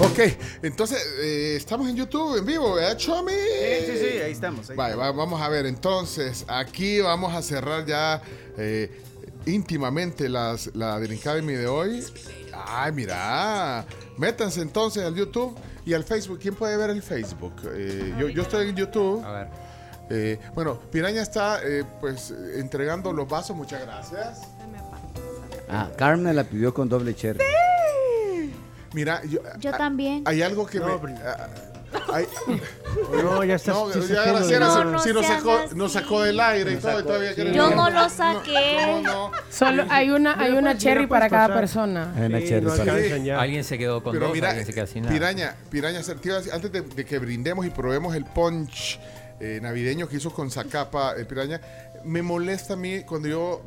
Speaker 7: ok. Entonces, eh, estamos en YouTube en vivo, ¿verdad, Chomi?
Speaker 1: Sí, sí, sí, ahí estamos. ahí
Speaker 7: Vale, va- vamos a ver. Entonces, aquí vamos a cerrar ya eh, íntimamente las, la Del Academy de hoy. Ay, mira. Métanse entonces al YouTube y al Facebook. ¿Quién puede ver el Facebook? Eh, yo, yo estoy en YouTube.
Speaker 14: A ver.
Speaker 7: Eh, bueno, Piraña está eh, pues entregando los vasos. Muchas gracias.
Speaker 86: Ah, Carmen la pidió con doble cherry.
Speaker 7: Mira, yo,
Speaker 11: Yo
Speaker 7: ah,
Speaker 11: también.
Speaker 7: Hay algo que me. ah, hay-
Speaker 8: No, ya está.
Speaker 7: no,
Speaker 8: sí,
Speaker 7: ya Graciela
Speaker 11: No, no
Speaker 7: sí nos sacó, nos sacó del aire y todo, y todavía quiere-
Speaker 11: Yo no lo
Speaker 7: ¿cómo
Speaker 11: saqué.
Speaker 7: no?
Speaker 27: Solo hay una, hay una cherry para cada persona.
Speaker 86: Hay una
Speaker 8: Sí,
Speaker 86: cherry para-.
Speaker 14: Alguien se quedó con
Speaker 7: Pero
Speaker 14: dos,
Speaker 7: mira,
Speaker 14: alguien se queda sin nada.
Speaker 7: piraña, piraña, antes de, de que brindemos y probemos el punch eh, navideño que hizo con Zacapa, el piraña, me molesta a mí cuando yo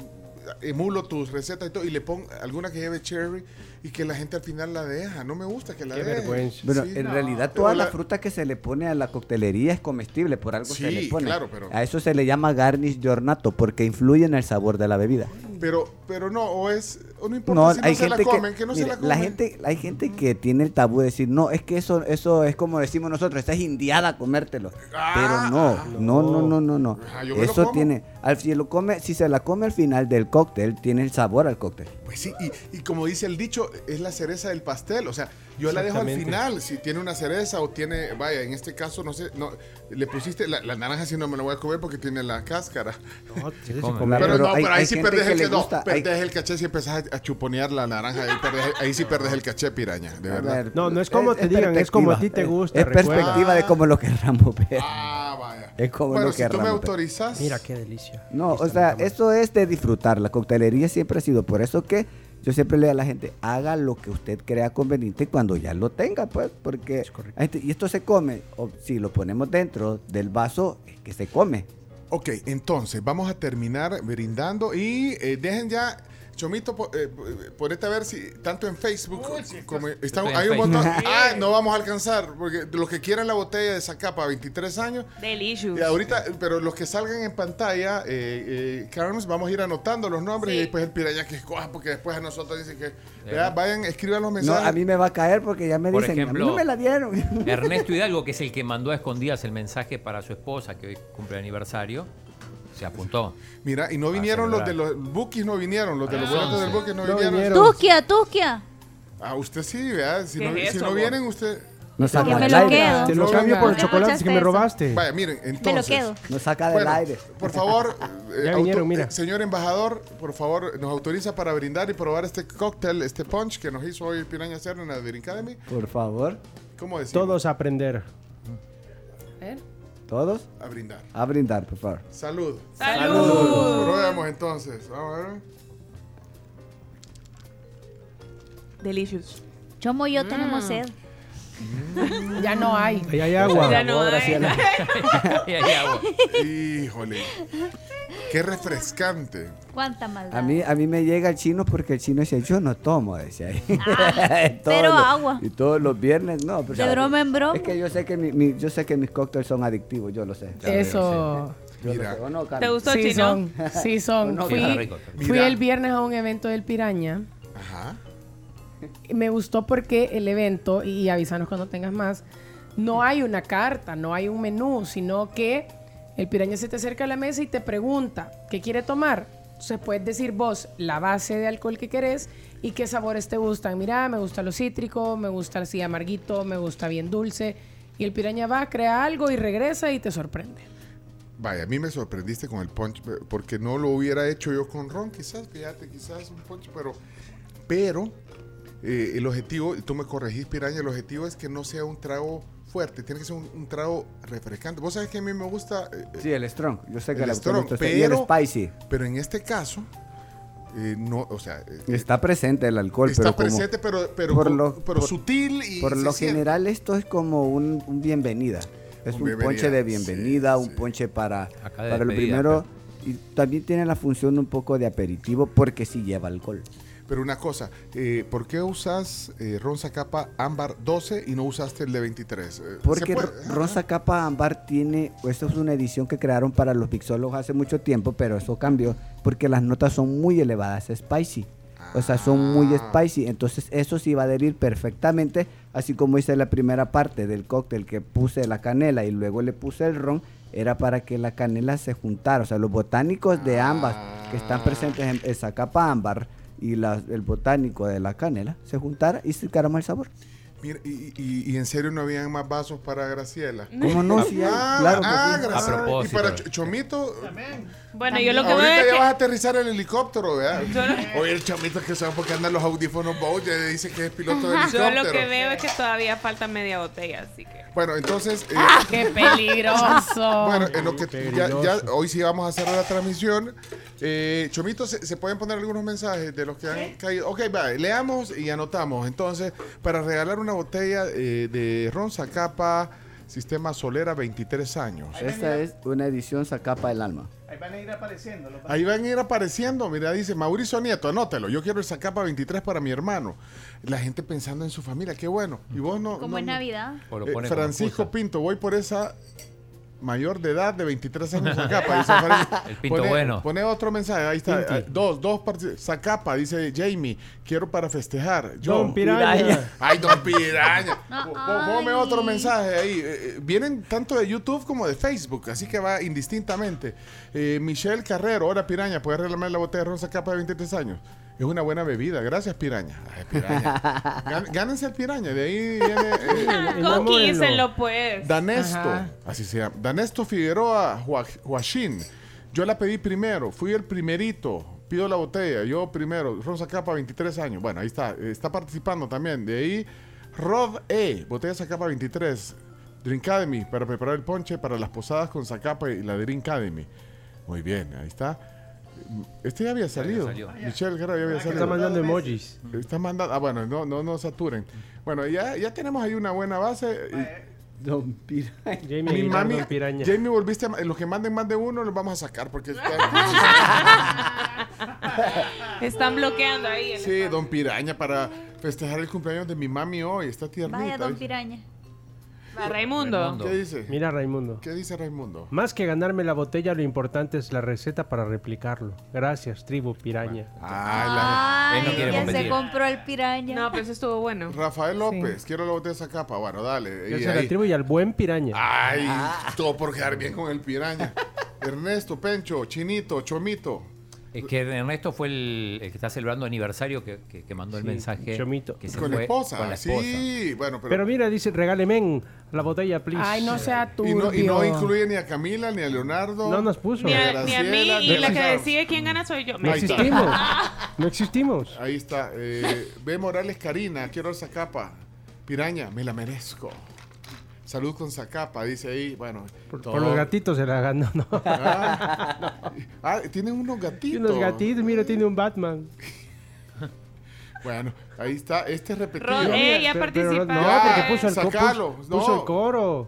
Speaker 7: emulo tus recetas y todo, y le pongo alguna que lleve cherry y que la gente al final la deja. No me gusta que la
Speaker 8: Qué
Speaker 7: deje.
Speaker 8: vergüenza.
Speaker 86: Bueno,
Speaker 7: Sí.
Speaker 86: en realidad
Speaker 7: Pero
Speaker 86: toda la
Speaker 7: la-
Speaker 86: fruta que se le pone a la coctelería es comestible, por algo se le pone.
Speaker 7: claro, pero-
Speaker 86: A eso se le llama garnish de ornato porque influye en el sabor de la bebida.
Speaker 7: Pero, pero no, o es, o no importa
Speaker 86: No,
Speaker 7: si
Speaker 86: hay
Speaker 7: no se la
Speaker 86: gente
Speaker 7: comen,
Speaker 86: que,
Speaker 7: que, no se la comen.
Speaker 86: la gente, hay gente que tiene el tabú de decir, no, es que eso, eso es como decimos nosotros, estás indiada a comértelo. Pero no, no, no, no, no, no.
Speaker 7: Ah,
Speaker 86: Eso tiene, al, si lo come, si se la come al final del cóctel, tiene el sabor al cóctel.
Speaker 7: Pues sí, y, y como dice el dicho, es la cereza del pastel. O sea, yo la dejo al final. Si tiene una cereza o tiene, vaya, en este caso, no sé, no, le pusiste la, la naranja, si no me la voy a comer porque tiene la cáscara.
Speaker 8: No, sí.
Speaker 7: Pero,
Speaker 86: Pero
Speaker 7: no,
Speaker 86: hay-
Speaker 7: pero ahí sí perdés el, que, no,
Speaker 86: hay-
Speaker 7: el caché si empezás a, chuponear la naranja. Ahí, perdés- ahí sí perdés el caché, piraña, de verdad.
Speaker 86: ver,
Speaker 8: No, no es como te digan, es como a ti te gusta,
Speaker 86: Es
Speaker 8: recuerda.
Speaker 86: perspectiva de cómo lo querramos ver.
Speaker 7: Ah, vaya.
Speaker 86: Es como
Speaker 7: bueno,
Speaker 86: lo
Speaker 7: si tú me autorizas.
Speaker 8: Mira qué delicia.
Speaker 86: No,
Speaker 8: Aquí
Speaker 86: o sea, eso es de disfrutar. La coctelería siempre ha sido por eso que yo siempre le digo a la gente, haga lo que usted crea conveniente cuando ya lo tenga, pues, porque gente- y esto se come, o si lo ponemos dentro del vaso, es que se come.
Speaker 7: Ok, entonces vamos a terminar brindando y eh, dejen ya. Chomito, po- eh, ponete a ver si tanto en Facebook como está-
Speaker 14: Estoy en
Speaker 7: hay un botón. Ah, no vamos a alcanzar porque los que quieran la botella de Zacapa 23 años.
Speaker 6: Delicious.
Speaker 7: Y ahorita, pero los que salgan en pantalla, eh, eh, Carms, vamos a ir anotando los nombres
Speaker 6: Sí.
Speaker 7: y después el piraña que escoja porque después a nosotros dicen que vayan, escriban los
Speaker 86: No,
Speaker 7: mensajes.
Speaker 86: a mí me va a caer porque ya me
Speaker 14: Por
Speaker 86: dicen, a
Speaker 14: ejemplo,
Speaker 86: mí no me la dieron.
Speaker 14: Ernesto Hidalgo, que es el que mandó a escondidas el mensaje para su esposa que hoy cumple aniversario, se apuntó.
Speaker 7: Mira, y no vinieron los de los bookies, no vinieron, los de los
Speaker 14: Ah,
Speaker 7: boletos del bookie no,
Speaker 8: No
Speaker 7: vinieron.
Speaker 8: vinieron.
Speaker 11: Tusquia, Tusquia.
Speaker 7: Ah, usted sí, vea, si
Speaker 6: ¿Qué
Speaker 7: no,
Speaker 6: es
Speaker 7: si no vienen, usted.
Speaker 86: Nos saca del aire.
Speaker 8: Te lo
Speaker 7: No,
Speaker 8: cambio
Speaker 7: no,
Speaker 8: por
Speaker 11: no.
Speaker 8: el chocolate que me robaste.
Speaker 7: Vaya, miren,
Speaker 11: Me lo
Speaker 7: entonces.
Speaker 11: quedo.
Speaker 86: Nos saca del
Speaker 7: Bueno,
Speaker 86: aire.
Speaker 7: Por favor, eh, eh, señor embajador, por favor, nos autoriza para brindar y probar este cóctel, este punch que nos hizo hoy Piraña Cerro en la Academy.
Speaker 86: Por favor,
Speaker 7: ¿Cómo decimos?
Speaker 8: Todos aprender.
Speaker 86: Todos
Speaker 7: A brindar.
Speaker 86: a brindar, por favor.
Speaker 7: Salud.
Speaker 6: ¡Salud!
Speaker 7: Probemos entonces. Vamos a ver.
Speaker 6: Delicious.
Speaker 11: Chomo y yo tenemos
Speaker 6: Mm.
Speaker 11: sed.
Speaker 27: Ya no hay.
Speaker 8: Ahí hay agua.
Speaker 6: Ya no hay.
Speaker 14: Ahí hay agua.
Speaker 7: Híjole. Qué refrescante.
Speaker 11: ¿Cuánta maldad?
Speaker 86: A mí, a mí me llega el chino porque el chino dice, yo no tomo, decía ahí.
Speaker 11: Ah, pero
Speaker 86: los-
Speaker 11: agua.
Speaker 86: Y todos los viernes, no. pero
Speaker 11: De broma en broma.
Speaker 86: Es que yo sé que, mi, mi- yo sé que mis cócteles son adictivos, yo lo sé.
Speaker 27: Eso.
Speaker 86: Yo
Speaker 7: Mira.
Speaker 86: lo sé. ¿O no, Carmen?
Speaker 6: ¿Te gustó,
Speaker 27: Sí
Speaker 6: Chino?
Speaker 27: son. Sí son.
Speaker 86: No,
Speaker 27: Fui, el viernes a un evento del Piraña.
Speaker 7: Ajá.
Speaker 27: Me gustó porque el evento, y avísanos cuando tengas más, no hay una carta, no hay un menú, sino que el piraña se te acerca a la mesa y te pregunta, ¿qué quiere tomar? Entonces puedes decir vos la base de alcohol que querés y qué sabores te gustan. Mira, me gusta lo cítrico, me gusta así amarguito, me gusta bien dulce. Y el piraña va, crea algo y regresa y te sorprende.
Speaker 7: Vaya, a mí me sorprendiste con el punch eh, porque no lo hubiera hecho yo con ron, quizás, fíjate, quizás un punch, pero, pero eh, el objetivo, y tú me corregís, Piraña, el objetivo es que no sea un trago fuerte, tiene que ser un, un trago refrescante. Vos sabés que a mí me gusta eh,
Speaker 86: Sí, el strong. Yo sé que
Speaker 7: el
Speaker 86: gusta
Speaker 7: strong,
Speaker 86: mucho este- y el
Speaker 7: pero,
Speaker 86: spicy.
Speaker 7: pero en este caso, eh, no, o sea, eh,
Speaker 86: Está presente el alcohol,
Speaker 7: está
Speaker 86: pero como-
Speaker 7: presente, pero, pero,
Speaker 86: por lo-
Speaker 7: pero
Speaker 86: por-
Speaker 7: sutil y
Speaker 86: Por lo
Speaker 7: siente.
Speaker 86: general esto es como un, un bienvenida. Es
Speaker 7: Un
Speaker 86: ponche de
Speaker 7: sí,
Speaker 86: bienvenida, un
Speaker 7: sí.
Speaker 86: ponche para, para lo primero. Y también tiene la función un poco de aperitivo porque sí lleva alcohol.
Speaker 7: Pero una cosa, eh, ¿por qué usas eh, ron Zacapa ámbar 12 y no usaste el de 23? Eh,
Speaker 86: Porque
Speaker 7: ¿se puede?
Speaker 86: R- Rosa Capa Ámbar tiene, esto es una edición que crearon para los pixólogos hace mucho tiempo, pero eso cambió porque las notas son muy elevadas, spicy. O sea, son muy
Speaker 7: Ah.
Speaker 86: spicy. Entonces, eso sí va a adherir perfectamente, así como hice la primera parte del cóctel que puse la canela y luego le puse el ron, era para que la canela se juntara. O sea, los botánicos de ambas que están presentes en esa capa ámbar y la- el botánico de la canela se juntara y sacaron el sabor.
Speaker 7: Mira, y, y- y en serio no habían más vasos para Graciela?
Speaker 86: ¿Cómo no? Sí
Speaker 7: Ah,
Speaker 86: claro
Speaker 7: ah,
Speaker 86: sí.
Speaker 14: A propósito.
Speaker 7: Y para Ch- Chomito,
Speaker 6: Bueno, yo lo que veo
Speaker 7: ahorita
Speaker 6: es
Speaker 7: ya
Speaker 6: que...
Speaker 7: vas a aterrizar el helicóptero, ¿verdad?
Speaker 6: Yo lo-
Speaker 7: Oye, el Chomito que sabe por qué andan los audífonos Bow, ya dice que es piloto de
Speaker 6: Yo
Speaker 7: helicóptero.
Speaker 6: lo que veo es que todavía falta media botella, así que...
Speaker 7: Bueno, entonces... eh,
Speaker 27: ¡Qué peligroso!
Speaker 7: Bueno, en lo que ya, ya hoy sí vamos a cerrar la transmisión. Eh, Chomito, ¿se, se pueden poner algunos mensajes de los que han caído? Ok, va, leamos y anotamos. Entonces, para regalar una botella eh, de ron Zacapa Sistema Solera, 23 años.
Speaker 86: Esta es una edición Zacapa del Alma.
Speaker 1: Ahí van a ir apareciendo. los-
Speaker 7: Ahí van a ir apareciendo. Mira, dice Mauricio Nieto, anótelo. Yo quiero el Zacapa 23 para mi hermano. La gente pensando en su familia, qué bueno. Y vos no.
Speaker 11: Como
Speaker 7: no-
Speaker 11: es
Speaker 7: no-
Speaker 11: Navidad.
Speaker 7: Eh, Francisco. Pinto, voy por esa mayor de edad de 23 años Zacapa. dice
Speaker 14: El Pinto
Speaker 7: pone,
Speaker 14: bueno.
Speaker 7: Pone otro mensaje, ahí está.
Speaker 8: Pinti.
Speaker 7: eh, Dos, dos Zacapa, dice Jamie, quiero para festejar. Yo.
Speaker 8: Don Piraña.
Speaker 7: Ay, don Piraña. Ponme otro mensaje ahí. Eh, eh, vienen tanto de YouTube como de Facebook, así que va indistintamente. Eh, Michelle Carrero, hola Piraña, ¿puedes regalarme la botella de ron Zacapa de 23 años? Es una buena bebida, gracias Piraña. Ay, Piraña. Gán- Gánense el Piraña, de ahí viene... eh,
Speaker 6: Conquístenlo, pues.
Speaker 7: Danesto,
Speaker 6: Ajá.
Speaker 7: así se llama. Danesto Figueroa Huachín. Yo la pedí primero, fui el primerito. Pido la botella, yo primero. Rosa Capa, 23 años. Bueno, ahí está. Está participando también. De ahí, Rod E. Botella Zacapa 23. Drink Academy para preparar el ponche para las posadas con Zacapa y la Drink Academy. Muy bien, ahí está. Este ya había salido.
Speaker 14: salió.
Speaker 7: Michelle Guerra ya había salido.
Speaker 8: Está mandando emojis.
Speaker 7: Está mandando. Ah, bueno, no, no, no saturen. Bueno, ya, ya tenemos ahí una buena base. y-
Speaker 86: Don Piraña.
Speaker 8: Jamie
Speaker 7: mi mami,
Speaker 8: Don Piraña.
Speaker 7: Jamie, volviste a, los que manden más de uno los vamos a sacar porque
Speaker 6: Están bloqueando ahí. el
Speaker 7: sí, Don Piraña para festejar el cumpleaños de mi mami hoy, está tiernita.
Speaker 11: Vaya, don. Piraña.
Speaker 6: Raimundo.
Speaker 7: ¿Qué dice?
Speaker 8: Mira, Raimundo.
Speaker 7: ¿Qué dice Raimundo?
Speaker 8: Más que ganarme la botella, lo importante es la receta para replicarlo. Gracias, tribu piraña.
Speaker 7: Ah,
Speaker 14: Él no quiere
Speaker 11: ya se compró el piraña.
Speaker 6: No, pero eso estuvo bueno.
Speaker 7: Rafael López, quiero la botella de esa capa. Bueno, dale. y
Speaker 8: Gracias a la tribu y al buen piraña.
Speaker 7: Ay, todo por quedar bien con el piraña. Ernesto, Pencho, Chinito, Chomito.
Speaker 14: Es que Ernesto fue el, el que está celebrando aniversario que, que- que mandó el mensaje.
Speaker 8: Chomito.
Speaker 14: Que se
Speaker 7: Con la esposa.
Speaker 14: Con la esposa.
Speaker 7: Sí, bueno, pero.
Speaker 8: Pero mira, dice, regáleme la botella, please.
Speaker 27: Ay, no sea
Speaker 7: y,
Speaker 27: turbio.
Speaker 7: no, y no incluye ni a Camila, ni a Leonardo.
Speaker 8: No nos puso.
Speaker 6: Ni a,
Speaker 7: Graciela,
Speaker 6: ni a mí,
Speaker 7: ni
Speaker 6: y la que decide quién gana soy yo.
Speaker 8: No existimos. no existimos.
Speaker 7: Ahí está. Eh, B. Morales Karina, quiero esa capa. Piraña, me la merezco. Salud con Zacapa, dice ahí. Bueno,
Speaker 8: Por, por los gatitos se la ganó, ¿no?
Speaker 7: Ah, ah, tienen unos gatitos.
Speaker 8: Tiene unos gatitos, mira, tiene un Batman.
Speaker 7: Bueno, ahí está. Este es repetido.
Speaker 6: Ron, eh, ya
Speaker 8: Pero- pero
Speaker 6: participa.
Speaker 8: no, porque puso el,
Speaker 7: sacalo,
Speaker 8: puso,
Speaker 7: no.
Speaker 8: puso el coro.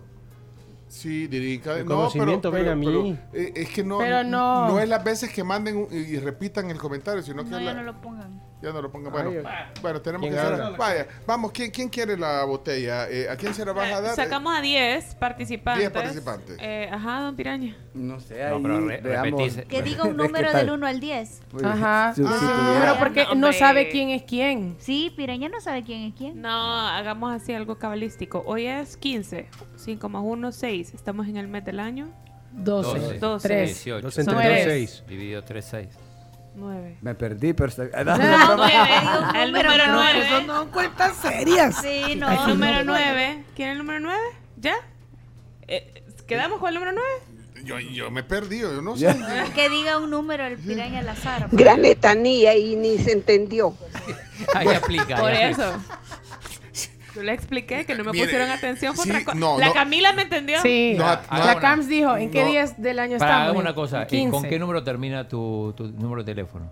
Speaker 7: Sí, Dirica.
Speaker 8: El
Speaker 7: No,
Speaker 8: conocimiento
Speaker 7: pero,
Speaker 8: ven
Speaker 7: pero-
Speaker 8: a mí.
Speaker 7: pero, eh, es que no,
Speaker 27: Pero no.
Speaker 7: es las veces que manden un- y, repitan el comentario, sino que
Speaker 11: No,
Speaker 7: es
Speaker 11: ya
Speaker 7: la-
Speaker 11: no lo pongan.
Speaker 7: Ya no lo pongan. Bueno,
Speaker 8: Ay,
Speaker 7: bueno tenemos que
Speaker 8: ¿Quién
Speaker 7: hacer.
Speaker 8: habla?
Speaker 7: Vaya, vamos, ¿quién, quién quiere la botella? Eh, ¿A quién se la vas a dar?
Speaker 6: Sacamos a 10 participantes.
Speaker 7: 10 participantes.
Speaker 6: Eh, ajá, don Piraña.
Speaker 86: No sé,
Speaker 14: No,
Speaker 86: ahí
Speaker 14: pero re-
Speaker 86: veamos.
Speaker 11: Que diga un
Speaker 86: ¿De qué
Speaker 11: número del 1 al 10.
Speaker 86: Pues,
Speaker 27: Ajá.
Speaker 86: si- si
Speaker 27: Ah, Pero porque
Speaker 6: No,
Speaker 27: no sabe quién es quién.
Speaker 11: Sí, Piraña no sabe quién es quién.
Speaker 6: No, hagamos así algo cabalístico. Hoy es 15. 5 más 1, 6. Estamos en el mes del año.
Speaker 27: 12,
Speaker 6: 12,
Speaker 27: 3.
Speaker 14: 18.
Speaker 8: Dos entre
Speaker 27: Nueve.
Speaker 8: dos, seis.
Speaker 14: Dividido 3, 6.
Speaker 6: 9.
Speaker 86: Me perdí, pero está... Ah, no,
Speaker 11: No,
Speaker 86: no, no.
Speaker 11: nueve,
Speaker 6: El
Speaker 11: número nueve.
Speaker 6: 9.
Speaker 27: no cuentas serias.
Speaker 11: Sí, no.
Speaker 6: El número 9. ¿Quién es el número 9? ¿Ya? Eh, ¿Quedamos con el número 9?
Speaker 7: Yo, yo me perdí, yo no sé.
Speaker 11: Que diga un número el piraña al azar.
Speaker 87: Gran letanía y ni se entendió.
Speaker 14: Ahí aplica.
Speaker 6: Por eso. Yo le expliqué que no me
Speaker 7: Mire,
Speaker 6: pusieron atención por
Speaker 7: sí,
Speaker 6: otra cosa.
Speaker 7: no,
Speaker 6: La
Speaker 7: no.
Speaker 6: Camila me entendió.
Speaker 27: Sí.
Speaker 7: No,
Speaker 27: la
Speaker 7: no,
Speaker 14: no.
Speaker 27: Cams dijo, ¿en qué días del año
Speaker 14: Para,
Speaker 27: estamos?
Speaker 14: una cosa. ¿y
Speaker 27: 15.
Speaker 14: ¿Con qué número termina tu, tu número de teléfono?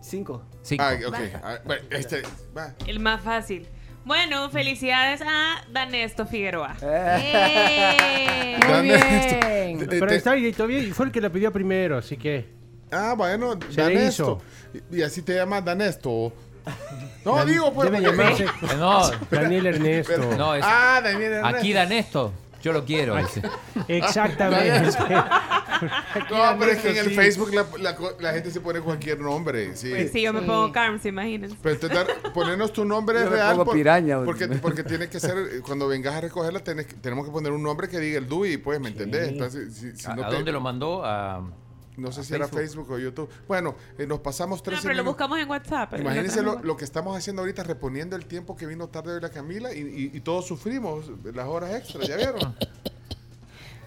Speaker 86: Cinco.
Speaker 14: Cinco.
Speaker 7: Ah, ok. Ah, este, va.
Speaker 6: El más fácil. Bueno, felicidades a Danesto Figueroa.
Speaker 11: ¡Eh!
Speaker 27: Muy
Speaker 7: Dame esto.
Speaker 27: bien.
Speaker 7: Eh,
Speaker 8: Pero está bien, todavía y fue el que la pidió primero, así que.
Speaker 7: Ah, bueno,
Speaker 8: Se
Speaker 7: Danesto. Y, y así te llamas Danesto. No,
Speaker 8: Dan-
Speaker 7: digo, pues.
Speaker 8: debe llamarse
Speaker 14: No,
Speaker 8: Daniel Ernesto.
Speaker 7: Pero-
Speaker 14: no, es,
Speaker 7: Ah, Daniel Ernesto.
Speaker 14: aquí dan esto. Yo lo quiero. dice.
Speaker 8: Exactamente.
Speaker 7: No, pero es que en el
Speaker 8: Sí.
Speaker 7: Facebook la, la co- la gente se pone cualquier nombre. Sí.
Speaker 6: Pues sí, yo me
Speaker 27: Sí.
Speaker 6: pongo Carms, imagínense.
Speaker 7: Pero entonces ponernos tu nombre
Speaker 86: Yo me
Speaker 7: real.
Speaker 86: pongo piraña,
Speaker 7: porque, porque tiene que ser, cuando vengas a recogerla, tenés que- tenemos que poner un nombre que diga el DUI, pues, ¿me entendés? Entonces, si, si
Speaker 14: ¿A,
Speaker 7: no
Speaker 14: a
Speaker 7: te-
Speaker 14: dónde lo mandó? A,
Speaker 7: No sé
Speaker 14: a
Speaker 7: si era
Speaker 14: Facebook?
Speaker 7: O YouTube. Bueno, eh, nos pasamos
Speaker 6: No,
Speaker 7: 13
Speaker 6: pero lo buscamos en WhatsApp.
Speaker 7: Imagínense
Speaker 6: Lo
Speaker 7: lo, que estamos haciendo ahorita, reponiendo el tiempo que vino tarde hoy la Camila y, y- y todos sufrimos las horas extras, ¿ya vieron?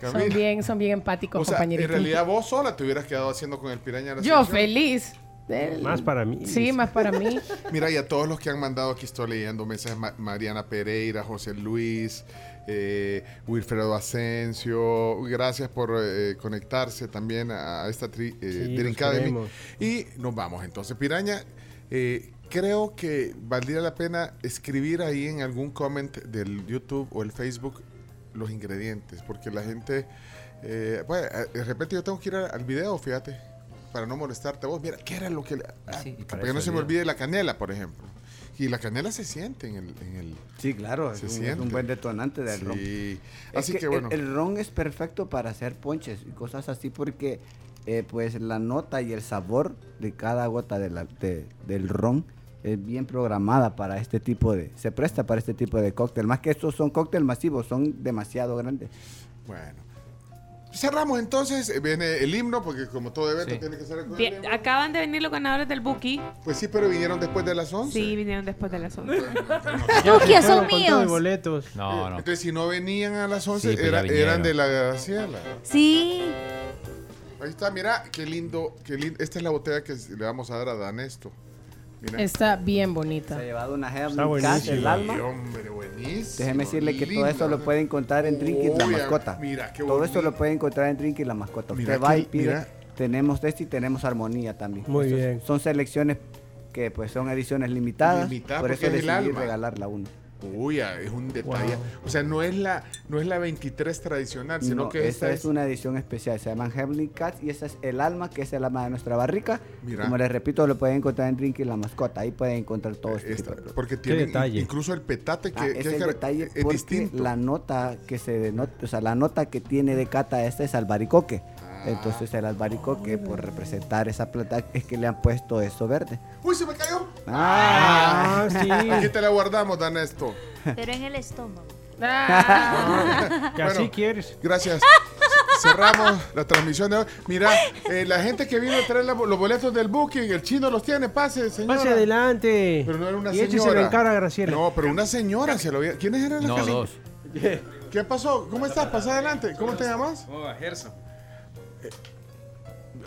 Speaker 27: Son bien, son bien empáticos,
Speaker 7: o sea, en
Speaker 27: compañeritos.
Speaker 7: realidad vos sola te hubieras quedado haciendo con el piraña de la
Speaker 27: Yo feliz. El-
Speaker 8: Más para mí.
Speaker 27: Sí, más para mí.
Speaker 7: Mira, y a todos los que han mandado, aquí estoy leyendo mensajes, Ma- Mariana Pereira, José Luis, eh, Wilfredo Asensio, gracias por eh, conectarse también a, esta tri, eh,
Speaker 8: Sí,
Speaker 7: Academy. Y nos vamos entonces, Piraña, eh, creo que valdría la pena escribir ahí en algún comment del YouTube o el Facebook los ingredientes, porque la gente, eh, bueno, eh, de repente yo tengo que ir al video, fíjate, para no molestarte a vos. Mira, ¿qué era lo que... ah,
Speaker 14: Sí, para
Speaker 7: que no se me olvide la canela, por ejemplo. Y la canela se siente en el... en el-
Speaker 86: Sí, claro, es
Speaker 7: Se
Speaker 86: un, es un buen detonante del
Speaker 7: Sí.
Speaker 86: ron.
Speaker 7: Así
Speaker 86: Es
Speaker 7: que,
Speaker 86: el-
Speaker 7: bueno.
Speaker 86: El, ron es perfecto para hacer ponches y cosas así porque eh, pues la nota y el sabor de cada gota de la- de- del ron es bien programada para este tipo de... Se presta para este tipo de cóctel. Más que estos son cócteles masivos, son demasiado grandes.
Speaker 7: Bueno. Cerramos entonces, eh, viene el himno, porque como todo evento tiene que ser con el
Speaker 6: Bien,
Speaker 7: himno.
Speaker 6: acaban de venir los ganadores del Buki.
Speaker 7: Pues sí, pero vinieron después de las 11.
Speaker 6: Sí, vinieron después de las 11.
Speaker 11: Buki, son míos.
Speaker 8: boletos.
Speaker 14: No, no.
Speaker 7: Entonces, si no venían a las 11,
Speaker 14: Sí, pues
Speaker 7: era- eran de la Graciela.
Speaker 11: Sí.
Speaker 7: Ahí está, mira, qué lindo, qué lindo. Esta es la botella que le vamos a dar a Danesto. Mira.
Speaker 27: Está bien bonita.
Speaker 86: Se ha llevado una
Speaker 8: buenísimo.
Speaker 86: el alma.
Speaker 7: Sí, hombre, buenísimo.
Speaker 86: Déjeme decirle que todo esto lo puede encontrar en Drink It, la mascota.
Speaker 7: mira, qué
Speaker 86: todo esto lo puede encontrar en Drink It, la mascota. Usted
Speaker 7: Mira
Speaker 86: va y pide.
Speaker 7: mira.
Speaker 86: Tenemos este y tenemos armonía también.
Speaker 8: Muy
Speaker 86: Estos
Speaker 8: bien.
Speaker 86: Son selecciones que pues son ediciones limitadas.
Speaker 7: Limitadas
Speaker 86: por eso
Speaker 7: es el
Speaker 86: decidí
Speaker 7: alma.
Speaker 86: regalarla a uno.
Speaker 7: Uy, es un detalle. O sea, no es la no es la 23 tradicional, sino
Speaker 86: No,
Speaker 7: que
Speaker 86: esta
Speaker 7: esta
Speaker 86: es una edición especial, se llaman Heavenly Cats y esa es el alma, que es el alma de nuestra barrica.
Speaker 7: Mira.
Speaker 86: Como les repito, lo pueden encontrar en Drink It, la mascota. Ahí pueden encontrar todo este
Speaker 7: esta,
Speaker 86: tipo de productos.
Speaker 7: porque tiene
Speaker 8: detalle.
Speaker 7: incluso el petate que,
Speaker 86: Ah,
Speaker 7: que
Speaker 86: es el
Speaker 7: car-
Speaker 86: detalle
Speaker 7: es distinto.
Speaker 86: la nota que se denota, o sea, la nota que tiene de cata esta es albaricoque.
Speaker 7: Ah.
Speaker 86: Entonces el albaricoque, por representar esa plata, es que le han puesto eso verde.
Speaker 7: Uy, se me cayó.
Speaker 86: Ah,
Speaker 8: sí.
Speaker 7: Aquí te la guardamos, Danesto.
Speaker 11: Pero en el estómago.
Speaker 8: Que así quieres.
Speaker 7: Gracias. Cerramos la transmisión de hoy. Mira, eh, la gente que vino a traer la- los boletos del booking, el chino los tiene, pase, señora.
Speaker 8: Pase adelante.
Speaker 7: Pero no era una
Speaker 8: y
Speaker 7: señora.
Speaker 8: en cara Graciela.
Speaker 7: No, pero una señora se lo había. ¿Quiénes eran las
Speaker 14: No,
Speaker 7: que-
Speaker 14: dos.
Speaker 7: ¿Qué pasó? ¿Cómo estás? Pasa adelante. ¿Cómo te llamas?
Speaker 84: Oh, Gerson.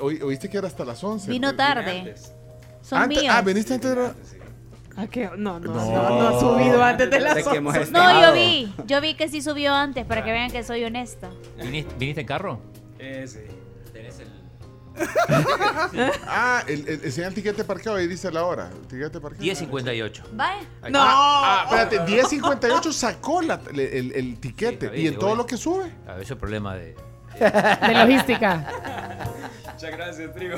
Speaker 7: Oí- Oíste que era hasta las 11.
Speaker 11: Vino tarde. Son
Speaker 7: Antes-
Speaker 11: míos.
Speaker 7: ah, viniste antes de la-
Speaker 6: ¿A qué? No, no,
Speaker 7: No.
Speaker 6: no, no ha subido antes de las
Speaker 86: Sé que hemos
Speaker 6: 11.
Speaker 11: No, yo vi. Yo vi que sí subió antes para que vean que soy honesta.
Speaker 14: ¿Viniste, viniste en carro?
Speaker 84: Eh, sí.
Speaker 14: Tenés el.
Speaker 7: Ah, el, el, enseña el tiquete parqueado ahí dice la hora. El tiquete parqueado.
Speaker 14: 10.58.
Speaker 11: Vaya.
Speaker 6: No.
Speaker 7: Ah, ah, espérate, 10.58 sacó la- el, el- el tiquete.
Speaker 14: Sí,
Speaker 7: y en todo
Speaker 14: voy.
Speaker 7: lo que sube.
Speaker 14: Ah, eso es problema de.
Speaker 27: De logística.
Speaker 84: Muchas gracias, Trigo.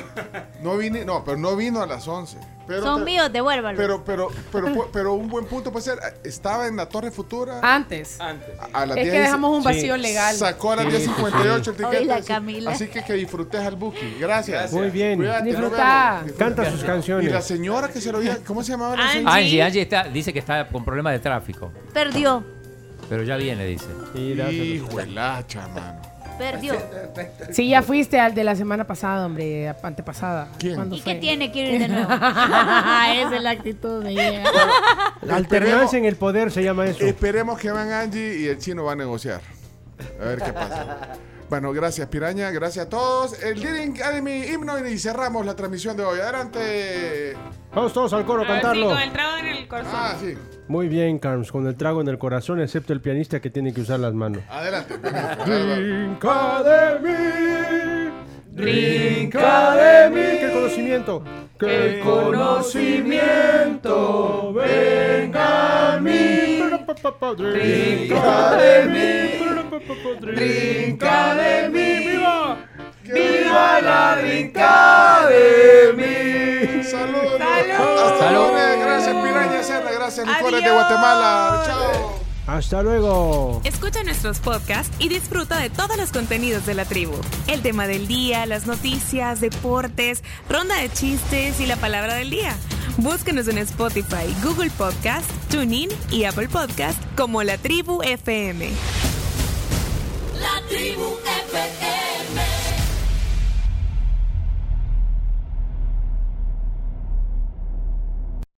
Speaker 7: No vine, no, pero no vino a las 11. Pero
Speaker 11: Son
Speaker 7: te-
Speaker 11: míos, devuélvalos.
Speaker 7: Pero, pero, pero, pero un buen punto puede ser, estaba en la Torre Futura
Speaker 27: Antes.
Speaker 84: Antes.
Speaker 7: a las
Speaker 27: Es que
Speaker 7: 10
Speaker 27: dejamos un
Speaker 8: Sí.
Speaker 27: vacío legal.
Speaker 7: Sacó a las
Speaker 8: Sí,
Speaker 7: 10.58 el
Speaker 11: sí.
Speaker 7: tiquete.
Speaker 11: Hoy la
Speaker 7: así-
Speaker 11: Camila.
Speaker 7: Así que que disfrutes al Buki. Gracias.
Speaker 8: Muy bien.
Speaker 7: Cuídate,
Speaker 27: Disfruta.
Speaker 8: Canta sus
Speaker 7: Y
Speaker 8: canciones.
Speaker 7: la señora que se lo había, ¿cómo se llamaba la
Speaker 6: Angie.
Speaker 7: señora?
Speaker 14: Angie, Angie está, dice que está con problemas de tráfico.
Speaker 11: Perdió.
Speaker 14: Pero ya viene, dice.
Speaker 8: Y dáselo.
Speaker 11: Perdió.
Speaker 27: Sí, ya fuiste al de la semana pasada, hombre, antepasada.
Speaker 7: ¿Quién?
Speaker 27: ¿Cuándo
Speaker 11: ¿Y
Speaker 27: fue?
Speaker 11: qué tiene que ir de nuevo?
Speaker 27: Esa es la actitud de ella.
Speaker 8: La alternancia en el poder se llama eso.
Speaker 7: Esperemos que van Angie y el chino va a negociar. A ver qué pasa. Bueno, gracias Piraña, gracias a todos. El Leading Academy himno y cerramos la transmisión de hoy. Adelante.
Speaker 8: Vamos todos al coro a
Speaker 6: A ver, sí,
Speaker 8: cantarlo.
Speaker 6: con el trago en el corazón.
Speaker 7: Ah, sí.
Speaker 8: Muy bien, Carms, con el trago en el corazón, excepto el pianista que tiene que usar las manos.
Speaker 7: Adelante.
Speaker 8: Drink de mí, brinca de mí. Que el conocimiento, el conocimiento venga a mí. Brinca de mí, brinca de mí. ¡Viva! ¡Viva la brinca de mí!
Speaker 7: Saludos.
Speaker 6: Salud.
Speaker 7: Hasta. Gracias Piraña Serra. Gracias Licores de. Guatemala. Chao.
Speaker 8: Hasta luego.
Speaker 88: Escucha nuestros podcasts y disfruta de todos los contenidos de la tribu. El tema del día, las noticias, deportes, ronda de chistes y la palabra del día. Búscanos en Spotify, Google Podcast, TuneIn y Apple Podcast como La Tribu FM.
Speaker 89: La tribu FM.